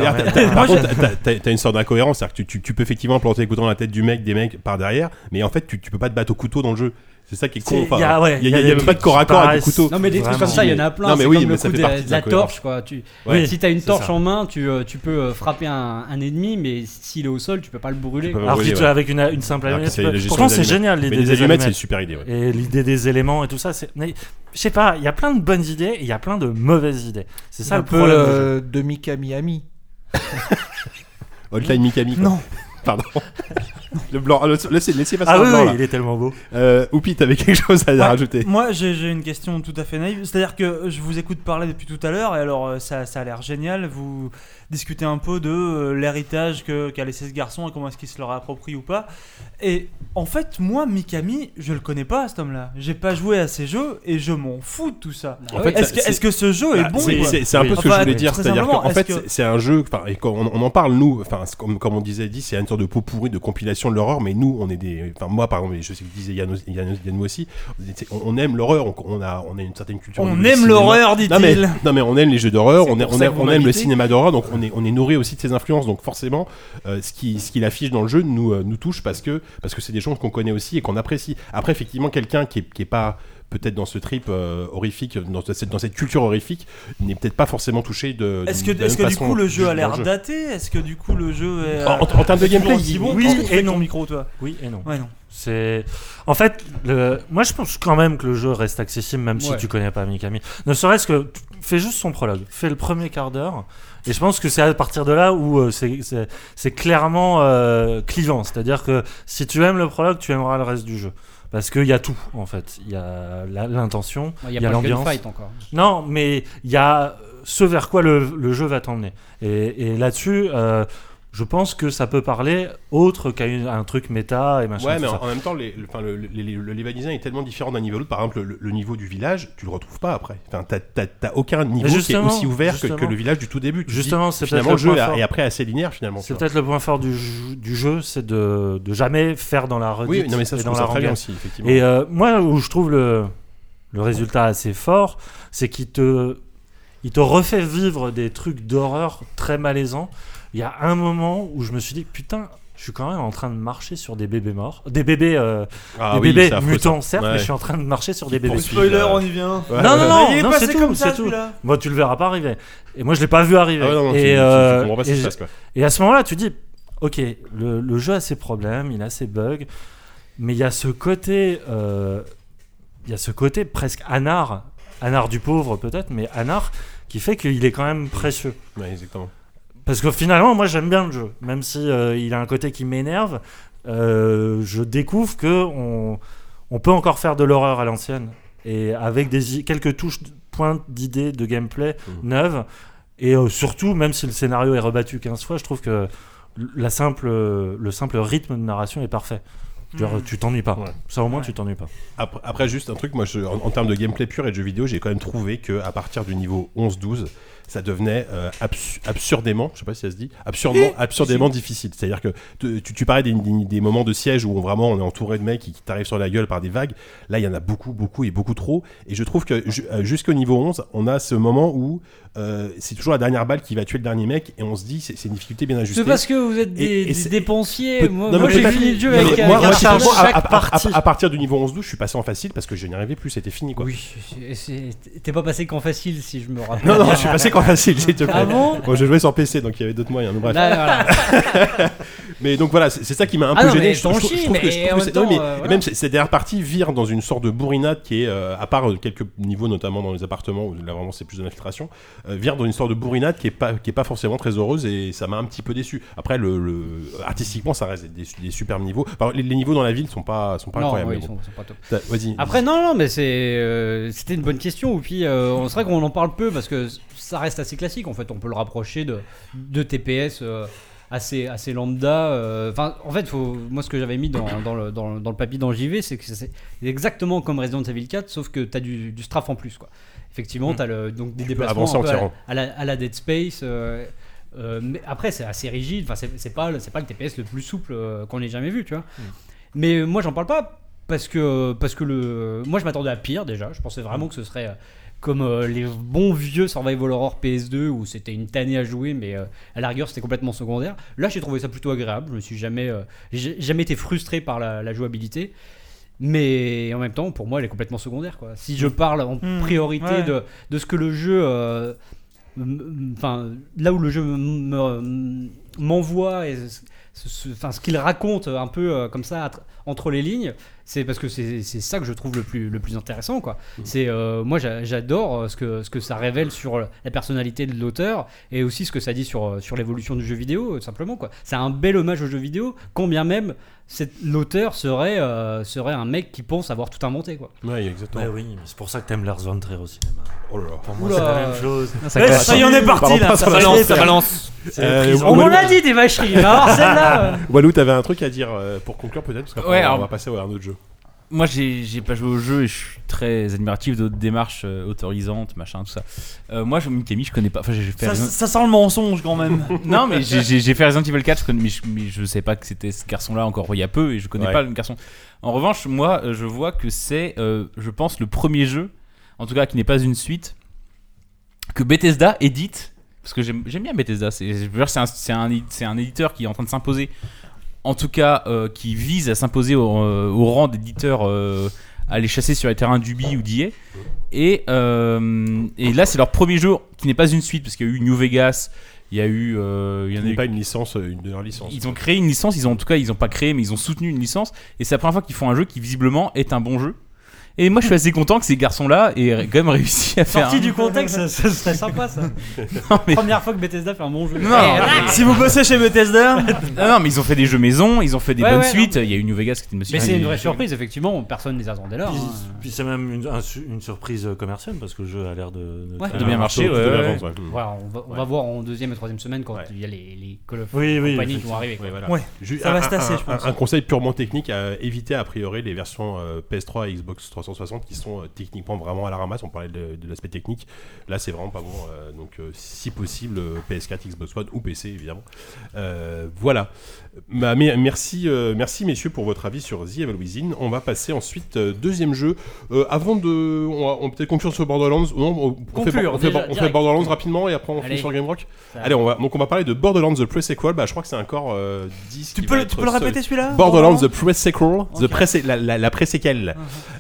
t'as- une sorte d'incohérence, c'est-à-dire que tu, tu- tu peux effectivement planter le couteau dans la tête du mec, des mecs par derrière, mais en fait tu, tu peux pas te battre au couteau dans le jeu. C'est ça qui est con.
A- ouais,
il y a,
y a
il y a
des
même pas de corps à corps avec le couteau.
Non mais des trucs comme ça, il y en a plein.
Non, mais
c'est
oui,
comme
mais
le
ça
coup
fait
de,
partie de
de
la
torche quoi. Tu, si t'as une
c'est
torche en main, tu, euh, tu peux euh, frapper un, un ennemi, mais s'il est au sol, tu peux pas le brûler.
Tu pas.
Alors
brûler,
tu
ouais.
avec une, une simple allumette. tu Pourtant, c'est génial l'idée
les
des
allumettes, c'est une super idée.
Et l'idée des éléments et tout ça, c'est. Je sais pas, il y a plein de bonnes idées et il y a plein de mauvaises idées. C'est ça
un
le
peu
problème. jeu.
euh, de Mikami Ami. [LAUGHS]
Hotline Mikami.
Non.
Pardon. le blanc. Ah, le- Laissez, laissez passer
Ah
le
oui,
blanc,
oui,
là.
il est tellement beau.
Euh, Oupi, t'avais quelque chose à
Ouais,
rajouter
Moi, j'ai j'ai une question tout à fait naïve. C'est-à-dire que je vous écoute parler depuis tout à l'heure, et alors euh, ça, ça a l'air génial. Vous discutez un peu de euh, l'héritage qu'a laissé ce garçon et comment est-ce qu'il se le réapproprie ou pas. Et en fait, moi, Mikami, je le connais pas, cet homme-là. J'ai pas joué à ces jeux et je m'en fous de tout ça.
En fait,
est-ce
ça-
que, est-ce que ce jeu est bon
c'est- un peu ce que
Enfin,
je voulais dire, c'est-à-dire qu'en fait,
est-ce que-
c'est- un jeu, et quand on, on en parle, nous, comme, comme on disait, dit, c'est une sorte de pot pourri de compilation de l'horreur, mais nous, on est des, enfin, moi, par exemple, je sais que disait Yann, Yann, Yann aussi, on, on aime l'horreur, on, on a, on a une certaine culture.
On aime l'horreur,
Non
dit-il.
non mais on aime les jeux d'horreur, on, est- aime, on aime le cinéma d'horreur, donc on est, on est nourri aussi de ses influences, donc forcément, euh, ce qui, ce qu'il affiche dans le jeu nous, euh, nous touche parce que, parce que c'est des choses qu'on connaît aussi et qu'on apprécie. Après, effectivement, quelqu'un qui est, qui est pas peut-être dans ce trip euh, horrifique, dans cette, dans cette culture horrifique, n'est peut-être pas forcément touché de.
Est-ce que,
même
que du coup le jeu a l'air daté? Est-ce que du coup le jeu est.
En- en- en termes de
est
gameplay,
aussi bon
oui et non.
micro, toi?
Oui et non.
Ouais, non.
C'est en fait, le... moi je pense quand même que le jeu reste accessible même si tu connais pas Mikami. Ne serait-ce que fais juste son prologue, fais le premier quart d'heure. Et je pense que c'est à partir de là où euh, c'est- clairement euh, clivant. C'est-à-dire que si tu aimes le prologue, tu aimeras le reste du jeu. Parce qu'il y a tout en fait. Il y a l'intention,
Il y
il
a
y a l'ambiance. Non, mais il y a ce vers quoi le, le jeu va t'emmener. Et, et là-dessus, euh, je pense que ça peut parler autre qu'à un truc méta et machin.
Ouais, mais en, même temps, les- le, enfin, le, le, le- le level design est tellement différent d'un niveau à l'autre. Par exemple, le, niveau du village, tu le retrouves pas après. Enfin, t'as- aucun niveau qui est aussi ouvert que, le village du tout début. Tu
Justement, c'est
finalement
peut-être
le jeu
fort.
est après assez linéaire finalement.
C'est peut-être le point fort du, jeu- du jeu, c'est de, de jamais faire dans la redite
Oui, non, mais ça,
et
je
dans la
ça bien aussi, effectivement.
Et euh, moi, où je trouve le, le résultat assez fort, c'est qu'il te, il te refait vivre des trucs d'horreur très malaisants. Il y a un moment où je me suis dit, putain, je suis quand même en train de marcher sur des bébés morts. Des bébés, euh,
Ah
des
oui,
bébés mutants, certes,
Ouais.
mais je suis en train de marcher sur des bébés.
Spoiler,
euh,
on y vient.
Ouais,
non, non,
ouais.
non,
Il est
non,
passé
c'est
comme
tout,
ça,
tout. Moi, tu le verras pas arriver. Et moi, je l'ai pas vu arriver.
Ah tu-
et,
tu- tu
euh,
passe,
à ce moment-là, tu dis, ok, le, le jeu a ses problèmes, il a ses bugs, mais il y a ce côté, euh, il y a ce côté presque anard, anard du pauvre peut-être, mais anard qui fait qu'il est quand même précieux.
Ouais, exactement.
Parce que finalement, moi j'aime bien le jeu, même si euh, il a un côté qui m'énerve. euh, je découvre que on, on peut encore faire de l'horreur à l'ancienne et avec des quelques touches, points d'idées de gameplay
Mhm.
neuves. Et euh, surtout, même si le scénario est rebattu 15 fois, je trouve que la simple, le simple rythme de narration est parfait.
Mhm.
Tu t'ennuies pas.
Ouais.
Ça au moins
Ouais.
tu t'ennuies pas.
Après, après, juste un truc, moi, je- en, en termes de gameplay pur et de jeux vidéo, j'ai quand même trouvé que à partir du niveau 11-12, ça devenait euh, absu- absurdément, je sais pas si ça se dit, absurdement, absurdément difficile. C'est-à-dire que tu, parlais des, des- des moments de siège où vraiment on est entouré de mecs qui, qui t'arrivent sur la gueule par des vagues. Là, il y en a beaucoup, beaucoup et beaucoup trop. Et je trouve que euh, jusqu'au niveau 11, on a ce moment où euh, c'est toujours la dernière balle qui va tuer le dernier mec et on se dit c'est une difficulté bien ajustée.
C'est parce que vous êtes des,
Et- et
des dépensiers.
Peut-
moi, j'ai fini le jeu avec
moi,
avec
moi,
un
à-
chaque
à, à-
partie.
à partir du niveau 11-12, je suis passé en facile parce que je n'y arrivais plus, c'était fini quoi.
Oui, t'es pas passé qu'en facile si je me rappelle.
Non, non, je suis passé qu'en facile, s'il te plaît.
Ah bon
Bon, je jouais sur PC, donc il y avait d'autres moyens. mais bref.
Là, voilà. [LAUGHS]
mais donc voilà, c'est c'est ça qui m'a un
Ah
peu
non,
gêné.
mais
Je
t'en
trouve- je
chies,
trouve que-
mais
je trouve
en
que
même
non, mais-
temps, euh, voilà.
Même partie vire dans une sorte de bourrinade qui est, euh, à part euh, quelques niveaux, notamment dans les appartements, où là vraiment c'est plus de l'infiltration, euh, vire dans une sorte de bourrinade qui est pas, qui est pas forcément très heureuse et ça m'a un petit peu déçu. Après, le, le- artistiquement, ça reste des, des superbes niveaux. Enfin, les, les niveaux dans la ville sont pas, sont pas
Non,
incroyables.
oui,
mais
ils
bon.
sont- sont pas top.
T'as- Vas-y.
Après, non, non, mais c'est, euh, c'était une bonne question. Et puis, euh, c'est vrai qu'on en parle peu parce que ça reste assez classique. En fait, on peut le rapprocher de, de TPS euh, assez, assez lambda. euh, Enfin, en fait, faut, moi, ce que j'avais mis dans, dans, le, dans, dans le papier dans JV, c'est que c'est exactement comme Resident Evil 4, sauf que tu as du, du strafe en plus. Quoi. Effectivement,
Mm.
tu as le, donc des
Tu
déplacements un peu à, la, à la Dead Space. euh, euh, mais après, c'est assez rigide. Enfin, c'est c'est pas, c'est pas le TPS le plus souple euh, qu'on ait jamais vu, tu vois. Mais euh, moi, j'en parle pas parce que, parce que le, moi, je m'attendais à pire déjà. Je pensais vraiment que ce serait comme euh, les bons vieux Survival Horror PS2 où c'était une tannée à jouer, mais euh, à la rigueur, c'était complètement secondaire. Là, j'ai trouvé ça plutôt agréable. Je me suis jamais, euh, jamais été frustré par la, la jouabilité. Mais en même temps, pour moi, elle est complètement secondaire. Quoi. Si je parle en
Hmm,
priorité
ouais.
de, de ce que le jeu enfin là où le jeu me- me- m'envoie et ce, ce- enfin, ce qu'il raconte un peu euh, comme ça entre les lignes c'est parce que c'est ça que je trouve le plus, le plus intéressant quoi. C'est euh, moi j'a- j'adore ce que, ce que ça révèle sur la personnalité de l'auteur et aussi ce que ça dit sur, euh, sur l'évolution du jeu vidéo euh, simplement c'est un bel hommage au jeu vidéo quand bien même l'auteur serait, euh, serait un mec qui pense avoir tout inventé quoi
Ouais, exactement.
Ouais, oui, mais c'est pour ça que t'aimes Lars von Trier au cinéma.
Oh là là.
Pour moi, c'est la même chose.
Ah, ça Ouais,
ça y en est parti, là.
Ça balance, ça balance. Euh,
on m'en a dit des vacheries alors celle-là euh,
Walou, t'avais un truc à dire euh, pour conclure peut-être parce qu'après
Ouais,
on va passer à un autre jeu.
Moi, j'ai pas joué au jeu et je suis très admiratif de votre démarche euh, autorisante, machin, tout ça. Euh, moi, je, Mikami, je connais pas. Enfin, j'ai fait
Ça,
Resident-
ça sent le mensonge quand même. [LAUGHS]
non, mais j'ai- fait Resident Evil 4, je connais, mais, je, mais je sais pas que c'était ce garçon-là encore il y a peu et je connais
Ouais.
pas le garçon. En revanche, moi, euh, je vois que c'est, euh, je pense, le premier jeu, en tout cas qui n'est pas une suite, que Bethesda édite. Parce que j'aime j'aime bien Bethesda. C'est je veux dire, c'est un, c'est un, c'est un éditeur qui est en train de s'imposer. En tout cas, euh, qui vise à s'imposer au, euh, au rang d'éditeur euh, à aller chasser sur les terrains d'Ubi ou d'IA. Et, euh, et là, c'est leur premier jeu qui n'est pas une suite, parce qu'il y a eu New Vegas, il y a eu. euh, il y en a eu-
pas une licence, euh, une de leurs licences.
Ils ont créé une licence, ils ont en tout cas, ils ont pas créé, mais ils ont soutenu une licence. Et c'est la première fois qu'ils font un jeu qui visiblement est un bon jeu. Et moi, je suis assez content que ces garçons-là aient quand même réussi à faire.
sorti
un-
du contexte ça, ça serait sympa ça [LAUGHS]
mais-
première fois que Bethesda fait un bon jeu
Non,
Eh,
mais-
si vous bossez chez Bethesda, [LAUGHS]
Ah non, mais ils ont fait des jeux maison, ils ont fait des
Ouais,
bonnes
ouais,
suites. Il y a eu New Vegas qui était une
mais c'est une vraie surprise effectivement personne ne les attendait là
Puis,
hein.
puis c'est même une, un su- une surprise commerciale parce que le jeu a l'air de, de
Ouais.
très
De bien marcher,
plutôt
ouais,
de
ouais.
l'avance,
ouais.
Voilà, on va, on va voir en deuxième et troisième semaine quand il y a les, les Call of
Oui, oui,
compagnie qui vont arriver.
ça va
un-
se tasser, je pense.
Un, un conseil purement technique à éviter a priori les versions euh, PS3 et Xbox 360 qui sont euh, techniquement vraiment à la ramasse. On parlait de, de l'aspect technique. Là, c'est vraiment pas bon. euh, donc, euh, si possible, euh, PS4, Xbox One ou PC évidemment. Euh, voilà. Bah, mais, merci, euh, merci messieurs pour votre avis sur The Evil Within. On va passer ensuite euh, deuxième jeu. Euh, avant de, on peut-être conclure sur Borderlands. Non, on, on fait,
Conclure,
on fait-
déjà,
on fait
direct.
Borderlands rapidement et après on
Allez.
finit sur Game Rock.
Ça-
Allez, on va donc on va parler de Borderlands the Pre-Sequel. Bah, je crois que c'est encore euh, 10
tu peux, tu peux le répéter celui-là?
Borderlands The Pre-Sequel, the
Ok.
pré la, la, la pré-séquelle.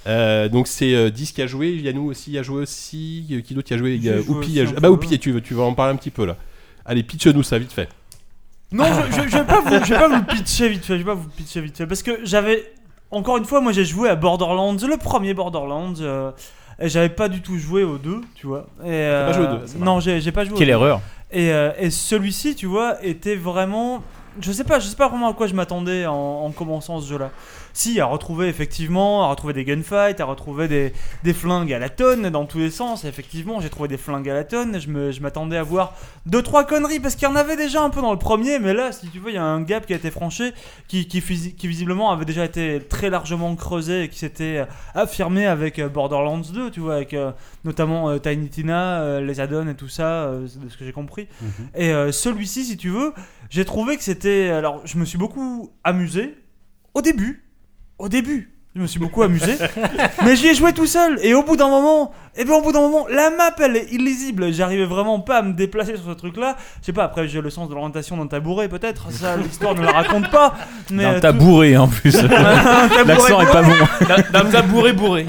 Euh, donc c'est euh, 10 qui a joué, Yannou aussi a joué aussi, euh, qui d'autre qui a joué? Il y a
J'ai joué
Oupi
aussi
a
un
joué-
peu.
Ah bah Oupi, tu, veux- tu vas en parler un petit peu là. Allez, pitch-nous ça vite fait.
Non, je, je, je vais pas vous, je vais pas vous pitcher vite fait. Je vais pas vous pitcher vite fait parce que j'avais encore une fois, moi j'ai joué à Borderlands, le premier Borderlands. euh, et j'avais pas du tout joué aux deux, tu vois. Et, euh,
pas joué aux deux, c'est
Non, j'ai j'ai pas joué. aux
Quelle
deux.
erreur.
Et, euh, et celui-ci, tu vois, était vraiment. Je sais pas, je sais pas vraiment à quoi je m'attendais en, en commençant ce jeu-là. Si, à retrouver effectivement, à retrouver des gunfights, à retrouver des, des flingues à la tonne dans tous les sens. Et effectivement, j'ai trouvé des flingues à la tonne. Je me- je m'attendais à voir deux trois conneries parce qu'il y en avait déjà un peu dans le premier, mais là, si tu veux, il y a un gap qui a été franchi, qui, qui, visiblement avait déjà été très largement creusé et qui s'était affirmé avec euh, Borderlands 2, tu vois, avec euh, notamment euh, Tiny Tina, euh, les add-ons et tout ça, euh, de ce que j'ai compris. Et euh, celui-ci, si tu veux, j'ai trouvé que c'était. Alors, je me suis beaucoup amusé au début. Au début. Je me suis beaucoup amusé, [LAUGHS] mais j'y ai joué tout seul. Et au bout d'un moment, et bien au bout d'un moment, la map elle est illisible. J'arrivais vraiment pas à me déplacer sur ce truc-là. Je sais pas. Après, j'ai le sens de l'orientation d'un tabouret, peut-être. Ça, [LAUGHS] l'histoire ne la raconte pas. Mais
D'un
euh,
tabouret en plus. [LAUGHS] L'accent est pas
bourré.
bon.
D'un d'un tabouret bourré.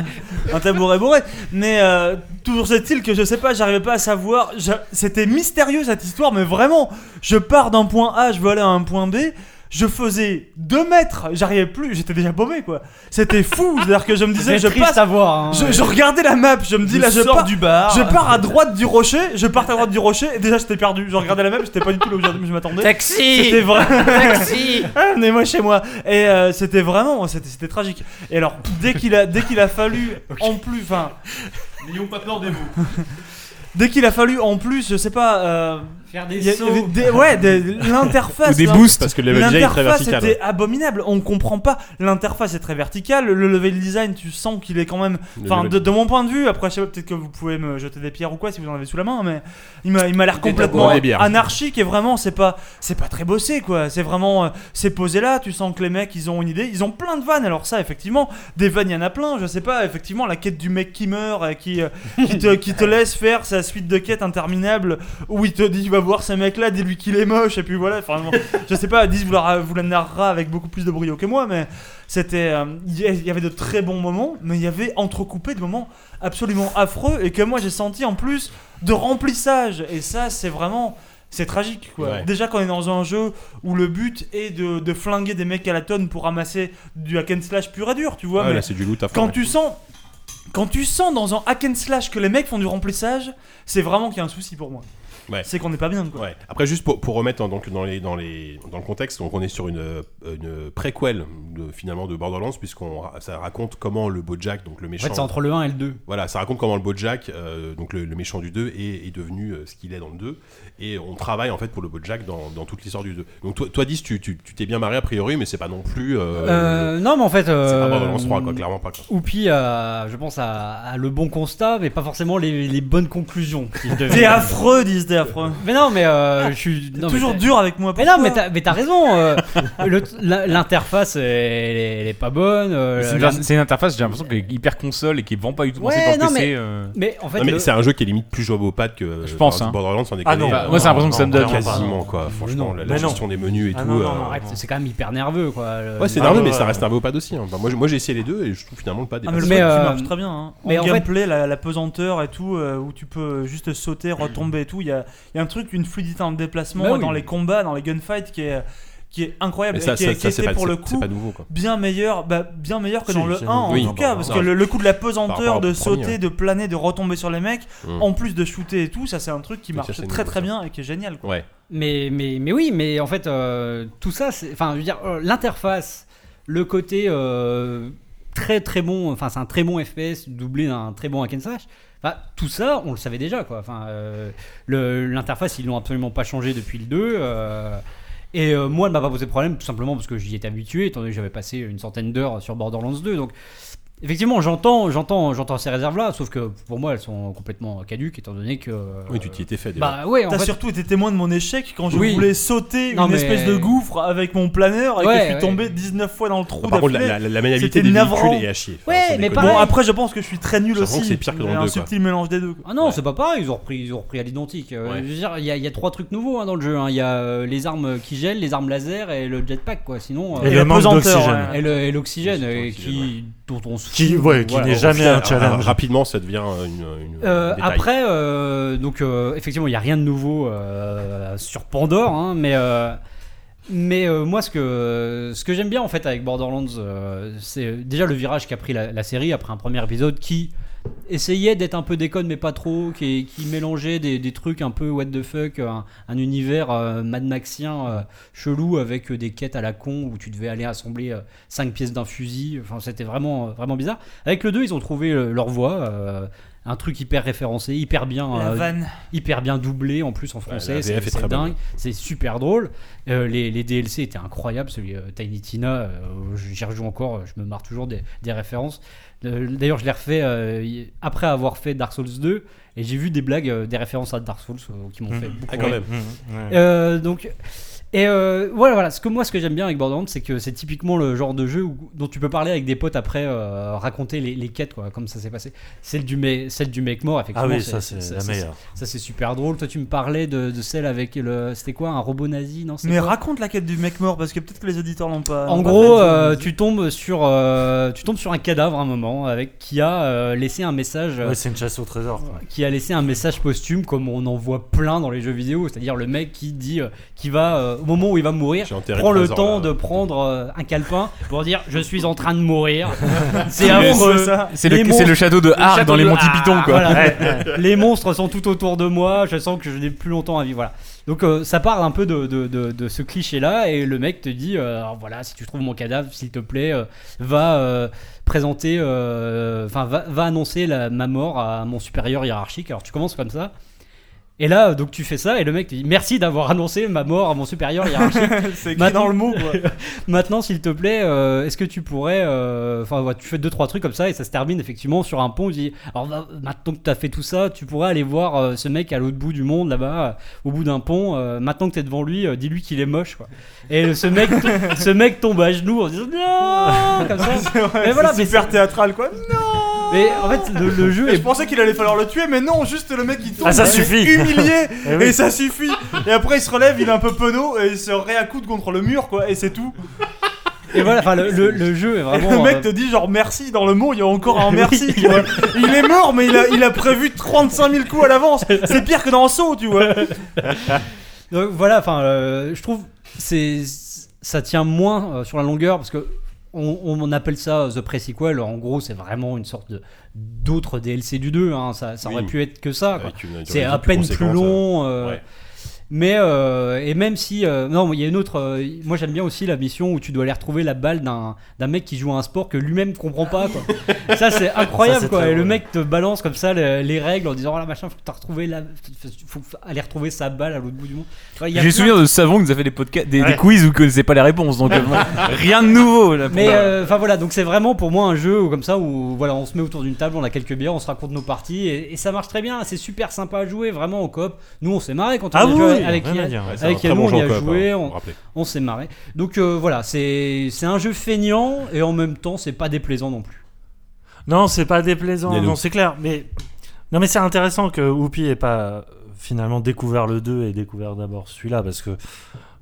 un tabouret bourré. Mais euh, toujours est-il que je sais pas, j'arrivais pas à savoir. Je- C'était mystérieux cette histoire, mais vraiment, je pars d'un point A, je veux aller à un point B. Je faisais 2 mètres, j'arrivais plus, j'étais déjà paumé quoi. C'était fou, [LAUGHS] c'est-à-dire que je me disais, je passe.
à voir. hein.
Je, je regardais la map, je me dis
Je
là, je
sors
pars
du bar.
Je pars à droite du rocher, je pars à droite du rocher, et déjà j'étais perdu. Je regardais la map, j'étais pas du tout là où je je m'attendais.
Taxi
C'était vrai.
Taxi [LAUGHS]
Ah, mais moi chez moi. Et euh, c'était vraiment, c'était c'était tragique. Et alors, dès qu'il a, dès qu'il a fallu, [LAUGHS] en plus, enfin,
N'ayons pas peur des mots.
dès qu'il a fallu en plus, je sais pas, euh,
Faire
des- ouais, des- l'interface. [LAUGHS]
Ou des boosts, parce que le level design est très
l'interface
vertical.
était abominable. On comprend pas. L'interface est très verticale. Le level design, tu sens qu'il est quand même. Enfin, de, de mon point de vue, après, je sais pas, peut-être que vous pouvez me jeter des pierres ou quoi si vous en avez sous la main, mais il m'a, il m'a l'air complètement anarchique et vraiment, c'est pas, c'est pas très bossé quoi. C'est vraiment, euh, c'est posé là. Tu sens que les mecs, ils ont une idée. Ils ont plein de vannes. Alors ça, effectivement, des vannes, il y en a plein. Je sais pas, effectivement, la quête du mec qui meurt, et qui, euh, qui te, qui te [LAUGHS] laisse faire sa suite de quêtes interminables où il te dit, va voir ce mec-là, dis-lui qu'il est moche et puis voilà. Enfin, bon, [LAUGHS] je sais pas, Dis vous la, vous la narrera avec beaucoup plus de brio que moi, mais c'était, euh, il y avait de très bons moments, mais il y avait entrecoupé de moments absolument affreux et que moi j'ai senti en plus de remplissage. Et ça, c'est vraiment. C'est tragique quoi.
Ouais.
Déjà quand on est dans un jeu où le but est de, de flinguer des mecs à la tonne pour ramasser du hack and slash pur et dur, tu vois.
Ouais,
mais
là, c'est du loot à
quand tu sens quand tu sens dans un hack and slash que les mecs font du remplissage, c'est vraiment qu'il y a un souci pour moi.
Ouais.
C'est qu'on n'est pas bien quoi.
Ouais. Après, juste pour, pour remettre en- donc, dans, les, dans, les, dans le contexte, donc on est sur une, euh, une préquel de, finalement de Borderlands, puisqu'on ça raconte comment le Bojack, donc le méchant.
c'est entre le 1 et le 2.
Voilà, ça raconte comment le Bojack, euh, donc le, le méchant du 2, est, est devenu euh, ce qu'il est dans le 2. Et on travaille en fait pour le Bojack dans, dans toute l'histoire du 2. Donc toi, toi Dis, tu tu- tu t'es bien marré a priori, mais c'est pas non plus. euh,
Euh, non, mais en fait.
C'est pas Borderlands 3, quoi, clairement pas.
Oupi, je pense, a, a le bon constat, mais pas forcément les, les bonnes conclusions. [LAUGHS]
T'es affreux, disent t'es affreux. [LAUGHS]
Mais non, mais euh, je suis. non, mais
toujours
t'as-
dur avec moi.
Mais non, mais t'as, mais t'as raison. euh, [LAUGHS] le- la- l'interface, elle, est- elle est pas bonne. euh,
C'est une,
la-
c'est une interface, j'ai l'impression, qui est hyper console et qui vraiment pas du tout pensée
Ouais,
pour
non,
PC.
mais-
euh.
mais en fait,
Non, mais
le-
c'est un jeu qui est limite plus jouable au pad que
Je pense, hein.
Borderlands sans
Ah
déconner.
non,
Euh,
moi, c'est l'impression que ça me donne.
Quasiment quoi, franchement, la, la gestion des menus et
Ah
tout.
non, non,
euh,
non, arrête, c'est quand même hyper nerveux quoi. le-
Ouais, c'est
Ah,
nerveux,
ouais,
mais ça reste nerveux au pad aussi. hein. Moi, j'ai- moi j'ai essayé les deux et je trouve finalement le pad est
Ah,
pas
mais le
si-
truc
euh,
qui marche très bien. Hein. En
mais en fait-
gameplay, la, la pesanteur et tout, euh, où tu peux juste sauter, retomber et tout, il y a, il y a un truc, une fluidité dans le déplacement,
Bah oui.
dans les combats, dans les gunfights qui est, qui est incroyable
ça,
et qui,
ça-
qui était
pas-
pour le coup
pas nouveau, quoi.
bien meilleur, bah, bien meilleur que
Si,
dans le
c'est
1 en.
Oui.
tout cas,
Non,
parce
non,
que le, le coup de la pesanteur, de
premier,
sauter,
ouais.
de planer, de retomber sur les mecs,
Mm.
en plus de shooter et tout, ça c'est un truc qui marche très
nouveau,
très
ça.
bien et qui est génial. quoi.
Ouais.
Mais, mais, mais oui, mais en fait, euh, tout ça, c'est. Enfin, je veux dire, euh, l'interface, le côté euh, très très bon, enfin, c'est un très bon FPS doublé d'un très bon hack and slash. Tout ça, on le savait déjà, quoi. Enfin, euh, l'interface, ils l'ont absolument pas changé depuis le 2. euh, et euh, moi, elle m'a pas posé de problème, tout simplement parce que j'y étais habitué, étant donné que j'avais passé une centaine d'heures sur Borderlands 2. Donc, effectivement, j'entends, j'entends, j'entends ces réserves-là, sauf que pour moi, elles sont complètement caduques, étant donné que.
Oui, tu t'y étais fait déjà.
Bah ouais, en
T'as
fait.
surtout été témoin de mon échec quand je
Oui.
voulais sauter
Non,
une
mais-
espèce de gouffre avec mon planeur et
Ouais,
que je suis
ouais.
tombé 19 fois dans le trou
Par contre, la, la, la maniabilité des
navrant.
véhicules est à chier. Enfin,
Ouais,
sans
mais pareil.
Bon, après, je pense que je suis très nul aussi.
que c'est pire que dans le
un
deux, quoi.
subtil mélange des deux. quoi.
Ah non, c'est pas pareil, ils ont repris, ils ont repris à l'identique. Euh,
Ouais.
Je veux dire, il y, a- il y a trois trucs nouveaux hein, dans le jeu. hein. Il y a euh, les armes qui gèlent, les armes laser et le jetpack, quoi. Sinon, euh,
Et le manque d'oxygène.
Et le- et l'oxygène,
L'oxygène,
qui, dont on se
Qui-
fout.
ouais, qui n'est jamais un challenge.
Rapidement, ça devient une. une
Euh, après, euh, donc euh, effectivement, il n'y a rien de nouveau euh, sur Pandore, hein, mais euh, mais euh, moi, ce que ce que j'aime bien en fait avec Borderlands, euh, c'est déjà le virage qu'a pris la, la série après un premier épisode qui essayait d'être un peu déconne mais pas trop, qui, qui mélangeait des, des trucs un peu what the fuck, un, un univers euh, Mad Maxien euh, chelou avec euh, des quêtes à la con où tu devais aller assembler 5 pièces d'un fusil. Enfin, c'était vraiment euh, vraiment bizarre. Avec le 2, ils ont trouvé euh, leur voie. euh, un truc hyper référencé, hyper bien, euh, hyper bien doublé en plus en français. C'est dingue, c'est super drôle. Euh, les, les DLC étaient incroyables. Celui euh, Tiny Tina, euh, j'y rejoue encore, je me marre toujours des, des références. Euh, D'ailleurs, je l'ai refait euh, après avoir fait Dark Souls 2 et j'ai vu des blagues, euh, des références à Dark Souls euh, qui m'ont
Mhm.
fait beaucoup
Ah, quand même.
Euh, donc, et euh, voilà, voilà. Ce que moi, ce que j'aime bien avec Borderlands, c'est que c'est typiquement le genre de jeu où- dont tu peux parler avec des potes après, euh, raconter les, les quêtes, quoi, comme ça s'est passé. Celle du mec, celle du mec mort, effectivement.
Ah oui, ça, c'est la meilleure.
Ça, c'est super drôle. Toi, tu me parlais de, de celle avec le, c'était quoi, un robot nazi, non
Mais raconte la quête du mec mort parce que peut-être que les auditeurs l'ont pas.
en
pas
gros, euh, tu tombes sur, euh, tu tombes sur un cadavre à un moment avec qui a euh, laissé un message. euh,
Ouais, c'est une chasse au trésor. quoi.
qui a laissé un message posthume comme on en voit plein dans les jeux vidéo, c'est-à-dire le mec qui dit, euh, qui va euh, au moment où il va mourir, prend
le
temps
là.
de prendre euh, un calepin pour dire je suis en train de mourir. [LAUGHS] c'est affreux.
c'est le-
monstres-
le château de
château
dans les Monty Python, quoi.
voilà.
Ouais. [LAUGHS]
les monstres sont tout autour de moi, je sens que je n'ai plus longtemps à vivre. Voilà. Donc euh, ça part un peu de, de, de- de ce cliché-là et le mec te dit euh, voilà si tu trouves mon cadavre s'il te plaît euh, va euh, présenter euh, enfin va, va annoncer la- ma mort à mon supérieur hiérarchique. Alors tu commences comme ça Et là, donc tu fais ça, et le mec te dit merci d'avoir annoncé ma mort à mon supérieur hiérarchique. [LAUGHS]
C'est dans le mot. [LAUGHS]
Maintenant, s'il te plaît, euh, est-ce que tu pourrais, euh, enfin, ouais, tu fais deux trois trucs comme ça, et ça se termine effectivement sur un pont. Il dit alors maintenant que tu as fait tout ça, tu pourrais aller voir euh, ce mec à l'autre bout du monde là-bas, au bout d'un pont. maintenant que tu es devant lui, dis-lui qu'il est moche, quoi. Et ce mec, [LAUGHS] ce mec tombe à genoux en disant non, comme ça.
C'est vrai,
Mais voilà,
c'est
mais
super théâtral, quoi. Non
Mais en fait, le, le jeu
Et
est
je pensais qu'il allait falloir le tuer, mais non, juste le mec il tombe,
Ah, ça suffit.
Humilié,
Eh oui.
et ça suffit. Et après il se relève, il est un peu penaud, et il se réaccoude contre le mur, quoi, et c'est tout.
Et voilà, enfin, le, le- le jeu est
Et
vraiment.
le mec
euh,
te dit genre merci dans le mot, il y a encore un [LAUGHS] merci. tu vois. Il est mort, mais il a, il a prévu 35 000 coups à l'avance. C'est pire que dans Saut, tu vois. [LAUGHS]
Donc voilà, enfin, euh, je trouve c'est ça tient moins euh, sur la longueur parce que on, on appelle ça The Pre-Sequel. En gros, c'est vraiment une sorte de d'autres DLC du 2. hein. Ça, ça aurait pu être que ça. C'est à peine plus long.
ouais.
Mais euh, et même si euh, non, il y a une autre. euh, moi, j'aime bien aussi la mission où tu dois aller retrouver la balle d'un d'un mec qui joue à un sport que lui-même comprend pas. Quoi. [LAUGHS] ça, c'est incroyable.
Ça,
quoi. Et le mec te balance comme ça les, les règles en disant oh là machin, faut que t'as retrouvé la, faut aller retrouver sa balle à l'autre bout du monde. Enfin,
J'ai souvenir de Savon qui nous a fait des, podcasts, des, des
Ouais.
quiz où vous connaissez pas les réponses, donc euh, [LAUGHS] rien de nouveau. Là,
Mais euh, enfin voilà, donc c'est vraiment pour moi un jeu où, comme ça où voilà, on se met autour d'une table, on a quelques bières, on se raconte nos parties et, et ça marche très bien. C'est super sympa à jouer, vraiment au coop. Nous on s'est marré quand on
Ah
a
oui,
joué
oui,
avec
rien à dire. Ouais,
avec
bon
on y a joué,
hein,
on, s'est marré. Donc euh, voilà, c'est c'est un jeu feignant et en même temps c'est pas déplaisant non plus.
Non, c'est pas déplaisant, non, c'est clair. Mais non, mais c'est intéressant que Whoopi ait pas finalement découvert le 2 et découvert d'abord celui-là parce que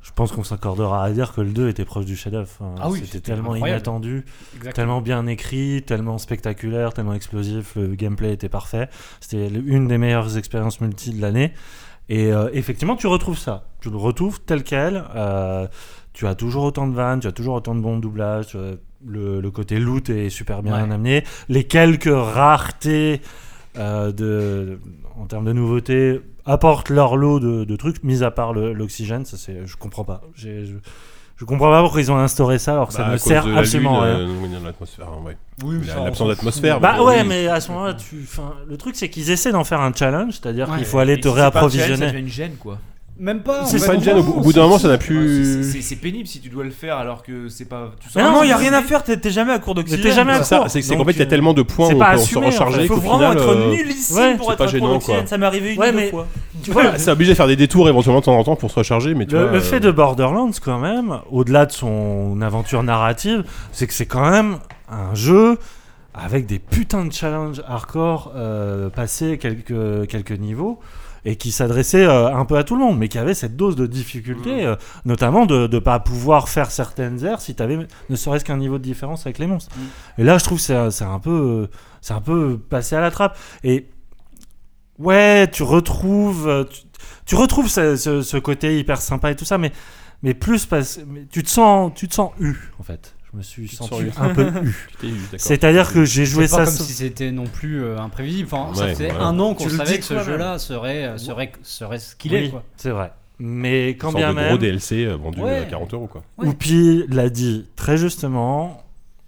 je pense qu'on s'accordera à dire que le 2 était proche du chef-d'œuvre. Enfin,
Ah oui,
c'était
c'était
tellement
incroyable.
inattendu,
Exactement.
tellement bien écrit, tellement spectaculaire, tellement explosif. Le gameplay était parfait. C'était une des meilleures expériences multi de l'année. Et euh, effectivement, tu retrouves ça. Tu le retrouves tel quel. Euh, tu as toujours autant de vannes, tu as toujours autant de bons doublages. Le, le côté loot est super bien
Ouais.
amené. Les quelques raretés euh, de, en termes de nouveautés apportent leur lot de, de trucs, mis à part l'oxygène. Ça, c'est, je comprends pas. J'ai- je, je comprends pas pourquoi ils ont instauré ça alors que
Bah,
ça
à
ne sert
de la
absolument à
lune,
rien.
euh, l'atmosphère, hein, ouais.
Oui,
L'absence
s'en
d'atmosphère.
Bah ouais,
oui.
mais à ce moment-là, tu, enfin, le truc c'est qu'ils essaient d'en faire un challenge, c'est-à-dire
Ouais.
qu'il faut aller te
si c'est pas un challenge, Ça
réapprovisionner.
devient une gêne quoi.
Même pas.
C'est pas une gêne, au bout- au bout d'un moment, ça n'a plus.
C'est c'est pénible si tu dois le faire alors que c'est pas. Tu sens-
non, il y a rien à faire, t'es t'es jamais à court d'oxygène.
t'es jamais à.
C'est ça, c'est c'est qu'en fait, il y a
euh,
tellement de points
c'est
où on
pas
peut se
assumé, en fait.
recharger
Il faut
qu'au
vraiment
final,
être
euh,
nullissime
ouais,
pour
c'est
être
pas
à court
gênant,
d'oxygène.
quoi.
Ça m'est arrivé une
Ouais,
ou deux
mais-
fois.
Tu vois,
C'est obligé de faire des détours éventuellement de temps en temps pour se recharger, mais tu
le,
vois.
le
euh,
fait de Borderlands, quand même, au-delà de son aventure narrative, c'est que c'est quand même un jeu avec des putains de challenges hardcore euh, passés quelques, quelques niveaux et qui s'adressait euh, un peu à tout le monde, mais qui avait cette dose de difficulté, euh, notamment de ne pas pouvoir faire certaines aires si tu avais ne serait-ce qu'un niveau de différence avec les monstres. Et là, je trouve que c'est un peu, euh, un peu passé à la trappe. Et ouais, tu retrouves, tu, tu retrouves ce, ce- ce côté hyper sympa et tout ça, mais, mais plus parce, mais tu te sens, tu te sens eu en fait. Je me suis senti un peu [LAUGHS] eu. C'est-à-dire que j'ai joué
C'est pas
ça.
comme si c'était non plus euh, imprévisible. Enfin, ça faisait un an qu'on savait que ce jeu-là serait, euh, serait, serait ce qu'il
Oui,
est.
C'est vrai. Mais quand bien
de
même,
gros DLC euh, vendu
Ouais.
à 40 euros, quoi.
Ouais.
Oupi l'a dit très justement,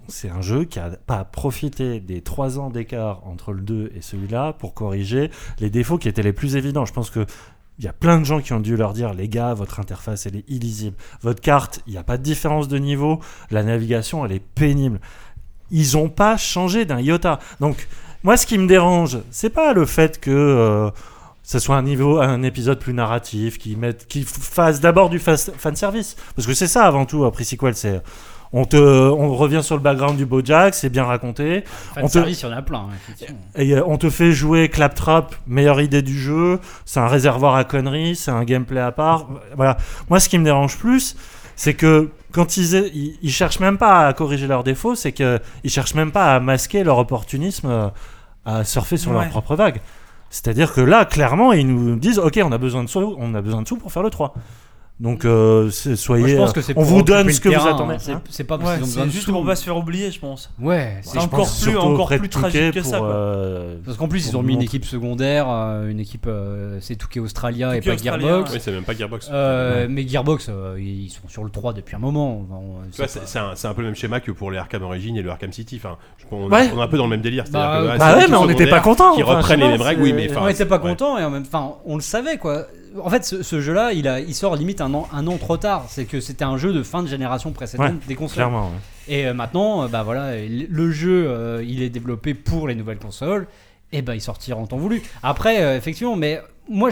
c'est un jeu qui a pas profité des 3 ans d'écart entre le 2 et celui-là pour corriger les défauts qui étaient les plus évidents. Je pense que il y a plein de gens qui ont dû leur dire les gars, votre interface elle est illisible, votre carte, il n'y a pas de différence de niveau, la navigation elle est pénible. Ils ont pas changé d'un iota. Donc moi ce qui me dérange, c'est pas le fait que euh, ce soit un niveau, un épisode plus narratif, qui mette, qui d'abord du fan service, parce que c'est ça avant tout. Après c'est on te, on revient sur le background du BoJack, c'est bien raconté.
Fan
On te-
service, il y en a plein.
Et euh, on te fait jouer Claptrap, meilleure idée du jeu. C'est un réservoir à conneries, c'est un gameplay à part. Voilà. Moi, ce qui me dérange plus, c'est que quand ils, ils, ils cherchent même pas à corriger leurs défauts, c'est qu'ils cherchent même pas à masquer leur opportunisme, euh, à surfer sur
Ouais.
leur propre vague. C'est-à-dire que là, clairement, ils nous disent Ok, on a besoin de sous, on a besoin de sous pour faire le 3. Donc euh, soyez.
Moi, je pense
euh,
que c'est
on
pour
vous donne ce que vous attendez.
hein. C'est-
hein.
c'est pas
Ouais, c'est
besoin
juste
sous.
pour pas se faire oublier, je pense.
Ouais,
C'est encore
pense
plus, encore plus tragique que
pour,
ça. quoi.
euh,
Parce qu'en plus, ils
pour
ont mis une équipe secondaire, euh, une équipe, euh, c'est Touquet Australia et pas
Australia,
Gearbox.
Oui, c'est même pas Gearbox. Ouais.
Mais Gearbox, ils sont sur le 3 depuis un moment. On- c'est
un, peu le même schéma que pour les Arkham Origins et le Arkham City. Enfin, on, est un peu dans le même délire.
Bah,
que,
bah
ouais, mais on n'était pas contents,
Qui reprennent les mêmes règles, oui, mais enfin.
on était pas content et en même enfin on le savait quoi. En fait ce, ce jeu-là il a il sort limite un an un an trop tard. C'est que c'était un jeu de fin de génération précédente des consoles.
Clairement. ouais.
Et euh, maintenant euh, bah voilà le jeu euh, il est développé pour les nouvelles consoles et bah il sortira en temps voulu. Après effectivement mais moi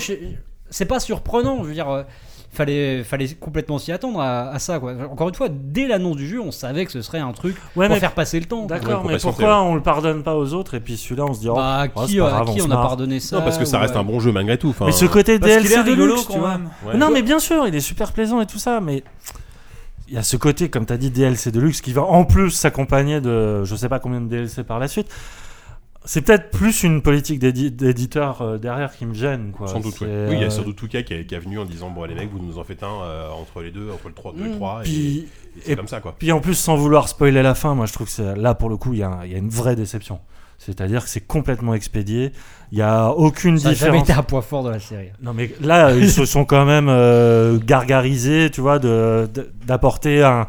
c'est pas surprenant je veux dire. Euh, Fallait, fallait complètement s'y attendre à, à ça quoi. Encore une fois, dès l'annonce du jeu, on savait que ce serait un truc
Ouais,
pour
mais-
faire passer le temps.
D'accord, mais pourquoi on le pardonne pas aux autres et puis celui-là on se dit oh,
Bah,
oh,
qui,
pas
à
grave,
qui
on
on
se
a
marre.
pardonné ça
Non, parce que ça reste
euh,
un bon jeu malgré tout. Enfin,
Mais ce côté
Parce qu'il est
DLC de
rigolo
luxe,
quand
tu vois.
même.
ouais.
Non, mais bien sûr, il est super plaisant et tout ça, mais il y a ce côté, comme tu as dit, DLC de luxe qui va en plus s'accompagner de je sais pas combien de DLC par la suite. C'est peut-être plus une politique d'édi- d'éditeur euh, derrière qui me gêne. Quoi.
Sans doute, ouais. Oui, il y a
euh,
surtout Touquet qui est, qui est venu en disant Bon, les mecs, vous nous en faites un euh, entre les deux, entre le 3, 2 et
Mm.
3.
Puis-
et, et c'est
et-
comme ça, quoi.
Puis en plus, sans vouloir spoiler la fin, moi je trouve que c'est- là pour le coup, il y, a un- il y a une vraie déception. C'est-à-dire que c'est complètement expédié. Il n'y a aucune
Ça n'a jamais
différence.
été un point fort de la série.
Non mais là, ils [LAUGHS] se sont quand même euh, gargarisés, tu vois, de- de- d'apporter un,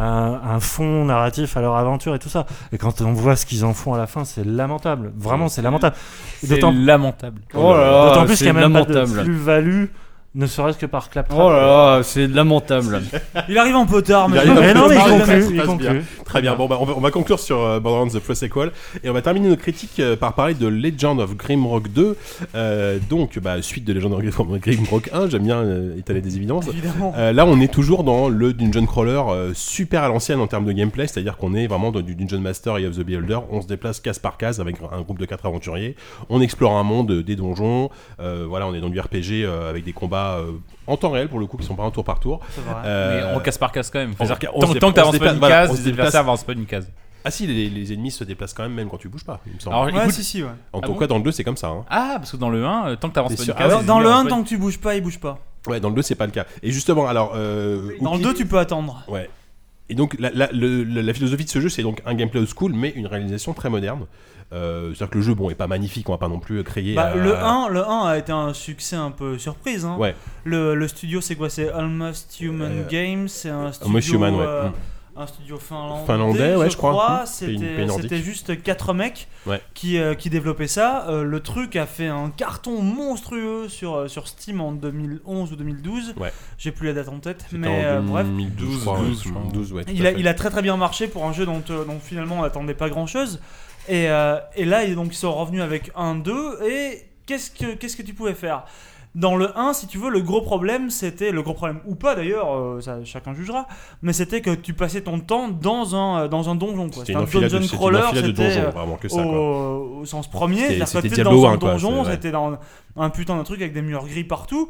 un, un fond narratif à leur aventure et tout ça. Et quand on voit ce qu'ils en font à la fin, c'est lamentable. Vraiment, c'est lamentable.
C'est
D'autant
lamentable.
Oh là là,
d'autant plus qu'il n'y a même pas de
lamentable.
plus-value, ne serait-ce que par clap
Oh là là, c'est lamentable.
Il arrive un peu tard,
Il
mais.
arrive un
Mais
peu
non, mais il
tard,
conclut, il
bien. Très bien. Bon, bah, on, va, on va conclure sur euh, Borderlands The Pro Sequel et on va terminer nos critiques euh, par parler de Legend of Grimrock 2. Euh, donc, bah, suite de Legend of Grim- [LAUGHS] Grimrock 1, j'aime bien euh, étaler des évidences.
Évidemment.
Euh, là, on est toujours dans le dungeon crawler euh, super à l'ancienne en termes de gameplay, c'est-à-dire qu'on est vraiment dans du dungeon master et of the beholder. On se déplace case par case avec un groupe de quatre aventuriers. On explore un monde, des donjons. Euh, voilà, on est dans du RPG euh, avec des combats euh, en temps réel pour le coup qui sont pas un tour par tour. Euh,
Mais on casse par case quand même. C'est-à-dire
on
tant, que t'avances pas une
voilà,
case, les adversaires avancent pas d'une case.
Ah si, les, les ennemis se déplacent quand même même quand tu bouges pas. Il me semble.
Alors,
Ouais,
écoute-
si, si, ouais.
en
ah
tout
bon
cas, dans le 2, c'est comme ça. hein.
Ah, parce que dans le 1, euh, tant que t'avances pas
Ah
case.
Dans le
ennemis
1,
avancent pas
tant que tu bouges pas, il bouge pas.
Ouais, dans le 2, c'est pas le cas. Et justement, alors. euh,
Dans le
Ouki-
2, tu peux attendre.
Ouais. Et donc, la, la- le- la philosophie de ce jeu, c'est donc un gameplay old school, mais une réalisation très moderne. Euh, C'est-à-dire que le jeu, bon, est pas magnifique, on va pas non plus créer.
Bah, le 1, le 1 a été un succès un peu surprise. Hein.
Ouais.
Le, le studio, c'est quoi? C'est Almost Human
Euh,
Games. C'est un studio,
Almost Human, ouais.
euh,
Mm.
un studio finlandais.
Finlandais, ouais, je crois. Mm.
C'était juste 4 mecs
Ouais.
qui, euh, qui développaient ça. Euh, le truc a fait un carton monstrueux sur, sur Steam en 2011 ou 2012.
Ouais.
J'ai plus la date en tête, mais
en
euh, bref.
2012, je crois,
12,
ouais,
je crois.
12, ouais, tout
Il a,
fait.
il a très très bien marché pour un jeu dont, euh, dont finalement on n'attendait pas grand chose. Et, euh, et là, ils, donc, ils sont revenus avec un 2. Et qu'est-ce que, qu'est-ce que tu pouvais faire? Dans le 1, si tu veux, le gros problème, c'était, le gros problème ou pas d'ailleurs, euh, ça, chacun jugera, mais c'était que tu passais ton temps dans un, euh, dans un donjon. quoi.
C'était une
un
enfilade de-
dungeon
c'était
crawler,
enfilade de
c'était
donjons,
euh,
vraiment que ça,
au,
quoi.
au sens premier.
C'était- c'était Diablo
dans un
1, quoi,
donjon, c'était dans un putain de truc avec des murs gris partout,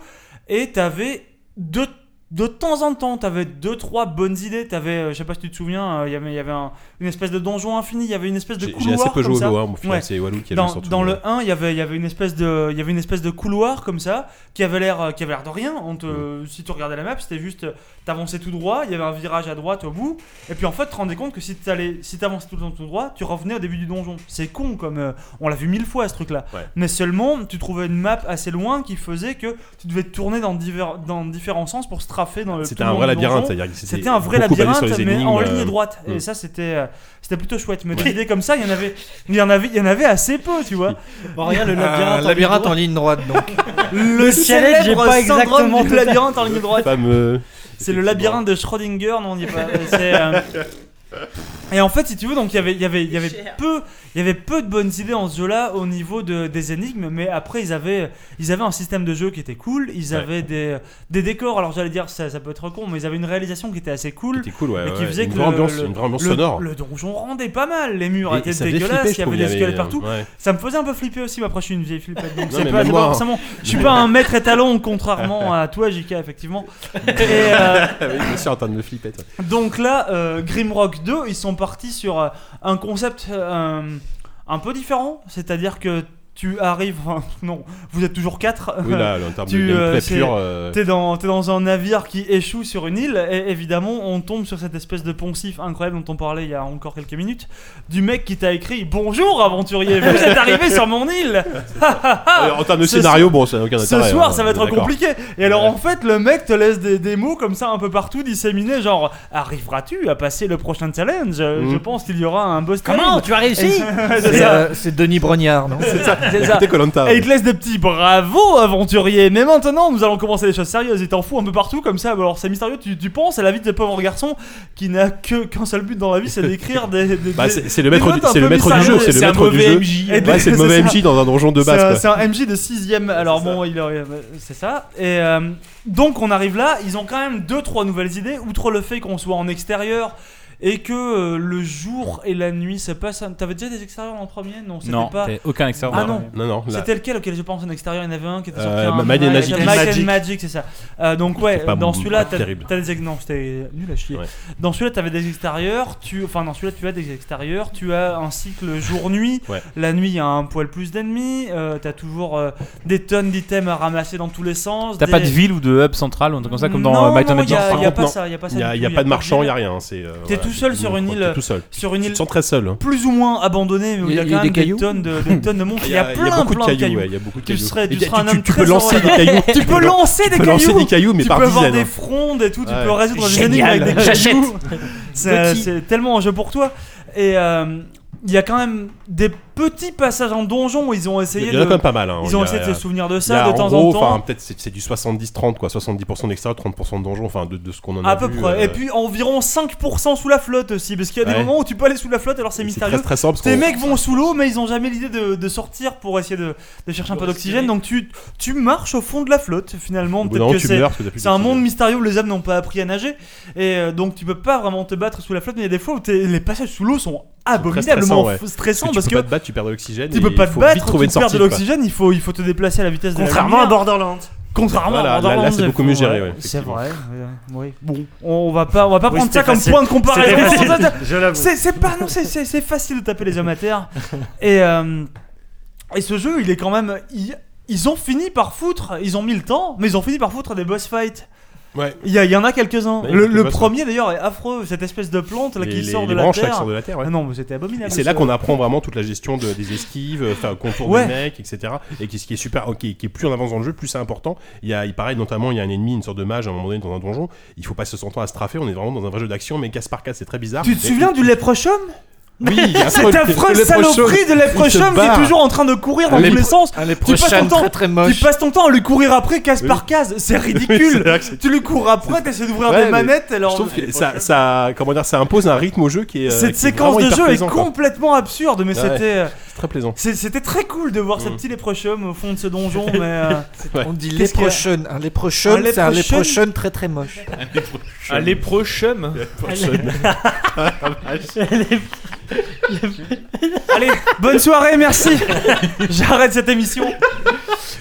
et t'avais deux de temps en temps, t'avais deux trois bonnes idées. T'avais, euh, je sais pas si tu te souviens, euh, il y avait, y avait un- une espèce de donjon infini, il y avait une espèce de
J'ai-
couloir
J'ai assez peu joué au 1, au final,
Ouais.
c'est Walou qui a
Dans, dans le 1, il y avait, il y avait une espèce de, il y avait une espèce de couloir comme ça qui avait l'air, euh, qui avait l'air de rien. On te, Si tu regardais la map, c'était juste, t'avançais tout droit, il y avait un virage à droite au bout, et puis en fait, tu te rendais compte que si t'allais, si t'avançais tout le temps tout droit, tu revenais au début du donjon. C'est con comme, euh, on l'a vu mille fois ce truc-là.
Ouais.
Mais seulement, tu trouvais une map assez loin qui faisait que tu devais tourner dans, divers, dans différents sens pour se dans le.
C'était
le
un vrai labyrinthe, c'est-à-dire que c'était
C'était un vrai labyrinthe, mais en
énigmes,
ligne
euh,
droite. Et ça, c'était, euh, c'était plutôt chouette. Mais des idées comme ça, il y en avait, il y en avait, il y en avait assez peu, tu vois.
Bon, regarde le
Un
labyrinthe.
labyrinthe en ligne droite, donc. [LAUGHS]
Le
challenge est
célèbre
pas
syndrome
exactement à-
labyrinthe en ligne droite. C'est le labyrinthe de Schrödinger, non, on n'y est pas. [LAUGHS] Euh, Et en fait, si tu veux, donc il y avait, il y avait, il y avait peu, il y avait peu de bonnes idées en ce jeu-là au niveau de, des énigmes, mais après ils avaient, ils avaient un système de jeu qui était cool, ils
Ouais.
avaient des, des décors. Alors j'allais dire ça, ça peut être con, mais ils avaient une réalisation qui était assez cool.
C'était cool, ouais. Ouais,
qui
ouais.
faisait
une
que
vraie
le-
ambiance,
le-
une vraie ambiance
le,
sonore.
Le donjon rendait pas mal, les murs étaient dégueulasses,
flipper,
il y avait des squelettes
avait,
partout.
ouais.
Ça me faisait un peu flipper aussi, mais après je suis une vieille flippette, donc c'est
mais
pas,
moi,
pas
hein.
forcément. Je suis pas un maître étalon, contrairement à toi, JK, effectivement. [LAUGHS] Et, euh,
Oui, je suis en train de me flipper. toi.
donc là, euh, Grimrock 2, ils sont partis sur euh, un concept euh, un peu différent, c'est-à-dire que tu arrives. enfin, [LAUGHS] non, vous êtes toujours 4.
Oui, là, en [LAUGHS] termes de gameplay pur, euh,
T'es dans, t'es dans un navire qui échoue sur une île, et évidemment, on tombe sur cette espèce de poncif incroyable dont on parlait il y a encore quelques minutes, du mec qui t'a écrit Bonjour aventurier, vous êtes arrivé sur mon île [LAUGHS]
en termes de
Ce
scénario, bon, ça n'a aucun
Ce
intérêt,
soir,
hein,
ça va être compliqué. Et alors, en fait, le mec te laisse des, des mots comme ça un peu partout disséminés, genre Arriveras-tu à passer le prochain challenge? Euh,
Mm.
Je pense qu'il y aura un boss
Comment. Tu as réussi
c'est
euh, c'est Denis Brognard, non?
C'est ça, c'est ça. Et il te laisse des petits bravo aventurier. Mais maintenant, nous allons commencer les choses sérieuses. Il t'en fout un peu partout comme ça. Alors, c'est mystérieux. Tu, tu penses à la vie de ce pauvre garçon qui n'a que qu'un seul but dans la vie, c'est d'écrire des. des-
Bah,
des-
c'est c'est le maître, du- le maître du jeu, c'est le maître du jeu. Ouais, c'est le mauvais. [LAUGHS] MJ dans un donjon de base.
C'est un MJ de 6ème. Alors bon, il aurait- c'est ça. Et euh, donc on arrive là. Ils ont quand même deux trois nouvelles idées. Outre le fait qu'on soit en extérieur. Et que euh, le jour et la nuit se passent. T'avais déjà des extérieurs dans le premier? Non, c'était
Non,
pas.
t'avais aucun extérieur
Ah non.
Non, non, là-
C'était lequel? Auquel je pense en extérieur Il y en avait un qui était
Euh,
sorti.
Might and
un-
Magic.
Might and
Magic.
Magic, c'est ça. Euh, donc ouais,
pas
dans celui-là,
pas
t'as
terrible.
t'as des ex- non, c'était nul à chier.
Ouais.
Dans celui-là, t'avais des extérieurs. Tu, enfin, dans celui-là, tu as des extérieurs. Tu as un cycle jour-nuit.
Ouais.
La nuit, il y a un poil plus d'ennemis. Euh, t'as toujours euh, des tonnes d'items à ramasser dans tous les sens.
T'as
des-
pas de ville ou de hub central ou un truc comme ça comme dans
Non,
euh, Might and
non,
Magic
y a-
Par
y a
contre,
pas
non.
ça, y a pas ça
Il y a,
du
il y a
tout,
pas de marchand, il y
ville.
a rien. c'est, euh,
T'es
voilà,
tout seul sur une île.
tout seul.
Sur une
Tu
île
sens très seul. hein.
plus ou moins abandonnée, mais où il y a quand
a
même
des
des
cailloux
tonnes de, des tonnes de monstres. [LAUGHS] Il y a plein,
a beaucoup
plein
de
de
cailloux.
cailloux.
ouais, Il y a beaucoup de
Tu
cailloux.
serais- tu seras un
tu-
homme
Tu
très
peux lancer des cailloux. [LAUGHS]
Tu peux lancer des
Tu peux lancer
cailloux.
des cailloux, mais
tu
par
peux avoir
dizaines.
des frondes et tout, tu peux résoudre des énigmes avec des cailloux. C'est tellement un jeu pour toi. Et euh, il y a quand même des petits passages en donjon où ils ont essayé
Il y en a
de.
quand même pas mal. hein.
Ils ont
Il y a-
essayé de se souvenir de ça
a
de temps
gros,
en temps.
Enfin, peut-être c'est c'est du 70-30, quoi. 70% d'extérieur, 30% de donjon, enfin, de, de ce qu'on en a
À peu
vu,
près.
euh,
Et puis environ 5% sous la flotte aussi. Parce qu'il y a des
Ouais.
moments où tu peux aller sous la flotte alors c'est
c'est
mystérieux.
très stressant parce
Tes mecs vont sous l'eau, mais ils ont jamais l'idée de, de sortir pour essayer de, de chercher un peu d'oxygène. Donc tu, tu marches au fond de la flotte finalement. Peut-être que c'est un monde mystérieux où les hommes n'ont pas appris à nager. Et euh, donc tu peux pas vraiment te battre sous la flotte. Mais il y a des fois où les passages sous l'eau sont abominablement stressants
Parce
parce
que tu
que
peux pas te battre, tu perds de l'oxygène.
tu
et
peux pas te
faut
battre,
trouver
tu perds
sortie.
de l'oxygène, il faut, il faut te déplacer à la vitesse de la
Contrairement à. Borderlands.
Contrairement
Voilà,
à
là-
Borderlands,
là, c'est beaucoup mieux géré,
ouais, C'est vrai. oui. Bon, on va pas, on va pas
Oui,
prendre ça comme point de comparaison. C'est pas, non, c'est- c'est c'est facile de taper les hommes à terre. Et euh, et ce jeu, il est quand même, ils, ils ont fini par foutre, ils ont mis le temps, mais ils ont fini par foutre des boss fights.
Ouais.
Il y, a- il y en a quelques-uns.
Ouais,
le
quelques
le
boss,
premier d'ailleurs est affreux, cette espèce de plante là
Les-
qui
les-
sort
les
de la
branches, là, qui sortent de la terre, ouais.
Ah non, mais c'était abominable.
Et c'est là
ce-
qu'on apprend vraiment toute la gestion de- des esquives, euh, faire le contour
Ouais.
des mecs, etc. Et qui, ce qui est super, qui, qui est plus en avance dans le jeu, plus c'est important. Il y a, il paraît notamment, il y a un ennemi, une sorte de mage à un moment donné dans un donjon. Il faut passer son temps à se trafer. On est vraiment dans un vrai jeu d'action, mais casse par casse, c'est très bizarre.
Tu te
Et-
souviens du Leprechaun
Oui, [LAUGHS]
Cette affreuse saloperie de Leprechaun qui est toujours en train de courir dans tous les sens. Tu passes ton temps,
très très
tu passes ton temps à lui courir après case
Oui.
par case. C'est ridicule. [LAUGHS] tu lui cours après, t'essaies d'ouvrir
Ouais,
des manettes. Alors,
Je trouve que ça, ça, comment dire, ça impose un rythme au jeu qui est. euh, qui
cette
est
séquence de jeu est complètement absurde, mais
Ouais.
c'était euh,
très plaisant.
c'était très cool de voir ce
Mm.
petit Leprechaun au fond de ce donjon. [LAUGHS] mais euh,
Ouais.
On dit léprochaun. Un léprochaun,
Un
c'est un
léprochaun
très très moche.
Un lépreux chum. [LAUGHS] [LAUGHS]
allez, bonne soirée, merci. J'arrête cette émission.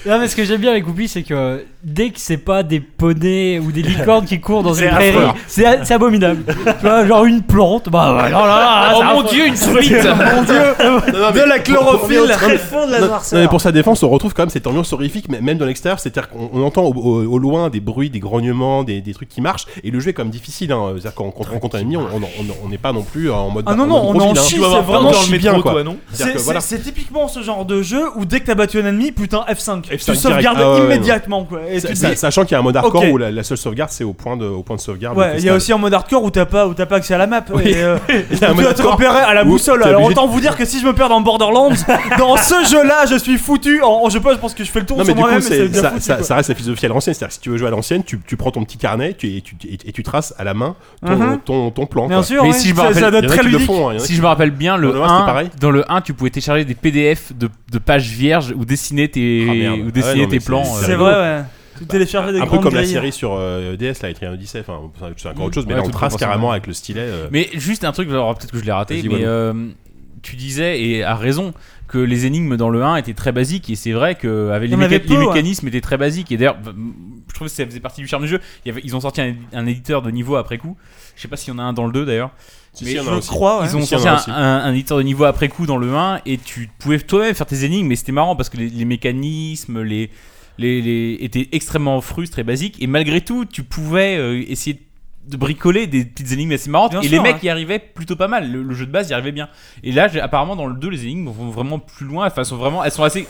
Non, mais ce que j'aime bien avec Oupi, c'est que dès que c'est pas des poneys ou des licornes qui courent dans une prairie, c'est abominable. tu vois, genre une plante, bah ouais, là, là, là,
Oh mon
affreux.
dieu, une truite [LAUGHS]
Mon dieu, [LAUGHS] de la chlorophylle.
Très fond de la
Non,
noirceur.
non, mais pour sa défense, on retrouve quand même cette ambiance horrifique, mais même dans l'extérieur, c'est-à-dire qu'on on entend au, au- au loin des bruits, des grognements, des, des trucs qui marchent, et le jeu est quand même difficile. Hein. C'est-à-dire quand quand on rencontre un ennemi, on n'est pas non plus en mode.
Ah non, non, on en
hein.
chie, c'est vraiment
dans le métro, toi, non
C'est typiquement ce genre de jeu où dès que t'as battu un ennemi, putain F5.
F5
tu sauvegardes
Ah
immédiatement quoi. Et
Sachant qu'il y a un mode hardcore où la, la seule sauvegarde c'est au point de, au point de sauvegarde.
Ouais, il y a aussi un mode hardcore où t'as pas, où t'as pas accès à la map.
Oui.
Et, euh, [LAUGHS]
Il y a un
tu dois te repérer à la boussole. Alors
obligé de-
autant vous dire [LAUGHS] que si je me perds dans Borderlands, dans ce jeu-là, je suis foutu. En, en- je pense, que je fais le tour
Non, mais
sur
du coup,
moi-même.
ça, ça- ça reste la philosophie à l'ancienne. C'est-à-dire que si tu veux jouer à l'ancienne, tu, tu prends ton petit carnet tu, et, tu, et, et tu traces à la main ton,
Mhm.
ton, ton plan.
Bien
quoi.
sûr,
Mais
ouais.
si je me
ça,
rappelle-
très
hein,
Si je me rappelle bien, le
Dans le un, c'était
1,
pareil
dans le 1, tu pouvais télécharger des PDF de, pages vierges où dessiner tes,
Ah, Ah
plans.
c'est-
euh,
vrai, ouais. Tu téléchargeais des
un peu comme la série sur euh, DS, là, Etrian Odyssey, enfin, c'est encore autre chose, mais
Ouais,
là on
tout
trace carrément avec le stylet. euh,
Mais juste un truc, alors peut-être que je l'ai raté,
Vas-y,
mais euh, tu disais, et à raison, que les énigmes dans le 1 étaient très basiques, et c'est vrai que avec
Il y
les,
en avait
méca- les
peu, ouais.
mécanismes étaient très basiques, et d'ailleurs, je trouve que ça faisait partie du charme du jeu. Il y avait, ils ont sorti un, un éditeur de niveau après coup. Je sais pas s'il y en a un dans le 2 d'ailleurs.
Si,
Mais
si, il y en a
je
aussi.
crois, Ils ont
Si, il y en
sorti
a
un,
aussi.
un- un éditeur de niveau après coup dans le 1 et tu pouvais toi-même faire tes énigmes, mais c'était marrant parce que les, les mécanismes, les, les, les- étaient extrêmement frustres et basiques. Et malgré tout, tu pouvais euh, essayer de bricoler des petites énigmes assez marrantes
Bien
et
sûr,
les mecs
ouais.
y arrivaient plutôt pas mal le, le jeu de base y arrivait bien et là apparemment dans le 2 les énigmes vont vraiment plus loin enfin sont vraiment elles sont assez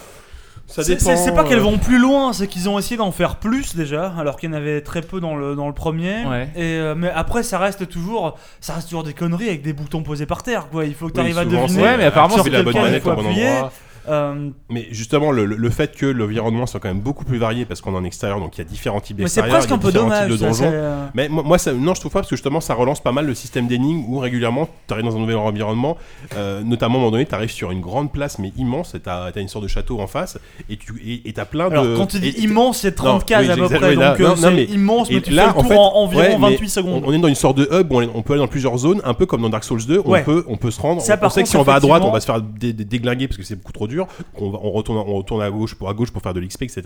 Ça
C'est-
dépend.
C'est c'est pas qu'elles
euh,
vont plus loin, c'est qu'ils ont essayé d'en faire plus déjà, alors qu'il y en avait très peu dans le, dans le premier.
Ouais.
Et, euh, mais après, ça reste toujours, ça reste toujours des conneries avec des boutons posés par terre. Quoi. Il faut que tu
Oui,
arrives à
souvent,
deviner.
Ouais, mais apparemment,
sur
c'est la bonne manette au bon
appuyer.
endroit.
Euh,
Mais justement, le, le fait que l'environnement soit quand même beaucoup plus varié parce qu'on est en extérieur, donc il y a différents types
mais c'est
d'extérieurs,
presque un peu
différents
dommage.
types de
ça,
donjons.
euh,
Mais moi, moi, ça, non, je trouve pas parce que justement, ça relance pas mal le système d'énigmes où régulièrement, tu arrives dans un nouvel environnement, euh, notamment à un moment donné, tu arrives sur une grande place mais immense, et tu as, une sorte de château en face, et tu et, et t'as plein de.
Alors, quand tu dis
et-
immense, c'est 30
Non,
cases
oui,
à peu près.
oui, là,
donc c'est
mais-
immense, mais tu
là,
fais le
en
tour
fait,
en environ
ouais, mais
28 secondes.
On, on est dans une sorte de hub, où on, est- on peut aller dans plusieurs zones, un peu comme dans Dark Souls 2, on, peut, on peut se rendre.
Ça,
on, sait que si on va à droite, on va se faire dé- dé- déglinguer parce que c'est beaucoup trop dur. On, va- on, retourne, on retourne à gauche pour à gauche pour faire de l'XP, etc.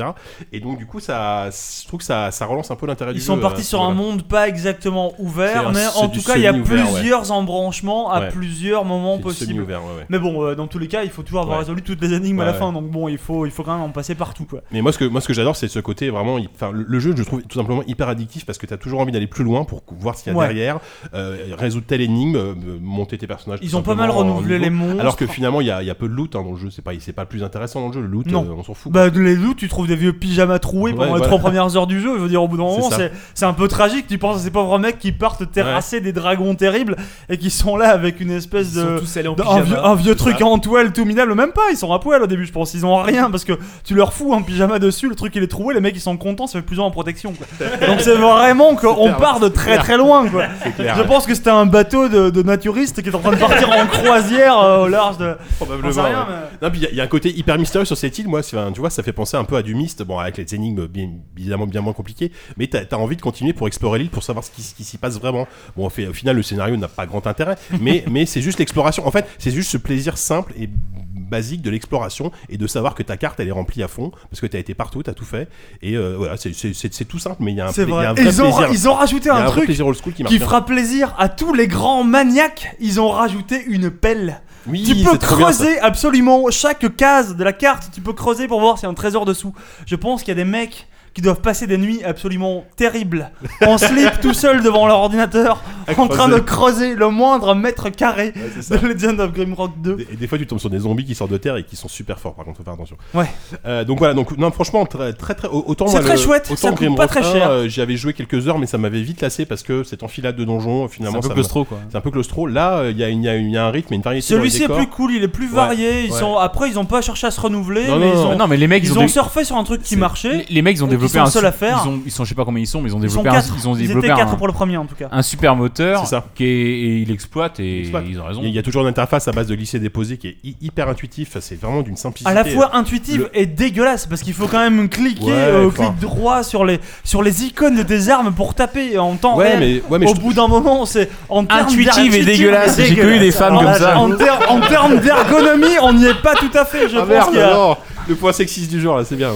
Et donc, du coup, ça, je trouve que ça, ça relance un peu l'intérêt du
Ils
jeu.
sont
à
partis
ce
sur un monde pas exactement ouvert, mais en tout cas, il y a
ouais.
plusieurs embranchements à
Ouais.
plusieurs moments possibles.
semi-ouvert, ouais, ouais.
Mais bon, euh, dans tous les cas, il faut toujours avoir
Ouais.
résolu toutes les énigmes à la
Ouais,
fin, donc bon, il faut, il faut quand même en passer partout, quoi.
Mais moi, ce que, moi, ce que j'adore, c'est ce côté vraiment. il- Enfin, le, le jeu, je trouve tout simplement hyper addictif parce que tu as toujours envie d'aller plus loin pour voir ce qu'il y a
Ouais.
derrière, euh, résoudre telle énigme, euh, monter tes personnages.
Ils ont pas mal renouvelé les monstres.
Alors que finalement, il y a, il y a peu de loot hein, dans le jeu. C'est pas, c'est pas le plus intéressant dans le jeu. Le loot,
Non.
euh, on s'en fout.
Bah, de les loups, tu trouves des vieux pyjamas troués
Ouais,
pendant les
voilà.
trois premières heures du jeu. Je veux dire, au bout d'un moment,
ça.
c'est c'est un peu tragique. Tu penses à ces pauvres mecs qui partent terrasser des dragons terribles et qui sont là avec une espèce
Ils
de.
sont tous allés en
de- un, vieux, un vieux
C'est
truc
ça.
en toile tout minable, même pas, ils sont à poil au début, je pense. Ils ont rien parce que tu leur fous un pyjama dessus, le truc il est troué, les mecs ils sont contents, ça fait plus en protection. Quoi. [LAUGHS] Donc c'est vraiment qu'on
clair,
part de très très loin. Quoi. [LAUGHS]
clair,
Je pense que c'était un bateau de, de naturistes qui est en train de partir en [LAUGHS] croisière euh, au large de.
Probablement.
J'en sais rien,
ouais.
mais-
Non, puis il y a- il y, a un côté hyper mystérieux sur cette île. Moi, enfin, tu vois, ça fait penser un peu à du Myst. Bon, avec les énigmes bien, évidemment bien moins compliquées, mais t'as as envie de continuer pour explorer l'île pour savoir ce qui, s'y passe vraiment. Bon, au, fait, au final, le scénario n'a pas grand intérêt, mais, [LAUGHS] mais c'est juste l'exploration. En fait, c'est juste ce plaisir simple et basique de l'exploration et de savoir que ta carte elle est remplie à fond parce que t'as été partout, t'as tout fait et euh, voilà, c'est- tout simple, mais il y a un, il y
vrai.
a un vrai
ils, ont,
plaisir.
ils ont rajouté un
un vrai
truc
qui
fera plaisir à tous les grands maniaques. Ils ont rajouté une pelle.
Oui,
tu peux creuser absolument chaque case de la carte. Tu peux creuser pour voir s'il y a un trésor dessous. Je pense qu'il y a des mecs qui doivent passer des nuits absolument terribles en slip tout seul devant leur ordinateur
À
en train de
creuser.
le moindre mètre carré
ça.
de Legend of Grimrock 2.
Et des fois, tu tombes sur des zombies qui sortent de terre et qui sont super forts. Par contre, faut faire attention.
Ouais.
Euh, donc voilà. Donc non, franchement, très très très. Autant
C'est très
le-
chouette,
Autant
ça coûte
Grimrock
pas très
1,
cher.
euh, J'y avais joué quelques heures, mais ça m'avait vite lassé parce que cette enfilade de donjons, finalement,
C'est un peu claustro, quoi.
C'est un peu claustro. Là, euh, il y, a une- il y a une- il y a un rythme et une variété.
Celui-ci est plus cool, il est plus
Ouais,
varié. Ils
ouais.
sont après, ils ont pas cherché à se renouveler,
Non,
mais
non,
ils
non.
ont,
non mais les mecs
ils,
ils
ont, surfé sur un truc qui marchait.
les, les mecs ils ont
Donc, ils
développé
sont
un
seuls à faire.
ils ont ils sont je sais pas combien ils sont mais ils ont
Ils sont
développé un,
4
ils ont
Ils
développé
étaient 4
un,
pour le premier en tout cas.
un super moteur
C'est ça.
qui est, et ils l'exploitent et
Exploite.
ils ont raison
Il y a- il y a toujours une interface à base de glisser déposer qui est hy- hyper intuitif. C'est vraiment d'une simplicité.
à la fois intuitive
le-
et dégueulasse parce qu'il faut quand même cliquer
Ouais,
euh, clic droit sur les sur les icônes de tes armes pour taper en temps
Ouais,
réel.
mais- ouais, mais
au
je-
bout d'un moment, c'est en
Intuitive et dégueulasse. J'ai connu des femmes
En-
comme ça.
En termes d'ergonomie, on n'y est pas tout à fait. Je
Ah
pense
Le point sexiste du jour là, c'est bien.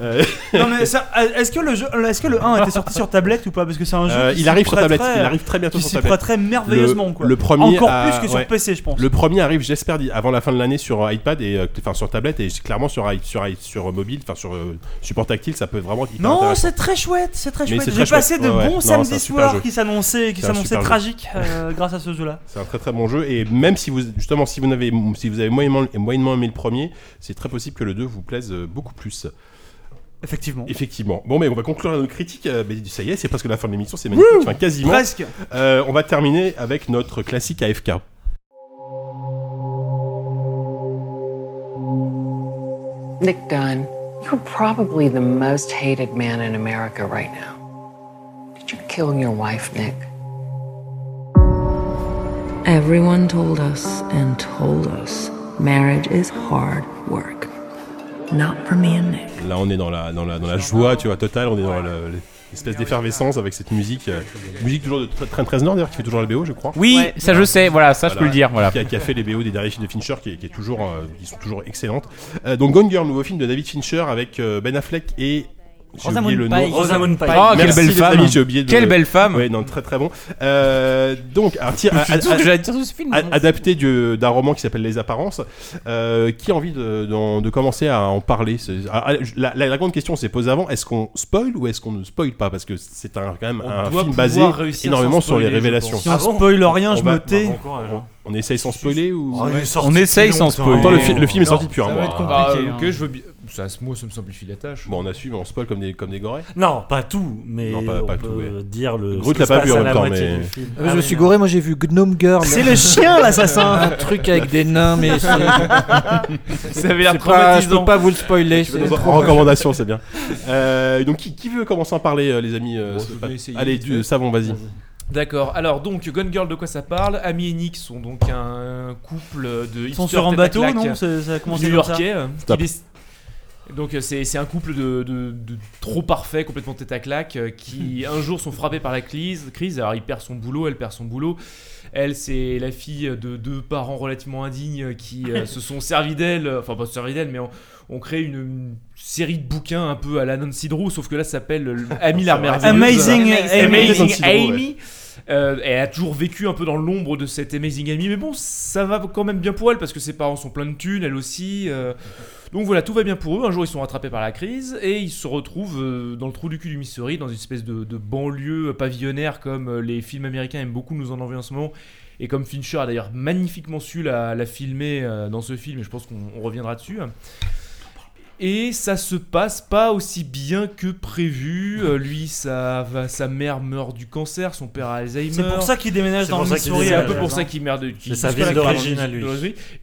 Euh,
Non mais ça- est-ce que le jeu, est-ce que le 1 était sorti sur tablette ou pas? Parce que c'est un jeu.
euh,
qui
il arrive sur tablette. Il arrive très bientôt
qui
sur tablette.
prêterait merveilleusement
Le-
quoi.
le premier
Encore
a-
plus que sur
ouais.
PC, je pense.
Le premier arrive, j'espère, avant la fin de l'année sur iPad et euh, enfin sur tablette et clairement sur sur sur mobile, enfin sur support tactile, ça peut vraiment être hyper
Non, c'est très chouette, c'est très chouette. J'ai
très
passé de bons samedis soirs qui s'annonçaient, qui s'annonçaient tragiques [LAUGHS] grâce à ce jeu-là.
C'est un très très bon jeu et même si vous justement si vous n'avez si vous avez moyennement, moyennement aimé le premier, c'est très possible que le 2 vous plaise euh, beaucoup plus.
Effectivement.
Effectivement. Bon, mais on va conclure notre critique. euh, mais ça y est, c'est presque la fin de l'émission, c'est magnifique. Enfin, quasiment.
Presque.
Euh, on va terminer avec notre classique AFK.
Nick Dunn, you're probably the most hated man in America right now. Did you kill your wife, Nick?
Everyone told us and told us marriage is hard work.
Là, on est dans la, dans la, dans la joie, tu vois, totale. On est dans le- l'espèce d'effervescence avec cette musique. euh, musique toujours de Train 13 Nord, d'ailleurs, qui fait toujours la BO, je crois.
Oui, ça je sais, voilà, ça je peux le dire, voilà.
Qui a, qui a fait les BO des derniers films de Fincher, qui, est- qui est toujours, euh, qui sont toujours excellentes. Euh, donc Gone Girl, nouveau film de David Fincher avec euh, Ben Affleck et J'ai oublié le nom.
Rosamund Pike.
Oh, quelle
Merci,
belle
les
femme.
amis, j'ai oublié de-
Quelle belle femme.
Ouais, non, très très bon. Euh, donc,
que j'allais dire ce film,
a-
non.
adapté du- d'un roman qui s'appelle Les Apparences. Euh, qui a envie de, d'en- de commencer à en parler C'est- ah, la, la- la grande question s'est posée avant est-ce qu'on spoil ou est-ce qu'on ne spoil pas? Parce que c'est un, quand même
On
un
doit
film
pouvoir
basé
réussir
énormément
sans
sur les
spoiler, je
révélations.
pense.
Si on spoil rien, je
va-
me tais.
bon courage, hein. On essaye sans spoiler ou
Oh, sorti
On essaye sans
depuis
spoiler.
Pourtant, le, fi- le film est sorti depuis un
ça va
mois.
être
Ah,
compliqué,
ok,
hein.
je veux bien. Ça, moi, ça me simplifie la tâche.
Bon, on assume, on spoil comme des, comme des gorées.
Non, pas tout, mais
Non, pas-
on
pas
peut
tout, ouais.
dire le.
Groot
ce
l'a pas vu en même temps, mais-.
Euh, je me suis goré, moi j'ai vu Gnome Girl.
C'est le chien l'assassin.
Un truc avec des nains, mais c'est. [LAUGHS]
Ça avait l'air
c'est pas- Je peux
traumatisant.
pas vous le spoiler.
Tu veux
c'est
bien. Euh, donc, qui, qui veut commencer à en parler, euh, les amis euh,
Bon,
pas- Allez, du. Savon, vas-y.
D'accord, alors donc Gone Girl, de quoi ça parle? Amy et Nick sont donc un couple de
Ils sont sur un bateau, non? C'est- Ça a commencé comme ça.
new-yorkais. qui. Donc euh, c'est c'est un couple de, de- de trop parfait, complètement tête à claque, euh, qui [LAUGHS] un jour sont frappés par la crise. crise. Alors il perd son boulot, elle perd son boulot. Elle, c'est la fille de deux parents relativement indignes qui euh, [LAUGHS] se sont servis d'elle, enfin pas servis d'elle, mais ont, ont créé une, une série de bouquins un peu à la Nancy Drew, sauf que là ça s'appelle [LAUGHS] Amy la merveilleuse.
Amazing Amy.
Amazing
Drew, ouais.
Euh, elle a toujours vécu un peu dans l'ombre de cette Amazing Amy, mais bon, ça va quand même bien pour elle parce que ses parents sont pleins de thunes, elle aussi. euh. donc voilà, tout va bien pour eux. Un jour, ils sont rattrapés par la crise et ils se retrouvent euh, dans le trou du cul du Missouri, dans une espèce de, banlieue pavillonnaire comme les films américains aiment beaucoup nous en envoyer en ce moment. Et comme Fincher a d'ailleurs magnifiquement su la, la filmer dans ce film, et je pense qu'on on reviendra dessus. Et ça se passe pas aussi bien que prévu. Euh, lui, sa, va- sa mère meurt du cancer, son père a Alzheimer.
C'est pour ça qu'il déménage dans le Missouri.
C'est un peu pour ça qu'il merde.
C'est sa ville
se
d'origine à lui.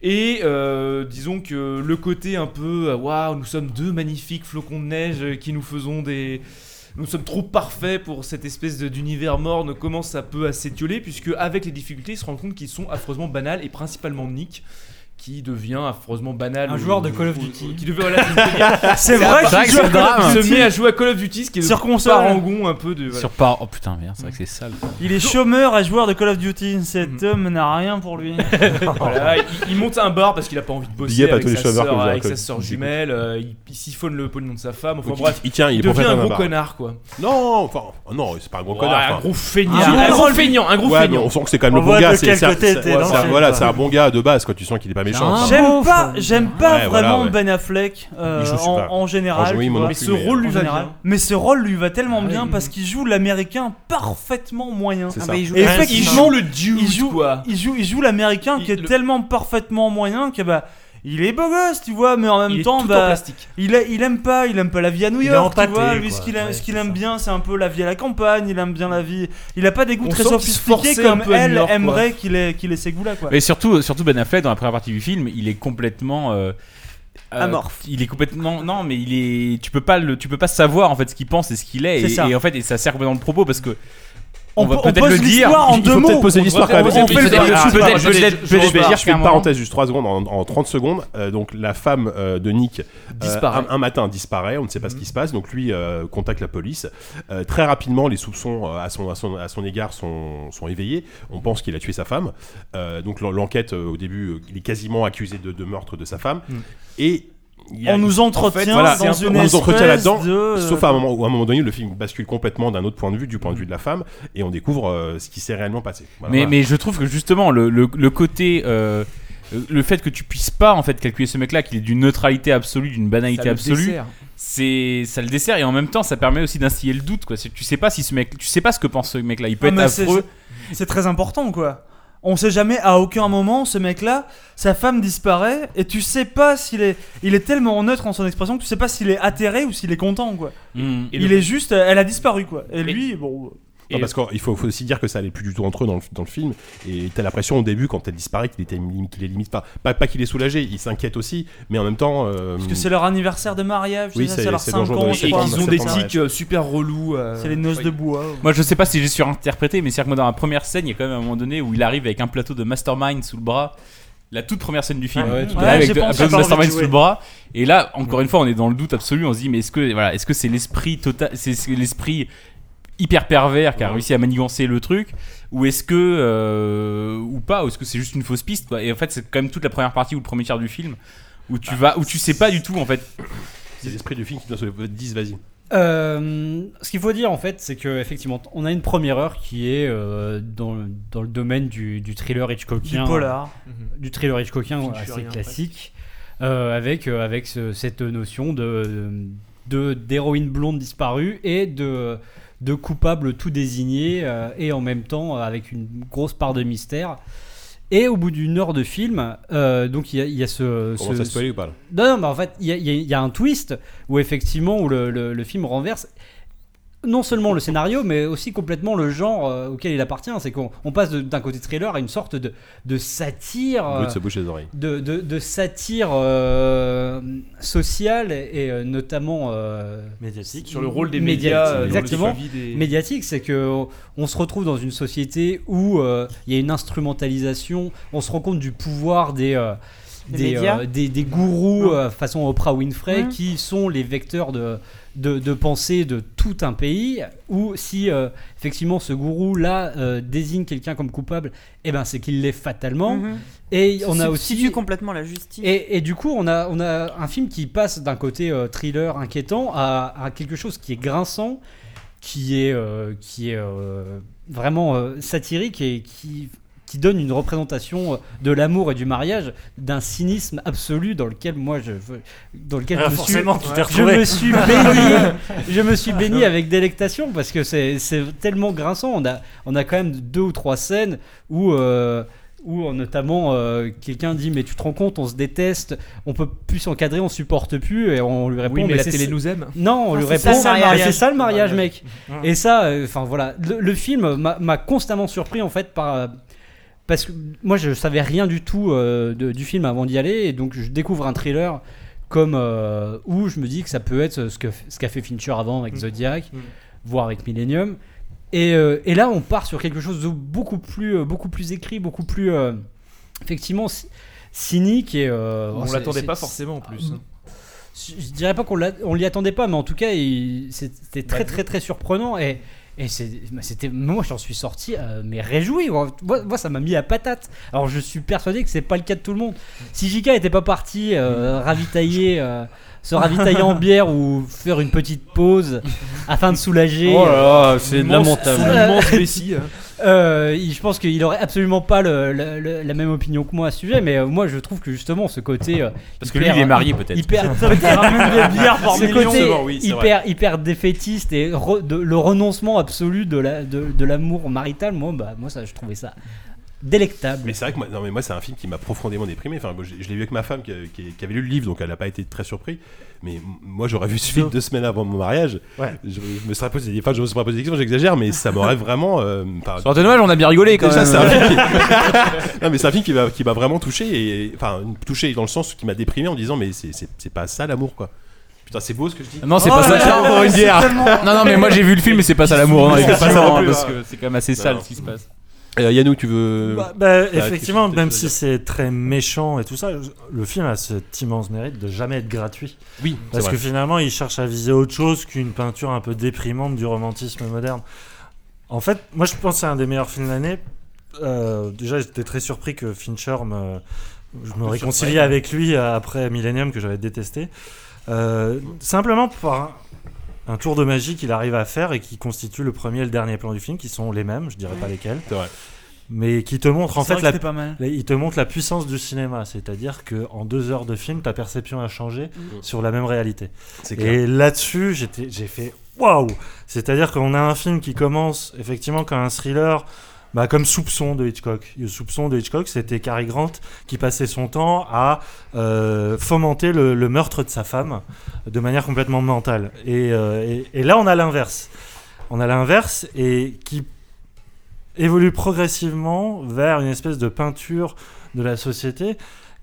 Et euh, disons que le côté un peu, euh, waouh, nous sommes deux magnifiques flocons de neige euh, qui nous faisons des. Nous sommes trop parfaits pour cette espèce de- d'univers morne commence un peu à s'étioler puisque avec les difficultés, ils se rendent compte qu'ils sont affreusement banals et principalement Nick qui devient affreusement banal.
Un
ou-
joueur de Call of Duty.
Qui devient voilà, [LAUGHS]
C'est vrai
à
qu'il joue à Call of
se
Duty.
met à jouer à Call of Duty, ce qui est
Sur console.
parangon un peu de. voilà.
Sur par. Oh putain, merde, c'est vrai que c'est sale.
Il est chômeur et joueur de Call of Duty. Cet homme n'a rien pour lui. [LAUGHS]
Voilà, il, il monte un bar parce qu'il a pas envie de
Big
bosser
à
avec,
tous les
sa
à
avec sa
Duty.
jumelle, euh, il, il siphonne le pognon de sa femme, enfin
Donc,
bref,
il, tient, il,
devient un gros
bar.
connard quoi.
Non, enfin, non, c'est pas un gros
Ouais,
connard.
un gros feignant,
Ah,
un gros feignant, un gros feignant.
on sent que c'est quand même le bon gars. c'est- un- Voilà, c'est bon gars de base, quoi. Tu sens qu'il est pas méchant.
J'aime pas, j'aime pas
Ouais, voilà,
vraiment
ouais.
Ben Affleck euh,
Il joue
en,
super.
en général.
Franchement, oui,
tu
moi non
vois.
Mais
plus,
ce
mais-
rôle lui
En
va
général.
bien.
Mais ce rôle lui va tellement
Ah
bien
oui.
parce qu'il joue l'américain parfaitement moyen.
C'est
Ah
ça.
il joue
Et
Il le dude
il joue,
quoi.
il joue, il joue l'américain qui est
le-
tellement parfaitement moyen que bah. Il est beau gosse, tu vois, mais en même
Il est
temps,
en
bah,
plastique.
il, a- il aime pas, il aime pas la vie à New
Il
York, tu vois. Lui, ce qu'il aime,
Ouais,
ce qu'il
c'est
aime
ça.
bien, c'est un peu la vie à la campagne. Il aime bien la vie. Il a pas des goûts
On
très sophistiqués comme elle
York,
aimerait qu'il ait, qu'il ait ces goûts-là, quoi.
Mais surtout, surtout Ben Affleck dans la première partie du film, il est complètement euh, euh,
Amorphe.
Il est complètement non, mais il est. Tu peux pas le, tu peux pas savoir en fait ce qu'il pense et ce qu'il est.
C'est
Et,
ça.
et en fait, et ça sert complètement le propos parce que.
On,
va peut-être
pose
le dire.
l'histoire en deux mots.
poser
On
l'histoire quand même. Je vais
peut-être
je
dire
fais une parenthèse juste 3 secondes en, en 30 secondes. Euh, donc la femme euh, de Nick euh,
Disparaît.
un, un matin disparaît, on ne sait pas ce qui se passe. Donc lui euh, contacte la police. Euh, très rapidement, les soupçons euh, à, son, à, son, à son égard sont, sont éveillés. On pense qu'il a tué sa femme. Euh, donc l'en- l'enquête euh, au début, euh, il est quasiment accusé de, de meurtre de sa femme.
Mm.
Et
On nous entretient
en fait, voilà,
dans une
on nous entretient là-dedans,
de-
sauf à un moment où à un moment donné le film bascule complètement d'un autre point de vue, du point de vue de la femme, et on découvre euh, ce qui s'est réellement passé. Voilà,
mais,
voilà.
mais je trouve que justement le, le, le côté euh, le fait que tu puisses pas en fait calculer ce mec-là, qu'il est d'une neutralité absolue, d'une banalité
Ça
absolue,
dessert.
c'est ça le dessert et en même temps ça permet aussi d'instiller le doute quoi. Tu sais pas si ce mec, tu sais pas ce que pense ce mec-là. Il peut
Ah,
être affreux.
c'est- C'est très important, quoi. On sait jamais à aucun moment ce mec-là, sa femme disparaît et tu sais pas s'il est, il est tellement neutre en son expression que tu sais pas s'il est atterré ou s'il est content, quoi.
Mm.
Et
il est juste, elle a disparu, quoi. Et lui, bon.
Non, parce qu'il faut, faut aussi dire que ça allait plus du tout entre eux dans le, dans le film. Et t'as l'impression au début, quand elle disparaît, qu'il qu'il est limite pas. Pas, pas qu'il est soulagé, il s'inquiète aussi, mais en même temps. euh,
Parce que c'est leur anniversaire de mariage,
Oui,
c'est leur
c'est
5
dans le jour
ans, je crois.
le
ont des tics super relous. euh,
C'est les noces
ouais.
de bois.
Moi je sais pas si j'ai surinterprété, mais c'est-à-dire que moi dans la première scène, il y a quand même un moment donné où il arrive avec un plateau de Mastermind sous le bras. La toute première scène du film.
Ouais, à
arrive
fait.
avec
j'ai de-
sous le bras. Et là, encore une fois, on est dans le doute absolu. On se dit, mais est-ce que voilà, est-ce que c'est l'esprit total, c'est c'est l'esprit hyper pervers qui a réussi à manigancer le truc, ou est-ce que euh, ou pas, ou est-ce que c'est juste une fausse piste quoi. Et en fait, c'est quand même toute la première partie ou le premier tiers du film où tu vas, où tu sais pas du tout en fait.
C'est l'esprit du film qui doit se. 10, vas-y.
Euh, ce qu'il faut dire en fait, c'est que effectivement, on a une première heure qui est euh, dans, dans le domaine du, du thriller Hitchcockien,
Du polar.
euh, du thriller Hitchcockien assez classique, euh, avec euh, avec ce- cette notion de de d'héroïne blonde disparue et de de coupable tout désigné euh, et en même temps avec une grosse part de mystère. Et au bout d'une heure de film, euh, donc il y a, y a ce.
Commence
ce-
à spoiler ou pas,
Non, non, mais en fait, il y a, y y un twist où effectivement où le, le- le film renverse non seulement le scénario, mais aussi complètement le genre euh, auquel il appartient. C'est qu'on on passe d'un côté thriller à une sorte de, de satire. Euh,
se bouche les oreilles.
de, de, de satire euh, sociale et euh, notamment euh,
médiatique
Sur le rôle des médias, euh,
exactement
des-
médiatique c'est que on- se retrouve dans une société où euh, il y a une instrumentalisation on se rend compte du pouvoir des euh,
Des
des,
médias.
euh, des, des gourous euh, façon Oprah Winfrey
Mhm.
qui sont les vecteurs de, de, de pensée de tout un pays ou si euh, effectivement ce gourou là désigne quelqu'un comme coupable et ben c'est qu'il l'est fatalement
Mhm.
et on a aussi
complètement la justice.
et, et du coup, on a, on a un film qui passe d'un côté euh, thriller inquiétant à, à quelque chose qui est grinçant, qui est, euh, qui est euh, vraiment euh, satirique et qui, qui donne une représentation euh, de l'amour et du mariage d'un cynisme absolu dans lequel moi je dans lequel
Ah,
je, me suis, [LAUGHS] je me suis béni je me suis béni avec délectation parce que c'est c'est tellement grinçant. On a on a quand même deux ou trois scènes où euh, où notamment euh, quelqu'un dit mais tu te rends compte on se déteste on peut plus s'encadrer on supporte plus et on lui répond
Oui, mais la
c'est-
télé nous aime.
non on
Ah,
lui
c'est
répond
ça, le mariage.
c'est ça le mariage mec.
Ouais.
et ça euh, enfin voilà. Le, le film m'a m'a constamment surpris en fait par euh, parce que moi je savais rien du tout euh, de- du film avant d'y aller et donc je découvre un thriller comme euh, où je me dis que ça peut être ce que ce qu'a fait Fincher avant avec
Mm.
Zodiac
Mm.
voire avec Millennium et, euh, et là on part sur quelque chose de beaucoup plus euh, beaucoup plus écrit beaucoup plus effectivementcy- cynique et
On l'attendait pas forcément en plus.
je je dirais pas qu'on l'y attendait pas, mais en tout cas, il- c'était très très très surprenant et et bah, c'était moi j'en suis sorti euh, mais réjoui. Moi, ça m'a mis à patate. Alors je suis persuadé que c'est pas le cas de tout le monde. Si JK était pas parti euh, ravitailler euh, se ravitailler en bière ou faire une petite pause afin de soulager
Oh là là,
euh,
c'est lamentable. [LAUGHS]
euh,
hein.
euh, je pense qu'il aurait absolument pas le- le- le- la même opinion que moi à ce sujet, mais euh, moi je trouve que justement ce côté. euh,
Parce que lui, il est marié, peut-être.
Hyper,
par
ce
million.
côté
oui,
hyper, hyper défaitiste et re- de- le renoncement absolu de la- de, de l'amour marital, moi, bah, moi ça, je trouvais ça délectable.
Mais c'est vrai que moi, non, mais moi c'est un film qui m'a profondément déprimé. Enfin, moi, je, je l'ai vu avec ma femme qui, qui- qui avait lu le livre, donc elle n'a pas été très surprise. Mais moi j'aurais vu ce film deux semaines avant mon mariage.
Ouais.
Je, je me serais posé, enfin je me serais posé des questions, j'exagère, mais ça m'aurait vraiment. Euh,
aurait été dommage, on a bien rigolé, quand
Déjà,
même.
c'est un film qui... [LAUGHS] non mais c'est un film qui m'a qui m'a vraiment touché et enfin touché dans le sens qui m'a déprimé en disant mais c'est c'est c'est pas ça l'amour quoi. Putain c'est beau ce que je dis.
Non, c'est
Oh
pas
là
ça. une bière.
tellement-
Non, non, mais moi j'ai vu le film, mais c'est pas ça l'amour. hein,
C'est pas ça
hein, parce que c'est quand même assez sale ce qui se passe.
Euh, Yannou, tu veux.
Bah, bah,
Ah,
effectivement, même si c'est très méchant et tout ça, le film a cet immense mérite de jamais être gratuit.
Oui,
Parce que finalement, il cherche à viser autre chose qu'une peinture un peu déprimante du romantisme moderne. En fait, moi je pense que c'est un des meilleurs films de l'année. Euh, déjà, j'étais très surpris que Fincher me. Je me
surpris.
avec lui après Millennium que j'avais détesté. Euh, simplement par un, tour de magie qu'il arrive à faire et qui constitue le premier et le dernier plan du film, qui sont les mêmes, je dirais pas lesquels.
C'est vrai.
Mais qui te montre en fait la,
c'était pas mal.
la- il te montre la puissance du cinéma, c'est-à-dire que en deux heures de film, ta perception a changé sur la même réalité.
C'est clair.
Et là-dessus, j'étais, j'ai fait waouh C'est-à-dire qu'on a un film qui commence effectivement comme un thriller. Bah, comme Soupçon de Hitchcock. Le Soupçon de Hitchcock, c'était Cary Grant qui passait son temps à euh, fomenter le, le meurtre de sa femme de manière complètement mentale. Et, euh, et- et là, on a l'inverse. On a l'inverse et qui évolue progressivement vers une espèce de peinture de la société.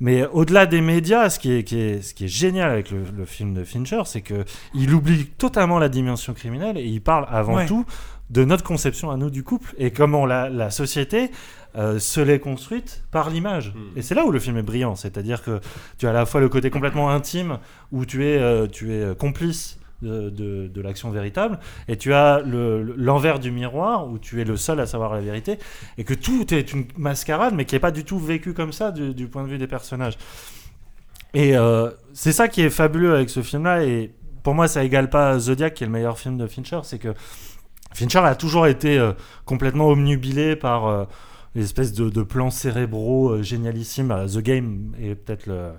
Mais au-delà des médias, ce qui est, qui est- ce qui est génial avec le, le film de Fincher, c'est que il oublie totalement la dimension criminelle et il parle avant
Ouais.
tout de notre conception à nous du couple et comment la, la société euh, se l'est construite par l'image. Et c'est là où le film est brillant, c'est-à-dire que tu as à la fois le côté complètement intime où tu es, euh, tu es euh, complice de, de- de l'action véritable, et tu as le- le- l'envers du miroir où tu es le seul à savoir la vérité, et que tout est une mascarade, mais qui n'est pas du tout vécu comme ça du, du point de vue des personnages. Et euh, c'est ça qui est fabuleux avec ce film-là, et pour moi, ça égale pas Zodiac, qui est le meilleur film de Fincher. C'est que Fincher a toujours été euh, complètement omnubilé par euh, l'espèce de, de plans cérébraux euh, génialissimes. Euh, The Game est peut-être le-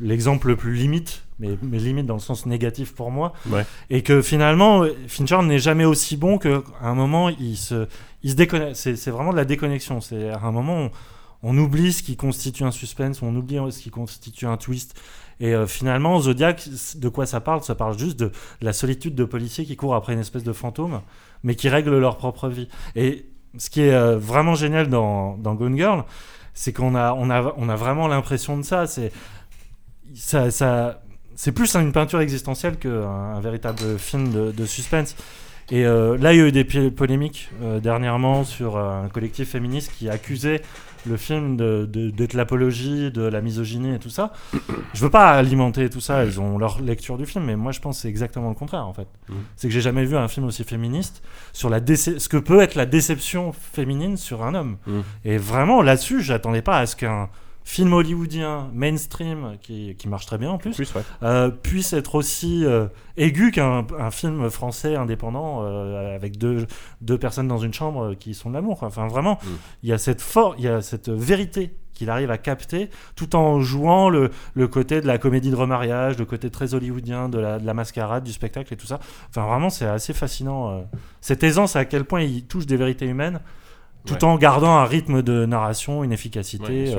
l'exemple le plus limite, mais, mais limite dans le sens négatif pour moi.
Ouais.
Et que finalement, Fincher n'est jamais aussi bon qu'à un moment, il se, il se déconnecte. C'est c'est vraiment de la déconnexion. C'est à un moment, on, on oublie ce qui constitue un suspense, on oublie ce qui constitue un twist. Et euh, finalement, Zodiac, de quoi ça parle? Ça parle juste de, la solitude de policiers qui courent après une espèce de fantôme, mais qui règlent leur propre vie. Et ce qui est euh, vraiment génial dans, dans Gone Girl, c'est qu'on a, on a, on a vraiment l'impression de ça. C'est ça, c'est plus une peinture existentielle qu'un un véritable film de, suspense. Et euh, là, il y a eu des polémiques dernièrement sur un collectif féministe qui accusait le film de- de- d'être l'apologie de la misogynie et tout ça. Je veux pas alimenter tout ça, ils ont leur lecture du film, mais moi je pense que c'est exactement le contraire en fait.
Mhm.
C'est que j'ai jamais vu un film aussi féministe sur la déce- ce que peut être la déception féminine sur un homme.
Mhm.
Et vraiment là-dessus, j'attendais pas à ce qu'un film hollywoodien mainstream qui, qui marche très bien en plus, euh, puisse être aussi euh, aigu qu'un un film français indépendant euh, avec deux, deux personnes dans une chambre qui sont de l'amour. Enfin vraiment, il y a cette il y a cette vérité qu'il arrive à capter tout en jouant le, le côté de la comédie de remariage, le côté très hollywoodien de la, de la mascarade, du spectacle et tout ça. Enfin vraiment, c'est assez fascinant. cette aisance à quel point il touche des vérités humaines tout
Ouais.
en gardant un rythme de narration, une efficacité.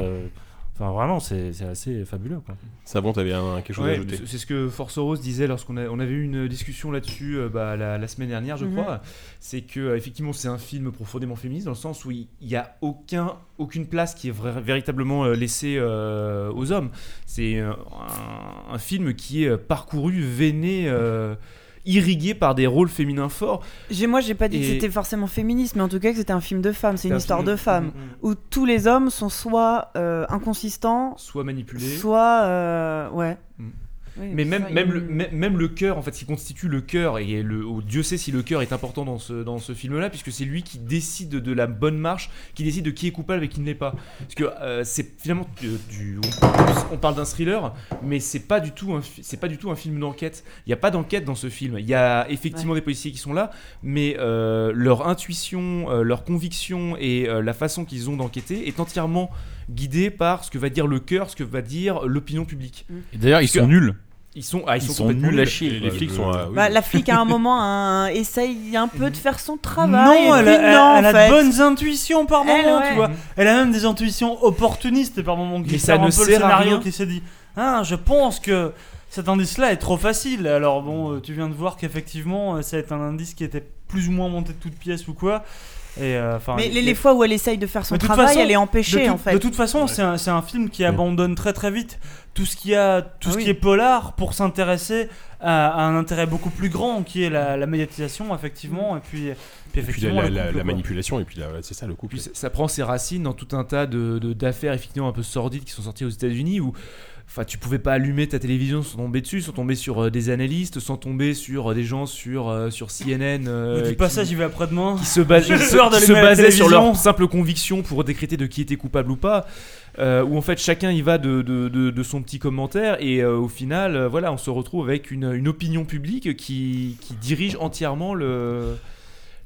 Enfin, vraiment, c'est assez fabuleux. Quoi.
Ça bon, t'avais un- quelque chose à ajouter
c'est- ce que Force Rose disait lorsqu'on a- on avait eu une discussion là-dessus euh, bah, la, la semaine dernière, je
Mhm.
crois. C'est que euh, effectivement, c'est un film profondément féministe dans le sens où il n'y a aucun, aucune place qui est véritablement euh, laissée euh, aux hommes. C'est euh, un, un film qui est parcouru, veiné, euh, irrigué par des rôles féminins forts.
Moi, j'ai pas dit que c'était forcément féministe, mais en tout cas que c'était un film de femmes. C'est une
un
histoire
film
de femmes
Mm, mm.
où tous les hommes sont soit euh, inconsistants,
soit manipulés,
soit euh, ouais. Oui,
Mais
ça,
même, même, le, même, même le cœur, en fait, ce qui constitue le cœur, et le, oh, Dieu sait si le cœur est important dans ce, dans ce film-là, puisque c'est lui qui décide de la bonne marche, qui décide de qui est coupable et qui ne l'est pas. Parce que euh, c'est finalement euh, du, on, on parle d'un thriller, mais c'est pas du tout un, pas du tout un film d'enquête. Il n'y a pas d'enquête dans ce film. Il y a effectivement des policiers qui sont là, mais euh, leur intuition, leur conviction et la façon qu'ils ont d'enquêter est entièrement guidée par ce que va dire le cœur, ce que va dire l'opinion publique.
Et d'ailleurs, ils sont nuls.
Ils sont, ah, ils
Ils
sont,
nuls à chier,
Les,
quoi.
flics
Je-
sont. euh, oui.
Bah, la flic à un moment hein, essaye un peu de faire son travail.
Non, elle, a, elle-
non,
elle de bonnes intuitions par
Elle,
moment,
ouais.
tu vois. Elle a même des intuitions opportunistes par moment qui
Mais ça
sert
ne
un peu le scénario
rien.
qui s'est dit Ah, je pense que cet indice-là est trop facile. Alors bon, euh, tu viens de voir qu'effectivement, euh, ça est un indice qui était plus ou moins monté de toutes pièces ou quoi. Et, euh,
Mais les, les fois où elle essaye de faire son
de
travail,
façon,
elle est empêchée
de tout-
en fait.
De toute façon, c'est un, film qui abandonne très très vite tout ce qui a tout
Ah
ce
oui.
qui est polar pour s'intéresser à, à un intérêt beaucoup plus grand qui est la, la médiatisation effectivement et puis, puis
Et puis
effectivement
la, la-
couple,
la
quoi.
manipulation, et puis c'est ça le couple.
Puis ça, ça prend ses racines dans tout un tas de de- d'affaires effectivement un peu sordides qui sont sorties aux États-Unis où Enfin, tu pouvais pas allumer ta télévision sans tomber dessus, sans tomber sur euh, des analystes, sans tomber sur euh, des gens sur, euh, sur CNN. euh,
Du
qui-
passage, j'y vais après-demain.
qui se, bas- [LAUGHS]
J'ai
qui se- basaient sur leur simple conviction pour décréter de qui était coupable ou pas. Où en fait chacun y va de, de, de- de son petit commentaire et au final voilà on se retrouve avec une, une opinion publique qui, qui dirige entièrement le-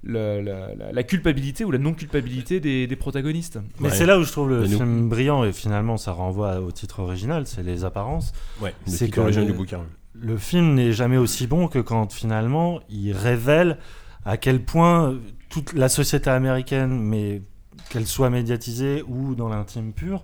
la, la- la culpabilité ou la non culpabilité des, des protagonistes.
Mais c'est là où je trouve le
nous-
film brillant et finalement ça renvoie au titre original, c'est les apparences.
Ouais, le
c'est
titre original du bouquin.
Le film n'est jamais aussi bon que quand finalement il révèle à quel point toute la société américaine, mais qu'elle soit médiatisée ou dans l'intime pur,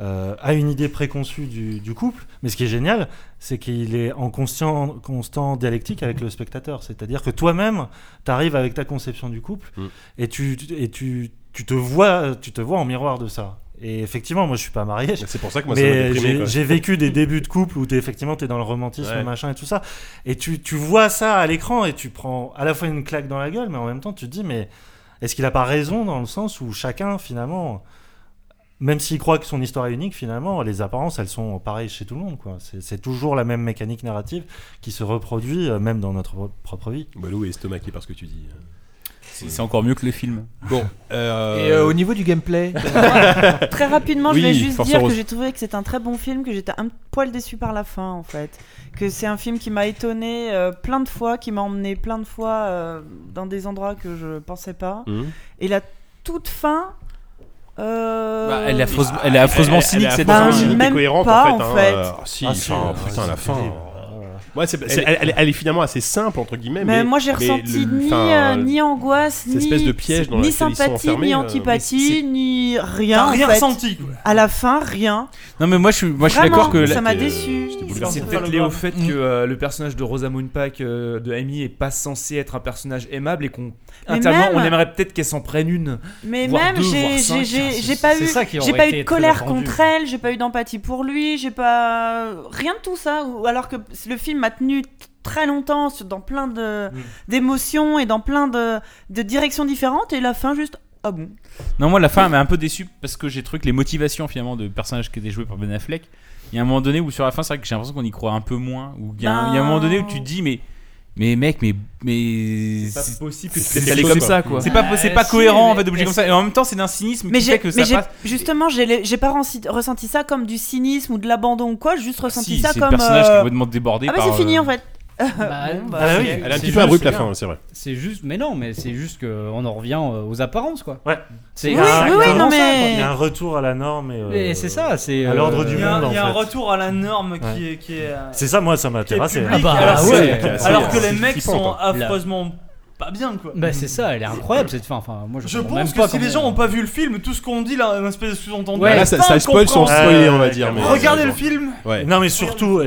euh, a une idée préconçue du, du couple. Mais ce qui est génial, c'est qu'il est en constant, constant dialectique avec le spectateur. C'est-à-dire que toi-même, tu arrives avec ta conception du couple
Mm.
et, tu, et tu, tu, te vois, tu te vois en miroir de ça. Et effectivement, moi je suis pas marié.
C'est pour ça que moi,
mais j'ai- vécu des débuts de couple où es, effectivement tu es dans le romantisme,
Ouais.
machin et tout ça. Et tu, tu vois ça à l'écran et tu prends à la fois une claque dans la gueule, mais en même temps tu te dis, mais est-ce qu'il a pas raison dans le sens où chacun finalement, même s'il croit que son histoire est unique, finalement les apparences elles sont pareilles chez tout le monde. C'est toujours la même mécanique narrative qui se reproduit euh, même dans notre propre vie.
Est estomaqué par ce que tu dis.
C'est encore mieux que le film.
Bon. euh,
Et euh, au niveau du gameplay [LAUGHS]
Très rapidement, je
Oui,
vais juste
Force
dire
Rose.
que j'ai trouvé que c'est un très bon film, que j'étais un poil déçu par la fin en fait. Que c'est un film qui m'a étonné euh, plein de fois, qui m'a emmené plein de fois euh, dans des endroits que je pensais pas.
Mhm.
Et la toute fin. euh,
Bah, elle est affreuse- elle est affreusement cynique, cette
bah,
et
même
cohérente
pas,
en fait. hein,
fait.
si,
Ah, si,
enfin,
ah,
putain, la fin. Ouais, c'est- c'est-
Elle est-
elle, elle est- elle est finalement assez simple entre guillemets.
Mais,
Mais,
moi j'ai
mais
ressenti
le-
ni,
enfin,
euh, ni angoisse, ni,
espèce de piège dans
ni sympathie,
enfermés,
ni
euh,
antipathie, ni rien.
T'as
en
rien
fait.
ressenti, quoi.
À la fin, rien.
Non, mais moi je suis, moi, je suis d'accord que.
ça
la-
m'a déçu.
C'est peut-être lié au fait que euh, le personnage de Rosamund Pike euh, de Amy est pas censé être un personnage aimable et qu'on intérieurement
même-
on aimerait peut-être qu'elle s'en prenne une.
Mais même
deux,
j'ai pas eu j'ai pas eu de colère contre elle, j'ai pas eu d'empathie pour lui, j'ai pas rien de tout ça ou alors que le film m'a tenu très longtemps sur- dans plein de d'émotions et dans plein de de directions différentes et la fin juste ah bon.
Non, moi la fin m'a un peu déçu parce que j'ai trouvé que les motivations finalement de personnages qui étaient joués par Ben Affleck, il y a un moment donné où sur la fin c'est vrai que j'ai l'impression qu'on y croit un peu moins. Ou il y, a un- il y a un moment donné où tu te dis mais. Mais mec, mais. mais
C'est pas possible que tu
c'est-
comme ça, quoi.
C'est pas, c'est pas cohérent en fait d'objet comme ça. Et en même temps, c'est d'un cynisme
Mais
qui fait que
mais
ça
j'ai
passe.
justement j'ai pas ressenti, ressenti ça comme du cynisme ou de l'abandon ou quoi, j'ai juste ressenti
Si,
ça
c'est
comme
personnage qui
euh,
complètement débordé
Ah bah c'est fini
euh,
en fait.
Bah,
Bon,
bah,
bah,
oui.
c'est-
Elle est un petit peu abrupte la fin, c'est vrai.
C'est juste, mais non, mais c'est juste qu'on en revient euh, aux apparences, quoi.
Ouais.
C'est
oui, oui, non, mais-
Il y a un retour à la norme et, euh,
Et c'est ça, c'est
à
euh,
l'ordre du
Il y a,
monde.
il y a un retour à la norme qui
Ouais.
est. Qui est euh,
C'est ça, moi, ça m'a terrassé.
Ah bah,
alors,
ouais.
alors que les mecs sont affreusement pas bien quoi.
Bah c'est ça, elle est incroyable cette fin. Enfin, moi je,
Je
même
pense que
pas
si les gens ont pas vu le film, tout ce qu'on dit là, un espèce de sous-entendu.
Ouais,
Là, ça, spoil sans spoiler, on va dire. mais-
Regardez le film.
Ouais.
Non, mais surtout,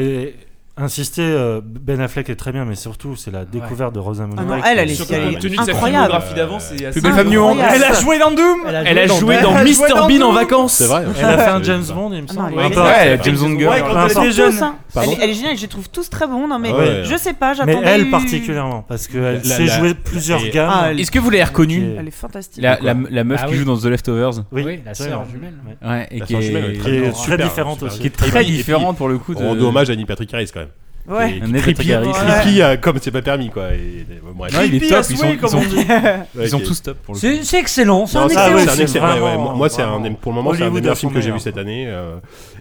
insister, euh, Ben Affleck est très bien, mais surtout, c'est la découverte de Rosamund
Ah non,
Pike.
elle, elle est-
Surtout
elle est
compte tenu de sa
incroyable.
filmographie d'avant, c'est assez.
Plus belle femme du monde.
Incroyable.
Elle a joué dans Doom.
Elle a joué
Elle
dans Mr
dans
Bean en vacances.
C'est vrai.
Elle a fait un James. Bond, il me
Ah
semble.
non,
Ouais,
elle est-
Ouais, James Bond Girl.
Ouais, quand
Peu
elle était jeune.
Tous, hein.
Pardon
elle, elle est géniale, je les trouve tous très bons. Non mais
Ah ouais.
je sais pas,
Mais
j'attendais.
elle
une-
particulièrement, parce qu'elle
La-
sait
la-
jouer plusieurs
et-
gammes.
Ah, elle-
Est-ce que vous l'avez reconnue
Elle est fantastique.
la, la, la meuf
Ah
qui
oui.
joue dans The Leftovers
Oui,
Oui, la
absolument.
sœur jumelle.
Ouais.
Et
La
qui
sœur jumelle, elle est
Qui très différente
super.
aussi.
qui est très
puis- et puis,
différente pour le coup. De...
On rend hommage à Neil Patrick Harris quand même.
Ouais.
Un
creepy, creepy, euh, comme c'est pas permis quoi. Et, bon, bref.
Ouais, il est top. Ils sont, ils.
Ouais,
ils tous top pour le coup.
C'est excellent, c'est un excellent
ouais, ouais. Moi, c'est pour le moment, c'est un des meilleurs films que j'ai vu cette année.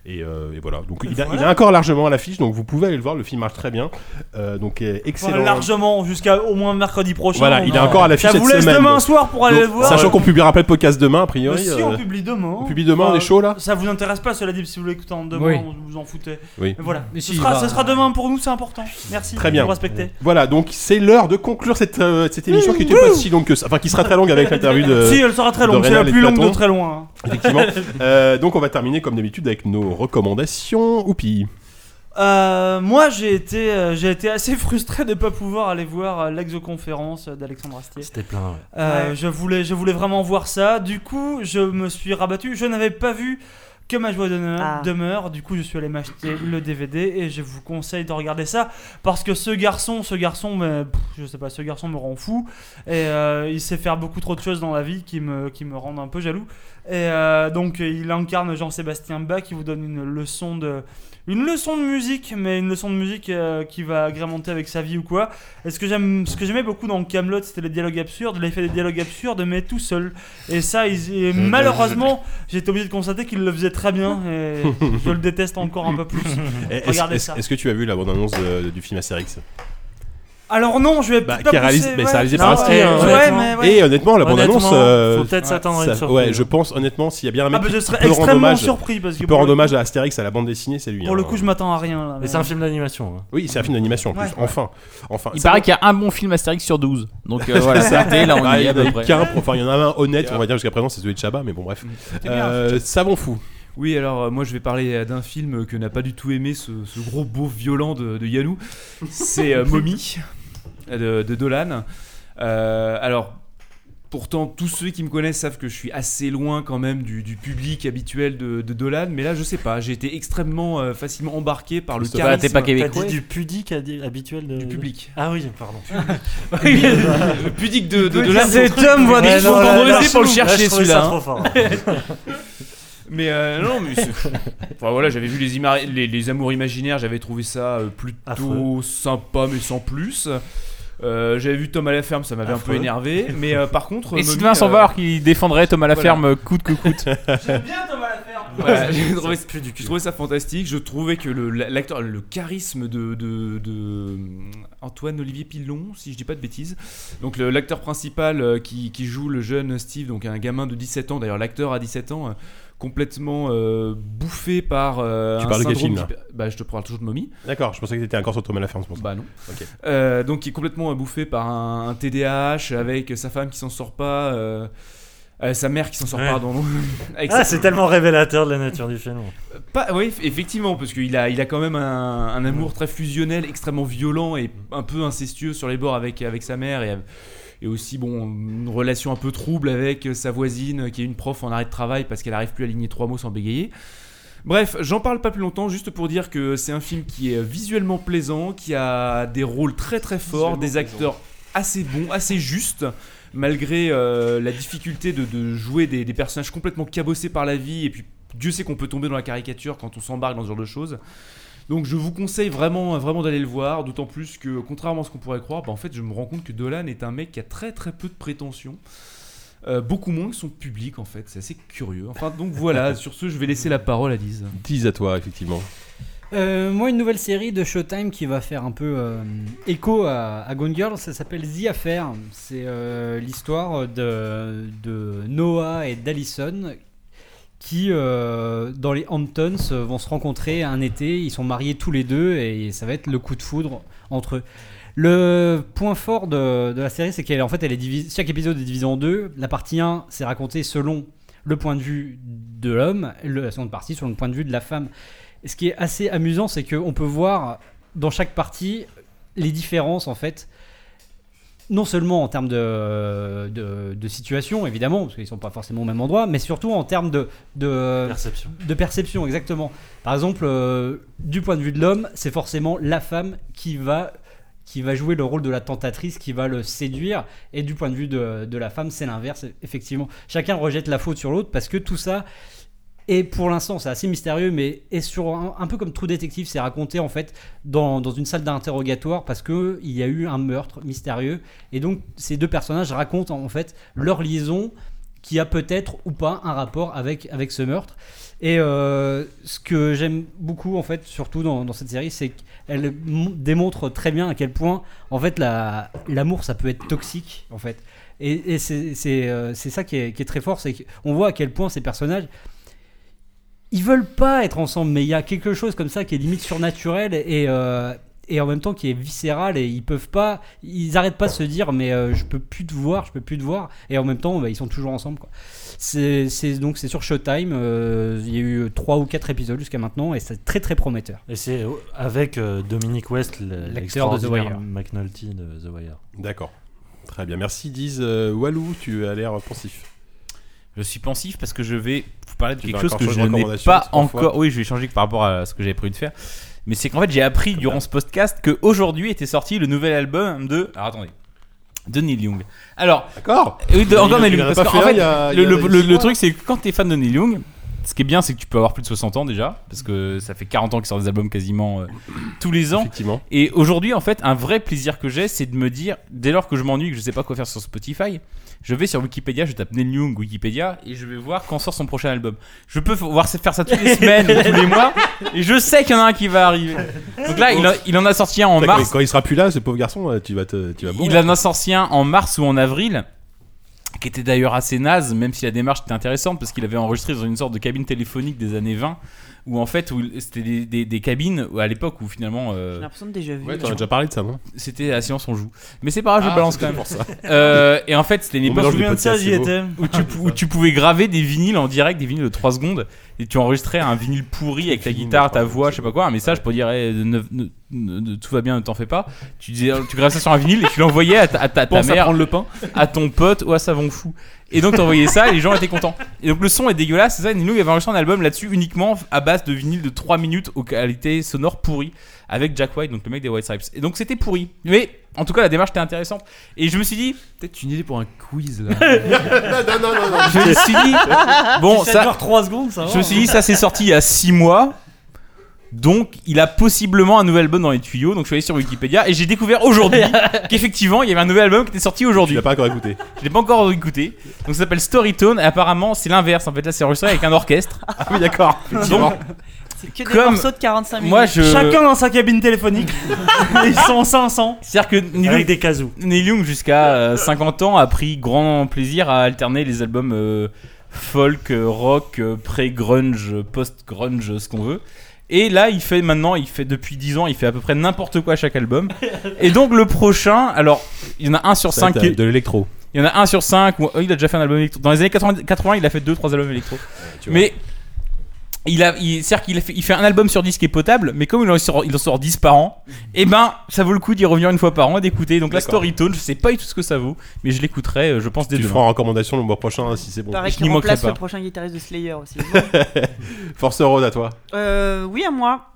Euh, et, euh, et voilà. Donc, il a, il a encore largement à l'affiche, donc vous pouvez aller le voir. Le film marche très bien. Euh, donc, euh,
Enfin,
excellent.
largement jusqu'à au moins mercredi prochain.
Voilà, il est encore à l'affiche
Ça
cette
vous laisse
semaine,
demain
donc.
soir pour aller
Donc,
le voir.
Sachant qu'on publiera pas le podcast demain, a priori.
Mais si,
euh,
on publie demain.
on publie demain, on est chaud, là
Ça vous intéresse pas, cela dit, si vous l'écoutez en demain,
Oui.
vous vous en foutez.
Oui.
Mais voilà.
Mais
ce,
si,
sera,
bah-
ce sera demain pour nous, c'est important. Merci.
Très bien.
Vous respectez.
Voilà, donc c'est l'heure de conclure cette, euh, cette émission qui était pas si longue que ça. Enfin, qui sera très longue avec l'interview de.
si, elle sera très longue. C'est la plus longue de très loin.
Effectivement. [LAUGHS] Donc, on va terminer comme d'habitude avec nos recommandations. Oupi.
Euh, moi, j'ai été, euh, j'ai été assez [LAUGHS] frustré de ne pas pouvoir aller voir euh, l'exoconférence d'Alexandre Astier.
C'était plein, ouais.
Euh, Je, voulais, je voulais vraiment voir ça. Du coup, je me suis rabattu. Je n'avais pas vu que ma joie demeure.
Ah.
demeure. Du coup, je suis allé m'acheter le DVD et je vous conseille de regarder ça parce que ce garçon, ce garçon, mais, pff, je sais pas, ce garçon me rend fou et euh, il sait faire beaucoup trop de choses dans la vie qui me, qui me rendent un peu jaloux. Et euh, donc, il incarne Jean-Sébastien Bach qui vous donne une leçon de une leçon de musique, mais une leçon de musique euh, qui va agrémenter avec sa vie ou quoi. Et ce que j'aime, ce que j'aimais beaucoup dans Camelot, c'était les dialogues absurdes. Fait des dialogues absurdes, mais tout seul. Et ça, et malheureusement, été obligé de constater qu'il le faisait très bien. Et je le déteste encore un peu plus. [LAUGHS]
Est-ce
Regardez
est-ce-
ça.
est-ce que tu as vu la bande-annonce de- du film Astérix?
Alors non, je vais
Bah,
pas
qui est réalisé,
pousser,
mais
ouais.
c'est réalisé
Non,
par Astier.
ouais,
hein,
ouais,
honnêtement.
mais ouais.
Et honnêtement, la bande-annonce.
Honnêtement,
euh,
faut peut-être s'attendre à une
ça-
surprise.
Ouais, je pense honnêtement, s'il y a bien un mec
Ah, bah,
qui
je serais
peut rendre
extrêmement
hommage,
surpris parce que
qui peut
pour
rendre
le
hommage à Astérix à la bande dessinée, c'est lui.
Pour
hein.
le coup, je m'attends à rien. Là,
Mais c'est un film d'animation. hein.
Oui, c'est un film d'animation en plus.
Ouais.
Enfin, enfin.
Il
ça
paraît qu'il y a un bon film Astérix sur 12. Donc euh, [LAUGHS] voilà, c'est raté, là on
Ah,
y
il
est
y
à
en a
peu
eu
près.
qu'un, enfin il y en a un honnête, on va dire jusqu'à présent, c'est celui de Chabat, mais bon bref. Euh, Savon fou.
Oui, alors euh, moi je vais parler euh, d'un film que n'a pas du tout aimé ce, ce gros beau violent de, de Yannou. C'est euh, [LAUGHS] Mommy de, de Dolan. Euh, alors, pourtant, tous ceux qui me connaissent savent que je suis assez loin quand même du, du public habituel de, de Dolan, mais là je sais pas, j'ai été extrêmement euh, facilement embarqué par le
bah,
charisme.
t'es pas
T'as
québécois.
dit du pudique adi- habituel de...
Du public.
Ah oui, pardon. [LAUGHS] [LAUGHS]
le pudique de, de, de Dolan.
C'est Tom, voit des
Ouais,
choses
non,
dans
là,
le
là,
récit
pour le
là,
chercher, celui-là,
ça
hein.
trop fort.
Mais euh, non, mais c'est- [LAUGHS] enfin, voilà, j'avais vu les, ima- les, les amours imaginaires, j'avais trouvé ça euh, plutôt
Affreux.
sympa, mais sans plus. Euh, J'avais vu Tom à la ferme, ça m'avait un peu
Affreux.
énervé. Mais euh, par contre,
Et
Mommy,
Sylvain
euh,
qu'il défendrait Tom à la
voilà.
ferme euh, coûte que coûte. [LAUGHS]
J'aime bien Thomas la ferme.
Voilà, [LAUGHS] j'ai trouvé, je trouvais ça fantastique. Je trouvais que le- l'acteur, le charisme de, de- de Antoine Olivier Pilon, si je dis pas de bêtises, donc le- l'acteur principal euh, qui, qui joue le jeune Steve, donc un gamin de 17 ans. D'ailleurs, l'acteur a 17 ans. euh, complètement euh, bouffé par euh,
Tu
un
parles de quel film, là
bah je te parle toujours de Mommy
D'accord, je pensais que t'étais encore sur Thomas la ferme, c'est pour ça.
bah non.
Ok.
Euh, donc qui est complètement euh, bouffé par un, un TDAH avec sa femme qui s'en sort pas, euh, euh, sa mère qui s'en sort
Ouais.
pas, pardon. [LAUGHS] Avec
Ah,
sa-
c'est tellement révélateur de la nature du film.
Pas, oui, eff- effectivement, parce qu'il a, il a quand même un, un amour très fusionnel, extrêmement violent et un peu incestueux sur les bords avec, avec sa mère et, et aussi bon une relation un peu trouble avec sa voisine qui est une prof en arrêt de travail parce qu'elle arrive plus à aligner trois mots sans bégayer. Bref, j'en parle pas plus longtemps, juste pour dire que c'est un film qui est visuellement plaisant, qui a des rôles très très forts, des acteurs assez bons, assez justes, malgré euh, la difficulté de, de jouer des, des personnages complètement cabossés par la vie, et puis Dieu sait qu'on peut tomber dans la caricature quand on s'embarque dans ce genre de choses. Donc je vous conseille vraiment, vraiment d'aller le voir, d'autant plus que contrairement à ce qu'on pourrait croire, bah, en fait je me rends compte que Dolan est un mec qui a très très peu de prétentions. Euh, beaucoup moins que son public en fait, c'est assez curieux. Enfin donc voilà, [LAUGHS] sur ce je vais laisser la parole à Lise.
Tease à toi, effectivement.
Euh, moi, une nouvelle série de Showtime qui va faire un peu euh, écho à, à Gone Girl, ça s'appelle The Affair. C'est euh, l'histoire de, de Noah et d'Allison qui, euh, dans les Hamptons, euh, vont se rencontrer un été. Ils sont mariés tous les deux et ça va être le coup de foudre entre eux. Le point fort de, la série, c'est qu'elle en fait, elle est chaque épisode est divisé en deux. La partie 1, c'est raconté selon le point de vue de l'homme, la seconde partie selon le point de vue de la femme. Et ce qui est assez amusant, c'est qu'on peut voir dans chaque partie les différences en fait. Non seulement en termes de, de, de situation, évidemment, parce qu'ils sont pas forcément au même endroit, mais surtout en termes de, de
Perception.
De perception, exactement. Par exemple, euh, du point de vue de l'homme, c'est forcément la femme qui va, qui va jouer le rôle de la tentatrice, qui va le séduire, et du point de vue de, de la femme, c'est l'inverse, effectivement. Chacun rejette la faute sur l'autre parce que tout ça, et pour l'instant, c'est assez mystérieux, mais est sur un, peu comme True Detective, c'est raconté en fait dans, dans une salle d'interrogatoire parce que il y a eu un meurtre mystérieux et donc ces deux personnages racontent en fait leur liaison qui a peut-être ou pas un rapport avec avec ce meurtre. Et euh, ce que j'aime beaucoup en fait, surtout dans, cette série, c'est qu'elle mon- démontre très bien à quel point en fait la- l'amour ça peut être toxique en fait. Et, c'est, euh, c'est ça qui est, qui est très fort, c'est qu'on voit à quel point ces personnages ils veulent pas être ensemble, mais il y a quelque chose comme ça qui est limite surnaturel et, euh, et en même temps qui est viscéral et ils peuvent pas, ils arrêtent pas de se dire mais euh, je peux plus te voir, je peux plus te voir et en même temps bah, ils sont toujours ensemble quoi. C'est donc c'est sur Showtime, euh, il y a eu trois ou quatre épisodes jusqu'à maintenant et c'est très très prometteur.
Et c'est euh, avec euh, Dominic West,
L'acteur de The Wire.
McNulty de The Wire.
D'accord. Très bien, merci Diz. Euh, Walou, tu as l'air pensif.
Je suis pensif parce que je vais vous parler de
Tu
quelque chose que je n'ai pas encore. Oui, je vais changer par rapport à ce que j'avais prévu de faire. Mais c'est qu'en fait, j'ai appris durant ce podcast que aujourd'hui était sorti le nouvel album de. Alors attendez. De Neil Young. Alors.
D'accord.
Oui, de, encore
il
Neil Young. Parce qu'en
fait
le, truc, c'est que quand t'es fan de Neil Young, ce qui est bien, c'est que tu peux avoir plus de 60 ans déjà. Parce que ça fait 40 ans qu'il sort des albums quasiment euh, tous les ans.
Effectivement.
Et aujourd'hui, en fait, un vrai plaisir que j'ai, c'est de me dire, dès lors que je m'ennuie, que je sais pas quoi faire sur Spotify, je vais sur Wikipédia, je tape Neil Young Wikipédia et je vais voir quand sort son prochain album. Je peux voir faire ça toutes les [LAUGHS] semaines, tous les mois, et je sais qu'il y en a un qui va arriver. Donc là, il, en- il en a sorti un en mars.
Quand il sera plus là, ce pauvre garçon, euh, tu vas te, tu vas
Il en a sorti un en mars ou en avril, qui était d'ailleurs assez naze, même si la démarche était intéressante, parce qu'il avait enregistré dans une sorte de cabine téléphonique des années 20, où en fait, où c'était des, des- des cabines où, à l'époque où finalement. euh,
J'ai l'impression de déjà vu.
Ouais, t'en as déjà parlé de ça, non?
C'était à Science on joue. Mais c'est pas grave, je
Ah,
balance quand même.
pour ça.
Euh, et en fait, c'était une époque où, où tu, pou- où tu pouvais graver des vinyles en direct, des vinyles de 3 secondes, et tu enregistrais un vinyle pourri avec ta guitare, ta voix, je sais pas quoi, un message pour dire eh, ne- ne- ne- tout va bien, ne t'en fais pas. Tu, disais, tu gravais ça sur un vinyle et tu l'envoyais à ta, à ta, ta
Pense à
mère,
prendre le pain.
à ton pote ou à Savon Fou. Et donc t'envoyais ça et les gens étaient contents. Et donc le son est dégueulasse, c'est ça. Nino il avait enregistré un album là-dessus uniquement à base de vinyle de 3 minutes aux qualités sonores pourries avec Jack White, donc le mec des White Stripes. Et donc c'était pourri. Mais en tout cas la démarche était intéressante. Et je me suis dit,
Peut-être une idée pour un quiz là. [LAUGHS]
non, non, non, non.
je me suis dit, bon
ça
ça,
dure 3 secondes, ça va.
je me suis dit ça c'est sorti il y a 6 mois. Donc, il a possiblement un nouvel album dans les tuyaux. Donc, je suis allé sur Wikipédia et j'ai découvert aujourd'hui [LAUGHS] qu'effectivement, il y avait un nouvel album qui était sorti
Tu
aujourd'hui.
l'as pas encore écouté.
Je l'ai pas encore écouté. Donc, ça s'appelle Storytone. Et apparemment, c'est l'inverse. En fait, là, c'est enregistré avec un orchestre.
Ah oui, d'accord.
Donc,
C'est que des
Comme-
morceaux de 45 minutes.
moi, je.
Chacun dans sa cabine téléphonique. [LAUGHS] Ils sont 500.
C'est-à-dire que Neil
Avec
Young,
des casous.
Neil Young, jusqu'à euh, 50 ans, a pris grand plaisir à alterner les albums euh, folk, euh, rock, euh, pré-grunge, post-grunge, ce qu'on veut. Et là, il fait maintenant, il fait depuis 10 ans, il fait à peu près n'importe quoi à chaque album. [LAUGHS] Et donc le prochain, alors il y en a un sur
Ça va
5
être,
qui
euh, de l'électro.
Il y en a un sur 5 où oh, il a déjà fait un album électro. Dans les années 80, 80, il a fait 2-3 albums électro.
tu vois.
mais il a, il, c'est-à-dire qu'il a fait, il fait un album sur 10 qui est potable, mais comme il en sort, il en sort 10 par an, et ben ça vaut le coup d'y revenir une fois par an et d'écouter. Donc la
D'accord.
Storytone, je sais pas du tout ce que ça vaut, mais je l'écouterai, euh, je pense dès
Tu le
demain.
feras en recommandation le mois prochain hein, si c'est bon.
Pareil
je
qu'il remplace le prochain guitariste de Slayer aussi. [LAUGHS]
Force Rose à toi.
Euh, oui, à moi.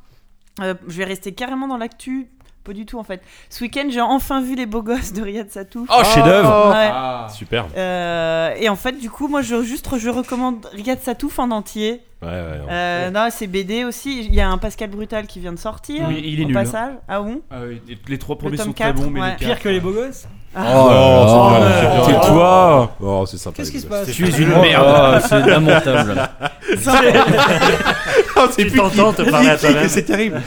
Euh, je vais rester carrément dans l'actu. Pas du tout en fait. Ce week-end, j'ai enfin vu les beaux gosses de Riyad Satouf.
Oh, chef-d'œuvre
Ouais.
Ah.
Super.
Euh, et en fait, du coup, moi, je, juste, je recommande Riyad Satouf en entier.
Ouais, ouais. non.
Euh, non, c'est BD aussi. Il y a un Pascal Brutal qui vient de sortir.
Oui, il est
au
nul, hein.
passage. Ah bon
Ah oui, les- trois premiers sont très
4,
bons, mais
ouais.
les
Pire que les beaux gosses
Ah.
Oh,
Oh,
c'est bien, c'est bien.
tais-toi.
Oh, c'est sympa.
Qu'est-ce qui se passe
Tu es une
Oh,
merde.
c'est lamentable. [LAUGHS]
Oh, c'est
Tu t'entends te parler à toi-même.
C'est terrible.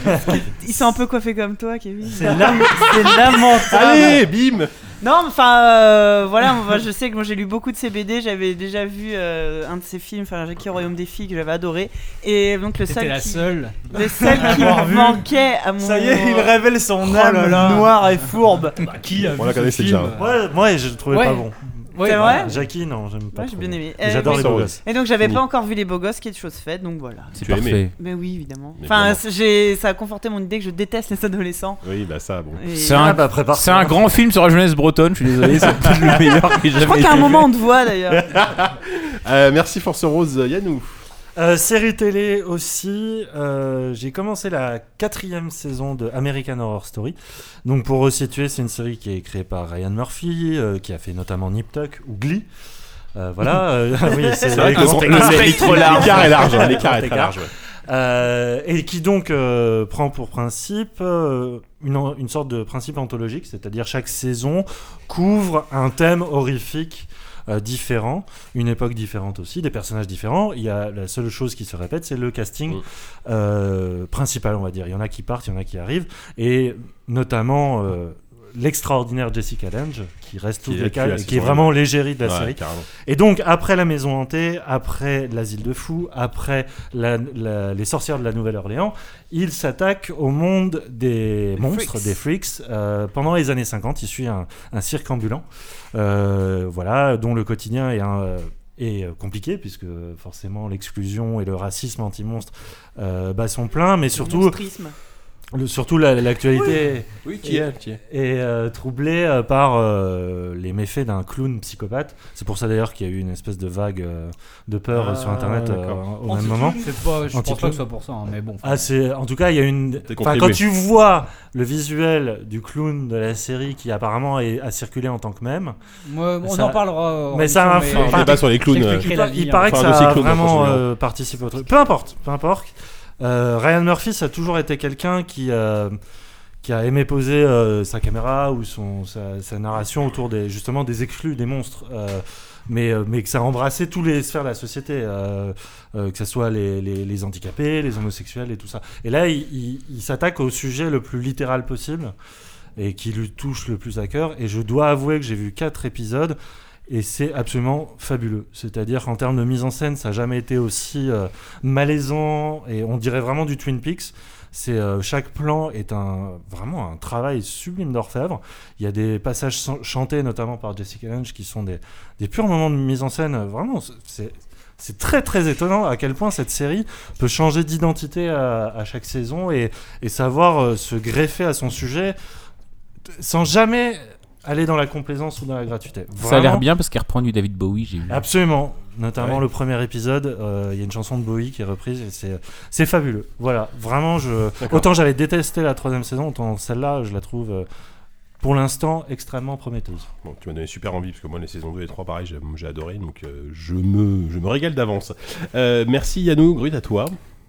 Ils sont un peu coiffés comme toi, Kevin.
C'est lamentable.
Allez, bim.
Non, mais enfin, euh, voilà, moi, je sais que moi j'ai lu beaucoup de ces BD, j'avais déjà vu euh, un de ces films, enfin Jackie au Royaume des filles que j'avais adoré, et donc le
C'était
seul
la
qui,
seule.
le seul [LAUGHS] qui me manquait à mon.
Ça y est, il révèle son
Oh
âme noire et fourbe.
Qui a
On
vu
la
ce film
déjà.
Ouais, moi je le trouvais
Ouais.
pas bon.
Ouais,
C'est vrai
Jackie, non, j'aime pas.
J'ai
trop.
bien aimé.
Mais
Euh,
J'adore
oui.
les beaux gosses.
Et donc j'avais
Fini.
pas encore vu les beaux gosses, qui est chose faite, donc voilà.
C'est
Tu as aimé.
parfait.
Mais oui, évidemment.
Mais
Enfin,
évidemment.
c'est- j'ai, ça a conforté mon idée que je déteste les adolescents.
Oui, bah ça, bon.
Et-
C'est
Ah
un,
bah prépare.
c'est un grand film sur la jeunesse bretonne, je suis désolé, c'est peut-être le meilleur que j'ai
Je
jamais
crois qu'à un moment on te voit d'ailleurs. [LAUGHS]
Euh, merci Force Rose, Yannou.
Euh, série télé aussi, euh, j'ai commencé la quatrième saison de American Horror Story. Donc pour resituer, c'est une série qui est créée par Ryan Murphy, euh, qui a fait notamment Nip Tuck ou Glee. Voilà, [LAUGHS] oui, c'est
vrai que spectre large. L'écart est large. L'écart est très large. ouais.
Et qui donc prend pour principe une, une sorte de principe anthologique, c'est-à-dire chaque saison couvre un thème horrifique euh, différent, une époque différente aussi, des personnages différents. Il y a la seule chose qui se répète, c'est le casting
Mm.
euh, principal, on va dire. Il y en a qui partent, il y en a qui arrivent, et notamment euh, l'extraordinaire Jessica Lange, qui reste
Qui est la
cas, qui est vraiment l'égérie de la
Ouais,
série.
carrément.
Et donc, après La Maison Hantée, après L'Asile de Fous, après la- la- Les Sorcières de la Nouvelle-Orléans, il s'attaque au monde des monstres,
freaks.
des freaks. Euh, pendant les années 50, il suit un, un cirque ambulant, euh, voilà, dont le quotidien est un. euh, est compliqué puisque forcément l'exclusion et le racisme anti-monstre euh, bat son plein, mais surtout,
Monstrisme.
Le- surtout la- l'actualité
Oui, qui est, qui est.
est euh, troublé euh, par euh, les méfaits d'un clown psychopathe. C'est pour ça d'ailleurs qu'il y a eu une espèce de vague euh, de peur euh,
Ah,
sur Internet euh, au même moment.
Pas, je pense pas que ce soit pour ça, hein, mais bon.
Ah, en tout cas il y a une. Quand tu vois le visuel du clown de la série qui apparemment est, a circulé en tant que même,
on
Ça-
en parlera. en
mais ça a un-
débat sur les clowns.
il, il
hein.
paraît que ça a vraiment participé au truc. Peu importe, peu importe. Euh, Ryan Murphy, ça a toujours été quelqu'un qui, euh, a aimé poser euh, sa caméra ou son, sa, narration autour des, justement des exclus, des monstres. mais, que ça a embrassé tous les sphères de la société, que ce soit les, handicapés, les homosexuels et tout ça. Et là, il- il s'attaque au sujet le plus littéral possible et qui lui touche le plus à cœur. Et je dois avouer que j'ai vu quatre épisodes et c'est absolument fabuleux. C'est-à-dire qu'en termes de mise en scène, ça n'a jamais été aussi euh, malaisant et on dirait vraiment du Twin Peaks. C'est euh, chaque plan est un vraiment un travail sublime d'orfèvre. Il y a des passages chan- chantés notamment par Jessica Lange qui sont des, des purs moments de mise en scène. Vraiment, c'est c'est très très étonnant à quel point cette série peut changer d'identité à, à chaque saison et, et savoir euh, se greffer à son sujet sans jamais aller dans la complaisance ou dans la gratuité.
Ça a l'air bien parce qu'elle reprend du David Bowie, j'ai vu.
Absolument. Notamment
Ouais.
le premier épisode, euh, il y a une chanson de Bowie qui est reprise et c'est, c'est fabuleux. Voilà, vraiment, je... Autant j'avais détesté la troisième saison, autant celle-là, je la trouve euh, pour l'instant extrêmement prometteuse.
Bon, tu m'as donné super envie parce que moi les saisons 2 et 3 pareil j'ai j'ai adoré donc euh, je me je me régale d'avance. Euh, merci Yannou, Grut à toi.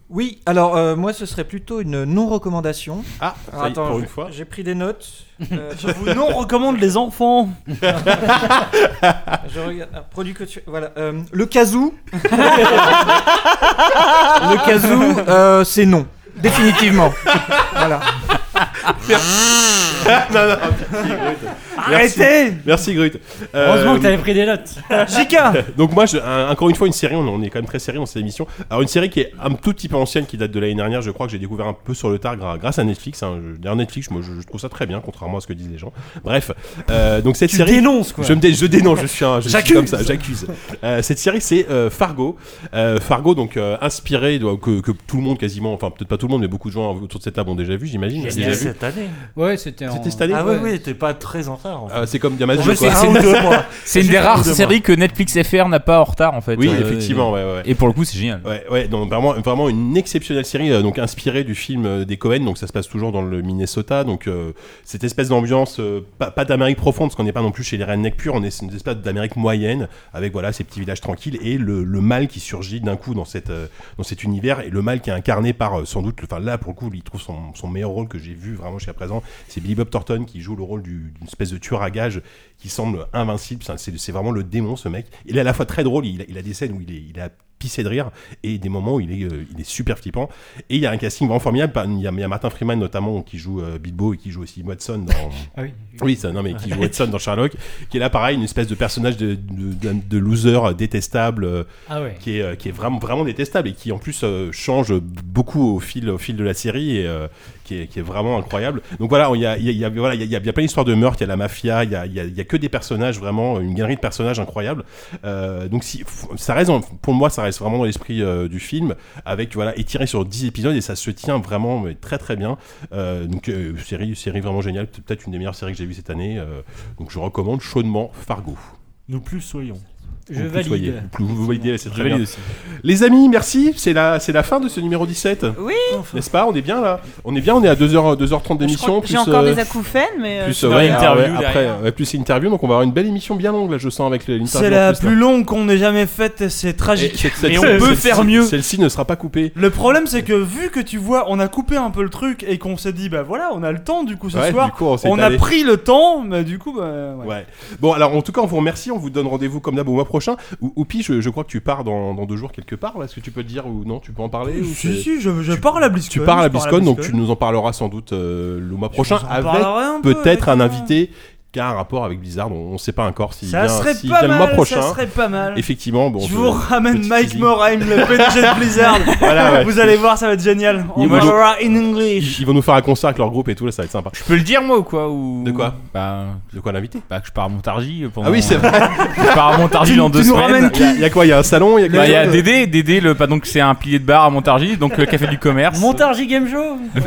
Oui, alors euh, moi ce serait plutôt une non-recommandation.
Ah,
Alors,
ça y est,
attends,
pour une fois.
J'ai pris des notes. Euh, [LAUGHS]
Je vous non recommande les enfants. [LAUGHS]
je regarde. ah, produit que tu. Voilà. euh, le kazoo. [LAUGHS] le euh, c'est non. Définitivement. voilà.
non, non, merci, Grut.
Arrêtez
Merci, Grut. Euh,
Heureusement que t'avais pris des notes. [LAUGHS]
JK [LAUGHS]
Donc moi, je- un- encore une fois, une série, on, on est quand même très sérieux dans cette émission. Alors une série qui est un tout petit peu ancienne, qui date de l'année dernière, je crois que j'ai découvert un peu sur le tard gra- grâce à Netflix. hein. Je- D'ailleurs Netflix, moi je, je trouve ça très bien, contrairement à ce que disent les gens. Bref, euh, donc cette
Tu
série...
dénonces, quoi.
Je, me dé- je dénonce, je suis, un, je suis
J'accuse.
comme ça, j'accuse. Euh, cette série c'est euh, Fargo. Euh, Fargo, donc euh, inspiré, de- que, que tout le monde quasiment, enfin peut-être pas tout le monde, mais beaucoup de gens autour de cette table ont déjà vu, j'imagine.
C'était
Déjà vu.
cette année.
Ouais, c'était en-
C'était cette année
Ah
ouais.
oui, oui, t'es pas très en retard. En fait.
Euh, c'est comme quoi.
c'est-
Un ou deux mois. [LAUGHS]
C'est une
Juste
des rares séries que Netflix FR n'a pas en retard en fait.
Oui,
Euh,
effectivement,
et-
ouais, ouais.
Et pour le coup, c'est génial.
Ouais, ouais, donc vraiment, vraiment une exceptionnelle série, euh, donc inspirée du film euh, des Cohen. Donc ça se passe toujours dans le Minnesota. Donc euh, cette espèce d'ambiance, euh, pas, pas d'Amérique profonde, parce qu'on n'est pas non plus chez les rednecks purs. On est une espèce d'Amérique moyenne, avec voilà ces petits villages tranquilles et le, le mal qui surgit d'un coup dans cette euh, dans cet univers et le mal qui est incarné par euh, sans doute, enfin là pour le coup, il trouve son, son meilleur rôle que j'ai vu vraiment jusqu'à présent. C'est Billy Bob Thornton qui joue le rôle du- d'une espèce de tueur à gages qui semble invincible. C'est vraiment le démon ce mec. Il est à la fois très drôle. Il a, il a des scènes où il est, il a pissé de rire et des moments où il est, euh, il est super flippant. Et il y a un casting vraiment formidable. Il y a, il y a Martin Freeman notamment qui joue euh, Bilbo et qui joue aussi Watson dans. [LAUGHS]
Ah oui.
Oui, ça, non, mais qui joue Watson dans Sherlock, qui est là pareil, une espèce de personnage de, de, de- de loser détestable, euh,
Ah ouais.
qui est, euh, qui est vraiment, vraiment détestable et qui en plus change beaucoup au fil, au fil de la série et qui, est, vraiment incroyable. Donc voilà, il y a, y a- y a- voilà, il y plein d'histoires de meurtres, il y a la mafia, il y a, y a- que des personnages vraiment, une galerie de personnages incroyables. Euh, donc si, ça reste, pour moi, ça reste vraiment dans l'esprit euh, du film, avec voilà, étiré sur 10 épisodes et ça se tient vraiment très très bien. Euh, donc euh, série, série vraiment géniale, peut-être une des meilleures séries que j'ai vues cette année. euh, donc je recommande chaudement Fargo.
Nous plus soyons.
Je valide.
soyez. Vous validez, c'est
Je
très
valide
bien.
aussi.
Les amis, merci. C'est la, c'est la fin de ce numéro 17.
Oui.
N'est-ce pas? On est bien là. On est bien. On est à 2h, 2h30 d'émission.
J'ai encore des acouphènes, mais. euh,
Plus,
c'est
euh, ouais, ah ouais,
interview
après, ouais, plus interview. Donc on va avoir une belle émission bien longue là, je sens avec l'interview.
C'est la
plus, là.
longue qu'on ait jamais faite, c'est
Et
tragique. Mais on peut faire mieux.
Celle-ci ne sera pas coupée.
Le problème, c'est que vu que tu vois, on a coupé un peu le truc et qu'on s'est dit, bah voilà, on a le temps du coup ce
Ouais,
soir.
du coup, on
a pris le temps, mais du coup, bah ouais.
Ouais. Bon, alors en tout cas, on vous remercie. On vous donne rendez-vous comme d'hab au mois prochain. Ou- Oupi, je, je crois que tu pars dans, dans deux jours quelque part. Est-ce que tu peux te dire ou non Tu peux en parler ou
Si, si, je, je pars à la BlizzCon.
Tu pars à la BlizzCon, donc tu nous en parleras sans doute euh, le mois prochain avec peut-être un- invité qui a un rapport avec Blizzard. On ne sait pas encore s'il
Ça
vient,
serait pas
vient le mois
mal,
prochain.
ça serait pas mal.
Effectivement, bon.
je
je-
vous ramène Mike. Morheim, le PDG de [LAUGHS] Blizzard.
Voilà, ouais.
Vous allez voir, ça va être génial. On
Ils vont nous-
parlera in English.
Ils, vont nous faire un concert avec leur groupe et tout, là, ça va être sympa.
Je peux le dire moi ou quoi ou...
De quoi
Bah,
De quoi l'inviter
bah que je pars à Montargis pendant.
Ah oui, c'est vrai. [LAUGHS]
je pars à Montargis
Tu-
dans
tu
deux
nous
semaines.
Il y, a- il y a quoi Il y a un salon Il y a,
Bah, y a Dédé, Dédé le, bah, donc c'est un pilier de bar à Montargis, donc le café du commerce.
Montargis Game Show [LAUGHS]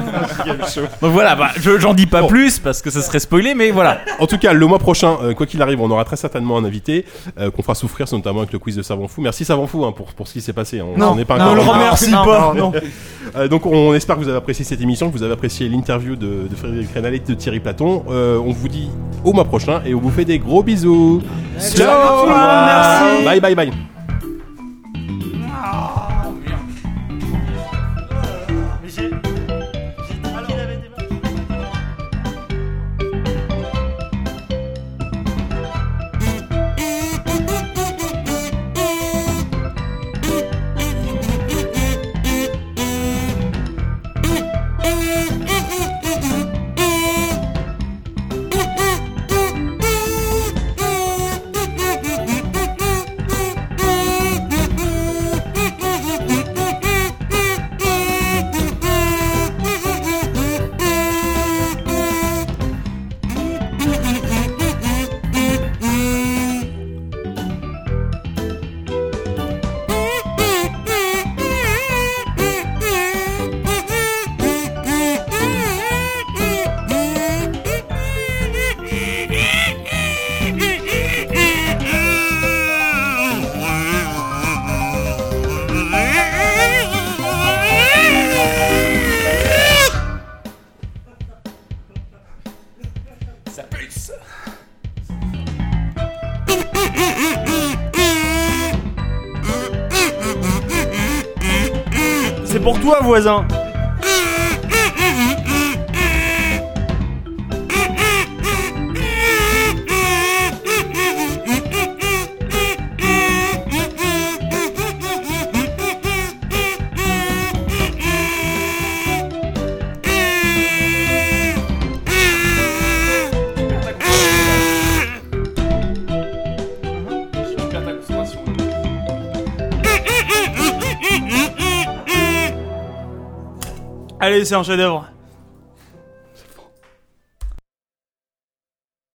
Donc voilà, bah, je- j'en dis pas plus parce que ça serait spoilé, mais voilà.
En tout cas, le mois prochain, euh, quoi qu'il arrive, on aura très certainement un invité euh, qu'on fera souffrir, notamment avec le quiz de Savant Fou. Merci Savant Fou hein, pour, pour ce qui s'est passé. hein. On
Non,
on n'est pas
non,
encore
ne le remercie pas.
non.
Euh, donc on espère que vous avez apprécié cette émission, que vous avez apprécié l'interview de, de Frédéric Rénal et de Thierry Platon. Euh, on vous dit au mois prochain et on vous fait des gros bisous. Ciao
Merci.
Bye bye bye.
Pour Allez, c'est un chef-d'œuvre.